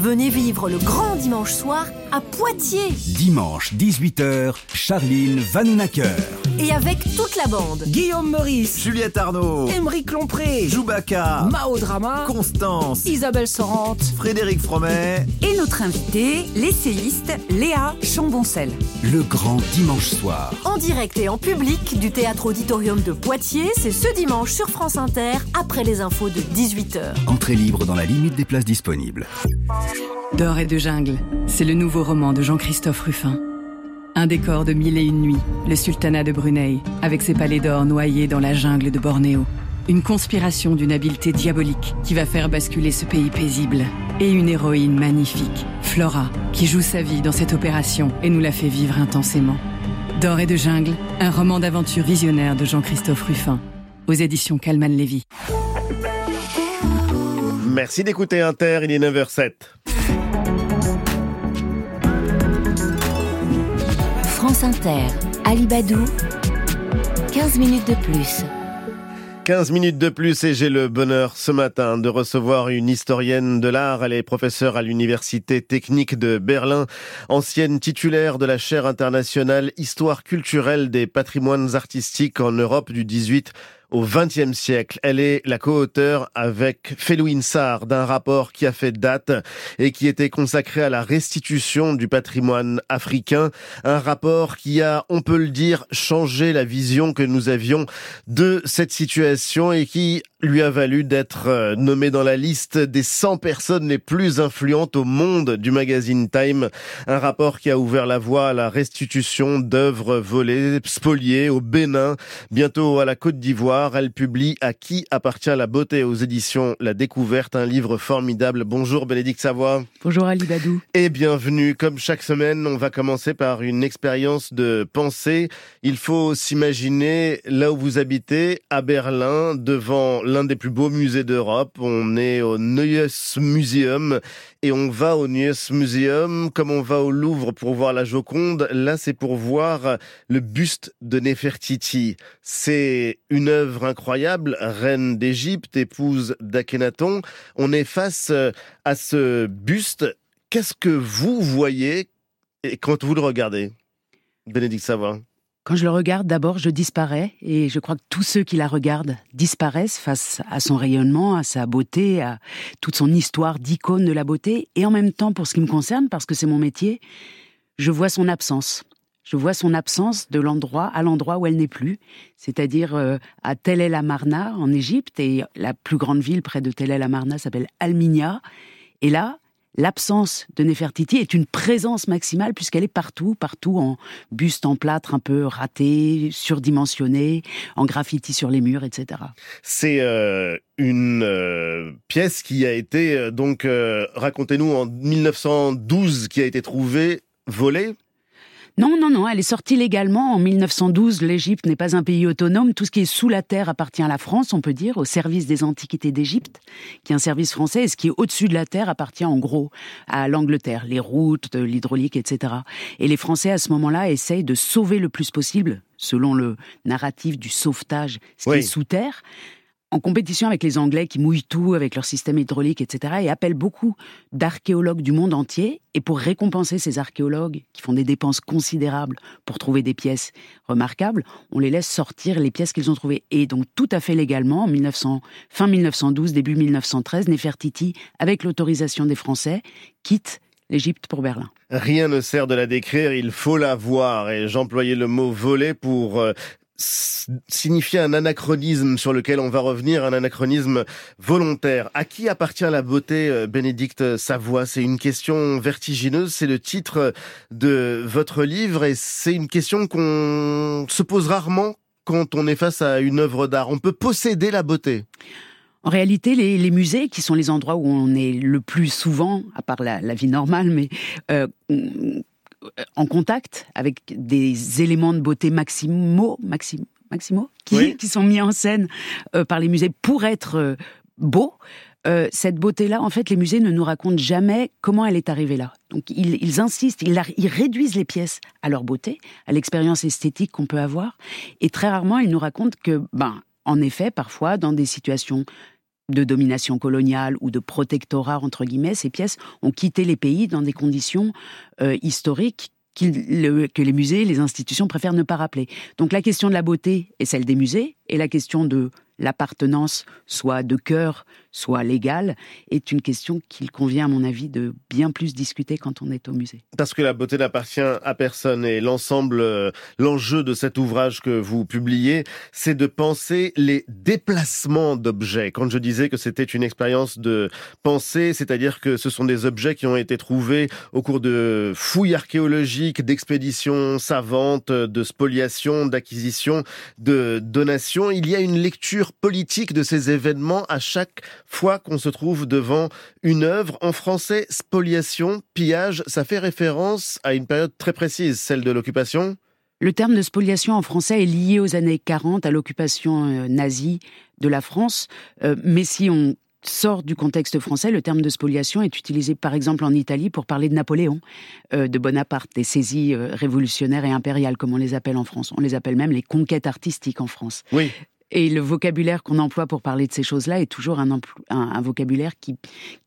venez vivre le grand dimanche soir à Poitiers. Dimanche 18h, Charline Vanhoenacker. Et avec toute la bande. Guillaume Meurice, Juliette Arnaud, Émeric Lompré, Joubaka, Mao Drama, Constance, Isabelle Sorante, Frédéric Fromet. Et notre invité, l'essayiste Léa Chamboncel. Le grand dimanche soir. En direct et en public du théâtre auditorium de Poitiers, c'est ce dimanche sur France Inter, après les infos de 18h. Entrée libre dans la limite des places disponibles. D'or et de jungle, c'est le nouveau roman de Jean-Christophe Ruffin. Un décor de mille et une nuits, le sultanat de Brunei, avec ses palais d'or noyés dans la jungle de Bornéo. Une conspiration d'une habileté diabolique qui va faire basculer ce pays paisible. Et une héroïne magnifique, Flora, qui joue sa vie dans cette opération et nous la fait vivre intensément. D'or et de jungle, un roman d'aventure visionnaire de Jean-Christophe Ruffin, aux éditions Calman Lévy. Merci d'écouter Inter, il est 9h07. France Inter, Alibadou, 15 minutes de plus. 15 minutes de plus et j'ai le bonheur ce matin de recevoir une historienne de l'art. Elle est professeure à l'Université technique de Berlin, ancienne titulaire de la chaire internationale Histoire culturelle des patrimoines artistiques en Europe du 18 au XXe siècle. Elle est la co-auteure avec Félouine Sarr d'un rapport qui a fait date et qui était consacré à la restitution du patrimoine africain. Un rapport qui a, on peut le dire, changé la vision que nous avions de cette situation et qui lui a valu d'être euh, nommé dans la liste des 100 personnes les plus influentes au monde du magazine Time. Un rapport qui a ouvert la voie à la restitution d'œuvres volées, spoliées au Bénin, bientôt à la Côte d'Ivoire Elle publie À qui appartient la beauté aux éditions La Découverte, un livre formidable. Bonjour Bénédicte Savoie. Bonjour Ali Badou. Et bienvenue. Comme chaque semaine, on va commencer par une expérience de pensée. Il faut s'imaginer là où vous habitez, à Berlin, devant l'un des plus beaux musées d'Europe. On est au Neues Museum et on va au Neues Museum comme on va au Louvre pour voir la Joconde. Là, c'est pour voir le buste de Nefertiti. C'est une œuvre incroyable, reine d'Égypte, épouse d'Akhenaton. On est face à ce buste. Qu'est-ce que vous voyez quand vous le regardez, Bénédicte Savoie? Quand je le regarde, d'abord, je disparais et je crois que tous ceux qui la regardent disparaissent face à son rayonnement, à sa beauté, à toute son histoire d'icône de la beauté. Et en même temps, pour ce qui me concerne, parce que c'est mon métier, je vois son absence. Je vois son absence de l'endroit à l'endroit où elle n'est plus, c'est-à-dire euh, à Tel El Amarna en Égypte et la plus grande ville près de Tel El Amarna s'appelle Alminia. Et là, l'absence de Nefertiti est une présence maximale puisqu'elle est partout, partout en buste en plâtre un peu raté, surdimensionné, en graffiti sur les murs, etc. C'est euh, une euh, pièce qui a été donc racontez-nous en 1912 qui a été trouvée volée? Non, non, non, elle est sortie légalement en 1912. L'Égypte n'est pas un pays autonome. Tout ce qui est sous la terre appartient à la France, on peut dire, au service des antiquités d'Égypte, qui est un service français, et ce qui est au-dessus de la terre appartient en gros à l'Angleterre, les routes, l'hydraulique, etc. Et les Français, à ce moment-là, essayent de sauver le plus possible, selon le narratif du sauvetage, ce qui est sous terre, en compétition avec les Anglais qui mouillent tout avec leur système hydraulique, etc., et appellent beaucoup d'archéologues du monde entier. Et pour récompenser ces archéologues qui font des dépenses considérables pour trouver des pièces remarquables, on les laisse sortir les pièces qu'ils ont trouvées. Et donc tout à fait légalement, en 1900, fin 1912, début 1913, Nefertiti, avec l'autorisation des Français, quitte l'Égypte pour Berlin. Rien ne sert de la décrire, il faut la voir. Et j'employais le mot voler pour signifier un anachronisme sur lequel on va revenir, un anachronisme volontaire. À qui appartient la beauté, euh, Bénédicte Savoie? C'est une question vertigineuse, c'est le titre de votre livre et c'est une question qu'on se pose rarement quand on est face à une œuvre d'art. On peut posséder la beauté. En réalité, les, musées, qui sont les endroits où on est le plus souvent, à part la, vie normale, mais euh, en contact avec des éléments de beauté maximaux, maximo, qui, qui, sont mis en scène euh, par les musées pour être euh, beaux. Euh, cette beauté-là, en fait, les musées ne nous racontent jamais comment elle est arrivée là. Donc, ils, insistent, ils, ils, réduisent les pièces à leur beauté, à l'expérience esthétique qu'on peut avoir, et très rarement, ils nous racontent que, ben, en effet, parfois, dans des situations de domination coloniale ou de protectorat, entre guillemets, ces pièces ont quitté les pays dans des conditions euh, historiques que les musées, les institutions préfèrent ne pas rappeler. Donc la question de la beauté est celle des musées, et la question de l'appartenance, soit de cœur, soit légale, est une question qu'il convient, à mon avis, de bien plus discuter quand on est au musée. Parce que la beauté n'appartient à personne et l'ensemble, euh, l'enjeu de cet ouvrage que vous publiez, c'est de penser les déplacements d'objets. Quand je disais que c'était une expérience de pensée, c'est-à-dire que ce sont des objets qui ont été trouvés au cours de fouilles archéologiques, d'expéditions savantes, de spoliations, d'acquisitions, de donations. Il y a une lecture politique de ces événements à chaque fois qu'on se trouve devant une œuvre. En français, spoliation, pillage, ça fait référence à une période très précise, celle de l'occupation le terme de spoliation en français est lié aux années 40, à l'occupation euh, nazie de la France. Euh, mais si on sort du contexte français, le terme de spoliation est utilisé par exemple en Italie pour parler de Napoléon, euh, de Bonaparte, des saisies révolutionnaires et impériales comme on les appelle en France. On les appelle même les conquêtes artistiques en France. Oui. Et le vocabulaire qu'on emploie pour parler de ces choses-là est toujours un, un, vocabulaire qui,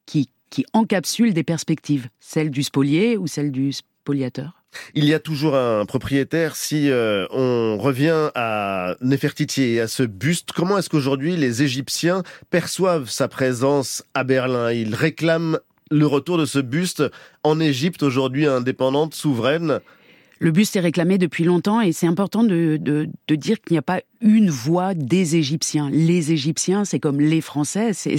qui, qui encapsule des perspectives, celle du spolié ou celle du spoliateur? Il y a toujours un propriétaire. Si euh, on revient à Nefertiti et à ce buste, comment est-ce qu'aujourd'hui les Égyptiens perçoivent sa présence à Berlin? Ils réclament le retour de ce buste en Égypte aujourd'hui indépendante, souveraine Le buste est réclamé depuis longtemps et c'est important de, de, de dire qu'il n'y a pas une voix des Égyptiens. Les Égyptiens, c'est comme les Français, c'est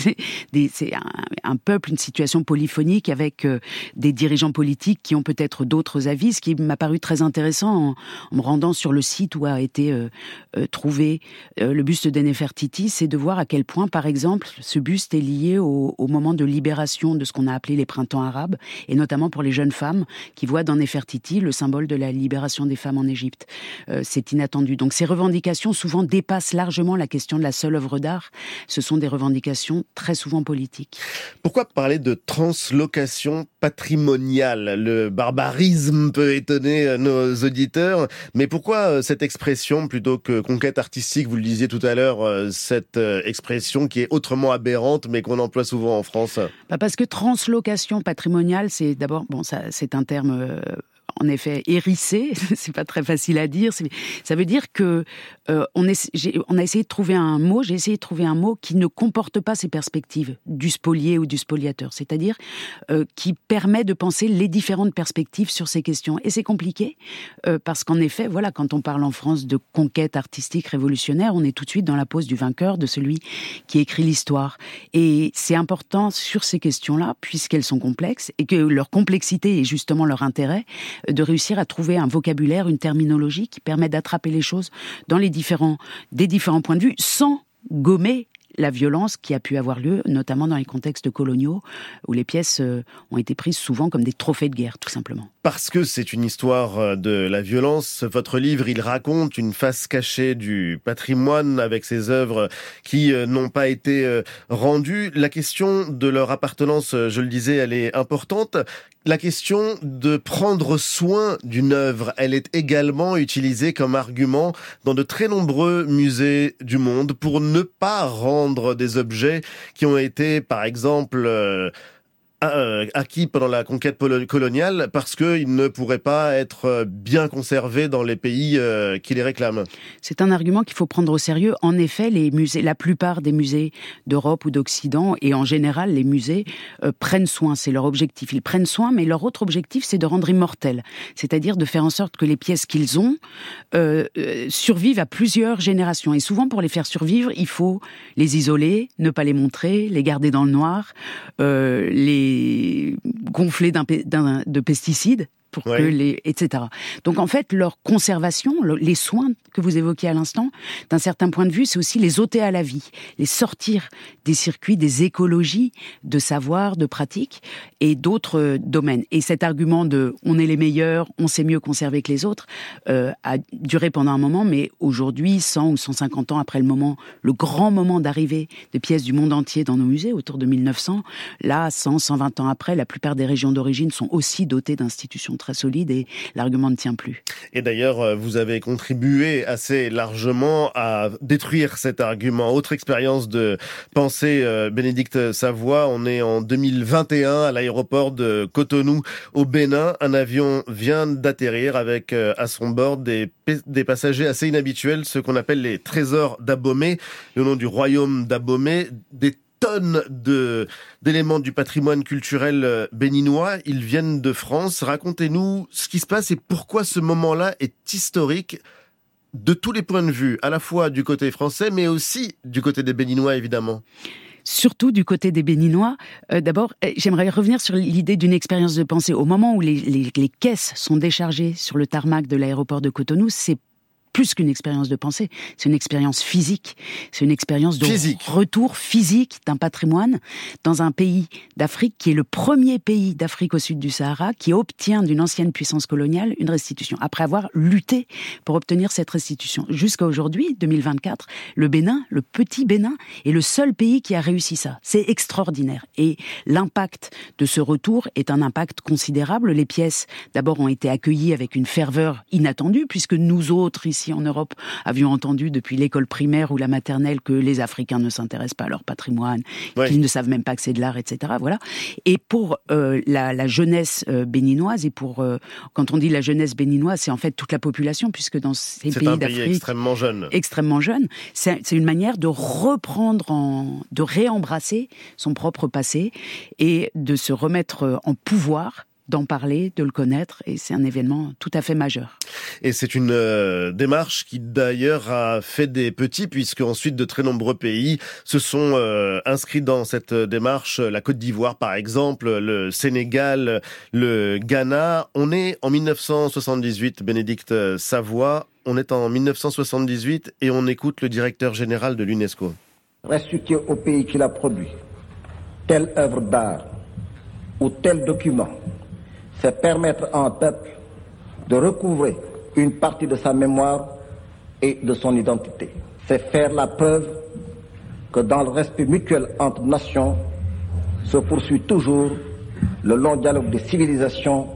un, un, peuple, une situation polyphonique avec euh, des dirigeants politiques qui ont peut-être d'autres avis. Ce qui m'a paru très intéressant en, me rendant sur le site où a été euh, euh, trouvé le buste de Nefertiti, c'est de voir à quel point, par exemple, ce buste est lié au, au moment de libération de ce qu'on a appelé les printemps arabes, et notamment pour les jeunes femmes qui voient dans Nefertiti le symbole de la libération des femmes en Égypte. Euh, c'est inattendu. Donc ces revendications souvent dépassent largement la question de la seule œuvre d'art. Ce sont des revendications très souvent politiques. Pourquoi parler de translocation patrimoniale? Le barbarisme peut étonner nos auditeurs, mais pourquoi euh, cette expression plutôt que conquête artistique? Vous le disiez tout à l'heure, euh, cette expression qui est autrement aberrante, mais qu'on emploie souvent en France. Bah parce que translocation patrimoniale, c'est d'abord bon, ça, c'est un terme en effet hérissé, c'est pas très facile à dire. Ça veut dire que euh, on, est, on, a essayé de trouver un mot, j'ai essayé de trouver un mot qui ne comporte pas ces perspectives du spolié ou du spoliateur, c'est-à-dire euh, qui permet de penser les différentes perspectives sur ces questions. Et c'est compliqué euh, parce qu'en effet, voilà, quand on parle en France de conquête artistique révolutionnaire, on est tout de suite dans la pose du vainqueur, de celui qui écrit l'histoire. Et c'est important sur ces questions-là, puisqu'elles sont complexes et que leur complexité est justement leur intérêt de réussir à trouver un vocabulaire, une terminologie qui permet d'attraper les choses dans les différents, des différents points de vue sans gommer la violence qui a pu avoir lieu, notamment dans les contextes coloniaux, où les pièces euh, ont été prises souvent comme des trophées de guerre, tout simplement. Parce que c'est une histoire euh, de la violence, votre livre, il raconte une face cachée du patrimoine avec ses œuvres qui euh, n'ont pas été rendues. La question de leur appartenance, je le disais, elle est importante. La question de prendre soin d'une œuvre, elle est également utilisée comme argument dans de très nombreux musées du monde pour ne pas rendre des objets qui ont été, par exemple, euh, acquis pendant la conquête coloniale parce qu'ils ne pourraient pas être euh, bien conservés dans les pays euh, qui les réclament. C'est un argument qu'il faut prendre au sérieux. En effet, les la plupart des musées d'Europe ou d'Occident et en général les musées prennent soin. C'est leur objectif. Ils prennent soin, mais leur autre objectif, c'est de rendre immortels, c'est-à-dire de faire en sorte que les pièces qu'ils ont euh, survivent à plusieurs générations. Et souvent, pour les faire survivre, il faut les isoler, ne pas les montrer, les garder dans le noir, euh, les gonflés de pesticides pour que les etc. Donc en fait leur conservation, les soins que vous évoquiez à l'instant, d'un certain point de vue, c'est aussi les ôter à la vie, les sortir des circuits, des écologies de savoir, de pratique et d'autres euh, domaines. Et cet argument de on est les meilleurs, on sait mieux conserver que les autres euh, a duré pendant un moment, mais aujourd'hui, 100 ou 150 ans après le moment, le grand moment d'arrivée de pièces du monde entier dans nos musées autour de 1900, là, 100, 120 ans après, la plupart des régions d'origine sont aussi dotées d'institutions très solide et l'argument ne tient plus. Et d'ailleurs, euh, vous avez contribué assez largement à détruire cet argument. Autre expérience de pensée, euh, Bénédicte Savoie, on est en 2021 à l'aéroport de Cotonou au Bénin. Un avion vient d'atterrir avec euh, à son bord des, passagers assez inhabituels, ce qu'on appelle les trésors d'Abomey, le nom du royaume d'Abomey, des tonnes de d'éléments du patrimoine culturel euh, béninois. Ils viennent de France. Racontez-nous ce qui se passe et pourquoi ce moment-là est historique de tous les points de vue, à la fois du côté français, mais aussi du côté des Béninois, évidemment surtout du côté des Béninois. Euh, d'abord, euh, j'aimerais revenir sur l'idée d'une expérience de pensée. Au moment où les, les, caisses sont déchargées sur le tarmac de l'aéroport de Cotonou, c'est plus qu'une expérience de pensée, c'est une expérience physique, c'est une expérience de retour physique d'un patrimoine dans un pays d'Afrique qui est le premier pays d'Afrique au sud du Sahara qui obtient d'une ancienne puissance coloniale une restitution, après avoir lutté pour obtenir cette restitution. Jusqu'à aujourd'hui, 2024, le Bénin, le petit Bénin, est le seul pays qui a réussi ça. C'est extraordinaire. Et l'impact de ce retour est un impact considérable. Les pièces, d'abord, ont été accueillies avec une ferveur inattendue, puisque nous autres, ici, en Europe avions entendu depuis l'école primaire ou la maternelle que les Africains ne s'intéressent pas à leur patrimoine, qu'ils ne savent même pas que c'est de l'art, etc. Voilà. Et pour euh, la, jeunesse euh, béninoise et pour euh, quand on dit la jeunesse béninoise, c'est en fait toute la population puisque dans ces pays d'Afrique extrêmement jeune, extrêmement jeune, c'est une manière de reprendre en, de réembrasser son propre passé et de se remettre en pouvoir d'en parler, de le connaître, et c'est un événement tout à fait majeur. Et c'est une euh, démarche qui d'ailleurs a fait des petits, puisque ensuite de très nombreux pays se sont euh, inscrits dans cette démarche. La Côte d'Ivoire, par exemple, le Sénégal, le Ghana. On est en 1978, Bénédicte Savoie. On est en 1978 et on écoute le directeur général de l'UNESCO. Restituer au pays qui l'a produit telle œuvre d'art ou tel document c'est permettre à un peuple de recouvrer une partie de sa mémoire et de son identité. C'est faire la preuve que dans le respect mutuel entre nations se poursuit toujours le long dialogue des civilisations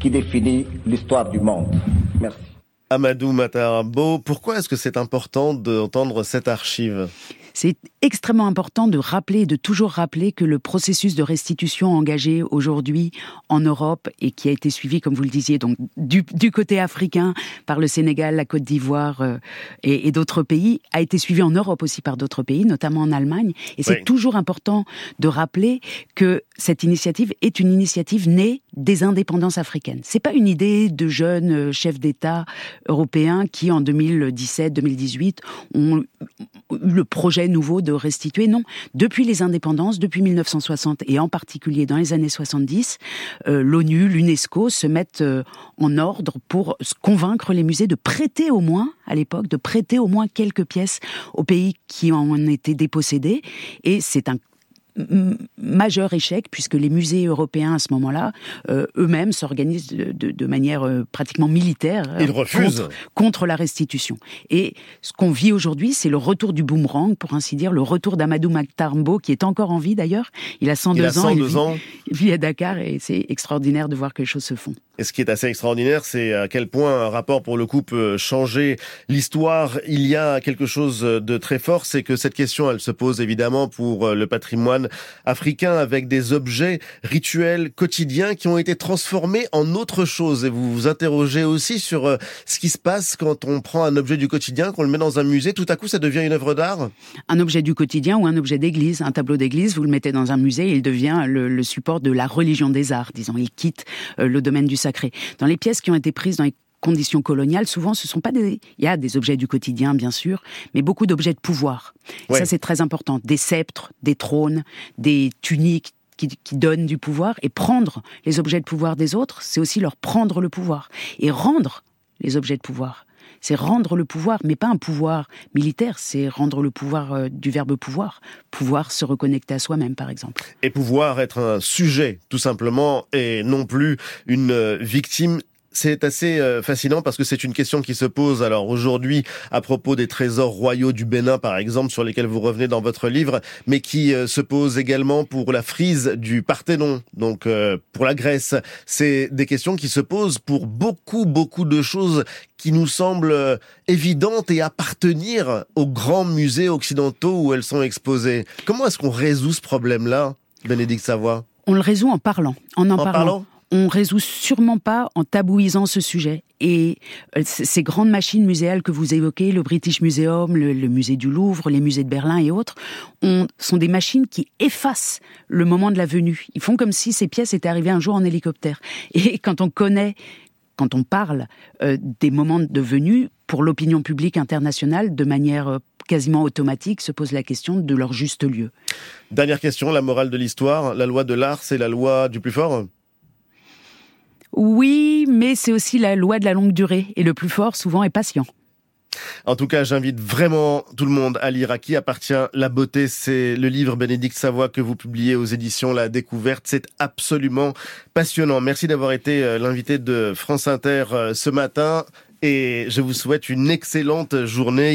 qui définit l'histoire du monde. Merci. Amadou Matarabo, pourquoi est-ce que c'est important d'entendre cette archive? C'est extrêmement important de rappeler, de toujours rappeler que le processus de restitution engagé aujourd'hui en Europe et qui a été suivi, comme vous le disiez, donc du, côté africain par le Sénégal, la Côte d'Ivoire euh, et, d'autres pays, a été suivi en Europe aussi par d'autres pays, notamment en Allemagne. Et c'est toujours important de rappeler que cette initiative est une initiative née des indépendances africaines. C'est pas une idée de jeunes euh, chefs d'État européens qui, en 2017-2018, ont eu le projet nouveau de restituer. Non, depuis les indépendances, depuis 1960 et en particulier dans les années 70, euh, l'ONU, l'UNESCO se mettent euh, en ordre pour convaincre les musées de prêter au moins, à l'époque, de prêter au moins quelques pièces aux pays qui en étaient dépossédés. Et c'est un majeur échec puisque les musées européens à ce moment-là euh, eux-mêmes s'organisent de, manière euh, pratiquement militaire Ils refusent. Contre, la restitution. Et ce qu'on vit aujourd'hui, c'est le retour du boomerang, pour ainsi dire, le retour d'Amadou Maktarmbo qui est encore en vie d'ailleurs. Il a 102 il a 102 ans. ans. Il vit à Dakar et c'est extraordinaire de voir que les choses se font. Et ce qui est assez extraordinaire, c'est à quel point un rapport pour le coup peut changer l'histoire. Il y a quelque chose de très fort, c'est que cette question, elle se pose évidemment pour le patrimoine africain avec des objets rituels quotidiens qui ont été transformés en autre chose. Et vous vous interrogez aussi sur euh, ce qui se passe quand on prend un objet du quotidien, qu'on le met dans un musée, tout à coup ça devient une œuvre d'art? Un objet du quotidien ou un objet d'église, un tableau d'église, vous le mettez dans un musée il devient le, support de la religion des arts, disons. Il quitte euh, le domaine du sacré. Dans les pièces qui ont été prises dans les conditions coloniales, souvent, ce sont pas des. Il y a des objets du quotidien, bien sûr, mais beaucoup d'objets de pouvoir. Ça, c'est très important. Des sceptres, des trônes, des tuniques, qui, qui, donnent du pouvoir et prendre les objets de pouvoir des autres, c'est aussi leur prendre le pouvoir et rendre les objets de pouvoir. C'est rendre le pouvoir, mais pas un pouvoir militaire, c'est rendre le pouvoir euh, du verbe pouvoir. Pouvoir se reconnecter à soi-même, par exemple. Et pouvoir être un sujet, tout simplement, et non plus une euh, victime c'est assez euh, fascinant parce que c'est une question qui se pose alors aujourd'hui à propos des trésors royaux du Bénin par exemple sur lesquels vous revenez dans votre livre mais qui se pose également pour la frise du Parthénon donc pour la Grèce c'est des questions qui se posent pour beaucoup beaucoup de choses qui nous semblent euh, évidentes et appartenir aux grands musées occidentaux où elles sont exposées. Comment est-ce qu'on résout ce problème-là, Bénédicte Savoie? On le résout en parlant, en en, parlant? On résout sûrement pas en tabouisant ce sujet. Et euh, ces grandes machines muséales que vous évoquez, le British Museum, le, musée du Louvre, les musées de Berlin et autres, sont des machines qui effacent le moment de la venue. Ils font comme si ces pièces étaient arrivées un jour en hélicoptère. Et quand on connaît quand on parle euh, des moments de venue, pour l'opinion publique internationale, de manière euh, quasiment automatique, se pose la question de leur juste lieu. Dernière question, la morale de l'histoire, la loi de l'art, c'est la loi du plus fort? Oui, mais c'est aussi la loi de la longue durée, et le plus fort souvent est patient. En tout cas, j'invite vraiment tout le monde à lire à qui appartient la beauté. C'est le livre Bénédicte Savoie que vous publiez aux éditions La Découverte. C'est absolument passionnant. Merci d'avoir été euh, l'invité de France Inter euh, ce matin et je vous souhaite une excellente journée.